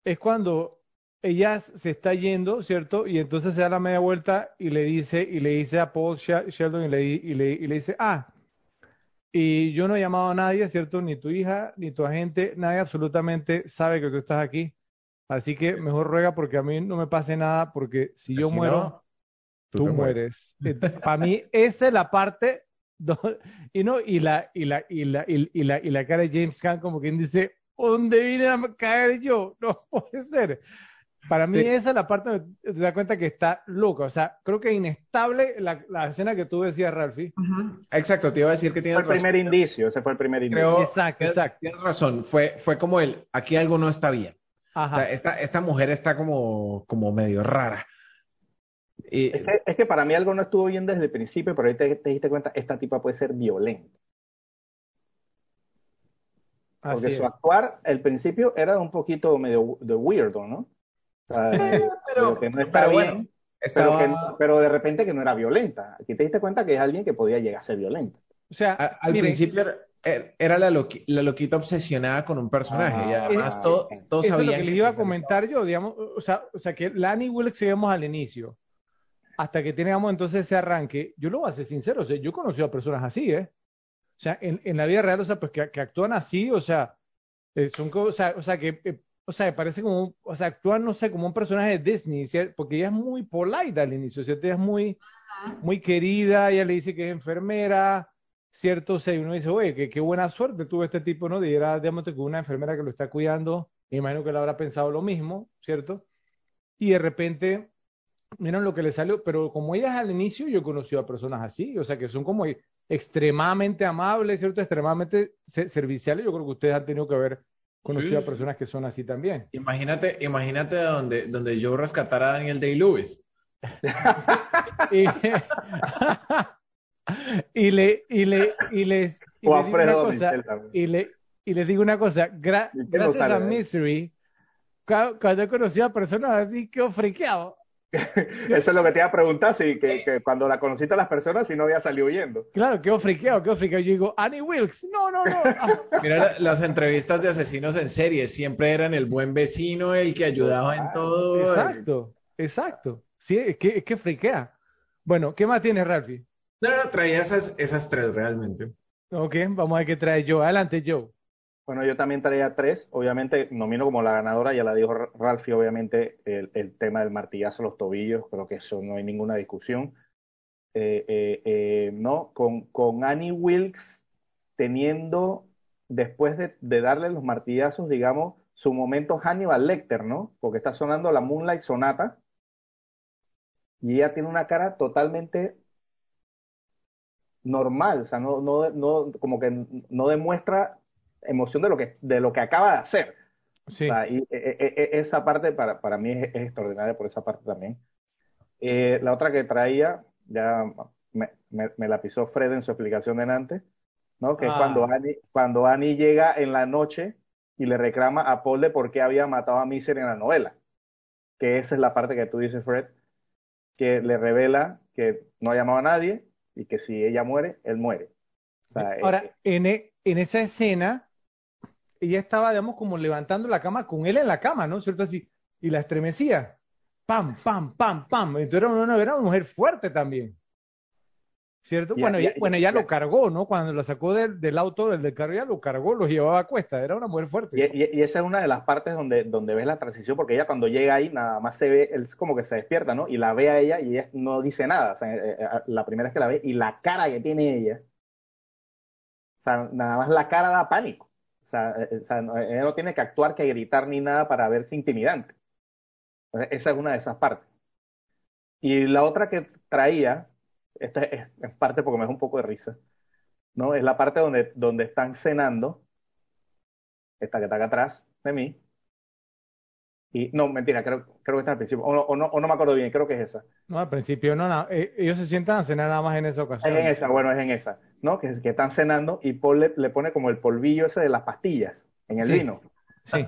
es cuando ella se está yendo, ¿cierto? Y entonces se da la media vuelta y le dice, y le dice a Paul She- Sheldon y le, y le, y le dice, ah, y yo no he llamado a nadie, ¿cierto? Ni tu hija, ni tu agente, nadie absolutamente sabe que tú estás aquí. Así que mejor ruega porque a mí no me pase nada, porque si yo Si muero, no, tú mueres. mueres. Para mí, esa es la parte, y no, y la, y la, y la, y, y la, y la cara de James Caan como quien dice, ¿dónde vine a caer yo? No puede ser. Para mí Sí. esa es la parte donde te das cuenta que está loca. O sea, creo que inestable la, la escena que tú decías, Ralphie. Exacto, te iba a decir que Fue tienes el primer indicio, ese fue el primer indicio. Creo, Exacto, tienes- exacto. tienes razón, fue, fue como el, aquí algo no está bien. O Ajá. sea, esta, esta mujer está como, como medio rara. Y, Es que, es que para mí algo no estuvo bien desde el principio, pero ahí te, te diste cuenta, esta tipa puede ser violenta. Porque su actuar, al principio, era un poquito medio de weirdo, ¿no? Sea, pero, pero que no está pero bien, bueno, pero, que, estaba, pero de repente que no era violenta. Aquí te diste cuenta que es alguien que podía llegar a ser violenta. O sea, a- al miren, principio era, er- era la, loqui- la loquita obsesionada con un personaje y Ah, además es- todo- todos Eso es lo sabían que que les iba a comentar yo, digamos, o sea, o sea que la Annie Wilkes que vemos al inicio, hasta que tengamos entonces ese arranque, yo lo voy a ser sincero, o sea, yo he conocido a personas así, ¿eh? O sea, en, en la vida real, o sea, pues que, que actúan así, o sea, eh, son o sea, o sea, que, eh, o sea, parece como, un- o sea, actúan, no sé, como un personaje de Disney, ¿cierto? porque ella es muy polite al inicio, ¿cierto? Ella es muy, muy querida, ella le dice que es enfermera, ¿cierto? O sea, y uno dice, oye, qué, buena suerte tuvo este tipo, ¿no? De ir a, digamos, con una enfermera que lo está cuidando, me imagino que le habrá pensado lo mismo, ¿cierto? Y de repente, miren lo que le salió, pero como ella es al inicio, yo conocí a personas así, o sea, que son como extremadamente amables, ¿cierto? Extremadamente se- serviciales, yo creo que ustedes han tenido que haber conocido Sí, a personas que son así también. Imagínate, imagínate donde, donde yo rescatara a Daniel Day-Lewis. Y, y le, y le, y les, y les digo una cosa, y le, y les digo una cosa, gra- ¿Y qué no gracias sale a ahí? Misery, cuando he conocido a personas así, quedo friqueado. Eso es lo que te iba a preguntar, si que, cuando la conociste a las personas, si no había salido huyendo. Claro, qué friqueado, qué friqueado. Yo digo, Annie Wilkes, no, no, no. Mira, las entrevistas de asesinos en serie siempre eran el buen vecino, el que ayudaba en todo. Exacto, exacto. Sí, es que, es que friquea. Bueno, ¿qué más tienes, Ralphie? No, no, traía esas, esas tres realmente. Ok, vamos a ver qué trae Joe. Adelante, Joe. Bueno, yo también traía tres. Obviamente, nomino como la ganadora, ya la dijo Ralphie, obviamente, el, el tema del martillazo a los tobillos, creo que eso no hay ninguna discusión. Eh, eh, eh, ¿no? Con, con Annie Wilkes teniendo, después de, de, darle los martillazos, digamos, su momento Hannibal Lecter, ¿no? Porque está sonando la Moonlight Sonata y ella tiene una cara totalmente normal, o sea, no, no, no, como que no demuestra emoción de lo que, de lo que acaba de hacer. Sí. y e, e, e, esa parte para, para mí es, extraordinaria por esa parte también. Eh, la otra que traía, ya me, me, la pisó Fred en su explicación de antes, ¿no? Que es cuando ah. Annie, cuando Annie llega en la noche y le reclama a Paul de por qué había matado a Miser en la novela. Que esa es la parte que tú dices, Fred, que le revela que no ha llamado a nadie y que si ella muere, él muere. Ahora, eh, en, en esa escena, ella estaba, digamos, como levantando la cama con él en la cama, ¿no? ¿Cierto? Así, y la estremecía. Pam, pam, pam, pam. Entonces era una, era una mujer fuerte también. ¿Cierto? bueno, ya, bueno, ya lo cargó, ¿no? Cuando lo sacó del, del auto, del, del carro, ya lo cargó, lo llevaba a cuesta. Era una mujer fuerte. Y, esa es una de las partes donde, donde ves la transición, porque ella cuando llega ahí, nada más se ve, él como que se despierta, ¿no? Y la ve a ella y ella no dice nada. O sea, eh, eh, la primera vez que la ve y la cara que tiene ella. O sea, nada más la cara da pánico. Sea, eh, o sea ella no tiene que actuar, que gritar ni nada para verse intimidante. Esa es una de esas partes. Y la otra que traía, esta es, parte porque me da un poco de risa, ¿no? Es la parte donde, donde están cenando, esta que está acá atrás de mí. Y no, mentira, creo, creo que está al principio, o no, o no, me acuerdo bien, creo que es esa. No, al principio no, eh, ellos se sientan a cenar nada más en esa ocasión. Es en esa, bueno, es en esa, ¿no? Que, que están cenando y Paul le, pone como el polvillo ese de las pastillas en el vino. Sí.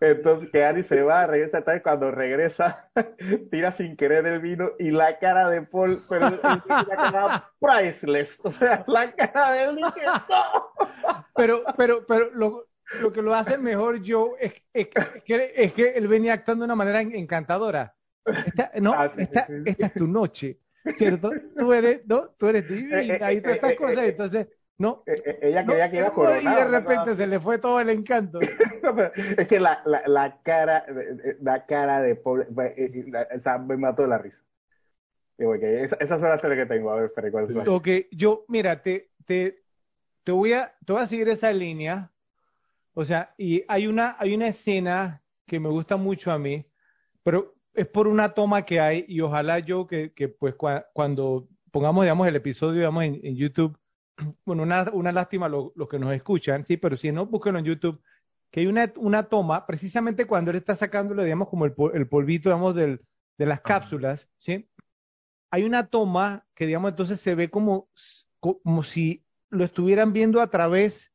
Entonces que Annie se va, regresa tal cuando regresa, tira sin querer el vino y la cara de Paul, pero la cara priceless, o sea, la cara de él dije, no. Pero, pero, pero lo, lo que lo hace mejor Joe es, es, que, es que él venía actuando de una manera encantadora. Esta, no, ah, esta, esta es tu noche, ¿cierto? Tú eres, no, tú eres divina eh, eh, y todas estas cosas, entonces no. Eh, eh, ella quería que iba coronada. Y de repente se le fue todo el encanto. es que la, la, la, cara, la cara de pobre, o sea, me mató de la risa. Okay, esa, esas son las tres que tengo. A ver, Fere, ¿cuál es Ok, yo, mira, te, te, te, voy a, te voy a seguir esa línea. O sea, y hay una, hay una escena que me gusta mucho a mí, pero es por una toma que hay y ojalá yo que, que pues cuando pongamos, digamos, el episodio, digamos, en, en YouTube, bueno, una, una lástima los que nos escuchan, sí, pero si no, búsquenlo en YouTube, que hay una, una toma, precisamente cuando él está sacándolo, digamos, como el, el polvito, digamos, del, de las cápsulas, ¿sí? Hay una toma que, digamos, entonces se ve como, como si lo estuvieran viendo a través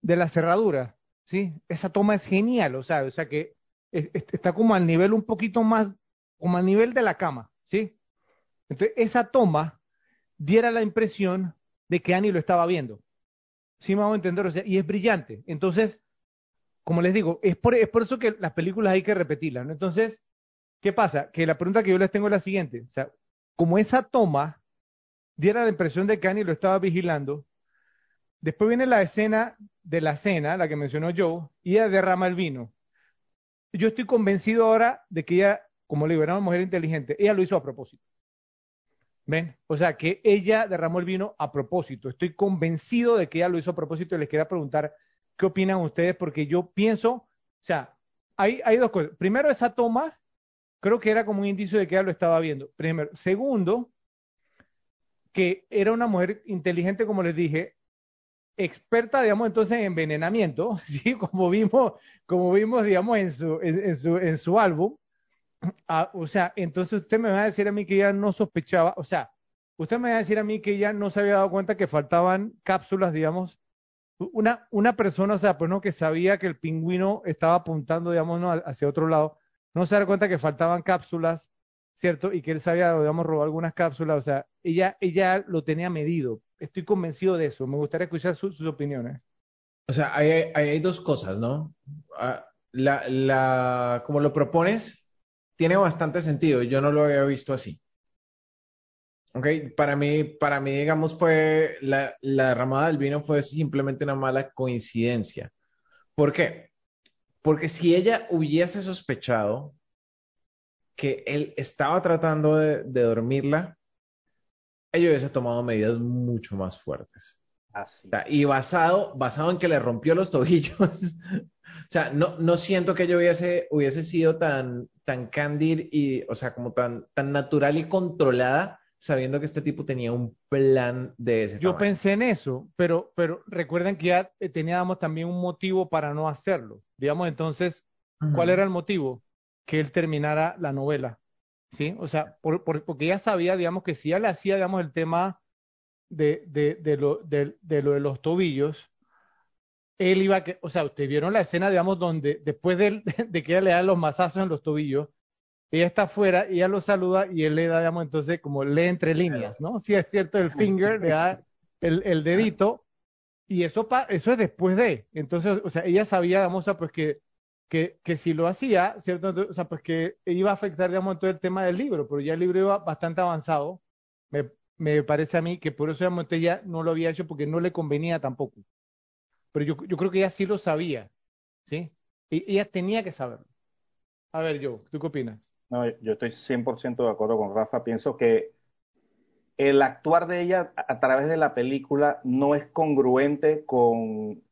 de la cerradura, ¿sí? Esa toma es genial, o sea, o sea que está como al nivel un poquito más, como al nivel de la cama, ¿sí? Entonces, esa toma diera la impresión de que Annie lo estaba viendo. Sí me hago entender, o sea, y es brillante. Entonces, como les digo, es por, es por eso que las películas hay que repetirlas, ¿no? Entonces, ¿qué pasa? Que la pregunta que yo les tengo es la siguiente, o sea, como esa toma diera la impresión de que Annie lo estaba vigilando, después viene la escena de la cena, la que mencionó Joe, y ella derrama el vino. Yo estoy convencido ahora de que ella, como le digo, era una mujer inteligente, ella lo hizo a propósito. ¿Ven? O sea, que ella derramó el vino a propósito. Estoy convencido de que ella lo hizo a propósito y les quería preguntar qué opinan ustedes, porque yo pienso, o sea, hay, hay dos cosas. Primero, esa toma, creo que era como un indicio de que ella lo estaba viendo. Primero. Segundo, que era una mujer inteligente, como les dije, experta, digamos, entonces en envenenamiento, ¿sí? Como vimos, como vimos, digamos, en su, en su, en su álbum. Ah, o sea, entonces usted me va a decir a mí que ella no sospechaba, o sea, usted me va a decir a mí que ella no se había dado cuenta que faltaban cápsulas, digamos, una, una persona, o sea, pues no, que sabía que el pingüino estaba apuntando, digamos, ¿no? hacia otro lado, no se da cuenta que faltaban cápsulas, ¿cierto? Y que él sabía, digamos, robar algunas cápsulas, o sea, ella, ella lo tenía medido. Estoy convencido de eso. Me gustaría escuchar sus opiniones. O sea, hay, hay, dos cosas, ¿no? Ah, la, la, como lo propones, tiene bastante sentido. Yo no lo había visto así. Ok, para mí, para mí, digamos, fue la, la derramada del vino fue simplemente una mala coincidencia. ¿Por qué? Porque si ella hubiese sospechado que él estaba tratando de, dormirla, ella hubiese tomado medidas mucho más fuertes. Así. y basado, basado en que le rompió los tobillos, o sea, no, no siento que ella hubiese, hubiese sido tan, tan candid y, o sea, como tan, tan natural y controlada sabiendo que este tipo tenía un plan de ese Yo pensé en eso, pero, pero recuerden que ya teníamos también un motivo para no hacerlo. Digamos, entonces, ¿cuál era el motivo? Que él terminara la novela. ¿Sí? O sea, porque ya sabía, digamos, que si ya le hacía, digamos, el tema de, de, de, lo, de, lo de los tobillos, él iba a que, o sea, ustedes vieron la escena, digamos, donde después de, de que ella le da los mazazos en los tobillos, ella está afuera, ella lo saluda y él le da, digamos, entonces como lee entre líneas, ¿no? Si es cierto, el finger le da el, el dedito y eso, eso es después de. Entonces, o sea, ella sabía, digamos, pues que, que, que si lo hacía, ¿cierto? o sea, pues que iba a afectar, digamos, todo el tema del libro, pero ya el libro iba bastante avanzado. Me, me parece a mí que por eso, digamos, ella no lo había hecho porque no le convenía tampoco. Pero yo, yo creo que ella sí lo sabía, ¿sí? Y ella tenía que saberlo. A ver, yo, ¿tú qué opinas? No, yo estoy 100% de acuerdo con Rafa. Pienso que el actuar de ella a través de la película no es congruente con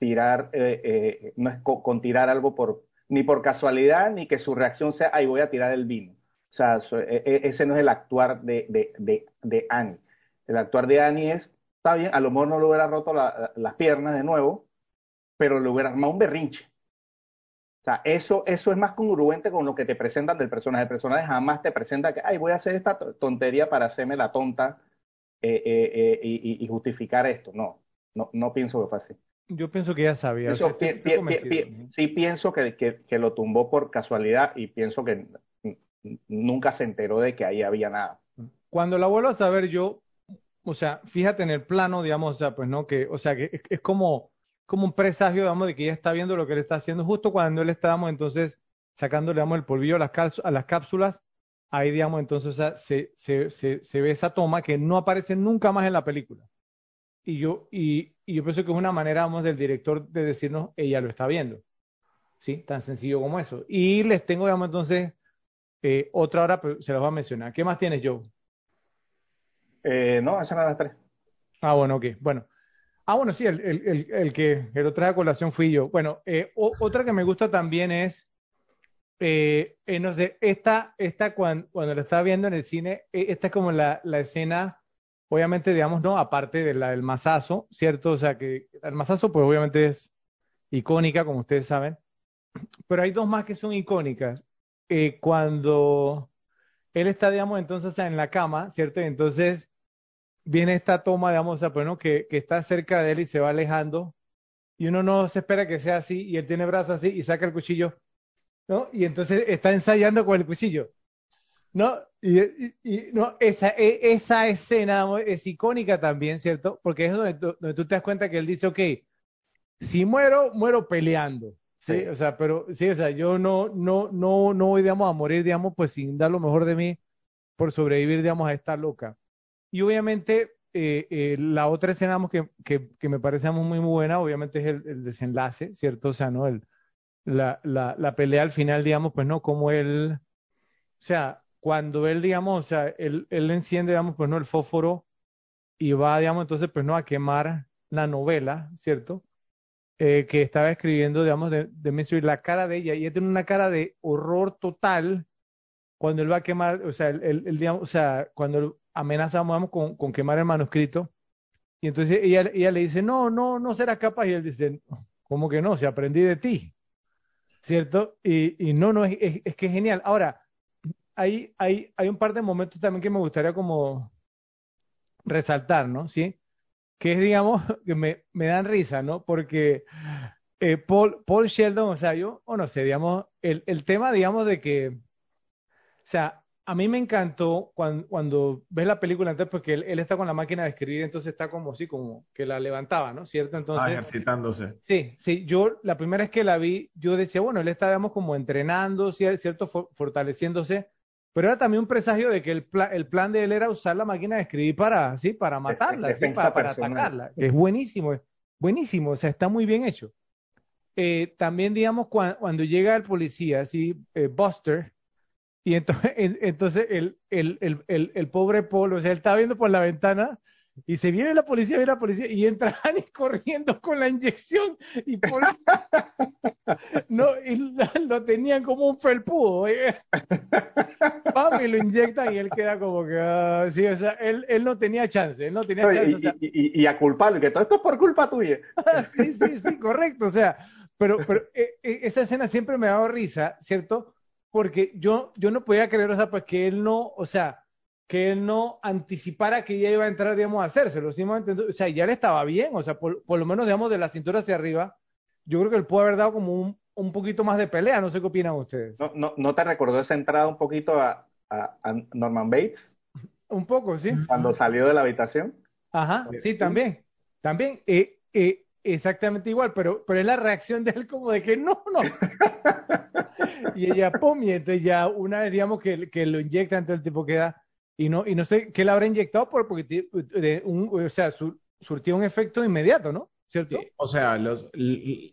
tirar, eh, eh, no es con, tirar algo por, ni por casualidad, ni que su reacción sea, ay, voy a tirar el vino. O sea, e, e, ese no es el actuar de, de, de, Annie. El actuar de Annie es, está bien, a lo mejor no le hubiera roto las piernas de nuevo, pero le hubiera armado un berrinche. O sea, eso, eso es más congruente con lo que te presentan del personaje. El personaje jamás te presenta que, ay, voy a hacer esta tontería para hacerme la tonta eh, eh, eh, y, justificar esto. No, no, no pienso que fue así. Yo pienso que ya sabía. sí pienso que, que, lo tumbó por casualidad y pienso que nunca se enteró de que ahí había nada. Cuando la vuelvo a saber yo, o sea, fíjate en el plano, digamos, o sea, pues no, que, o sea, que es como como un presagio, digamos, de que ella está viendo lo que él está haciendo justo cuando él está, entonces sacándole, digamos, el polvillo a las, a las cápsulas. Ahí, digamos, entonces se, se, se, se, ve esa toma que no aparece nunca más en la película. Y yo, y, y yo pienso que es una manera, vamos, del director de decirnos, ella lo está viendo. ¿Sí? Tan sencillo como eso. Y les tengo, digamos, entonces, eh, otra hora, pero se las voy a mencionar. ¿Qué más tienes, Joe? Eh, no, esa nada tres. Ah, bueno, ok. Bueno, Ah, bueno, sí, el, el, el, que el traje a colación fui yo. Bueno, eh, otra que me gusta también es, eh, eh, no sé, esta, esta cuando, cuando la estaba viendo en el cine, esta es como la, la escena, obviamente, digamos, ¿no? Aparte de la del mazazo, ¿cierto? O sea, que el mazazo, pues obviamente es icónica, como ustedes saben, pero hay dos más que son icónicas. cuando él está, digamos, entonces en la cama, ¿cierto? Y entonces viene esta toma, digamos, bueno, que, que está cerca de él y se va alejando, y uno no se espera que sea así, y él tiene brazos así y saca el cuchillo, ¿no? Y entonces está ensayando con el cuchillo, ¿no? Y, y, no, esa, e, esa escena es icónica también, ¿cierto? Porque es donde, donde tú te das cuenta que él dice, ok, si muero, muero peleando. Sí, o sea, pero sí, o sea, yo no, no, no, no voy, digamos, a morir, digamos, pues sin dar lo mejor de mí por sobrevivir, digamos, a esta loca. Y obviamente eh, eh, la otra escena que, que, que, me parece muy, muy buena, obviamente es el, desenlace, ¿cierto? O sea, ¿no? El, la, la, la, pelea al final, digamos, pues no, como él, o sea, cuando él, digamos, o sea, él, él enciende, digamos, pues no, el fósforo y va, digamos, entonces, pues no, a quemar la novela, ¿cierto? Eh, que estaba escribiendo, digamos, de, de la cara de ella, y ella tiene una cara de horror total cuando él va a quemar, o sea, el, el, digamos, o sea, cuando amenazamos con, con quemar el manuscrito. Y entonces ella, ella le dice, no, no, no serás capaz. Y él dice, ¿cómo que no? Si aprendí de ti. ¿Cierto? Y, y no, no, es, es, que es genial. Ahora, hay, hay, hay un par de momentos también que me gustaría como resaltar, ¿no? ¿Sí? Que es, digamos, que me, me dan risa, ¿no? Porque eh, Paul, Paul Sheldon, o sea, yo, o no sé, digamos, el, el tema, digamos, de que, o sea, a mí me encantó cuando, cuando ves la película entonces porque él, él, está con la máquina de escribir, entonces está como así, como que la levantaba, ¿no? ¿Cierto? Entonces, ah, ejercitándose. Sí, sí, yo la primera vez que la vi, yo decía, bueno, él está, digamos, como entrenando, ¿cierto? fortaleciéndose, pero era también un presagio de que el, pla el plan de él era usar la máquina de escribir para, sí, para matarla, ¿sí? para, para atacarla. Es buenísimo, es buenísimo, o sea, está muy bien hecho. Eh, también, digamos, cuando, cuando, llega el policía, sí, eh, Buster, y entonces, entonces el, el, el, el, pobre Polo, o sea, él estaba viendo por la ventana y se viene la policía, viene la policía y entra Annie corriendo con la inyección y Polo no, y lo tenían como un felpudo. Vamos y lo inyectan y él queda como que, uh, sí, o sea, él, él no tenía chance, él no tenía chance. Y, o sea, y, y, a culparlo, que todo esto es por culpa tuya. sí, sí, sí, correcto, o sea, pero, pero eh, eh, esa escena siempre me ha dado risa, ¿cierto? porque yo, yo no podía creer, o sea, pues que él no, o sea, que él no anticipara que ella iba a entrar, digamos, a hacérselo, ¿sí o sea, ya le estaba bien, o sea, por, por, lo menos, digamos, de la cintura hacia arriba, yo creo que él pudo haber dado como un, un poquito más de pelea, no sé qué opinan ustedes. ¿No, no, no te recordó esa entrada un poquito a, a, a Norman Bates? Un poco, sí. Cuando salió de la habitación. Ajá, sí, también, también, eh, eh, exactamente igual, pero, pero es la reacción de él como de que no, no. y ella, pum, y entonces ya una vez, digamos, que, que lo inyecta, entonces el tipo queda, y no, y no sé qué le habrá inyectado, por, porque de un, o sea, sur, surtió un efecto inmediato, ¿no? ¿Cierto? Sí, o sea, los,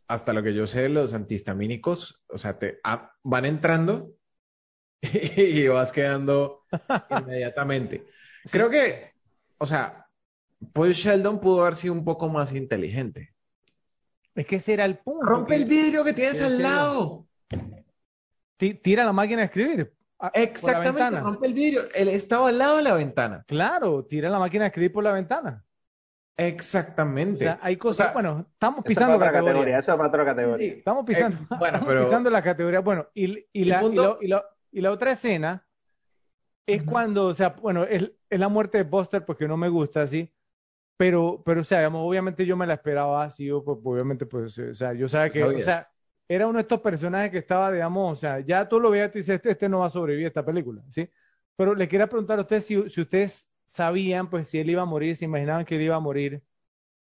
hasta lo que yo sé, los antihistamínicos, o sea, te van entrando y vas quedando inmediatamente. Creo que, o sea, Paul Sheldon pudo haber sido un poco más inteligente. Es que ese era el punto. Rompe el vidrio que tienes al lado. Tira la máquina de escribir. Exactamente, rompe el vidrio. Él estaba al lado de la ventana. Claro, tira la máquina de escribir por la ventana. Exactamente. O sea, hay cosas, o sea, bueno, estamos pisando otra categoría. categoría. Eso es otra categoría. Sí, estamos pisando, eh, bueno, estamos pero... pisando la categoría. Bueno, y, y, la, punto... y, lo, y, lo, y, la otra escena es uh -huh. cuando, o sea, bueno, es, es la muerte de Buster porque no me gusta así, pero, pero, o sea, digamos, obviamente yo me la esperaba así, yo, pues, obviamente, pues, o sea, yo sabía que, o sea, era uno de estos personajes que estaba, digamos, o sea, ya tú lo veías y dices, este, este no va a sobrevivir a esta película, ¿sí? Pero le quería preguntar a ustedes si, ustedes sabían, pues, si él iba a morir, si imaginaban que él iba a morir,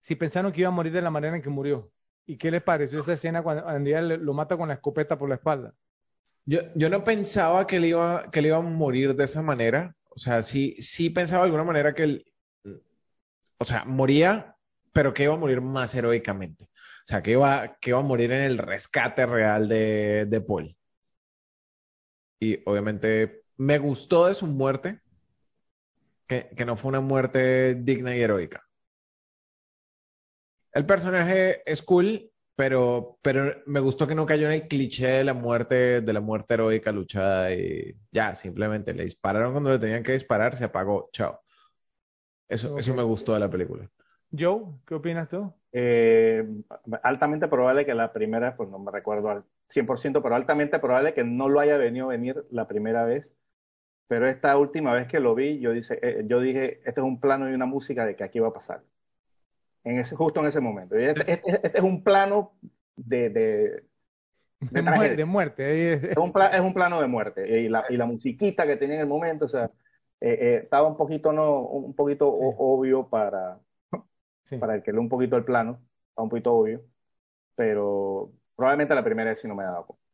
si pensaron que iba a morir de la manera en que murió. ¿Y qué les pareció esa escena cuando Andrea lo mata con la escopeta por la espalda? Yo, yo no pensaba que él, iba, que él iba a morir de esa manera. O sea, sí, sí pensaba de alguna manera que él, o sea, moría, pero que iba a morir más heroicamente. O sea, que iba, que iba a morir en el rescate real de, de Paul. Y obviamente me gustó de su muerte, que, que no fue una muerte digna y heroica. El personaje es cool, pero, pero me gustó que no cayó en el cliché de la muerte, de la muerte heroica luchada y ya, simplemente le dispararon cuando le tenían que disparar, se apagó, chao. Eso, okay. eso me gustó de la película. Joe, ¿qué opinas tú? Eh, altamente probable que la primera, pues no me recuerdo al 100%, pero altamente probable que no lo haya venido a venir la primera vez. Pero esta última vez que lo vi, yo, dice, eh, yo dije, este es un plano y una música de que aquí va a pasar. En ese, justo en ese momento. Este, este, este es un plano de, de, de, muerte, de muerte. Es, un pla, es un plano de muerte. Y la, y la musiquita que tenía en el momento, o sea, eh, eh, estaba un poquito, no, un poquito sí. obvio para, sí. para el que lee un poquito el plano, estaba un poquito obvio, pero probablemente la primera vez sí no me dado cuenta.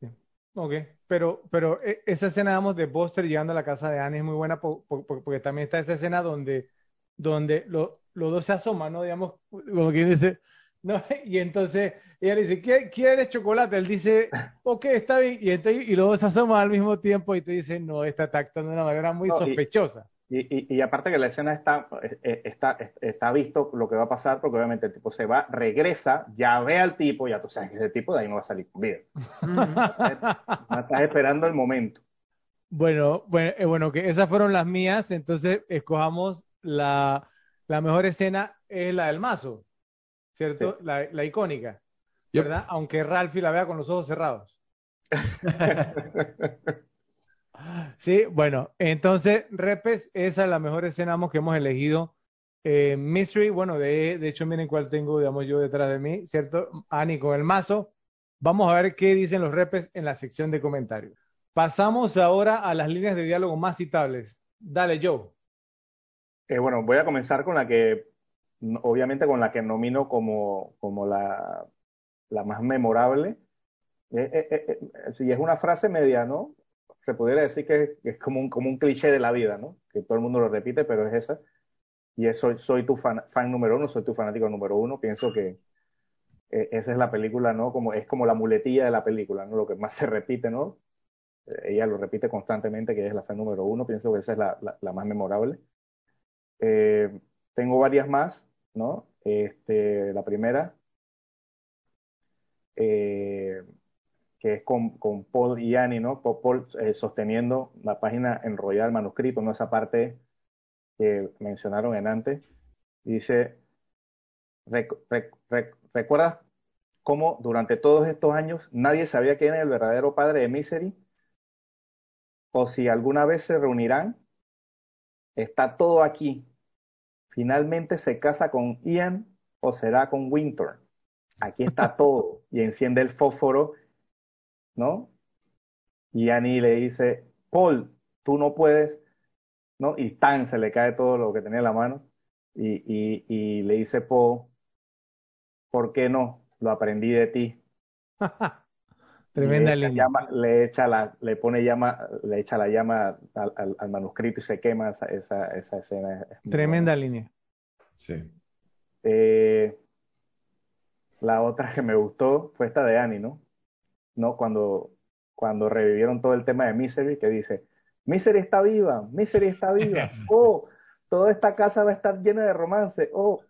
Sí. Ok, pero, pero esa escena, digamos, de Buster llegando a la casa de Annie es muy buena por, por, por, porque también está esa escena donde, donde lo, los dos se asoman, ¿no? Digamos, como quien dice, ¿no? Y entonces ella le dice, ¿quieres chocolate? Él dice, ok, está bien. Y, entonces, y los dos se asoman al mismo tiempo y te dicen, no, está actuando de una manera muy no, sospechosa. Y, y, y, aparte que la escena está, está, está visto lo que va a pasar, porque obviamente el tipo se va, regresa, ya ve al tipo, ya tú sabes que ese tipo de ahí no va a salir con vida. estás esperando el momento. Bueno, bueno, eh, bueno, que esas fueron las mías, entonces escojamos la, la mejor escena es la del mazo, ¿cierto? Sí. La, la, icónica, ¿verdad? Yep. Aunque Ralphie la vea con los ojos cerrados. sí, bueno, entonces, Repes, esa es la mejor escena que hemos elegido Eh, Mystery, bueno, de, de hecho, miren cuál tengo, digamos, yo detrás de mí, ¿cierto? Ani con el mazo. Vamos a ver qué dicen los repes en la sección de comentarios. Pasamos ahora a las líneas de diálogo más citables. Dale, Joe. Eh, bueno, voy a comenzar con la que, obviamente con la que nomino como, como la, la más memorable. Eh, eh, si es una frase media, ¿no? Se pudiera decir que, es como un, como un cliché de la vida, ¿no? Que todo el mundo lo repite, pero es esa. Y es soy, soy tu fan, fan número uno, soy tu fanático número uno. Pienso que eh, esa es la película, ¿no? Como, es como la muletilla de la película, ¿no? Lo que más se repite, ¿no? Ella lo repite constantemente, que es la fan número uno. Pienso que esa es la, la, la más memorable. Eh, tengo varias más, ¿no? Este, la primera, eh, que es con, con Paul y Annie, ¿no? Paul, eh, sosteniendo la página enrollada del manuscrito, ¿no? Esa parte que mencionaron en antes. Dice, rec- rec- rec- ¿recuerdas cómo durante todos estos años nadie sabía quién era el verdadero padre de Misery? O si alguna vez se reunirán, está todo aquí. Finalmente se casa con Ian o será con Winter. Aquí está todo. Y enciende el fósforo, ¿no? Y Annie le dice, Paul, tú no puedes, ¿no? Y tan se le cae todo lo que tenía en la mano. Y, y, y le dice Paul, ¿por qué no? Lo aprendí de ti. Tremenda le echa línea. llama, le echa la, le pone llama, le echa la llama al, al, al manuscrito y se quema esa, esa, esa escena. Tremenda línea. Sí. Eh, la otra que me gustó fue esta de Annie, ¿no? ¿No? Cuando, cuando revivieron todo el tema de Misery, que dice, Misery está viva, Misery está viva, oh, toda esta casa va a estar llena de romance, oh,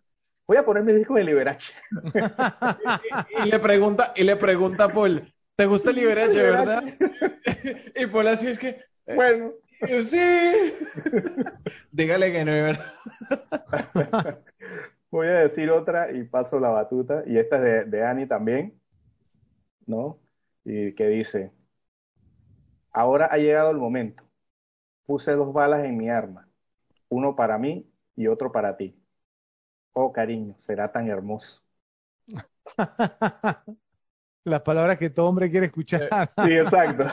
voy a poner mi disco de Liberace. Y le pregunta, y le pregunta a Paul, ¿te gusta Liberace, verdad? Y Paul así es que, Bueno, sí. Dígale que no, ¿verdad? voy a decir otra y paso la batuta, y esta es de, de Annie también, ¿no? Y que dice, ahora ha llegado el momento, puse dos balas en mi arma, uno para mí y otro para ti. Oh, cariño, será tan hermoso. Las palabras que todo hombre quiere escuchar. Sí, exacto.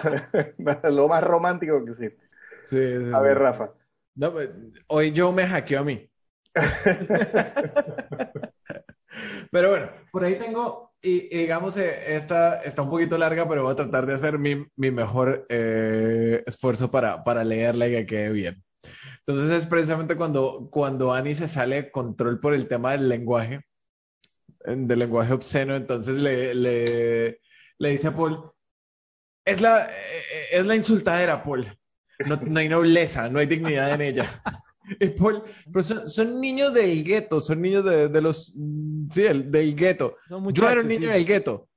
Lo más romántico que existe. Sí, sí, A ver, sí. Rafa. No, pues, hoy yo me hackeó a mí. Pero bueno, por ahí tengo, y, y digamos, eh, esta está un poquito larga, pero voy a tratar de hacer mi, mi mejor eh, esfuerzo para, para leerla y que quede bien. Entonces es precisamente cuando, cuando Annie se sale de control por el tema del lenguaje, eh, del lenguaje obsceno, entonces le, le, dice a Paul, es la, eh, es la insultadera, Paul. No hay nobleza, no hay dignidad en ella. Y Paul, pero son, son niños del gueto, son niños de, de los, mm, sí, del, del gueto. Yo era un niño sí. del gueto.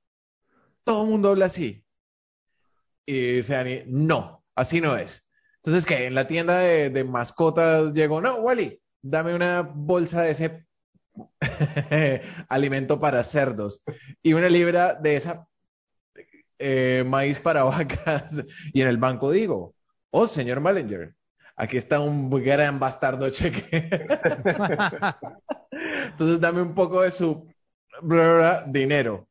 Todo el mundo habla así. Y dice Annie, no, así no es. Entonces, que en la tienda de, de mascotas llegó, no, Wally, dame una bolsa de ese alimento para cerdos y una libra de esa eh, maíz para vacas. Y en el banco digo, oh, señor Mallinger, aquí está un gran bastardo cheque. Entonces dame un poco de su bla, bla, bla, dinero.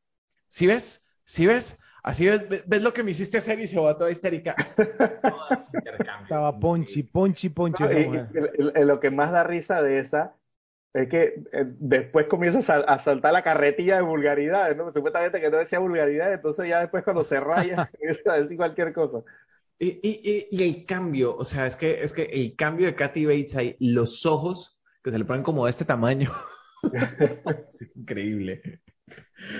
¿Sí ves? ¿Sí ves? Así ves, ves, lo que me hiciste hacer y se va toda histérica. Estaba ponchi, ponchi, ponchi. No, esa y- mujer. y- y- y lo que más da risa de esa es que eh, después comienza a, sal- a saltar la carretilla de vulgaridades, ¿no? Supuestamente que no decía vulgaridades, entonces ya después cuando se raya comienza a decir cualquier cosa. Y, y, y, el cambio, o sea, es que, es que el cambio de Kathy Bates ahí, los ojos que se le ponen como de este tamaño. Es increíble.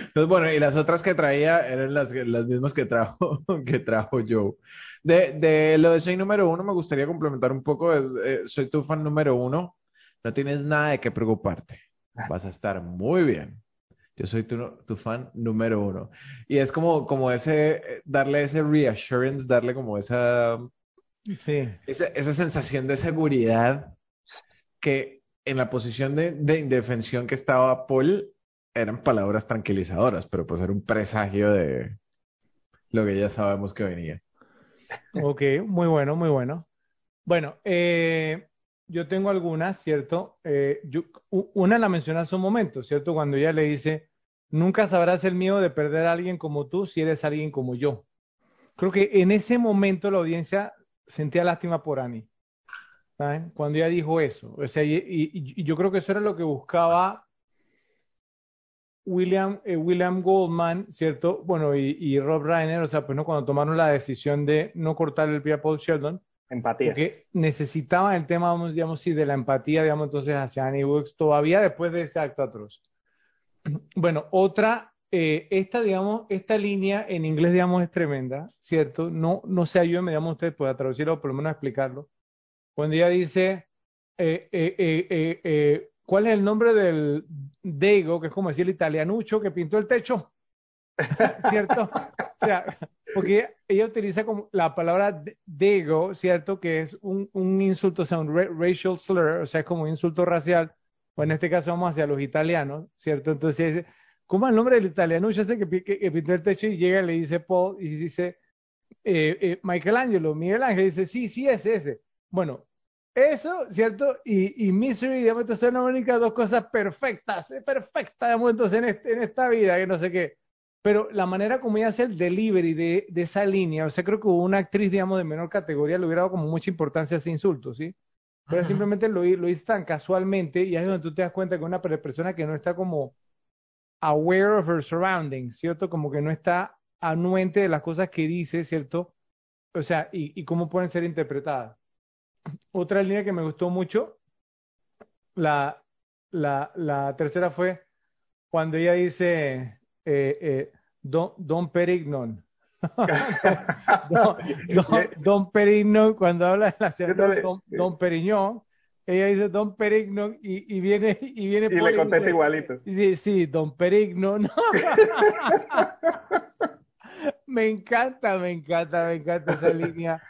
Entonces, bueno, y las otras que traía eran las, las mismas que trajo, que trajo Joe. De, de lo de Soy número uno, me gustaría complementar un poco. Es, eh, soy tu fan número uno. No tienes nada de qué preocuparte. Vas a estar muy bien. Yo soy tu, tu fan número uno. Y es como, como ese, darle ese reassurance, darle como esa, Sí. esa, esa sensación de seguridad que en la posición de, de indefensión que estaba Paul eran palabras tranquilizadoras, pero pues era un presagio de lo que ya sabemos que venía. Ok, muy bueno, muy bueno. Bueno, eh, yo tengo algunas, ¿cierto? Eh, una la mencioné hace un momento, ¿cierto? Cuando ella le dice, nunca sabrás el miedo de perder a alguien como tú si eres alguien como yo. Creo que en ese momento la audiencia sentía lástima por Annie. ¿saben? Cuando ella dijo eso. O sea, y, yo creo que eso era lo que buscaba William, eh, William Goldman, ¿cierto? Bueno, y, Rob Reiner, o sea, pues no, cuando tomaron la decisión de no cortar el pie a Paul Sheldon. Empatía. Porque necesitaban el tema, vamos, digamos, sí, de la empatía, digamos, entonces hacia Annie Wilkes, todavía después de ese acto atroz. Bueno, otra, eh, esta, digamos, esta línea en inglés, digamos, es tremenda, ¿cierto? No, no se ayuden, digamos, ustedes puedan traducirlo por lo menos explicarlo. Cuando ella dice, eh, eh, eh, ¿cuál es el nombre del Dego, que es como decir el italianucho que pintó el techo? ¿Cierto? O sea, porque ella utiliza como la palabra Dego, ¿cierto? Que es un, insulto, o sea, un racial slur, o sea, es como un insulto racial o en este caso vamos hacia los italianos, ¿cierto? Entonces ¿cómo es el nombre del italiano? Yo sé que, pintó el techo y llega y le dice Paul y dice, eh, eh, Michelangelo, Miguel Ángel dice, sí, sí, es ese. Bueno, eso, ¿cierto? Y, y Misery, digamos, son las únicas dos cosas perfectas, eh, perfectas, digamos, entonces en, este, en esta vida, que no sé qué. Pero la manera como ella hace el delivery de, de esa línea, o sea, creo que una actriz, digamos, de menor categoría le hubiera dado como mucha importancia a ese insulto, ¿sí? pero simplemente lo, lo hice tan casualmente y ahí es donde tú te das cuenta que una persona que no está como aware of her surroundings, ¿cierto? Como que no está anuente de las cosas que dice, ¿cierto? O sea, y, y cómo pueden ser interpretadas. Otra línea que me gustó mucho, la, la, la tercera fue cuando ella dice, eh, eh, Don, don Perignon, don, Perignon, cuando habla de la serie don, don, Periñón, ella dice Don Perignon y, y viene y viene y le contesta igualito. Sí, sí, Don Perignon. me encanta, me encanta, me encanta esa línea.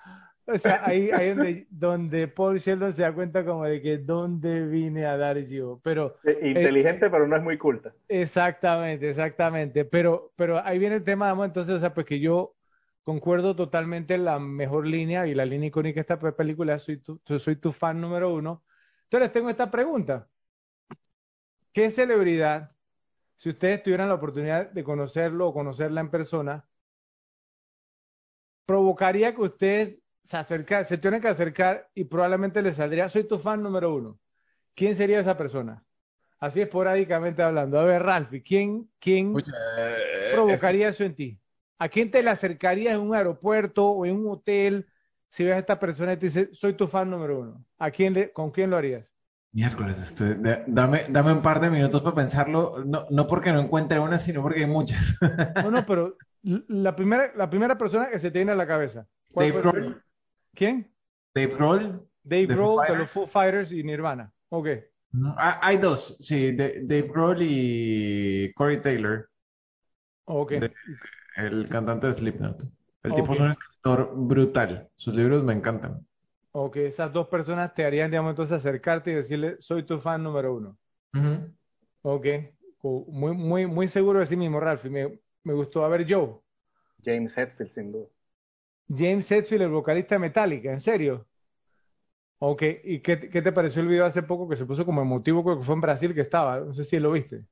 O sea, ahí, ahí donde, donde Paul Sheldon se da cuenta como de que dónde vine a dar yo. Pero, Inteligente, pero no es muy culta. Exactamente, exactamente. Pero, pero ahí viene el tema, entonces, o sea, pues que yo concuerdo totalmente en la mejor línea y la línea icónica de esta película, soy tu, soy tu fan número uno. Entonces tengo esta pregunta. ¿Qué celebridad, si ustedes tuvieran la oportunidad de conocerlo o conocerla en persona, provocaría que ustedes se, acerca, se tienen que acercar y probablemente le saldría, soy tu fan número uno. ¿Quién sería esa persona? Así esporádicamente hablando. A ver, Ralphie, ¿quién, quién eh, provocaría eso en ti? ¿A quién te le acercarías en un aeropuerto o en un hotel si ves a esta persona y te dice, soy tu fan número uno? ¿A quién le, ¿Con quién lo harías? Miércoles, dame, dame un par de minutos para pensarlo, no, no porque no encuentre una, sino porque hay muchas. no, no, pero la primera, la primera persona que se te viene a la cabeza. ¿Cuál ¿Quién? Dave Grohl. Dave Grohl de los Foo Fighters y Nirvana. Ok. Ah, hay dos, sí, Dave Grohl y Corey Taylor. Ok. el cantante de Slipknot. El tipo es un escritor brutal. Sus libros me encantan. Ok, esas dos personas te harían, digamos, entonces acercarte y decirle, soy tu fan número uno. Ok, muy, muy, muy seguro de sí mismo, Ralph. Me, me gustó. A ver, Joe. James Hetfield, sin duda. James Hetfield, el vocalista de Metallica, ¿en serio? Ok, ¿y qué, te pareció el video hace poco que se puso como emotivo? Creo que fue en Brasil que estaba, no sé si lo viste.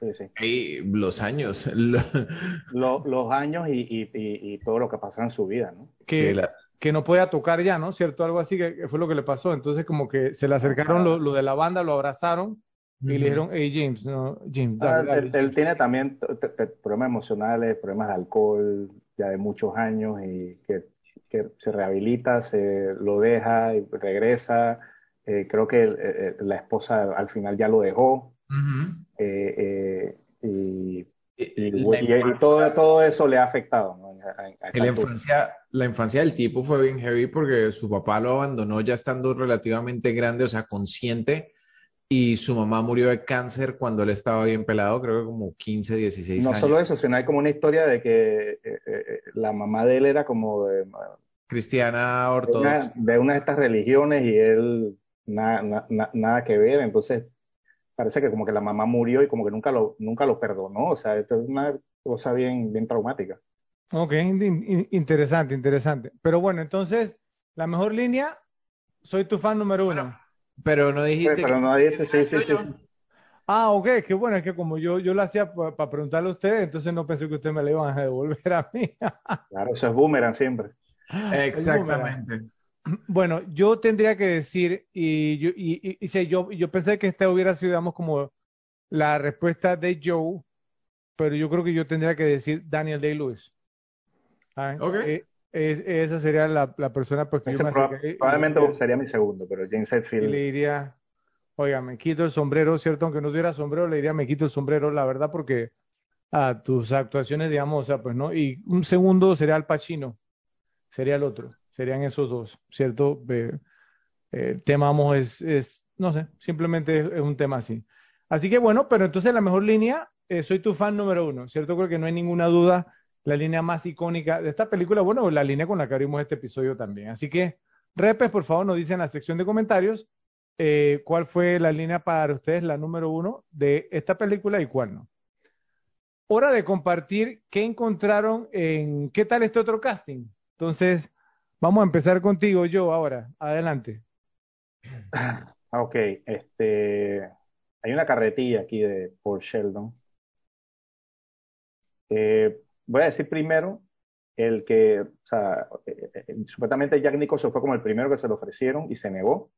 Sí, sí. Y los años. los, años y, todo lo que pasó en su vida, ¿no? Que, que no podía tocar ya, ¿no? ¿Cierto? Algo así que, fue lo que le pasó. Entonces como que se le acercaron lo, de la banda, lo abrazaron y le dijeron, hey James, no, James. Ah, él, tiene también problemas emocionales, problemas de alcohol, ya de muchos años y que, se rehabilita, se lo deja y regresa. Eh, creo que eh, eh, la esposa al final ya lo dejó. y, todo, todo eso le ha afectado. la, infancia, la infancia del tipo fue bien heavy porque su papá lo abandonó ya estando relativamente grande, o sea, consciente y su mamá murió de cáncer cuando él estaba bien pelado, creo que como 15, 16 años. No solo eso, sino hay como una historia de que eh, eh, eh, la mamá de él era como de, cristiana ortodoxa. De una, de estas religiones y él nada, nada que ver, entonces parece que como que la mamá murió y como que nunca lo, nunca lo perdonó, o sea, esto es una cosa bien, bien traumática. Ok, interesante, interesante. Pero bueno, entonces, la mejor línea, soy tu fan número uno. Pero no dijiste Pero que- no dijiste, sí, sí, sí. Yo. Ah, ok, qué bueno, es que como yo, yo lo hacía para preguntarle a ustedes, entonces no pensé que ustedes me lo iban a devolver a mí. Claro, eso es boomerang siempre. Exactamente. Bueno, yo tendría que decir, y yo, y, y- y sí, yo, yo pensé que esta hubiera sido, digamos, como la respuesta de Joe, pero yo creo que yo tendría que decir Daniel Day-Lewis. Ah, Ok. eh, es- esa sería la, la persona pues, que yo me proba- acerqué y- probablemente y- sería mi segundo, pero James y Hetfield. le diría, oiga, me quito el sombrero, ¿cierto? Aunque no tuviera sombrero, le diría, me quito el sombrero, la verdad, porque a tus actuaciones, digamos, o sea, pues, ¿no? Y un segundo sería Al Pacino, sería el otro, serían esos dos, ¿cierto? Eh, eh, el tema, vamos, es, es, no sé, simplemente es, es un tema así. Así que bueno, pero entonces la mejor línea, eh, soy tu fan número uno, ¿cierto? Creo que no hay ninguna duda, la línea más icónica de esta película, bueno, la línea con la que abrimos este episodio también. Así que, repes, por favor, nos dicen en la sección de comentarios eh, cuál fue la línea para ustedes, la número uno de esta película y cuál no. Hora de compartir qué encontraron en qué tal este otro casting. Entonces, vamos a empezar contigo, yo ahora. Adelante. Ah, Ok, este, hay una carretilla aquí de Paul Sheldon. Eh, voy a decir primero el que, sea, eh, eh, supuestamente Jack Nicholson fue como el primero que se lo ofrecieron y se negó.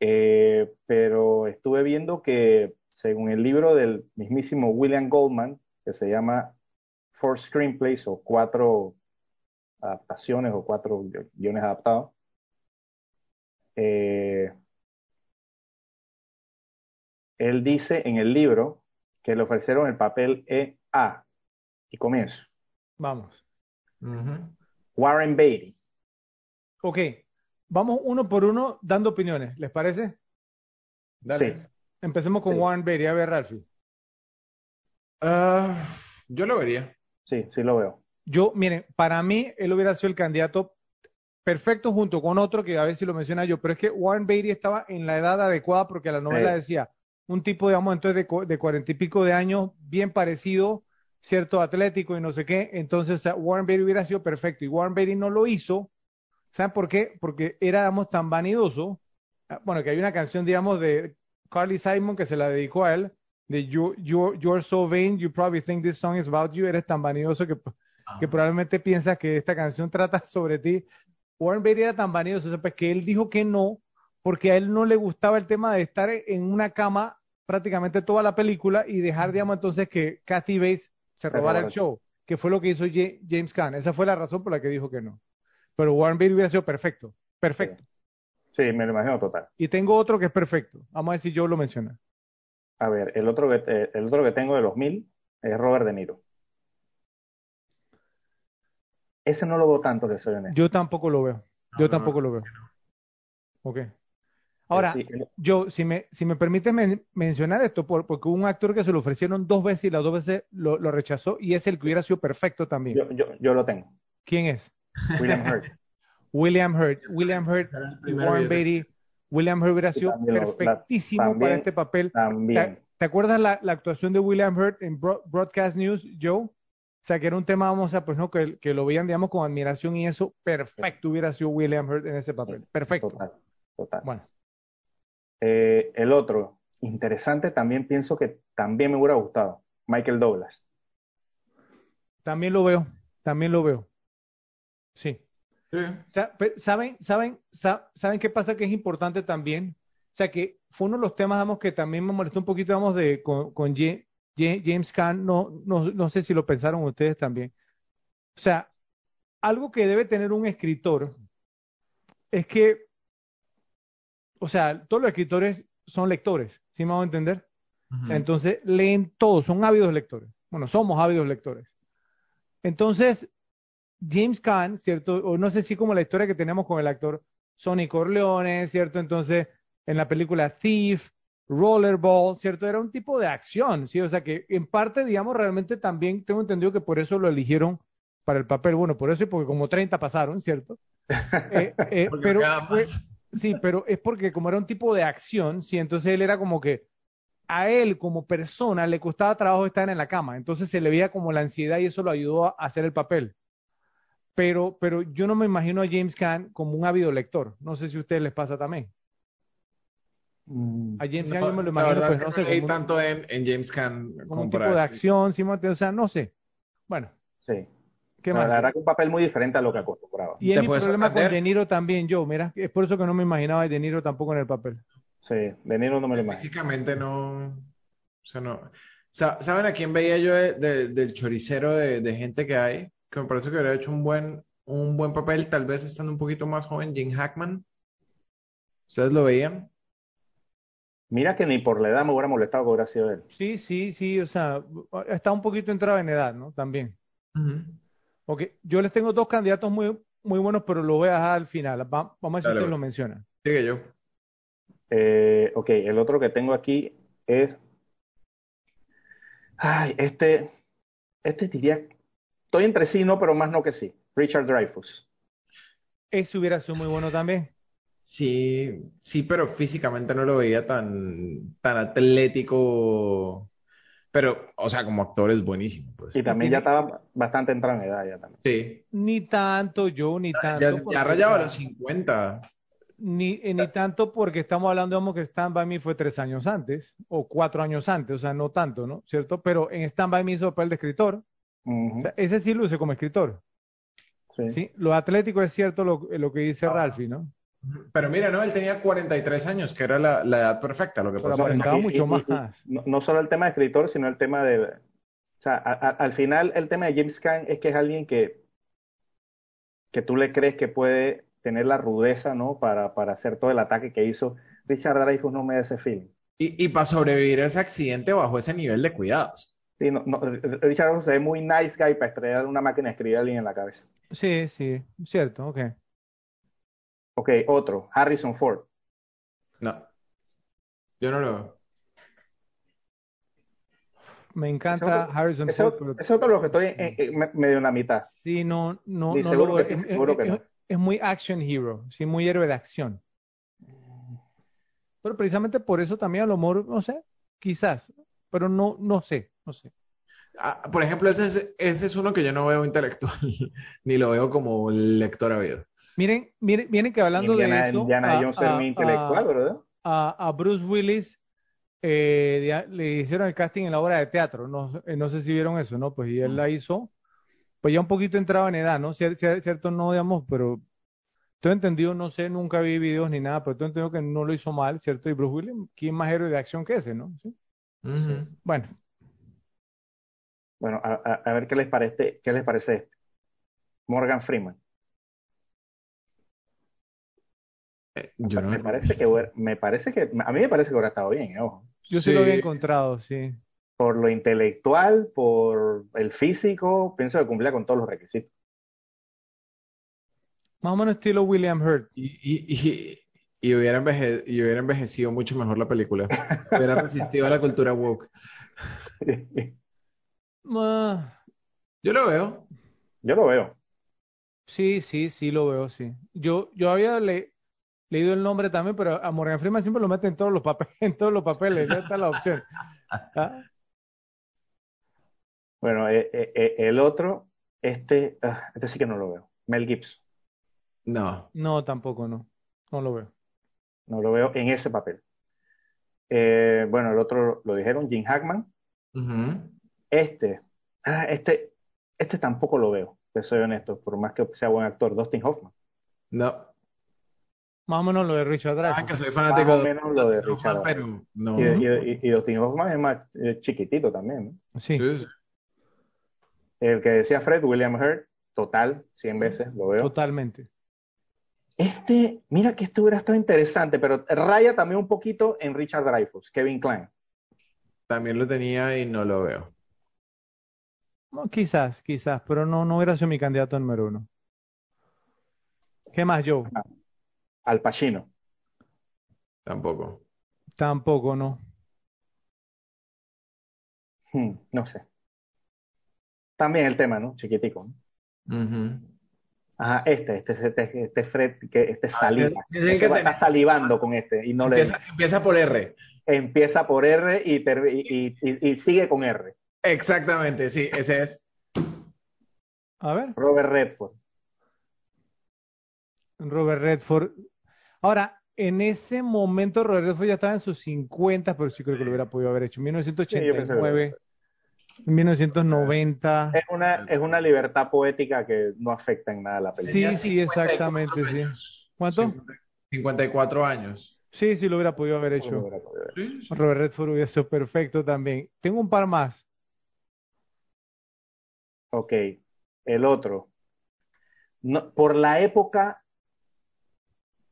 Eh, pero estuve viendo que según el libro del mismísimo William Goldman, que se llama Four Screenplays o cuatro adaptaciones o cuatro gui- guiones adaptados, eh, él dice en el libro que le ofrecieron el papel EA. Y comienzo. Vamos. Warren Beatty. Ok. Vamos uno por uno dando opiniones. ¿Les parece? Dale. Sí. Empecemos con Sí. Warren Beatty. A ver, Ralphie. Ah, yo lo vería. Sí, sí lo veo. Yo, miren, para mí él hubiera sido el candidato perfecto junto con otro que a ver si lo menciona yo, pero es que Warren Beatty estaba en la edad adecuada porque la novela Sí. decía un tipo, digamos, entonces de cuarenta y pico de años, bien parecido, cierto, atlético y no sé qué, entonces Warren Beatty hubiera sido perfecto y Warren Beatty no lo hizo, ¿saben por qué? Porque era, digamos, tan vanidoso, ah, bueno, que hay una canción, digamos, de Carly Simon que se la dedicó a él, de you, you, You're so vain, you probably think this song is about you, eres tan vanidoso que que probablemente piensas que esta canción trata sobre ti. Warren Beatty era tan vanidoso, o sea, pues, que él dijo que no, porque a él no le gustaba el tema de estar en una cama prácticamente toda la película y dejar, digamos, entonces que Kathy Bates se robara el show, que fue lo que hizo James Caan. Esa fue la razón por la que dijo que no. Pero Warren Beatty hubiera sido perfecto, perfecto. Sí, me lo imagino total. Y tengo otro que es perfecto. Vamos a ver si yo lo menciona. A ver, el otro que, eh, el otro que tengo de los mil es Robert De Niro. Ese no lo veo tanto, que soy honesto. Yo tampoco lo veo. Yo No, tampoco no, lo veo. Ok. Ahora, Sí, el- Yo, si me, si me permite men- mencionar esto, por- porque hubo un actor que se lo ofrecieron dos veces y las dos veces lo, lo rechazó y es el que hubiera sido perfecto también. yo, yo, yo lo tengo. ¿Quién es? William Hurt. William Hurt. William Hurt y Warren Beatty. William Hurt hubiera sido también lo- la- perfectísimo también- para este papel. ¿Te, También. te acuerdas la, la actuación de William Hurt en Bro- Broadcast News, Joe? O sea, que era un tema, vamos a, pues no, que, que lo veían, digamos, con admiración y eso, perfecto hubiera sido William Hurt en ese papel. Perfecto. Total, total. Bueno, Eh, el otro, interesante, también pienso que también me hubiera gustado. Michael Douglas. también lo veo, también lo veo. Sí. ¿Saben, saben, sa- saben qué pasa que es importante también? O sea, que fue uno de los temas, digamos, que también me molestó un poquito, digamos, de, con, con Ja- Ja- James Caan, no, no, no sé si lo pensaron ustedes también. O sea, algo que debe tener un escritor es que, o sea, todos los escritores son lectores, ¿sí me hago entender? O sea, entonces leen todos, son ávidos lectores. Bueno, somos ávidos lectores. Entonces, James Caan, ¿cierto? O no sé si como la historia que tenemos con el actor Sonny Corleone, ¿cierto? Entonces, en la película Thief, Rollerball, ¿cierto? Era un tipo de acción, ¿sí? O sea que en parte, digamos, realmente también tengo entendido que por eso lo eligieron para el papel. Bueno, por eso y porque como 30 pasaron, ¿cierto? Eh, eh, pero fue- sí, pero es porque como era un tipo de acción, sí, entonces él era como que a él como persona le costaba trabajo estar en la cama, entonces se le veía como la ansiedad y eso lo ayudó a hacer el papel. Pero, pero yo no me imagino a James Caan como un ávido lector. No sé si a ustedes les pasa también. Mm, A James Caan No, yo me lo la imagino, verdad pues es que no no sé, leí como, un- tanto en, en James Caan como como un tipo de acción, ¿sí? O sea, no sé. Bueno, sí. ¿Qué La más? verdad que un papel muy diferente a lo que acostumbraba. Y es ¿Te mi problema con? De Niro también, yo, mira, es por eso que no me imaginaba a De Niro tampoco en el papel. Sí, De Niro no me lo imagino. Físicamente no. O sea, no. Sa- ¿Saben a quién veía yo de- de- del choricero de, de gente que hay? Que me parece que hubiera hecho un buen, un buen papel, tal vez estando un poquito más joven, Jim Hackman. ¿Ustedes lo veían? Mira que ni por la edad me hubiera molestado que hubiera sido él. Sí, sí, sí, o sea, está un poquito entrado en edad, ¿no? También. Ujú. Ok, yo les tengo dos candidatos muy, muy buenos, pero lo voy a dejar al final. Va- vamos a ver si ustedes lo mencionan. Sigue yo. Eh, ok, el otro que tengo aquí es. Ay, este. Este diría. Estoy entre sí, no, pero más no que sí. Richard Dreyfuss. Ese hubiera sido muy bueno también. Sí, sí, pero físicamente no lo veía tan, tan atlético. Pero, o sea, como actor es buenísimo, pues. Y también ya estaba bastante entrado en edad ya también. Sí. Ni tanto yo, ni tanto. Ya, ya rayaba sea, los 50. Ni, eh, ni tanto porque estamos hablando, digamos, que Stand By Me fue tres años antes, o cuatro años antes, o sea, no tanto, ¿no? ¿Cierto? Pero en Stand By Me hizo papel de escritor. Ujú, O sea, ese sí luce como escritor, sí. ¿sí? Lo atlético es cierto lo, lo que dice Ah. Ralphie, ¿no? Pero mira, no, él tenía 43 años, que era la, la edad perfecta. Lo que pasa es que mucho más. No, no solo el tema de escritor, sino el tema de. O sea, a- a- al final, el tema de James Caan es que es alguien que. que tú le crees que puede tener la rudeza, ¿no? Para, para hacer todo el ataque que hizo. Richard Dreyfuss no me da ese feeling. Y, y para sobrevivir a ese accidente bajo ese nivel de cuidados. Sí, no, no, Richard Dreyfuss se ve muy nice guy para estrellar una máquina de escribir a alguien en la cabeza. Sí, sí, cierto, ok. Ok, otro, Harrison Ford. No. Yo no lo veo. Me encanta otro- Harrison Ese, Ford, pero ese otro lo que estoy en- en- me- medio en la mitad. sí, no, no, no seguro lo que Es- seguro es- que no. es- es muy action hero, sí, muy héroe de acción. Pero precisamente por eso también a lo mejor, no sé, quizás, pero no, no sé, no sé. Ah, por ejemplo, ese es, ese es uno que yo no veo intelectual, ni lo veo como lector habido. Miren, miren, miren que hablando Indiana, de eso, Indiana a, Jones es muy a- intelectual, a- ¿verdad? a- a Bruce Willis eh, le hicieron el casting en la obra de teatro, no, eh, no sé si vieron eso, ¿no? Pues y él la hizo, pues ya un poquito entraba en edad, ¿no? Cier- cier- cierto, no, digamos, pero tengo entendido, no sé, nunca vi videos ni nada, pero tengo entendido que no lo hizo mal, ¿cierto? Y Bruce Willis, ¿quién más héroe de acción que ese, no? ¿Sí? Bueno, Bueno, a, a- a ver qué les parece, qué les parece este. Morgan Freeman. Yo no Me parece que me parece que a mí me parece que hubiera estado bien, eh, ojo. yo sí lo había Sí. encontrado, sí. Por lo intelectual, por el físico, pienso que cumplía con todos los requisitos. Más o menos estilo William Hurt. Y, y, y, y hubiera enveje- y hubiera envejecido mucho mejor la película. Hubiera resistido a la cultura woke. Ah, Yo lo veo. Yo lo veo. sí, sí, sí lo veo, sí. Yo, yo había le- leído el nombre también, pero a Morgan Freeman siempre lo mete en todos los papeles, en todos los papeles, esa es la opción. Ah, Bueno, eh, eh, eh, el otro, este, ah, este sí que no lo veo. Mel Gibson. No. No, tampoco, no. No lo veo. No lo veo en ese papel. Eh, bueno, el otro lo dijeron, Jim Hackman. Este, ah, este, este tampoco lo veo, te soy honesto, por más que sea buen actor, Dustin Hoffman. No. Más o menos lo de Richard Dreyfuss. que soy Más fanático o de menos lo de Richard. Pero no. Y, y- y- y Dustin Hoffman es más eh, chiquitito también, ¿no? Sí. El que decía Fred, William Hurt, total, 100 veces lo veo. totalmente. Este, mira que este hubiera estado interesante, pero raya también un poquito en Richard Dreyfuss, Kevin Kline. También lo tenía y no lo veo. No, quizás, quizás, pero no, no hubiera sido mi candidato número uno. ¿Qué más, Joe? Al Pacino. Tampoco. Tampoco, no. Hmm, no sé. También el tema, ¿no? Chiquitico. ¿no? Ajá, este, este, este, este Fred, que este saliva. es el Este que está salivando con este y no le Empieza, empieza por R. empieza por R y, ter- y, y- y sigue con R. Exactamente, sí, ese es. A ver, Robert Redford. Robert Redford. Ahora, en ese momento Robert Redford ya estaba en sus 50, pero sí creo que lo hubiera podido haber hecho. En 1989, en 1990. Es una, es una libertad poética que no afecta en nada a la película. Sí, sí, exactamente, sí. ¿Cuánto? 54 años. Sí, sí, lo hubiera podido haber hecho. Robert Redford hubiera sido perfecto también. Tengo un par más. Ok, el otro. No, por la época,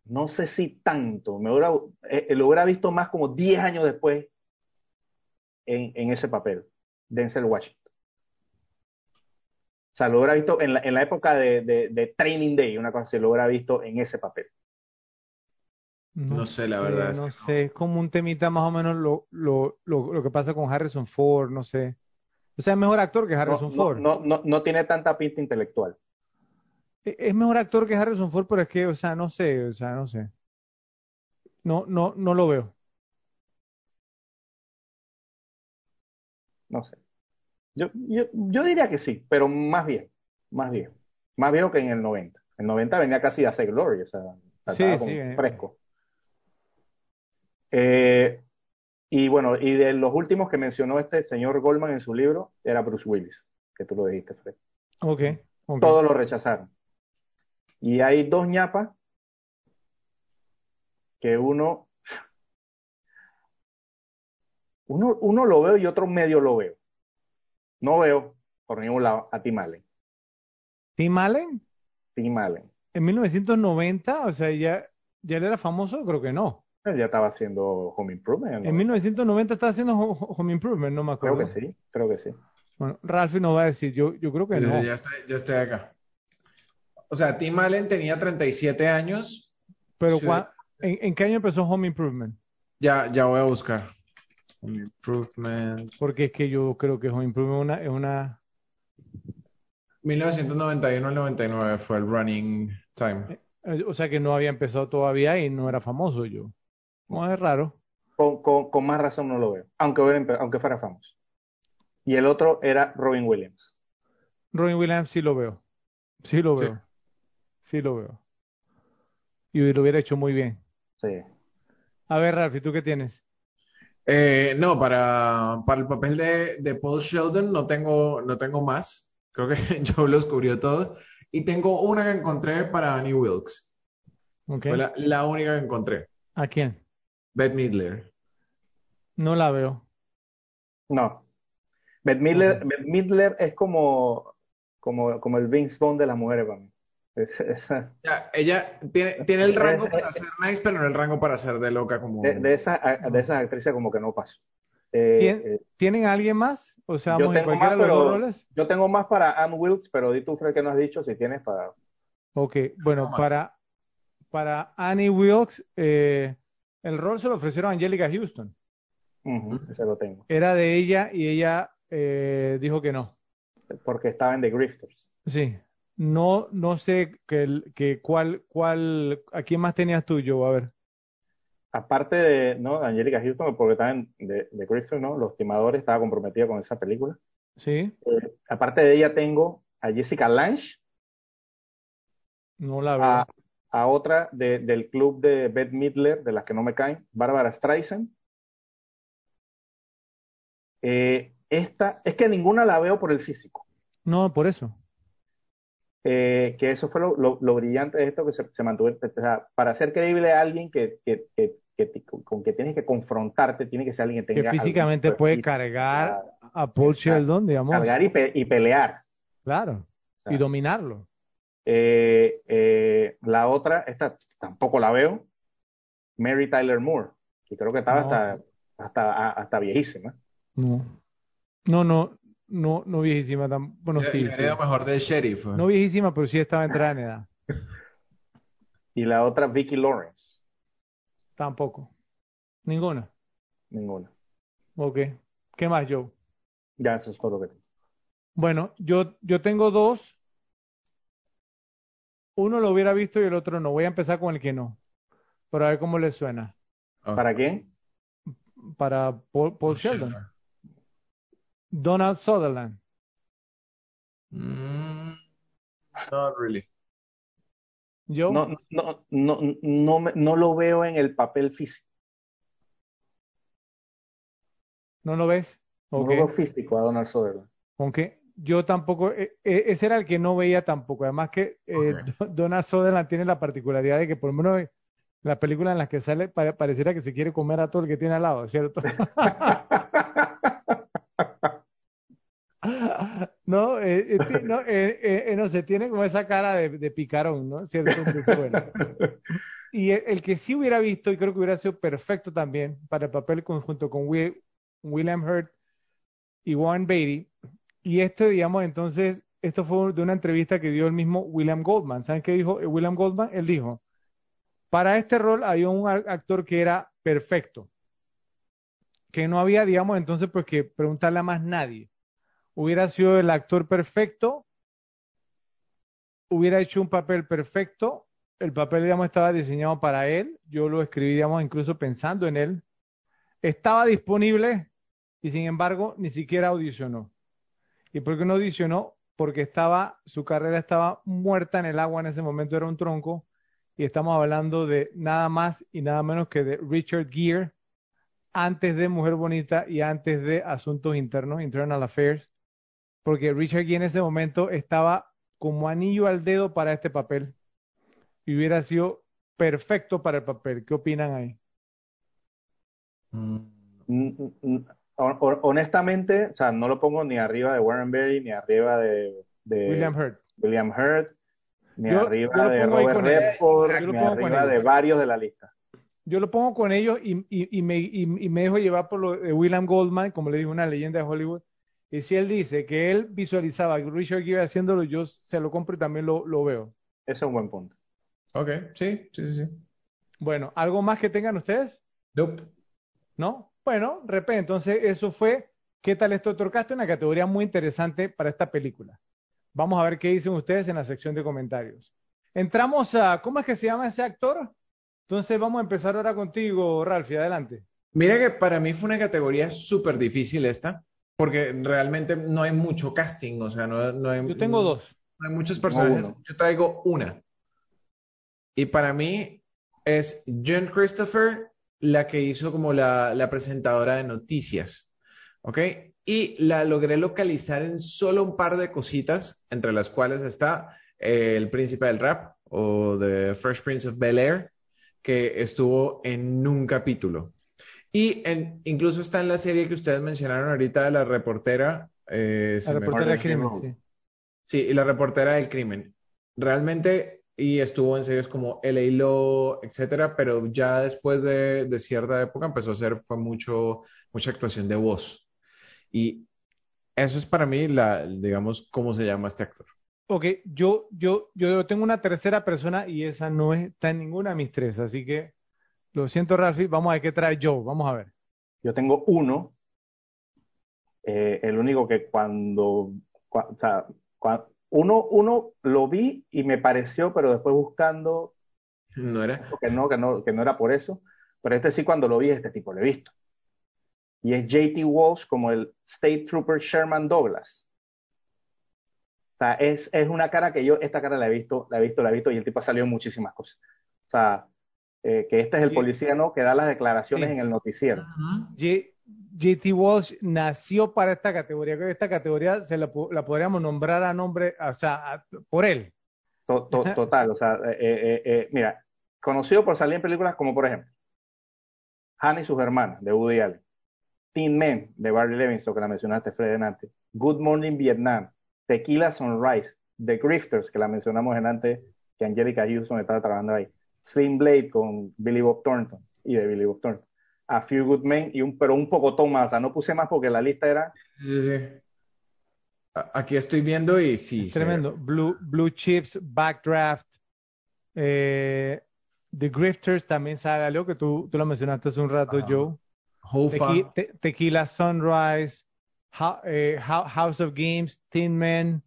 no sé si tanto, me hubiera, eh, lo hubiera visto más como 10 años después en, en ese papel, Denzel Washington. O sea, lo hubiera visto en la, en la época de, de, de, Training Day, una cosa así, lo hubiera visto en ese papel. No, no sé, la verdad. No sé, es como un temita más o menos lo, lo, lo, lo que pasa con Harrison Ford, no sé. O sea, es mejor actor que Harrison no, Ford. No, no, no, tiene tanta pinta intelectual. E, es mejor actor que Harrison Ford, pero es que, o sea, no sé, o sea, no sé. No, no, no lo veo. No sé. Yo, yo, yo diría que sí, pero más bien, más bien. Más viejo que en el 90. En el 90 venía casi a hacer Glory, o sea, sí, estaba sí, como fresco. Eh, y bueno, y de los últimos que mencionó este señor Goldman en su libro, era Bruce Willis, que tú lo dijiste, Fred. Ok. okay. Todos lo rechazaron. Y hay dos ñapas que uno, uno, uno lo veo y otro medio lo veo. No veo por ningún lado a Tim Allen. ¿Tim Allen? Tim Allen. En 1990, o sea, ya, ya él era famoso, creo que no. Él ya estaba haciendo Home Improvement. En 1990 estaba haciendo Home Improvement, no me acuerdo. Creo que sí, creo que sí. Bueno, Ralphie nos va a decir, yo, yo creo que Sí, no. Ya estoy, ya estoy acá. O sea, Tim Allen tenía 37 años. Pero Sí. cua- ¿en, en qué año empezó Home Improvement? Ya, ya voy a buscar. Home Improvement. Porque es que yo creo que Home Improvement una- es una... 1991 al 99 fue el running time. eh, O sea que no había empezado todavía y no era famoso yo. No, es raro. Con, con, con más razón no lo veo, aunque, aunque fuera famoso. Y el otro era Robin Williams. Robin Williams sí lo veo. Sí lo Sí. veo. Sí lo veo. Y lo hubiera hecho muy bien. Sí. A ver, Ralphie, ¿tú qué tienes? Eh, no, para, para el papel de, de Paul Sheldon no tengo, no tengo más. Creo que Joe los cubrió todos. Y tengo una que encontré para Annie Wilkes. Ok. Fue la, la única que encontré. ¿A quién? Bette Midler. No la veo. No. Bette Midler. Bette Midler es como, como, como el Vince Vaughn de las mujeres para mí. Es- esa- Ya, ella tiene, tiene el rango Es- para ser nice, pero no el rango para ser de loca como... de, de esas de esas actrices como que no paso. Eh, ¿Tien- eh, ¿Tienen a alguien más? O sea, yo tengo más, de los dos pero roles. yo tengo más para Ann Wilkes, pero di tú, Fred, que no has dicho si tienes para. Ok, bueno, para, para Annie Wilkes, eh, el rol se lo ofrecieron a Angelica Houston. Ese lo tengo. Era de ella y ella eh, dijo que no. Porque estaba en The Grifters. Sí. No, no sé que, que cuál, cuál, a quién más tenías tú, a ver. Aparte de, ¿no? Angelica Houston, porque en The, The Grifters, ¿no? Los timadores, estaba comprometida con esa película. Sí, Eh, aparte de ella tengo a Jessica Lange, no la veo. a, a otra de- del club de Bette Midler, de las que no me caen, Barbara Streisand. Eh, esta, es que ninguna la veo por el físico. No, por eso. Eh, que eso fue lo, lo- lo brillante de esto que se, se mantuvo. O sea, para ser creíble a alguien que, que, que, que con que tienes que confrontarte, tiene que ser alguien que Que tenga algún físicamente de puede cargar claro, a Paul. Sheldon, digamos. cargar y, pe- y pelear. Claro. Y dominarlo. Eh, eh, la otra, esta tampoco la veo, Mary Tyler Moore, que creo que estaba No. hasta, hasta, hasta viejísima. No. No, no, no, no viejísima tan, bueno, sí, sí. haría mejor del sheriff. No viejísima, pero sí estaba entrada en edad. Y la otra, Vicky Lawrence, Tampoco. Ninguna. ninguna. Ok. ¿Qué más, Joe? Ya eso es todo lo que tengo. Bueno, yo, yo tengo dos. Uno lo hubiera visto y el otro no. Voy a empezar con el que no. Para ver cómo le suena. ¿Para quién? Para Paul, Paul Sheldon. Donald Sutherland. Mm, not really. Yo No, no, no, no, me- no lo veo en el papel físico. no lo ves. No Ok. lo veo físico a Donald Sutherland. Aunque yo tampoco, eh, eh, ese era el que no veía tampoco. Además que eh, Donald Sutherland tiene la particularidad de que por lo menos en las películas en las que sale pare- pareciera que se quiere comer a todo el que tiene al lado, ¿cierto? No, eh, eh, no, eh, no sé, tiene como esa cara de, picarón, ¿no? Y el, que sí hubiera visto, y creo que hubiera sido perfecto también para el papel conjunto con Will- William Hurt y Warren Beatty, y esto, digamos, entonces, esto fue de una entrevista que dio el mismo William Goldman. ¿Saben qué dijo William Goldman? Él dijo, para este rol había un actor que era perfecto, que no había, digamos, entonces, pues que preguntarle a más nadie. Hubiera sido el actor perfecto, hubiera hecho un papel perfecto, el papel, digamos, estaba diseñado para él, yo lo escribí, digamos, incluso pensando en él, estaba disponible y sin embargo ni siquiera audicionó. ¿Y por qué no audicionó? Porque estaba, su carrera estaba muerta en el agua en ese momento, era un tronco, y estamos hablando de nada más y nada menos que de Richard Gere, antes de Mujer Bonita y antes de Asuntos Internos, Internal Affairs, porque Richard Gere en ese momento estaba como anillo al dedo para este papel y hubiera sido perfecto para el papel. ¿Qué opinan ahí? Mm, Mm, mm, hon- hon- Honestamente, o sea, no lo pongo ni arriba de Warren Beatty, ni arriba de, de William Hurt. William Hurt, ni Yo- arriba yo de Robert él. Redford, ni arriba de varios de la lista. Yo lo pongo con ellos y, y- y me, y- y me dejo llevar por lo de William Goldman, como le dijo una leyenda de Hollywood. Y si él dice que él visualizaba a Richard Gere haciéndolo, yo se lo compro y también lo, lo veo. Ese es un buen punto. ok, sí, sí, sí. sí. Bueno, ¿algo más que tengan ustedes? Nope. ¿No? Bueno, repente, entonces eso fue ¿Qué tal esto, Torcaste? Una categoría muy interesante para esta película. Vamos a ver qué dicen ustedes en la sección de comentarios. Entramos a, ¿cómo es que se llama ese actor? Entonces vamos a empezar ahora contigo, Ralphie, adelante. Mira que para mí fue una categoría súper difícil esta, porque realmente no hay mucho casting, o sea, no, no hay, Yo tengo dos. no hay muchos personajes. Yo traigo una. Y para mí es Jen Christopher, la que hizo como la, la presentadora de noticias. ¿Ok? Y la logré localizar en solo un par de cositas, entre las cuales está eh, El Príncipe del Rap o The Fresh Prince of Bel Air, que estuvo en un capítulo. Y en, incluso está en la serie que ustedes mencionaron ahorita de la reportera. eh, La reportera de Murder, crimen, sí. Sí, y la reportera del crimen. Realmente, y estuvo en series como L.A. Law, etcétera, pero ya después de, de cierta época empezó a hacer, fue mucho, mucha actuación de voz. Y eso es para mí la, digamos, cómo se llama este actor. Ok, yo, yo, yo tengo una tercera persona y esa no está en ninguna de mis tres, así que lo siento, Ralphie, vamos a ver qué trae Joe, vamos a ver. Yo tengo uno, eh, el único que cuando, cua- o sea, cua- uno, uno lo vi y me pareció, pero después buscando ¿No era? que no, que no, que no era por eso, pero este sí cuando lo vi, este tipo lo he visto. Y es JT Walsh como el State Trooper Sherman Douglas. O sea, es, es una cara que yo, esta cara la he visto, la he visto, la he visto, y el tipo ha salido en muchísimas cosas. O sea, eh, que este es el Sí. policía, ¿no? Que da las declaraciones Sí. en el noticiero. J- JT Walsh nació para esta categoría, creo que esta categoría se la, la podríamos nombrar a nombre, o sea, a- por él. To- to- total, o sea, eh, eh, eh, mira, conocido por salir en películas como, por ejemplo, Hannah y sus hermanas, de Woody Allen, Teen Men, de Barry Levinson, que la mencionaste, Fred antes, Good Morning Vietnam, Tequila Sunrise, The Grifters, que la mencionamos en antes, que Angelica Houston estaba trabajando ahí, Slim Blade con Billy Bob Thornton, y de Billy Bob Thornton, A Few Good Men, y un, pero un poco más, o sea, no puse más porque la lista era, Sí, sí, Aquí estoy viendo y sí. Tremendo. Blue, Blue Chips, Backdraft, eh, The Grifters también sabe algo que tú, tú lo mencionaste hace un rato, Ajá. Joe. Hoffa. Tequi- Te- Tequila Sunrise, eh, Ho- House of Games, Tin Men,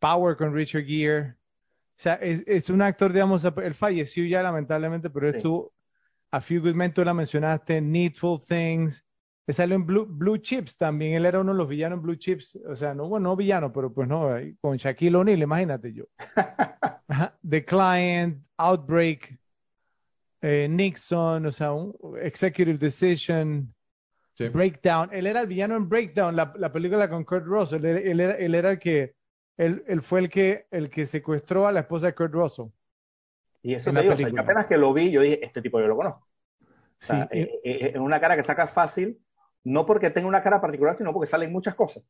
Power con Richard Gere. O sea, es, es un actor, digamos, él falleció ya lamentablemente, pero él Sí. estuvo A Few Good Men, tú la mencionaste, Needful Things. Él salió en Blue, Blue Chips también, él era uno de los villanos en Blue Chips. O sea, no, bueno, no villano, pero pues no, con Shaquille O'Neal, imagínate yo. The Client, Outbreak, eh, Nixon, o sea, un Executive Decision, Sí. Breakdown. Él era el villano en Breakdown, la, la película con Kurt Russell. Él, él era, él era el que, él, él fue el que, el que secuestró a la esposa de Kurt Russell. Y eso te digo, o sea, yo apenas que lo vi, yo dije, este tipo yo lo conozco. O Sí, sea, y- eh, eh, es una cara que saca fácil, no porque tenga una cara particular, sino porque salen muchas cosas.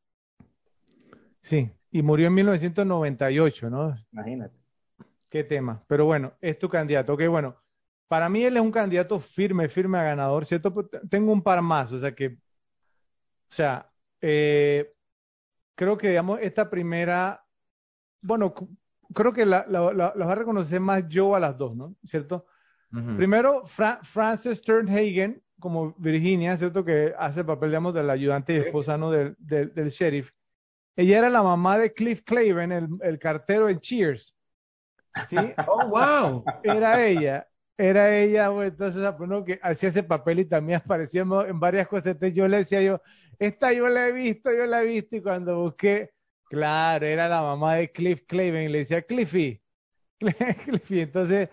sí, y murió en 1998, ¿no? Imagínate. Qué tema. Pero bueno, es tu candidato. Ok, bueno. Para mí él es un candidato firme, firme a ganador, ¿cierto? Pues, Tengo un par más, o sea que, o sea, eh, creo que, digamos, esta primera, bueno, creo que la, la, va a reconocer más yo a las dos, ¿no? ¿Cierto? Primero, Fra- Frances Sternhagen, como Virginia, ¿cierto? Que hace el papel, digamos, del ayudante y esposa, ¿no? Del, del, del sheriff. Ella era la mamá de Cliff Claven, el, el cartero en Cheers. ¿Sí? Oh, wow. Era ella, era ella, entonces, ah, pues, ¿no? que hacía ese papel y también aparecía en en varias cosas. Entonces yo le decía yo, esta yo la he visto, yo la he visto, y cuando busqué, claro, era la mamá de Cliff Claven, y le decía, Cliffy, Cliffy, entonces,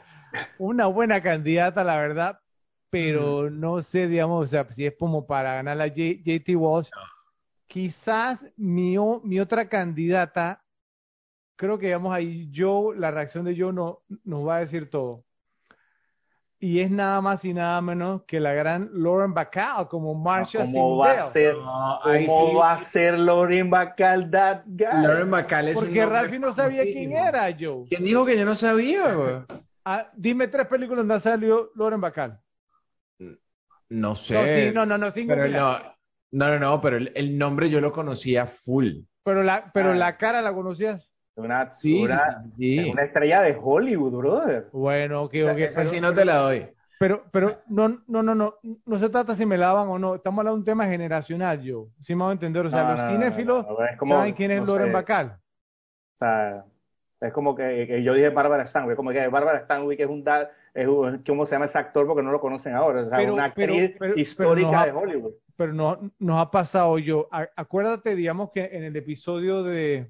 una buena candidata, la verdad, pero no sé, digamos, o sea, si es como para ganar la J- JT Walsh, quizás mi, mi otra candidata, creo que digamos ahí Joe, la reacción de Joe no, nos va a decir todo. Y es nada más y nada menos que la gran Lauren Bacall como Marsha ¿Cómo va a Sindel. ser, No, cómo sí. va a ser Lauren Bacall that guy? Lauren Bacall es Porque Ralphie no sabía quién era, Joe. ¿Quién dijo que yo no sabía, güey? Ah, dime tres películas donde ha salido Lauren Bacall. No sé. No, sí, no, no, no, sin Pero no, no, no, no, pero el, el nombre yo lo conocía full. Pero la, pero Ah. la cara la conocías. Una, Sí, una, sí, estrella de Hollywood, brother. Bueno, ok, O sea, ok, esa pero- sí no te la doy. Pero, pero no, no, no, no, no se trata si me lavan o no. Estamos hablando de un tema generacional, yo. Si me voy a entender. O sea, No, los no, cinéfilos no, no, es como, saben quién es no Lauren sé, Bacall. O sea, es como que, que yo dije Bárbara Stanwyck, como que Bárbara Stanwyck es un da, es un- ¿cómo se llama ese actor? Porque no lo conocen ahora. O sea, Pero- una actriz pero- pero histórica ha- de Hollywood. Pero no, nos ha pasado yo. A- acuérdate, digamos que en el episodio de,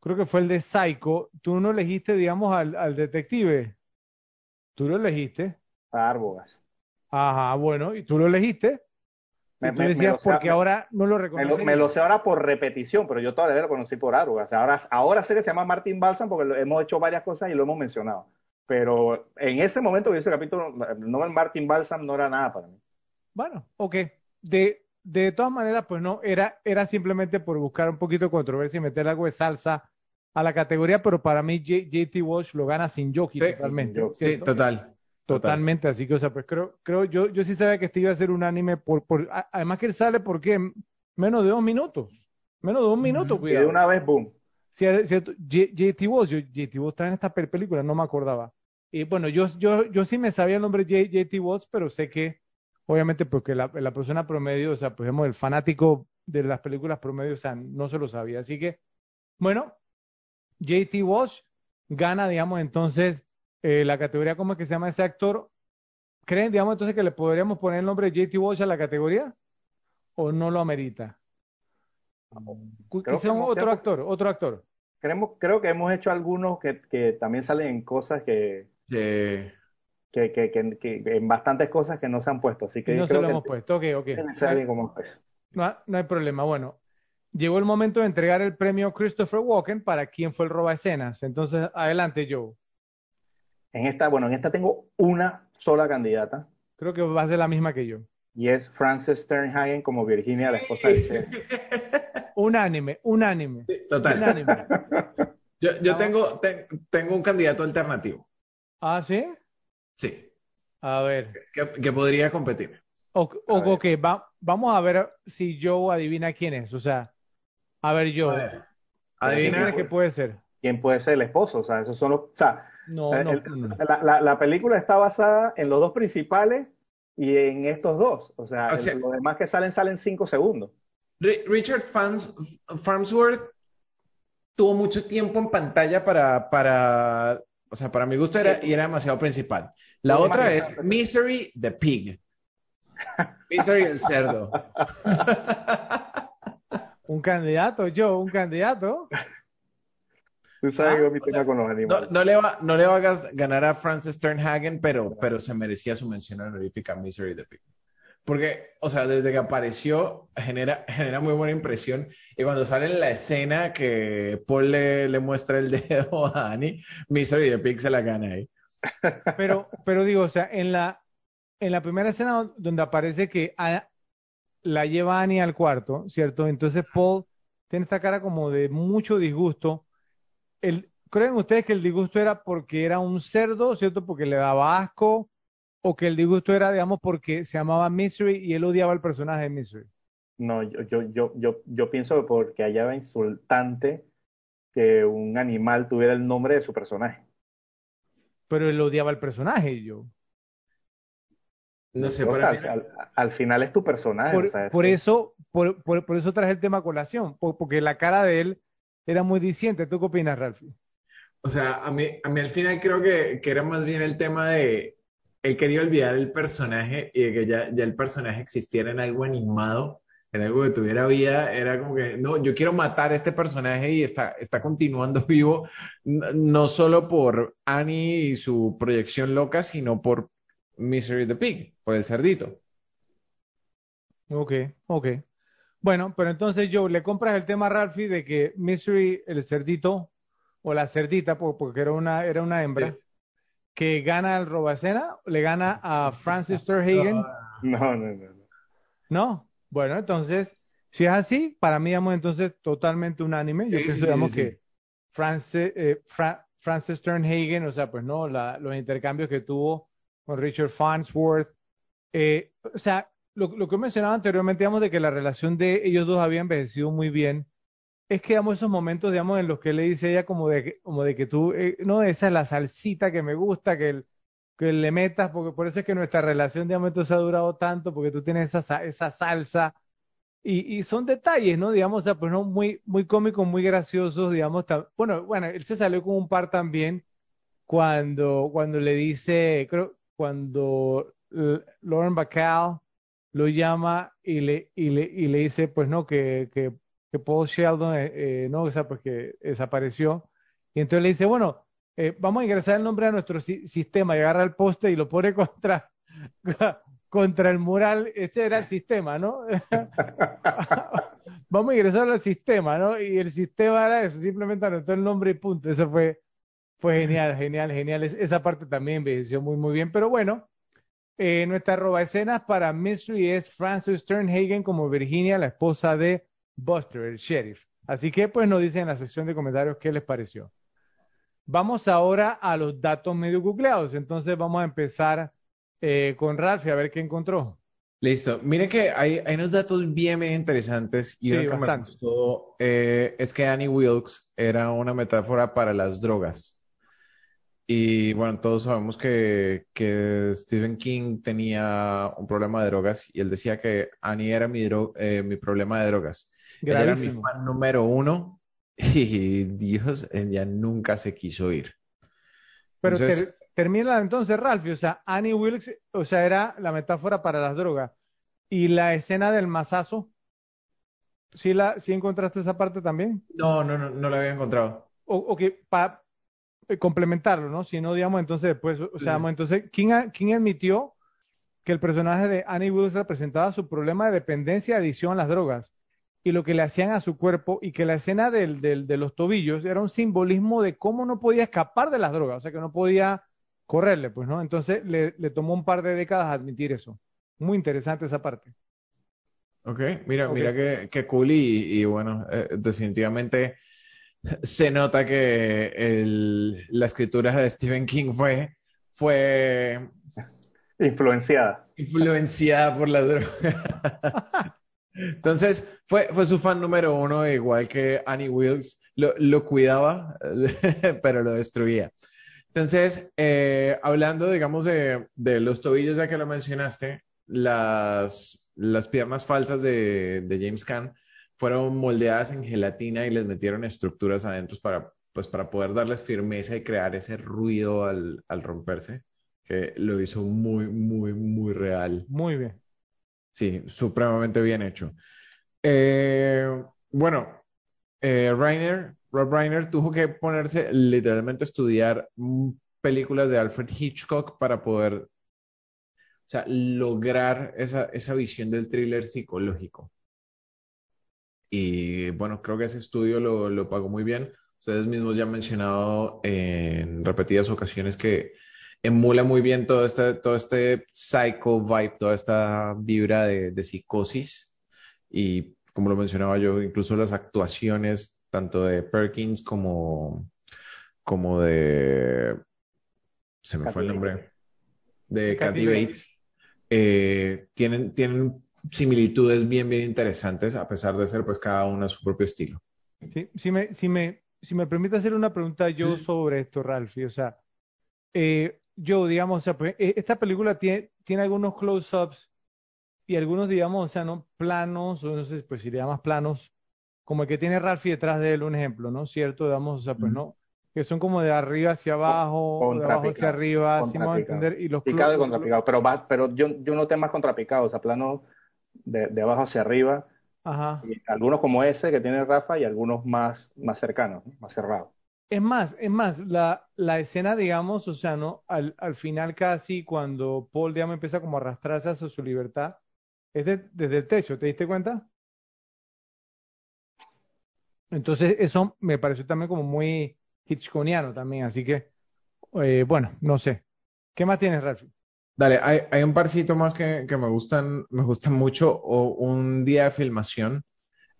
creo que fue el de Psycho, tú no elegiste, digamos, al, al detective. Tú lo elegiste. Arbogas. Ajá, bueno, y tú lo elegiste. Me- y tú me- decías, porque ahora no lo lo, me lo sé ahora por repetición, pero yo todavía lo conocí por Arbogas. Ahora, ahora sé que se llama Martin Balsam porque lo- hemos hecho varias cosas y lo hemos mencionado. Pero en ese momento que yo ese capítulo, el nombre Martin Balsam no era nada para mí. Bueno, ok. De, de todas maneras, pues no, era, era simplemente por buscar un poquito de controversia y meter algo de salsa a la categoría, pero para mí J- JT Walsh lo gana sin Yoki Sí, totalmente. yo- Sí, ¿cierto? total. Totalmente, así que, o sea, pues creo, creo, yo, yo sí sabía que este iba a ser un anime por, por, a- además que él sale porque menos de dos minutos, menos de un minuto, Ujú. Y de cuidado. una vez, boom. Cierto, J- JT Walsh, yo, JT Walsh está en esta pel- película, no me acordaba. Y bueno, yo, yo, yo sí me sabía el nombre J- JT Walsh, pero sé que, obviamente, porque la, la persona promedio, o sea, pues digamos, el fanático de las películas promedio, o sea, no se lo sabía. Así que, bueno, JT Walsh gana, digamos, entonces, eh, la categoría, ¿cómo es que se llama ese actor? ¿Creen, digamos, entonces que le podríamos poner el nombre de JT Walsh a la categoría? ¿O no lo amerita? Creo que otro creo- actor, otro actor. Creemos, creo que hemos hecho algunos que, que también salen en cosas que, Sí. Que, que, que- que- en bastantes cosas que no se han puesto. Así que no se lo que hemos puesto. Ok, ok. como. No, ha- no hay problema. Bueno, llegó el momento de entregar el premio Christopher Walken para quien fue el roba escenas. Entonces, adelante, Joe. En esta, bueno, en esta tengo una sola candidata Creo que va a ser la misma que yo. y es Frances Sternhagen como Virginia, la esposa de. Unánime, unánime, Sí, Total. unánime. Yo, yo Vamos. tengo, te- tengo un candidato alternativo. ¿Ah, sí? Sí. A ver. Que, que podría competir. O, o- A ver. ok, va- vamos a ver si Joe adivina quién es. O sea, a ver, A Joe. ver. ¿Quién Adivina. que puede ser? ¿Quién puede ser el esposo? O sea, esos son los, o sea, No, el- no, no. la, la- la película está basada en los dos principales y en estos dos. O sea, O sea- el- los demás que salen salen cinco segundos. Ri- Richard Farms- Farnsworth tuvo mucho tiempo en pantalla para, para, o sea, para mi gusto era, y era demasiado principal. La otra es Misery the Pig. Misery el cerdo. Un candidato, Joe, un candidato. Tú sabes Ah, que mi o sea, tema con los No, animales. no le va, no le va a gas- ganar a Frances Sternhagen, pero, pero se merecía su mención honorífica a Misery the Pig. Porque, o sea, desde que apareció, genera, genera muy buena impresión. Y cuando sale en la escena que Paul le, le muestra el dedo a Annie, Misery the Pig se la gana ahí. Pero, pero digo, o sea, en la, en la primera escena donde aparece que la lleva Annie al cuarto, ¿cierto? Entonces Paul tiene esta cara como de mucho disgusto. El, ¿creen ustedes que el disgusto era porque era un cerdo, ¿cierto? Porque le daba asco, o que el disgusto era, digamos, porque se llamaba Misery y él odiaba el personaje de Misery. No, yo, yo, yo, yo, yo pienso que porque hallaba insultante que un animal tuviera el nombre de su personaje. Pero él odiaba el personaje y yo. No sé, O sea, al, al- al final es tu personaje. Por, o sea, por es- eso, por, por, por eso traje el tema a colación, por- porque la cara de él era muy diciente. ¿Tú qué opinas, Ralphie? O sea, a mí, a mí al final creo que, que era más bien el tema de él quería olvidar el personaje y de que ya, ya el personaje existiera en algo animado, en algo que tuviera vida. Era como que, no, yo quiero matar a este personaje y está, está continuando vivo, no solo por Annie y su proyección loca, sino por Misery the Pig, por el cerdito. Ok, ok. Bueno, pero entonces Joe, le compras el tema a Ralphie de que Mystery, el cerdito, o la cerdita, po- porque era una, era una hembra, Sí. que gana el robacena, le gana a Francis Terhagen, No, no, no. no. ¿no? Bueno, entonces, si es así, para mí, digamos, entonces totalmente unánime. Yo Sí, pienso, sí, digamos, sí, que sí. Francis, eh, Fra- Francis Sternhagen, o sea, pues no, la- los intercambios que tuvo con Richard Farnsworth, eh, o sea, lo, lo que mencionaba anteriormente, digamos, de que la relación de ellos dos había envejecido muy bien, es que, digamos, esos momentos, digamos, en los que le dice ella como de que, como de que tú, eh, no, esa es la salsita que me gusta, que, el- que le metas, porque por eso es que nuestra relación, digamos, entonces ha durado tanto, porque tú tienes esa, sa- esa salsa, y, y son detalles, ¿no? Digamos, o sea, pues no, muy, muy cómicos, muy graciosos, digamos, bueno, bueno, él se salió con un par también cuando, cuando le dice, creo, cuando Lauren Bacall lo llama y le, y le, y le dice, pues no, que, que, que Paul Sheldon, eh, eh, no, o sea, pues que desapareció. Y entonces le dice, bueno, eh, vamos a ingresar el nombre a nuestro si- sistema y agarra el poste y lo pone contra, contra el mural. Ese era el sistema, ¿no? vamos a ingresar al sistema, ¿no? Y el sistema era eso, simplemente anotó el nombre y punto. Eso fue, fue genial, genial, genial. Es- esa parte también envejeció muy, muy bien. Pero bueno, eh, nuestra roba escenas para Mystery es Frances Sternhagen como Virginia, la esposa de Buster, el sheriff. Así que pues nos dicen en la sección de comentarios qué les pareció. Vamos ahora a los datos medio googleados. Entonces vamos a empezar eh, con Ralphie a ver qué encontró. Listo. Mire que hay, hay unos datos bien, bien interesantes y Sí, uno que me gustó eh, es que Annie Wilkes era una metáfora para las drogas. Y bueno, todos sabemos que, que Stephen King tenía un problema de drogas y él decía que Annie era mi, eh, mi problema de drogas. Ella era mi fan número uno y Dios, ella nunca se quiso ir. Pero Entonces- ter- termina entonces, Ralphie. O sea, Annie Wilkes, o sea, era la metáfora para las drogas. Y la escena del mazazo, ¿sí, la, sí encontraste esa parte también? No, no, no, no lo había encontrado. O, o que para complementarlo, ¿no? Si no, digamos, entonces después, o sea, Sí. digamos, entonces, ¿quién, quién admitió que el personaje de Annie Wilkes representaba su problema de dependencia y adicción a las drogas y lo que le hacían a su cuerpo y que la escena del, del- de los tobillos era un simbolismo de cómo no podía escapar de las drogas, o sea, que no podía correrle, pues, ¿no? Entonces le, le tomó un par de décadas admitir eso. Muy interesante esa parte. Ok, mira, mira qué, qué cool y, y bueno, eh, definitivamente se nota que el- la escritura de Stephen King fue, fue Influenciada. influenciada por las drogas. Entonces, fue, fue su fan número uno, igual que Annie Wilkes, lo, lo cuidaba, pero lo destruía. Entonces, eh, hablando, digamos, de, de los tobillos, ya que lo mencionaste, las, las piernas falsas de, de James Caan fueron moldeadas en gelatina y les metieron estructuras adentro para, pues, para poder darles firmeza y crear ese ruido al, al romperse, que lo hizo muy, muy, muy real. Muy bien. Sí, supremamente bien hecho. Eh, bueno, eh, Reiner, Rob Reiner tuvo que ponerse literalmente a estudiar películas de Alfred Hitchcock para poder, o sea, lograr esa, esa visión del thriller psicológico. Y bueno, creo que ese estudio lo, lo pagó muy bien. Ustedes mismos ya han mencionado en repetidas ocasiones que emula muy bien todo este, todo este psycho vibe, toda esta vibra de, de psicosis. Y como lo mencionaba yo, incluso las actuaciones tanto de Perkins como, como de, se me fue el nombre, de Kathy Bates, eh, tienen, tienen similitudes bien, bien interesantes, a pesar de ser pues cada uno a su propio estilo. Sí, si me, si me, si me permite hacer una pregunta yo sobre esto, Ralphie, o sea, eh, yo, digamos, o sea, pues, eh, esta película tiene, tiene algunos close-ups y algunos, digamos, o sea, no planos, o no sé, pues si le llamas planos, como el que tiene Ralphie detrás de él, un ejemplo, ¿no? ¿Cierto? Digamos, o sea, pues no, que son como de arriba hacia abajo, de abajo hacia arriba, así vamos a entender, y los Picado y contrapicado, pero, va, pero yo, yo noté más contrapicado, o sea, planos de, de abajo hacia arriba, Ajá. y algunos como ese que tiene Rafa y algunos más, más cercanos, ¿no? más cerrados. Es más, es más, la, la escena, digamos, o sea, ¿no? Al, al final casi cuando Paul, digamos, empieza como a arrastrarse hacia su libertad, es de- desde el techo, ¿te diste cuenta? Entonces, eso me pareció también como muy hitchconiano también, así que, eh, bueno, no sé. ¿Qué más tienes, Ralphie? Dale, hay, hay un parcito más que, que me gustan, me gustan mucho. O un día de filmación,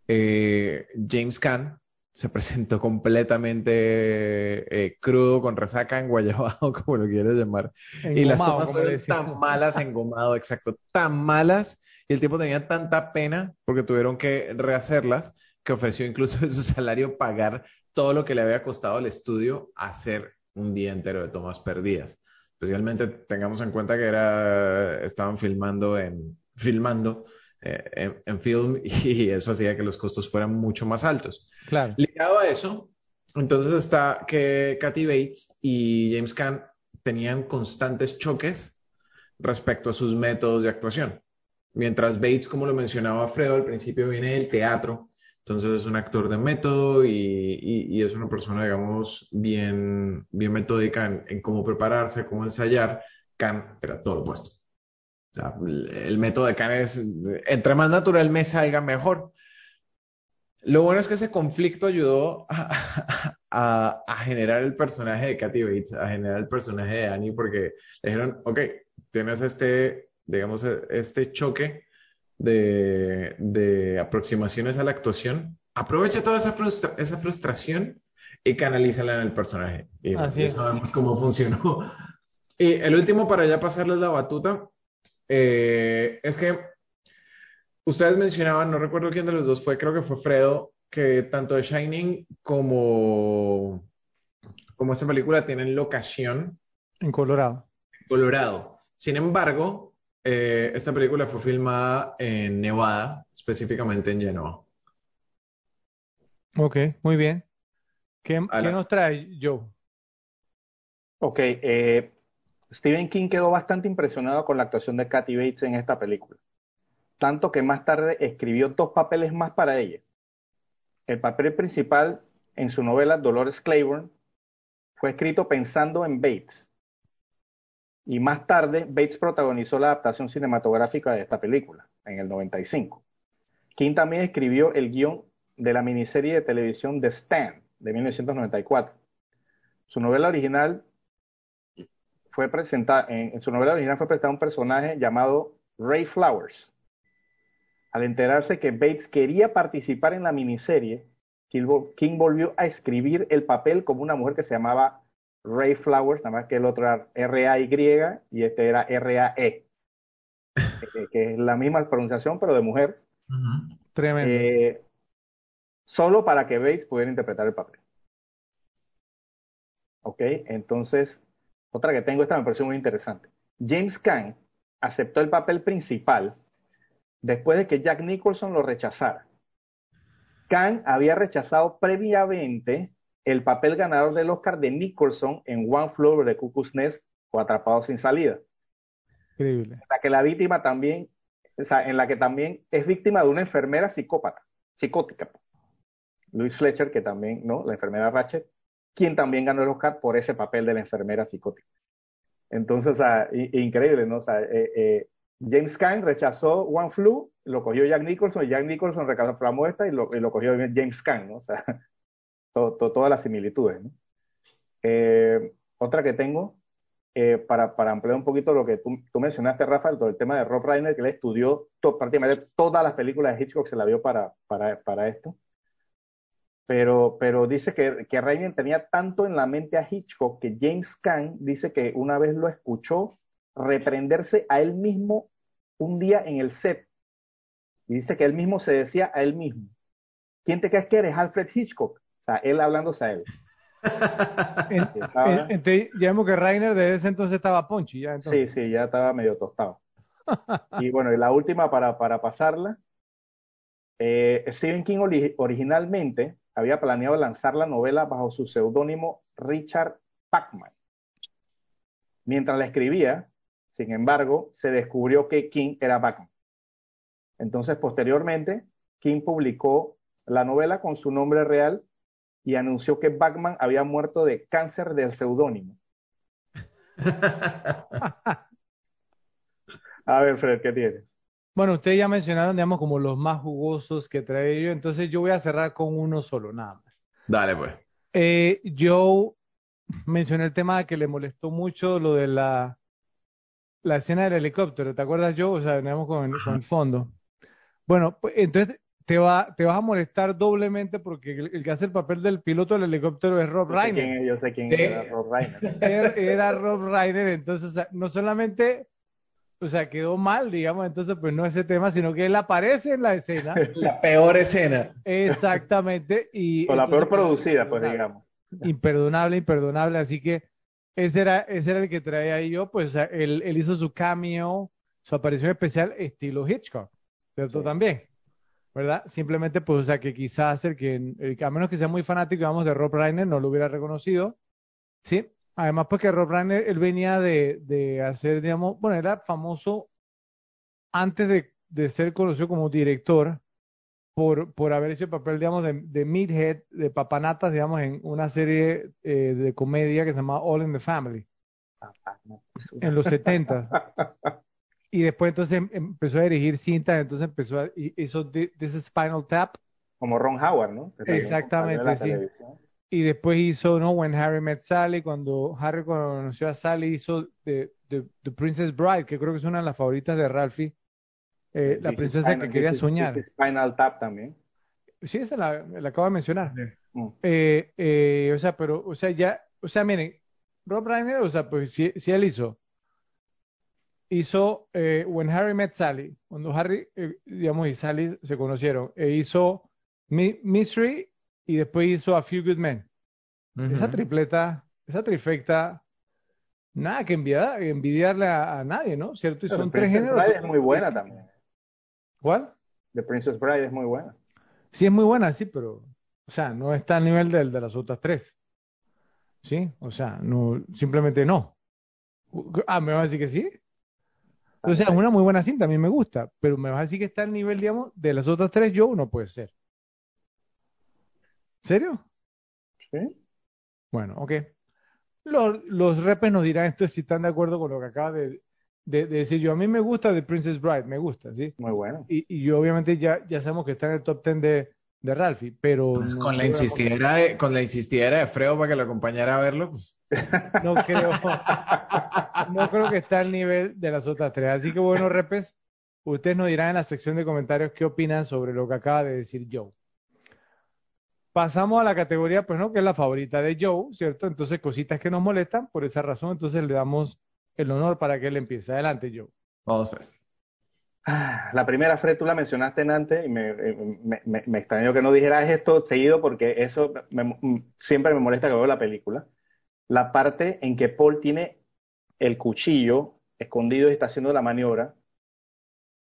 eh, James Caan se presentó completamente eh, crudo, con resaca, enguayabado, como lo quieras llamar. Y las tomas fueron tan malas, engomado, exacto, tan malas. Y el tipo tenía tanta pena porque tuvieron que rehacerlas que ofreció incluso de su salario pagar todo lo que le había costado al estudio hacer un día entero de tomas perdidas. Especialmente tengamos en cuenta que era, estaban filmando en, filmando eh, en, en film y eso hacía que los costos fueran mucho más altos. Claro. Ligado a eso, entonces está que Kathy Bates y James Caan tenían constantes choques respecto a sus métodos de actuación. Mientras Bates, como lo mencionaba Alfredo, al principio viene del teatro, entonces es un actor de método y, y- y es una persona, digamos, bien, bien metódica en, en cómo prepararse, cómo ensayar. Caan era todo lo opuesto. El, método de Caan es, entre más natural me salga, mejor. Lo bueno es que ese conflicto ayudó a, a- a generar el personaje de Kathy Bates, a generar el personaje de Annie, porque le dijeron, ok, tienes este, digamos, este choque de, de aproximaciones a la actuación, aprovecha toda esa, frustra- esa frustración y canalízala en el personaje. Y Así ya sabemos cómo funcionó. Y el último, para ya pasarles la batuta, eh, es que ustedes mencionaban, no recuerdo quién de los dos fue, creo que fue Fredo, que tanto The Shining como, como esta película tienen locación En Colorado. en Colorado. Sin embargo, eh, esta película fue filmada en Nevada, específicamente en Genoa. Ok, muy bien. ¿Qué, nos trae Joe? Ok, eh, Stephen King quedó bastante impresionado con la actuación de Kathy Bates en esta película, tanto que más tarde escribió dos papeles más para ella. El papel principal en su novela Dolores Claiborne fue escrito pensando en Bates, y más tarde Bates protagonizó la adaptación cinematográfica de esta película, en el 95. King también escribió el guion de la miniserie de televisión The Stand, de 1994. Su novela original fue presentada, en, en su novela original fue presentado un personaje llamado Ray Flowers. Al enterarse que Bates quería participar en la miniserie, King, vol- King volvió a escribir el papel como una mujer que se llamaba Ray Flowers, nada más que el otro era R-A-Y y este era R-A-E, que, que es la misma pronunciación pero de mujer, Tremendo. eh, solo para que Bates pudiera interpretar el papel. Ok, entonces, otra que tengo, esta me pareció muy interesante. James Caan aceptó el papel principal después de que Jack Nicholson lo rechazara. Caan había rechazado previamente el papel ganador del Oscar de Nicholson en One Over the Cuckoo's Nest o Atrapado sin salida Increíble. en la que la víctima también, o sea, en la que también es víctima de una enfermera psicópata, psicótica. Louis Fletcher, que también, ¿no? La enfermera Ratchet, quien también ganó el Oscar por ese papel de la enfermera psicótica. Entonces, o sea, increíble, ¿no? O sea, eh, eh, James Caan rechazó One Flu, lo cogió Jack Nicholson, y Jack Nicholson reclamó esta y lo, y lo cogió James Caan, ¿no? O sea, todas las similitudes, ¿no? Eh, otra que tengo, eh, para, para, ampliar un poquito lo que tú, tú, mencionaste, Rafael, todo el tema de Rob Reiner, que él estudió prácticamente todas las películas de Hitchcock, se la vio para, para, para esto. Pero, pero dice que, que Reiner tenía tanto en la mente a Hitchcock que James Caan dice que una vez lo escuchó reprenderse a él mismo un día en el set. Y dice que él mismo se decía a él mismo, ¿quién te crees que eres? Alfred Hitchcock. O sea, él hablándose a él. entonces, ya vemos que Rainer desde ese entonces estaba ponchi. Ya, Sí, sí, ya estaba medio tostado. y bueno, y la última para, para pasarla. Eh, Stephen King originalmente había planeado lanzar la novela bajo su seudónimo Richard Pacman. Mientras la escribía, sin embargo, se descubrió que King era Pacman. Entonces, posteriormente, King publicó la novela con su nombre real y anunció que Bachman había muerto de cáncer del seudónimo. A ver, Fred, ¿qué tienes? Bueno, ustedes ya mencionaron, digamos, como los más jugosos que trae yo, entonces yo voy a cerrar con uno solo, nada más. Dale, pues. Eh, yo mencioné el tema que le molestó mucho lo de la, la escena del helicóptero, ¿te acuerdas, yo? O sea, digamos, con, con el fondo. Bueno, pues, entonces te, va, te vas a molestar doblemente porque el, que hace el papel del piloto del helicóptero es Rob Reiner. yo sé quién era Rob Reiner. Era, Rob Reiner, entonces no solamente, o sea, quedó mal, digamos, entonces pues no ese tema, sino que él aparece en la escena. La peor escena. Exactamente. Y o la peor producida, pues digamos. Imperdonable, imperdonable, así que ese era, ese era el que traía ahí yo, pues él, él hizo su cameo, su aparición especial estilo Hitchcock, ¿cierto? También. ¿verdad? Simplemente, pues, o sea, que quizás el que, a menos que sea muy fanático, digamos, de Rob Reiner, no lo hubiera reconocido, ¿sí? Además, pues que Rob Reiner, él venía de, de hacer, digamos, bueno, era famoso antes de, de ser conocido como director por, por haber hecho el papel, digamos, de, de Meathead, de papanatas, digamos, en una serie eh, de comedia que se llama All in the Family. En los 70. y después entonces em, empezó a dirigir cintas, entonces empezó a, hizo This Spinal Tap. Como Ron Howard, ¿no? Exactamente, sí. Y después hizo, ¿no? When Harry Met Sally, cuando Harry conoció a Sally, hizo The, The, Princess Bride, que creo que es una de las favoritas de Ralphie. Eh, la princesa que quería soñar. Spinal Tap también. Sí, esa la, la acabo de mencionar. Mm. Eh, eh, o sea, pero, o sea, ya, o sea, miren, Rob Reiner, o sea, pues si, si él hizo hizo eh, When Harry Met Sally, cuando Harry, eh, digamos, y Sally se conocieron, e hizo Mystery y después hizo A Few Good Men. Esa tripleta, esa trifecta, nada que envidiarle a, nadie, ¿no? ¿Cierto? Y son tres géneros. Bride es muy buena también. ¿Cuál? The Princess Bride es muy buena. Sí, es muy buena, sí, pero, o sea, no está al nivel del de las otras tres. ¿Sí? O sea, no, simplemente no. Ah, ¿me vas a decir que sí? O sea, es una muy buena cinta, a mí me gusta, pero me vas a decir que está al nivel, digamos, de las otras tres, yo no puede ser. ¿Serio? Sí. Bueno, ok. Los, los repes nos dirán esto si están de acuerdo con lo que acaba de, decir yo. A mí me gusta The Princess Bride, me gusta, ¿sí? Muy bueno. Y, y yo obviamente ya, ya sabemos que está en el top ten de, de Ralphie, pero... Pues con, la insistidera de, con la insistidera de Freo para que lo acompañara a verlo, pues... No creo, no creo que esté al nivel de las otras tres. Así que bueno, repes, ustedes nos dirán en la sección de comentarios qué opinan sobre lo que acaba de decir Joe. Pasamos a la categoría, pues no, que es la favorita de Joe, ¿cierto? Entonces, cositas que nos molestan, por esa razón, entonces le damos el honor para que él empiece. Adelante, Joe. Vamos pues. La primera, Fred, tú la mencionaste en antes y me, me, me, extrañó que no dijeras esto seguido porque eso siempre me molesta que veo la película. La parte en que Paul tiene el cuchillo escondido y está haciendo la maniobra.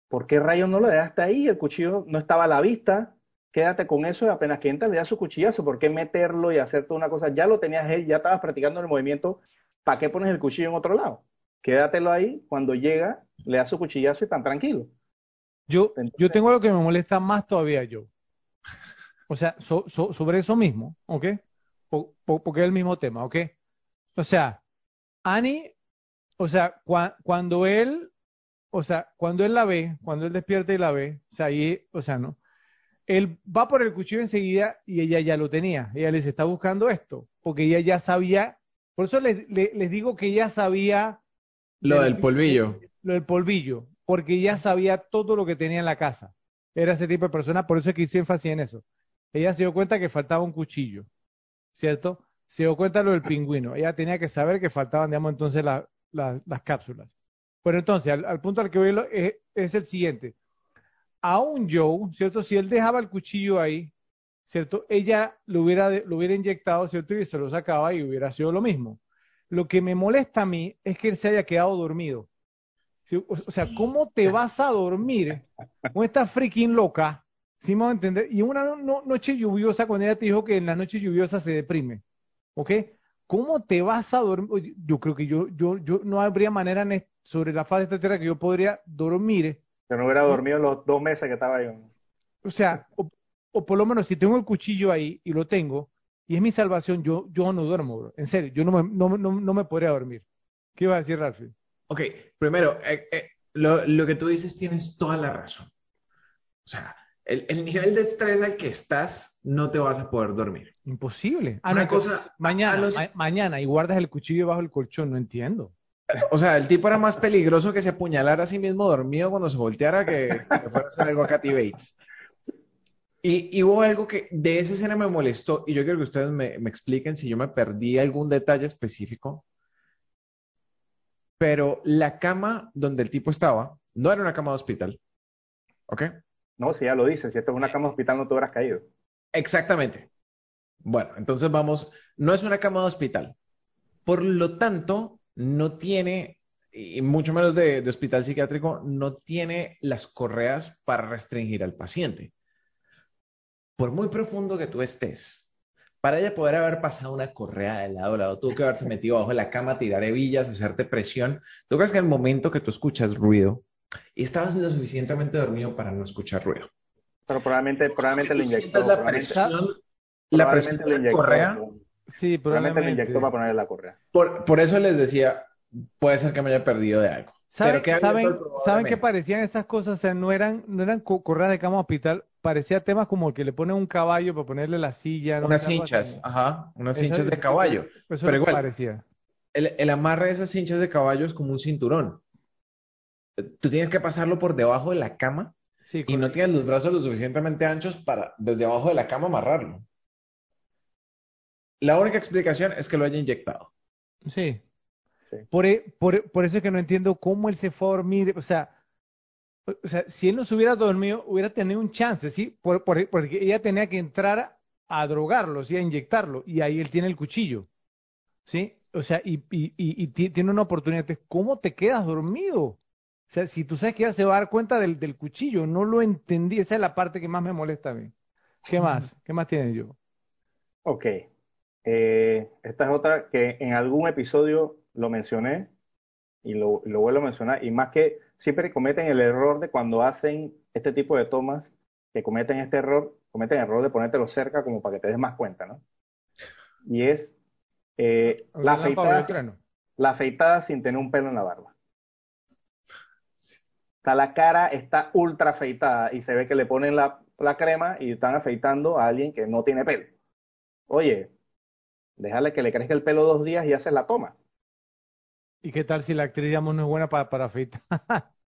¿Por qué rayos no lo dejaste ahí? El cuchillo no estaba a la vista. Quédate con eso y apenas que entra le das su cuchillazo. ¿Por qué meterlo y hacer toda una cosa? Ya lo tenías él, ya estabas practicando el movimiento. ¿Para qué pones el cuchillo en otro lado? Quédatelo ahí. Cuando llega, le das su cuchillazo y tan tranquilo. Yo, yo tengo lo que me molesta más todavía, yo. o sea, sobre eso mismo, ¿ok? porque es el mismo tema, ¿ok? O sea, Annie, o sea, cuando él, o sea, cuando él la ve, cuando él despierta y la ve, o sea, ahí, o sea, no, él va por el cuchillo enseguida y ella ya lo tenía. Ella les está buscando esto, porque ella ya sabía, por eso les, les, digo que ella sabía... Lo del polvillo. Lo del polvillo, porque ella sabía todo lo que tenía en la casa. Era ese tipo de persona, por eso es que hice énfasis en eso. Ella se dio cuenta que faltaba un cuchillo, ¿cierto? Se dio cuenta lo del pingüino. Ella tenía que saber que faltaban, digamos, entonces las cápsulas. Pero entonces, al, punto al que voy es, es el siguiente a un Joe, ¿cierto? Si él dejaba el cuchillo ahí, ¿cierto? Ella lo hubiera, lo hubiera inyectado, ¿cierto? Y se lo sacaba y hubiera sido lo mismo. Lo que me molesta a mí es que él se haya quedado dormido. O sea, ¿cómo te vas a dormir con esta freaking loca? ¿Sí me a entender? Y una noche lluviosa, cuando ella te dijo que en la noche lluviosa se deprime. ¿Ok? ¿Cómo te vas a dormir? Yo creo que yo, yo, yo no habría manera sobre la faz de esta tierra que yo podría dormir que no hubiera dormido los dos meses que estaba ahí. O sea, o, por lo menos si tengo el cuchillo ahí y lo tengo, y es mi salvación, yo, yo no duermo, bro. En serio, yo no me, no, no, me podría dormir. ¿Qué iba a decir, Ralph? Ok, primero, eh, eh, lo, lo, que tú dices tienes toda la razón. O sea, el, el, nivel de estrés al que estás, no te vas a poder dormir. Imposible. Ah, Una cosa, mañana, mañana, y guardas el cuchillo bajo el colchón, no entiendo. O sea, el tipo era más peligroso que se apuñalara a sí mismo dormido cuando se volteara que, fuera a hacer algo a Katy Bates. Y, hubo algo que de esa escena me molestó y yo quiero que ustedes me, expliquen si yo me perdí algún detalle específico. Pero la cama donde el tipo estaba no era una cama de hospital. ¿Ok? No, si ya lo dice, si esto es una cama de hospital no te hubieras caído. Exactamente. Bueno, entonces vamos, no es una cama de hospital. Por lo tanto, no tiene, y mucho menos de, hospital psiquiátrico, no tiene las correas para restringir al paciente. Por muy profundo que tú estés, para ella poder haber pasado una correa de lado a lado, tuvo que haberse metido abajo de la cama, tirar hebillas, hacerte presión. ¿Tú crees que en el momento que tú escuchas ruido y estabas lo suficientemente dormido para no escuchar ruido? Pero probablemente, probablemente le inyectó. La presión, la presión de la correa Sí, probablemente. le inyectó para ponerle la correa. Por, por, eso les decía, puede ser que me haya perdido de algo. ¿Saben, ¿saben, ¿saben qué parecían esas cosas? O sea, no eran, no eran correas de cama hospital, parecía temas como que le ponen un caballo para ponerle la silla. Unas hinchas, ajá, unas hinchas de caballo. Eso Pero igual, parecía. El, el amarre de esas hinchas de caballo es como un cinturón. Tú tienes que pasarlo por debajo de la cama y no tienes los brazos lo suficientemente anchos para desde abajo de la cama amarrarlo. La única explicación es que lo haya inyectado. Sí. Por, e, por, por, eso es que no entiendo cómo él se fue a dormir. O sea, o sea, si él no se hubiera dormido, hubiera tenido un chance, ¿sí? Por, porque ella tenía que entrar a drogarlo, ¿sí? A inyectarlo. Y ahí él tiene el cuchillo. ¿Sí? O sea, y, y, y, tiene una oportunidad. ¿Cómo te quedas dormido? O sea, si tú sabes que ella se va a dar cuenta del, del cuchillo, no lo entendí. Esa es la parte que más me molesta a mí. ¿Qué más? ¿Qué más tiene yo? Ok. Eh, esta es otra que en algún episodio lo mencioné y lo, vuelvo a mencionar, y más que siempre cometen el error de cuando hacen este tipo de tomas, que cometen este error, cometen el error de ponértelo cerca como para que te des más cuenta, ¿no? Y es eh, la, afeitada, la afeitada sin tener un pelo en la barba. O la cara está ultra afeitada y se ve que le ponen la, la crema y están afeitando a alguien que no tiene pelo. Oye, Déjale que le crezca el pelo dos días y hace la toma. ¿Y qué tal si la actriz, digamos, no es buena para, para afeitar?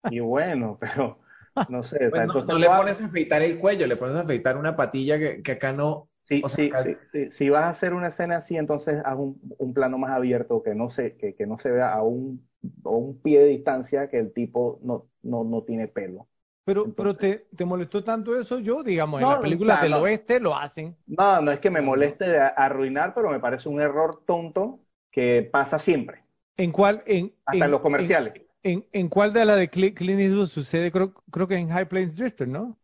y bueno, pero no sé. Pues no, le pones a afeitar el cuello, le pones a afeitar una patilla que, que acá no. Sí, sí, sí, Si vas a hacer una escena así, entonces haz un, un plano más abierto que no se, que, que no se vea a un, a un pie de distancia que el tipo no, no, no tiene pelo. Pero, pero te, te, molestó tanto eso yo, digamos, en la película del oeste lo hacen. No, no es que me moleste arruinar, pero me parece un error tonto que pasa siempre. ¿En cuál? En, Hasta en, los comerciales. En, en, cuál de la de Clint Eastwood sucede? Creo, creo que en High Plains Drifter, ¿no?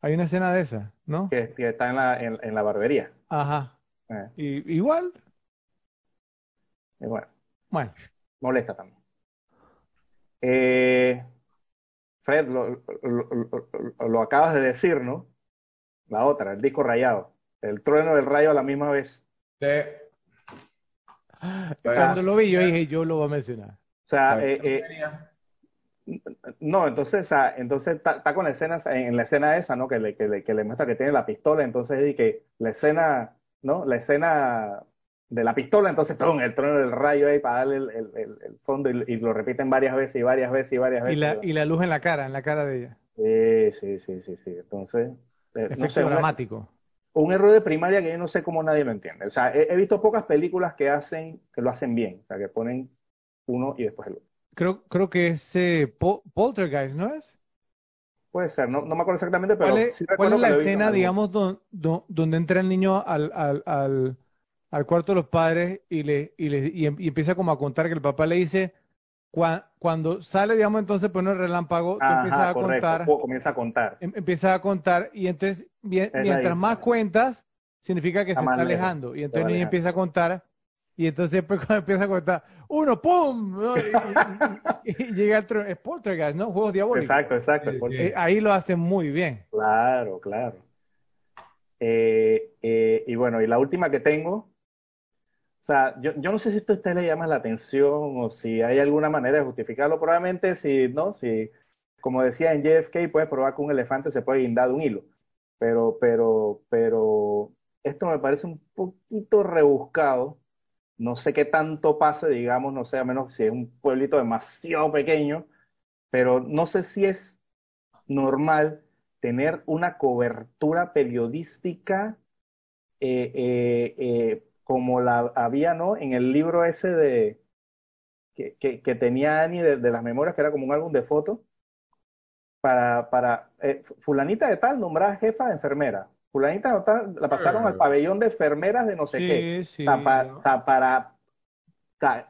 Hay una escena de esa, ¿no? Que, está en la, en, la barbería. Ajá. Eh. Y, igual. bueno. Bueno. Molesta también. Eh, Fred, lo, lo, acabas de decir, ¿no? la otra, el disco rayado. El trueno del rayo a la misma vez. Sí. Cuando lo vi, yo dije, yo lo voy a mencionar. O sea, eh, eh, no, entonces, entonces está con la escena, en la escena esa, ¿no? Que le, que le, que le muestra que tiene la pistola, entonces y que la escena, ¿no? La escena de la pistola, entonces ¡tum! el trueno del rayo ahí para darle el, el, el, fondo y, lo repiten varias veces y varias veces y varias veces. Y la, y la luz en la cara, en la cara de ella. Sí, sí, sí, sí, sí. Entonces, eh, Efecto dramático un error de primaria que yo no sé cómo nadie lo entiende. O sea, he, visto pocas películas que hacen, que lo hacen bien, o sea, que ponen uno y después el otro. Creo, creo que es eh, Poltergeist, ¿no es? Puede ser, no, no me acuerdo exactamente, pero ¿Cuál es, ¿cuál es la escena, digamos, donde entra el niño al, al, al, al, cuarto de los padres y le, y le y, empieza como a contar que el papá le dice, cuando sale, digamos, entonces pone el relámpago, tú empiezas a contar. Comienza a contar. Em, empieza a contar y entonces, mientras más cuentas, significa que se está alejando. Y entonces el niño empieza a contar y entonces después cuando empieza a contar, uno, ¡pum! Y, llega el es Poltergeist, ¿no? Juegos diabólicos. Exacto, exacto. Eh, ahí lo hacen muy bien. Claro, claro. Eh, eh, y bueno, y la última que tengo sea, yo, yo no sé si esto a usted le llama la atención o si hay alguna manera de justificarlo. Probablemente si, ¿no? Si, como decía en JFK, puedes probar que un elefante se puede guindar de un hilo. Pero, pero, pero, esto me parece un poquito rebuscado. No sé qué tanto pase, digamos, no sé, a menos si es un pueblito demasiado pequeño, pero no sé si es normal tener una cobertura periodística eh, eh, eh, como la había, ¿no? En el libro ese de que, que, tenía Annie de, las memorias, que era como un álbum de fotos, para, para eh, fulanita de tal nombrada jefa de enfermera. Fulanita de tal la pasaron al pabellón de enfermeras de no sé qué. o sea, para,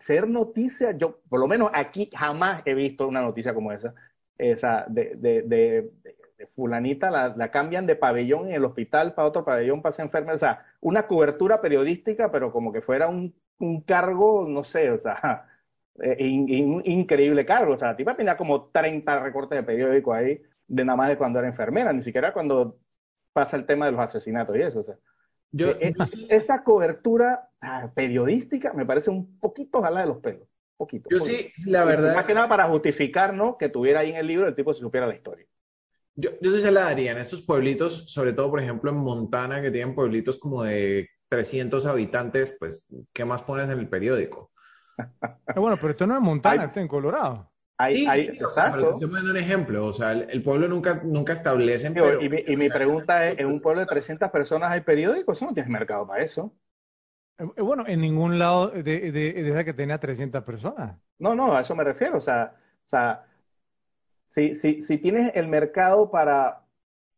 ser noticia, yo por lo menos aquí jamás he visto una noticia como esa, esa de, de, de, fulanita la, cambian de pabellón en el hospital para otro pabellón para ser enfermera, o sea, una cobertura periodística, pero como que fuera un, un cargo, no sé, o sea, eh, increíble cargo, o sea, la tipa tenía como 30 recortes de periódico ahí, de nada más de cuando era enfermera, ni siquiera cuando pasa el tema de los asesinatos y eso, o sea. Yo, eh, esa cobertura ah, periodística me parece un poquito jala de los pelos. Poquito, yo sí, la verdad. Más que nada para justificar, ¿no? Que tuviera ahí en el libro el tipo se supiera la historia. Yo, yo sí se la daría en estos pueblitos, sobre todo, por ejemplo, en Montana, que tienen pueblitos como de 300 habitantes, pues, ¿qué más pones en el periódico? Ah, bueno, pero esto no es Montana, está en Colorado. sí, exacto. Te un ejemplo, o sea, el, pueblo nunca, nunca establece. y, mi, y mi pregunta es, ¿en un pueblo de 300 personas hay periódicos? No tienes mercado para eso. Eh, eh, bueno, en ningún lado de, de, de, que tenía 300 personas. No, no, a eso me refiero. O sea, o sea si, si, si tienes el mercado para,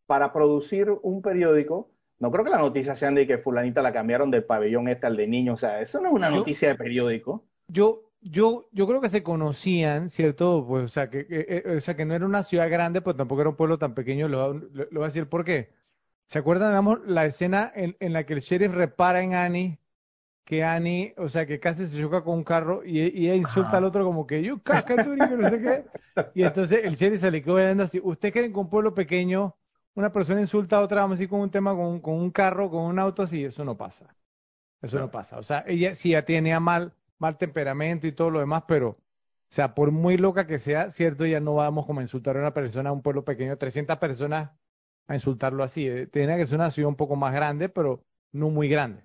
para producir un periódico, no creo que la noticia sea de que fulanita la cambiaron del pabellón este al de niños. O sea, eso no es una noticia de periódico. Yo, yo, yo creo que se conocían, ¿cierto? Pues, o sea, que, o sea, que no era una ciudad grande, pues tampoco era un pueblo tan pequeño. Lo, lo, voy a decir por qué. ¿Se acuerdan, digamos, la escena en, en la que el sheriff repara en Annie que Annie, o sea, que casi se choca con un carro y, y ella insulta al otro como que yo caca, tú, no sé qué. Y entonces el sheriff se le quedó viendo así. ¿Usted cree que un pueblo pequeño una persona insulta a otra, vamos a decir, con un tema, con, con un carro, con un auto así? Eso no pasa. Eso no, pasa. O sea, ella sí ya tenía mal, mal temperamento y todo lo demás, pero, o sea, por muy loca que sea, cierto, ya no vamos como a insultar a una persona, a un pueblo pequeño, 300 personas a insultarlo así. Eh, tiene que ser una ciudad un poco más grande, pero no muy grande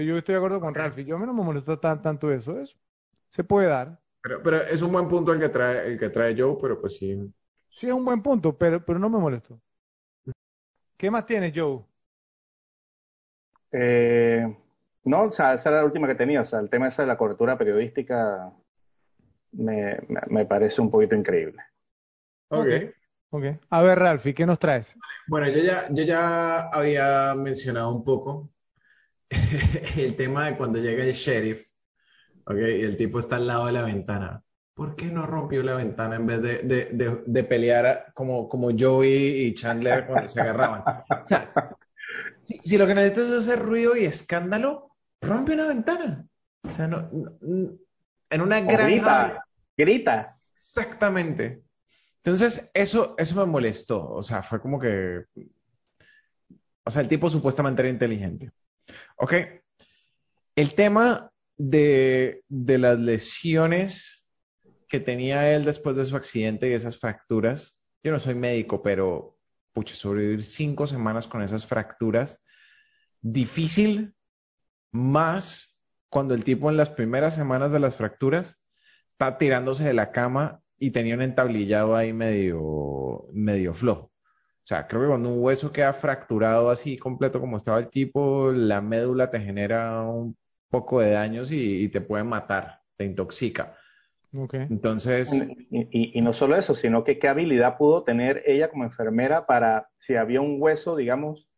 yo estoy de acuerdo con Ralph. Yo a mí no me molestó tan, tanto eso. Eso se puede dar. Pero, pero es un buen punto el que trae, el que trae Joe, pero pues sí. Sí, es un buen punto, pero, pero no me molestó. ¿Qué más tienes, Joe? Eh, no, o sea, esa era la última que tenía. O sea, el tema ese de la cobertura periodística me, me, parece un poquito increíble. Ok. okay. A ver, Ralphie, ¿qué nos traes? Bueno, yo ya, yo ya había mencionado un poco el tema de cuando llega el sheriff, ¿ok? Y el tipo está al lado de la ventana. ¿Por qué no rompió la ventana en vez de, de, de, pelear como, como Joey y Chandler cuando se agarraban? O sea, si, lo que necesitas es hacer ruido y escándalo, rompe una ventana. O sea, no, en una gran... Grita, grita. Exactamente. Entonces, eso, eso me molestó. O sea, fue como que O sea, el tipo supuestamente era inteligente. Ok. El tema de, de las lesiones que tenía él después de su accidente y esas fracturas, yo no soy médico, pero, pucha, sobrevivir cinco semanas con esas fracturas, difícil, más cuando el tipo en las primeras semanas de las fracturas está tirándose de la cama y tenía un entablillado ahí medio, medio flojo. O sea, creo que cuando un hueso queda fracturado así completo como estaba el tipo, la médula te genera un poco de daños y, te puede matar, te intoxica. Okay. Entonces. Y, y, no solo eso, sino que qué habilidad pudo tener ella como enfermera para, si había un hueso, digamos,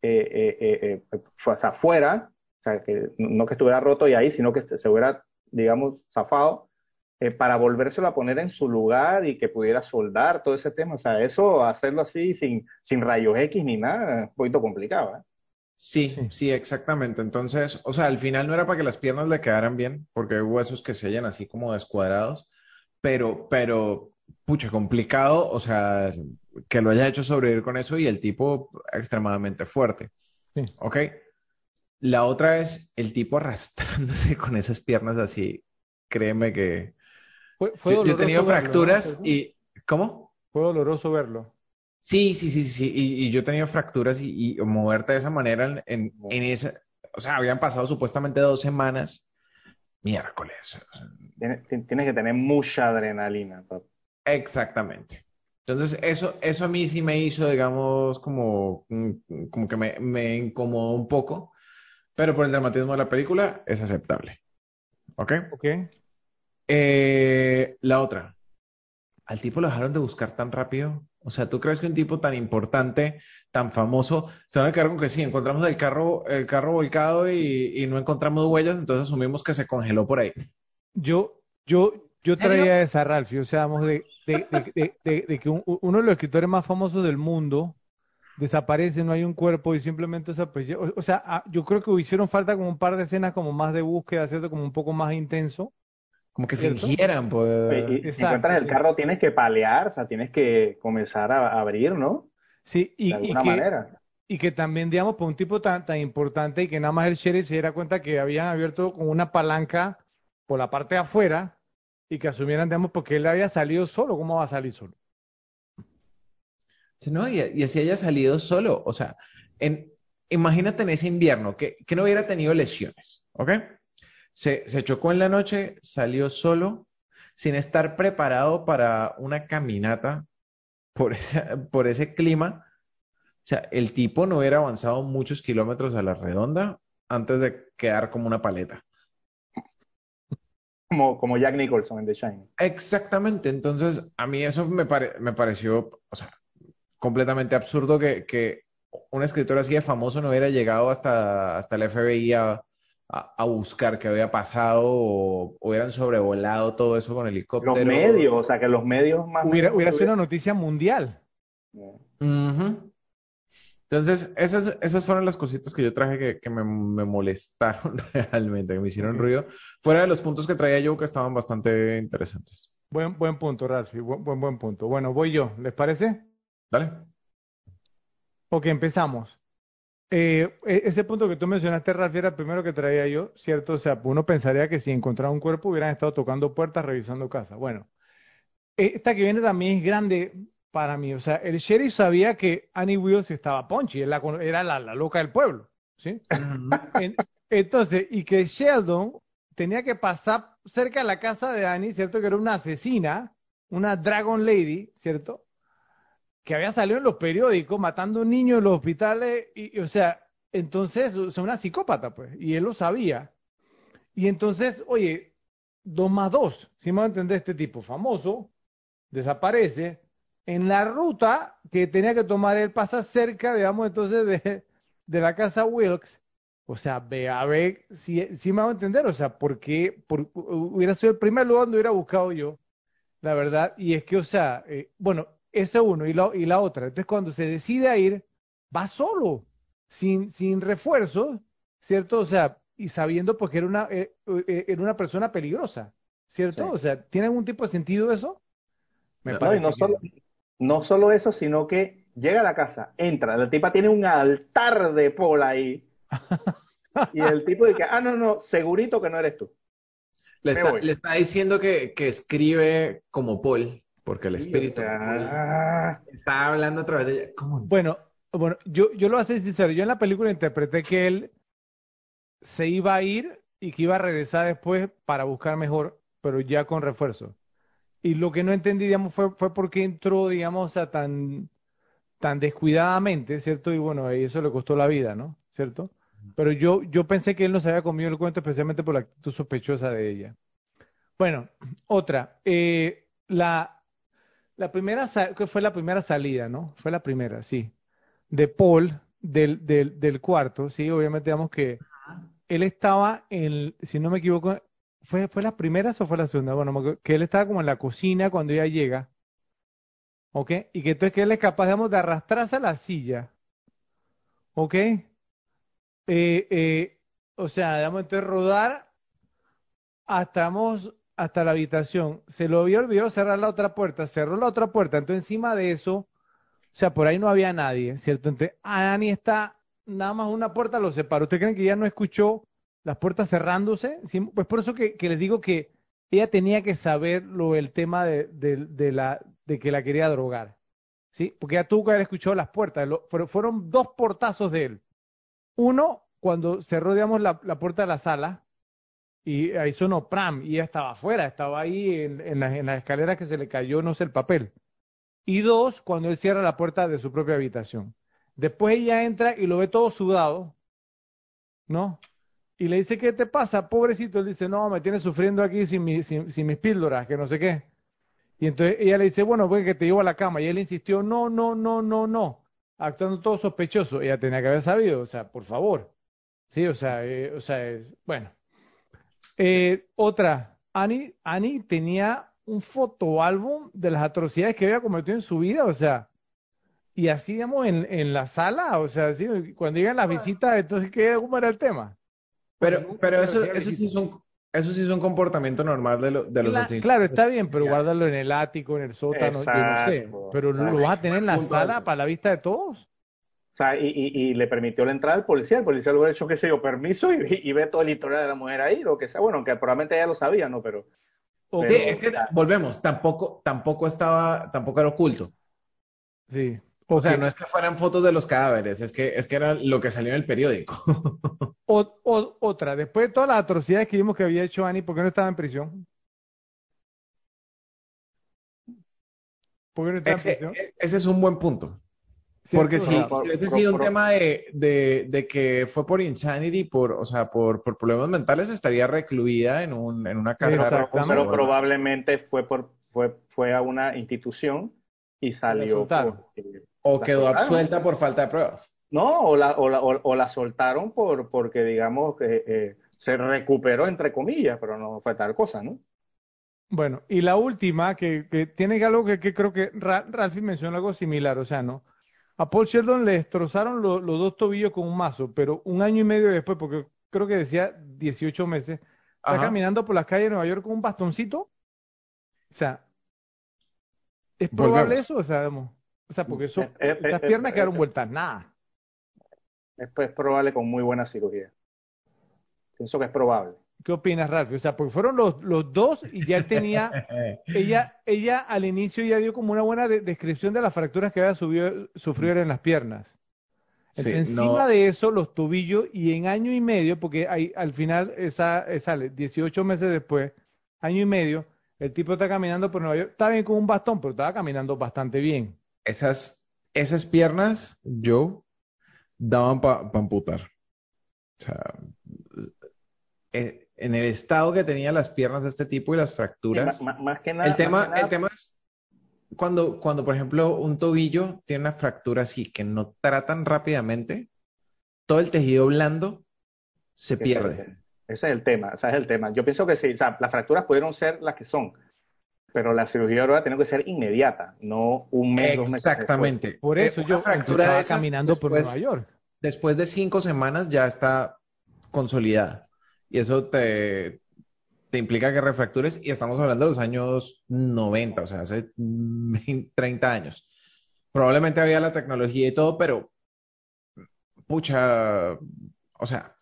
eh, eh, eh, afuera, o sea, que no que estuviera roto y ahí, sino que se hubiera, digamos, zafado, eh, para volvérselo a poner en su lugar y que pudiera soldar todo ese tema. O sea, eso, hacerlo así sin, sin rayos X ni nada, es un poquito complicado. ¿eh? Sí, sí, exactamente. Entonces, o sea, al final no era para que las piernas le quedaran bien, porque hay huesos que se hallan así como descuadrados, pero, pero, pucha, complicado, o sea, que lo haya hecho sobrevivir con eso y el tipo extremadamente fuerte. Sí. ¿Ok? La otra es el tipo arrastrándose con esas piernas así. Créeme que, fue, yo, he tenido fracturas y... ¿Cómo? Fue doloroso verlo. Sí, sí, sí, sí, y, yo he tenido fracturas y, moverte de esa manera en, en, esa... O sea, habían pasado supuestamente dos semanas. Miércoles. Tienes, tiene que tener mucha adrenalina. Exactamente. Entonces, eso, eso a mí sí me hizo, digamos, como, mm, como que me, me incomodó un poco, pero por el dramatismo de la película es aceptable. ¿Ok? Ok. Eh, la otra, al tipo lo dejaron de buscar tan rápido. O sea, ¿tú crees que un tipo tan importante, tan famoso, se van a quedar con que sí, encontramos el carro, el carro volcado y, no encontramos huellas, entonces asumimos que se congeló por ahí? Yo, yo, yo traía esa, Ralph, o sea, de, de, que uno de los escritores más famosos del mundo desaparece, no hay un cuerpo y simplemente desaparece. O, o sea, ah, yo creo que hicieron falta como un par de escenas como más de búsqueda, ¿cierto? Como un poco más intenso como que fingieran, pues. si encuentras el carro tienes que palear, o sea, tienes que comenzar a, abrir, ¿no? Sí, y, de alguna manera. Y que también, digamos, por un tipo tan, tan importante y que nada más el sheriff se diera cuenta que habían abierto con una palanca por la parte de afuera y que asumieran, digamos, porque él había salido solo, ¿cómo va a salir solo? Sí, no, y, y así haya salido solo, o sea, en, imagínate en ese invierno que, que no hubiera tenido lesiones, ¿ok? Se, chocó en la noche, salió solo, sin estar preparado para una caminata por, por ese clima. O sea, el tipo no hubiera avanzado muchos kilómetros a la redonda antes de quedar como una paleta. Como, como Jack Nicholson en The Shine. Exactamente. Entonces, a mí eso me, me pareció, o sea, completamente absurdo que, que un escritor así de famoso no hubiera llegado hasta, hasta el FBI a, a, buscar qué había pasado o, hubieran sobrevolado todo eso con helicóptero. Los medios, o sea, que los medios más... Hubiera, hubiera sido una noticia mundial. Entonces, esas, esas fueron las cositas que yo traje que, que me, me, molestaron realmente, que me hicieron ruido, fuera de los puntos que traía yo que estaban bastante interesantes. Buen, buen punto, Ralph, buen, buen, buen punto. Bueno, voy yo, ¿les parece? Dale. Ok, empezamos. Eh, e, ese punto que tú mencionaste, Ralph, era el primero que traía yo, ¿cierto? O sea, uno pensaría que si encontrara un cuerpo hubieran estado tocando puertas, revisando casas. Bueno, esta que viene también es grande para mí. O sea, el sheriff sabía que Annie Wills estaba Ponchi, era la, loca del pueblo, ¿sí? entonces, y que Sheldon tenía que pasar cerca de la casa de Annie, ¿cierto? Que era una asesina, una Dragon Lady, ¿cierto? Que había salido en los periódicos matando niños en los hospitales, y, o sea, entonces, es una psicópata, pues, y él lo sabía. Y entonces, oye, dos más dos, si me entender este tipo famoso, desaparece, en la ruta que tenía que tomar él pasa cerca, digamos, entonces de, de la casa Wilkes, o sea, ve a ver si, si me va a entender, o sea, porque por, hubiera sido el primer lugar donde hubiera buscado yo, la verdad, y es que, o sea, eh, bueno, ese uno y, y la otra. Entonces, cuando se decide a ir, va solo, sin, sin refuerzos, ¿cierto? O sea, y sabiendo porque era una, eh, eh, era una persona peligrosa, ¿cierto? O sea, ¿tiene algún tipo de sentido eso? Me no, no, solo, no solo eso, sino que llega a la casa, entra, la tipa tiene un altar de Paul ahí. y el tipo dice, ah, no, no, segurito que no eres tú. Le está, le está diciendo que, que escribe como Paul, porque el espíritu Sí, o sea, de Paul está hablando a través de ella. ¿Cómo? Bueno, bueno, yo, yo lo voy a ser sincero. Yo en la película interpreté que él se iba a ir y que iba a regresar después para buscar mejor, pero ya con refuerzo. Y lo que no entendí, digamos, fue, fue por qué entró, digamos, a tan, tan descuidadamente, ¿cierto? Y bueno, eso le costó la vida, ¿no? ¿Cierto? Pero yo, yo pensé que él no se había comido el cuento especialmente por la actitud sospechosa de ella. Bueno, otra. eh, la, la primera, que fue la primera salida, ¿no? Fue la primera, sí. De Paul del, del, del cuarto, sí, obviamente digamos que él estaba en, si no me equivoco, ¿fue, fue las primeras o fue la segunda? Bueno, que él estaba como en la cocina cuando ella llega, ¿ok? Y que entonces que él es capaz, digamos, de arrastrarse a la silla, ¿ok? Eh, eh, o sea, digamos, entonces rodar hasta, vamos, hasta la habitación. Se lo había olvidado cerrar la otra puerta, cerró la otra puerta, entonces encima de eso, o sea, por ahí no había nadie, ¿cierto? Entonces, Annie está, nada más una puerta lo separó. ¿Usted creen que ya no escuchó las puertas cerrándose? Pues por eso que, les digo que ella tenía que saber lo, el tema de, de, la, de que la quería drogar, ¿sí? Porque ella tuvo que haber escuchado las puertas. Fueron, dos portazos de él. Uno, cuando cerró, digamos, la puerta de la sala, y ahí sonó pram, y ella estaba afuera, estaba ahí en, en las, las escaleras que se le cayó, no sé, el papel. Y dos, cuando él cierra la puerta de su propia habitación. Después ella entra y lo ve todo sudado, ¿no? Y le dice, ¿qué te pasa, pobrecito? Él dice, no, me tienes sufriendo aquí sin, mi- sin, mis píldoras, que no sé qué. Y entonces ella le dice, bueno, pues que te llevo a la cama. Y él insistió, no, no, no, no, no, actuando todo sospechoso. Ella tenía que haber sabido, o sea, por favor. Sí, o sea, eh, o sea, bueno. Eh, otra, Annie, Annie tenía un fotoálbum de las atrocidades que había cometido en su vida, o sea, y así, digamos, en, en la sala, o sea, así, cuando llegan las visitas, entonces, ¿qué, ¿cómo era el tema? Pero, pero eso, eso sí es un, eso sí es un comportamiento normal de, lo- de los asesinos. claro, está bien, pero guárdalo en el ático, en el sótano, yo no sé, pero lo, lo vas a tener en la sala para la vista de todos. Sea, y, y, y le permitió la entrada al policía. El policía le hubiera hecho, qué sé yo, permiso y, y ve todo el historial de la mujer ahí, lo que sea. Bueno, que probablemente ella lo sabía, ¿no? Pero es que volvemos, tampoco, tampoco estaba, tampoco era oculto. sí. O sea, no es que fueran fotos de los cadáveres, es que, es que era lo que salió en el periódico. O- o- otra, después de todas las atrocidades que vimos que había hecho Annie, ¿por qué no estaba en prisión? ¿Por qué no estaba en prisión? ese es un buen punto. Porque sea, por- si hubiese por- sido un tema de, de, de que fue por insanity, por, o sea, por, por problemas mentales, estaría recluida en, un, en una casa pero probablemente fue por fue fue a una institución y salió O quedó soltaron. absuelta por falta de pruebas. no o la o la, o, o la soltaron por porque digamos que eh, se recuperó entre comillas pero no fue tal cosa no Bueno, y la última, que, que tiene algo que, que creo que Ra- Ralphie mencionó algo similar, o sea, ¿no? A Paul Sheldon le destrozaron lo- los dos tobillos con un mazo, pero un año y medio después, porque creo que decía 18 meses, está caminando por las calles de Nueva York con un bastoncito. O sea, ¿es probable Volvemos. eso? O sea, o sea, porque eso, Eh, eh, esas eh, piernas eh, quedaron eh. vueltas nada. es, es probable con muy buena cirugía pienso que es probable ¿Qué opinas, Ralphie? O sea, porque fueron los, los dos y ya él tenía Ella, ella al inicio ya dio como una buena de- descripción de las fracturas que había subido- sufrido en las piernas. Sí, no- encima de eso, los tobillos, y en año y medio, porque ahí, al final esa, eh, sale 18 meses después, año y medio, el tipo está caminando por Nueva York, está bien con un bastón, pero estaba caminando bastante bien. Esas, esas piernas, yo, daban para amputar. O sea, eh, en el estado que tenía las piernas de este tipo y las fracturas. más que nada El tema, nada, el tema es cuando, cuando, por ejemplo, un tobillo tiene una fractura así que no tratan rápidamente, todo el tejido blando se Ese pierde. es. Ese es el tema, ese es el tema. Yo pienso que sí, o sea, las fracturas pudieron ser las que son, pero la cirugía ahora tiene que ser inmediata, no un mes, dos meses. Exactamente. Por Eh, eso yo fractura estaba de esas caminando por después- Nueva York. después de cinco semanas ya está consolidada. Y eso te, te implica que refractures, y estamos hablando de los años 90, o sea, hace 20, 30 años. probablemente había la tecnología y todo, pero pucha, o sea,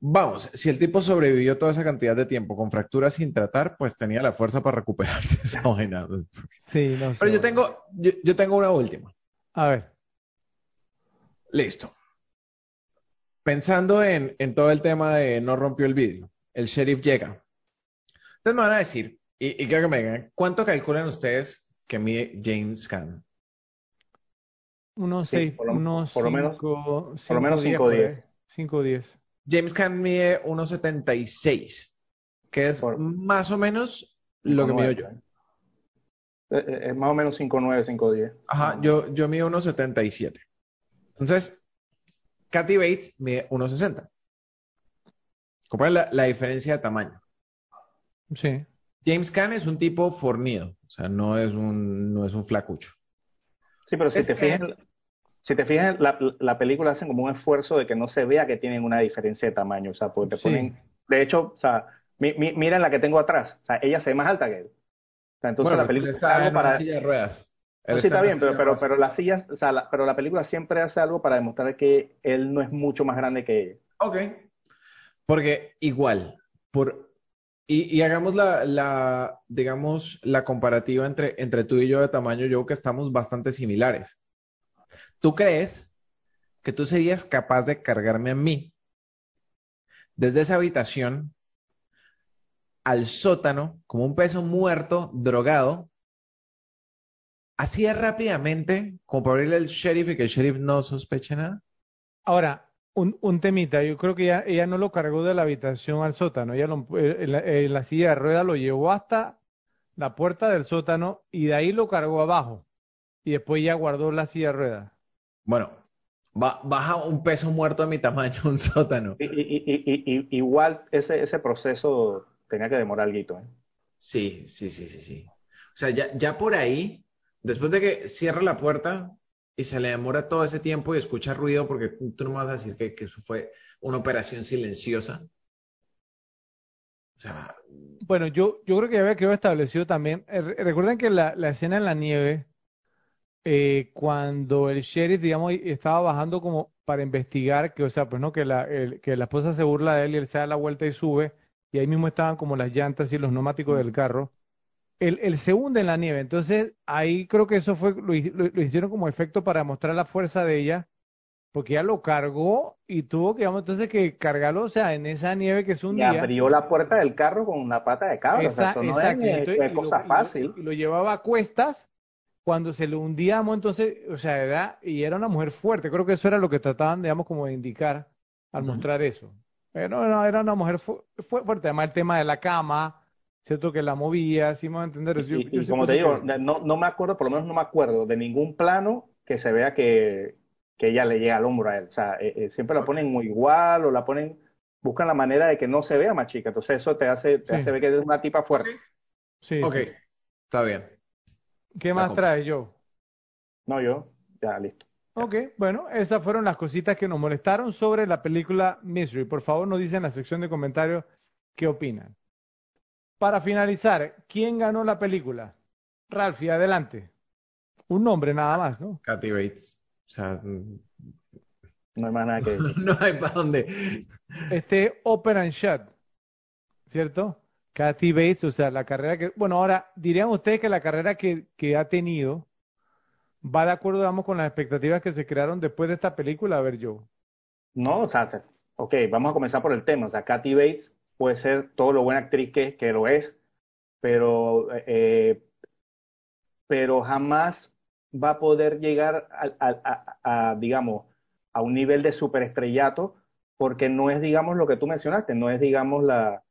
vamos, si el tipo sobrevivió toda esa cantidad de tiempo con fracturas sin tratar, pues tenía la fuerza para recuperarse esa vaina. Sí, no sé. Pero yo tengo, yo, yo tengo una última. A ver, Listo. Pensando en, en todo el tema de no rompió el vidrio, el sheriff llega. Ustedes me van a decir, y, y quiero que me digan, ¿cuánto calculan ustedes que mide James Caan? unos Sí, seis, por lo- unos por lo menos- cinco, por lo menos diez, cinco por ahí. diez. Cinco diez. James Caan mide 1,76, que es Por- más o menos lo que mido yo. Eh, eh, Es más o menos 5'9, 5'10. Ajá, yo, yo mido 1,77. Entonces, Kathy Bates mide 1,60. Comparen la, la diferencia de tamaño. Sí. James Caan es un tipo fornido, o sea, no es un, no es un flacucho. Sí, pero si Es te que- fijas, si te fijas, la, la película hacen como un esfuerzo de que no se vea que tienen una diferencia de tamaño, o sea, porque te Sí. ponen, de hecho, o sea, mi, mi- miren la que tengo atrás, o sea, ella se ve más alta que él. O sea, entonces Bueno, la película está en una para, silla de ruedas. No, sí, está está en bien, pero, silla pero, pero las sillas, o sea, la, pero la película siempre hace algo para demostrar que él no es mucho más grande que ella. Ok. Porque igual, por, y, y hagamos la, la, digamos, la comparativa entre, entre tú y yo de tamaño, yo creo que estamos bastante similares. ¿Tú crees que tú serías capaz de cargarme a mí desde esa habitación al sótano como un peso muerto, drogado, así de rápidamente, como para abrirle al sheriff y que el sheriff no sospeche nada? Ahora, un, un temita. Yo creo que ella, ella no lo cargó de la habitación al sótano. Ella lo- eh, en, la, en la silla de ruedas lo llevó hasta la puerta del sótano y de ahí lo cargó abajo. Y después ya guardó la silla de ruedas. Bueno, ba- baja un peso muerto de mi tamaño a un sótano. Y, y- y- y- y- igual ese, ese proceso tenía que demorar algo, ¿eh? Sí, sí, sí, sí, sí. O sea, ya, ya por ahí, después de que cierra la puerta y se le demora todo ese tiempo y escucha ruido, porque tú no me vas a decir que, que eso fue una operación silenciosa. O sea, Bueno, yo, yo creo que ya había quedado establecido también. Eh, re- recuerden que la, la escena en la nieve, eh, cuando el sheriff, digamos, estaba bajando como para investigar, que, o sea, pues no, que la, el- que la esposa se burla de él y él se da la vuelta y sube, y ahí mismo estaban como las llantas y los neumáticos del carro. Él, él se hunde en la nieve. Entonces, ahí creo que eso fue, lo, lo- lo hicieron como efecto para mostrar la fuerza de ella, porque ella lo cargó y tuvo que, digamos, entonces que cargarlo, o sea, en esa nieve que es un Y día. abrió la puerta del carro con una pata de cabra. O sea, Esa- eso no es, y entonces- y lo- cosa y lo- fácil. y lo llevaba a cuestas cuando se le hundíamos, entonces, o sea, era, y era una mujer fuerte. Creo que eso era lo que trataban, digamos, como de indicar al mostrar eso. Pero no, era una mujer fu- fu- fuerte. Además, el tema de la cama, ¿cierto? Que la movía, si me va a entender. Yo- Y, yo y sé como te digo, que- no, no me acuerdo, por lo menos no me acuerdo de ningún plano que se vea que, que ella le llega al hombro a él. O sea, eh, eh, siempre la ponen muy igual o la ponen, buscan la manera de que no se vea más chica. Entonces eso te hace, te Sí. hace ver que es una tipa fuerte. Sí, ok, sí. está bien. ¿Qué más trae yo? No, yo, ya, listo. Ok, bueno, esas fueron las cositas que nos molestaron sobre la película Misery. Por favor, nos dicen en la sección de comentarios qué opinan. Para finalizar, ¿quién ganó la película? Ralphie, adelante. Un nombre nada más, ¿no? Kathy Bates. O sea, No hay más nada que decir. no hay para dónde. Este Open and Shut, ¿cierto? Kathy Bates, o sea, la carrera que, bueno, ahora dirían ustedes que la carrera que, que ha tenido va de acuerdo, digamos, con las expectativas que se crearon después de esta película. A ver, yo. No, o sea, ok, vamos a comenzar por el tema. O sea, Kathy Bates puede ser todo lo buena actriz que, que lo es, pero, eh, pero jamás va a poder llegar a, a, digamos, a un nivel de superestrellato, porque no es, digamos, lo que tú mencionaste, no es, digamos, la,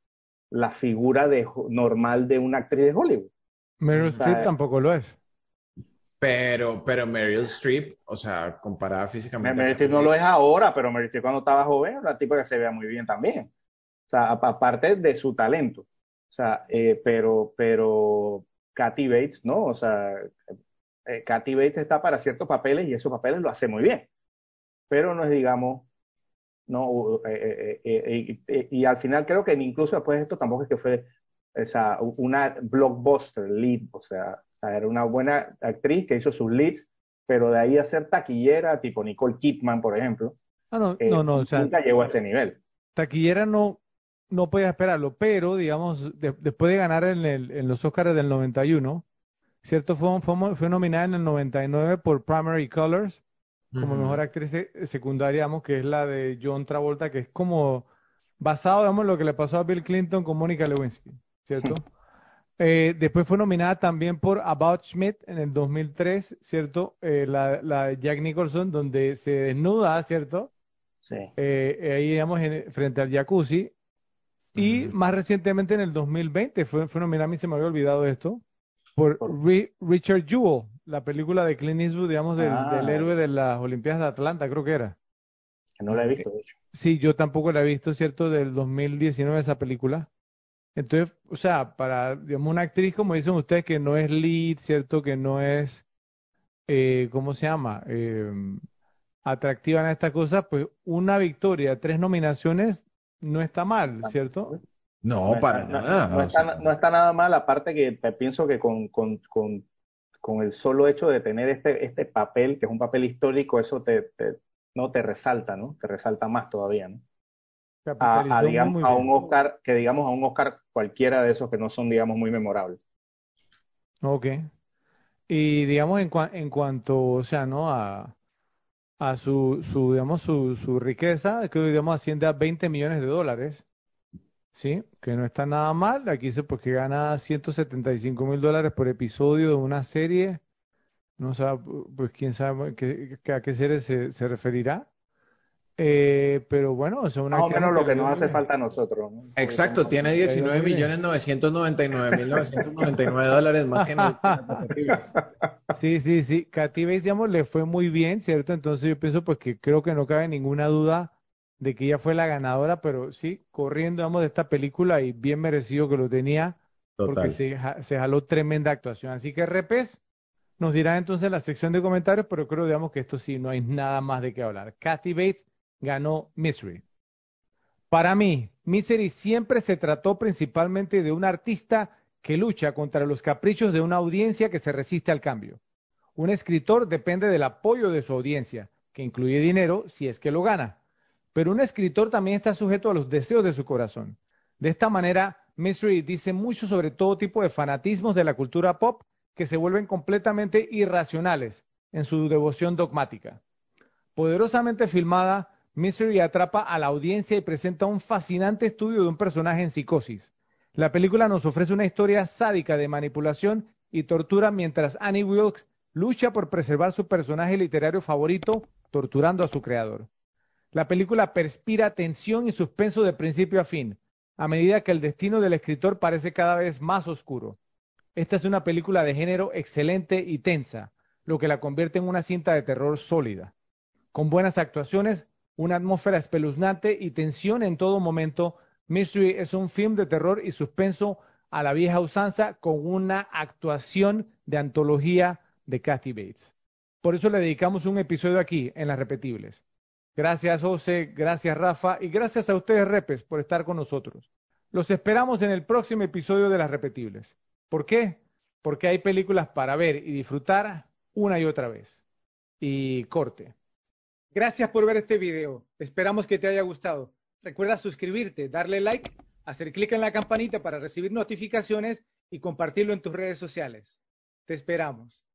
la figura de, normal de una actriz de Hollywood. Meryl O sea, Streep tampoco lo es. Pero, pero Meryl Streep, o sea, comparada físicamente. Meryl Streep no lo es ahora, pero Meryl Streep cuando estaba joven era una tipa que se vea muy bien también. O sea, aparte de su talento. O sea, eh, pero, pero Kathy Bates, ¿no? O sea, eh, Kathy Bates está para ciertos papeles y esos papeles lo hace muy bien. Pero no es, digamos, no, uh, eh, eh, eh, eh, eh, y al final creo que incluso después de esto tampoco es que fue o sea, una blockbuster lead, o sea, era una buena actriz que hizo sus leads, pero de ahí a ser taquillera, tipo Nicole Kidman, por ejemplo, Ah, no, eh, no, no, o sea, nunca llegó a ese nivel. taquillera no, no podía esperarlo, pero digamos, de- después de ganar en, el- en los Oscars del 91, ¿cierto? Fue, fue, fue nominada en el 99 por Primary Colors como mejor actriz se- secundaria, digamos, que es la de John Travolta, que es como basado, digamos, en lo que le pasó a Bill Clinton con Mónica Lewinsky, ¿cierto? Eh, después fue nominada también por About Schmidt en el 2003, ¿cierto? Eh, la, la de Jack Nicholson, donde se desnuda, ¿cierto? Sí. Eh, ahí, digamos, en- frente al jacuzzi. Y más recientemente, en el 2020, fue, fue nominada, a mí se me había olvidado esto, por Por- Ri- Richard Jewell, la película de Clint Eastwood, digamos, del, Ah. del héroe de las Olimpiadas de Atlanta, creo que era. Que no la he visto, de hecho. Sí, yo tampoco la he visto, ¿cierto? Del 2019 esa película. Entonces, o sea, para, digamos, una actriz, como dicen ustedes, que no es lead, ¿cierto? Que no es, eh, ¿cómo se llama? Eh, atractiva en esta cosa, pues una victoria, tres nominaciones, no está mal, ¿cierto? No, No para está, no- nada. no está, sea, no está nada mal, aparte que te pienso que con, con, con, con el solo hecho de tener este, este papel, que es un papel histórico, eso te, te- no te resalta, ¿no? Te resalta más todavía, ¿no? A, a, Capitalizó muy, digamos, muy a un Oscar, que digamos a un Oscar cualquiera de esos que no son, digamos, muy memorables. Ok. Y digamos en, cua- en cuanto, o sea, ¿no? A, a su, su, digamos, su, su riqueza, que digamos asciende a 20 millones de dólares, ¿sí? Que no está nada mal. Aquí dice pues que gana 175 mil dólares por episodio de una serie. No sabe, pues quién sabe qué- a qué serie se, se referirá. Eh, pero bueno, o sea, una Más o menos lo que nos hace falta a nosotros, ¿no? Exacto, tiene ido muy 19 bien. millones 999 mil 999 dólares más que nosotros. Sí, sí, sí. Katy Bates, digamos, le fue muy bien, ¿cierto? Entonces yo pienso pues que creo que no cabe ninguna duda de que ella fue la ganadora, pero sí, corriendo, digamos, de esta película y bien merecido que lo tenía, porque se, ja- se jaló tremenda actuación. Así que Repes nos dirá entonces en la sección de comentarios, pero creo, digamos, que esto sí, no hay nada más de qué hablar. Kathy Bates ganó Misery. Para mí, Misery siempre se trató principalmente de un artista que lucha contra los caprichos de una audiencia que se resiste al cambio. Un escritor depende del apoyo de su audiencia, que incluye dinero si es que lo gana. Pero un escritor también está sujeto a los deseos de su corazón. De esta manera, Misery dice mucho sobre todo tipo de fanatismos de la cultura pop que se vuelven completamente irracionales en su devoción dogmática. Poderosamente filmada, Misery atrapa a la audiencia y presenta un fascinante estudio de un personaje en psicosis. La película nos ofrece una historia sádica de manipulación y tortura mientras Annie Wilkes lucha por preservar su personaje literario favorito, torturando a su creador. La película perspira tensión y suspenso de principio a fin, a medida que el destino del escritor parece cada vez más oscuro. Esta es una película de género excelente y tensa, lo que la convierte en una cinta de terror sólida. Con buenas actuaciones, una atmósfera espeluznante y tensión en todo momento, Mystery es un film de terror y suspenso a la vieja usanza con una actuación de antología de Kathy Bates. Por eso le dedicamos un episodio aquí en Las Repetibles. Gracias, José, gracias, Rafa, y gracias a ustedes, Repes, por estar con nosotros. Los esperamos en el próximo episodio de Las Repetibles. ¿Por qué? Porque hay películas para ver y disfrutar una y otra vez. Y corte. Gracias por ver este video. Esperamos que te haya gustado. Recuerda suscribirte, darle like, hacer clic en la campanita para recibir notificaciones y compartirlo en tus redes sociales. Te esperamos.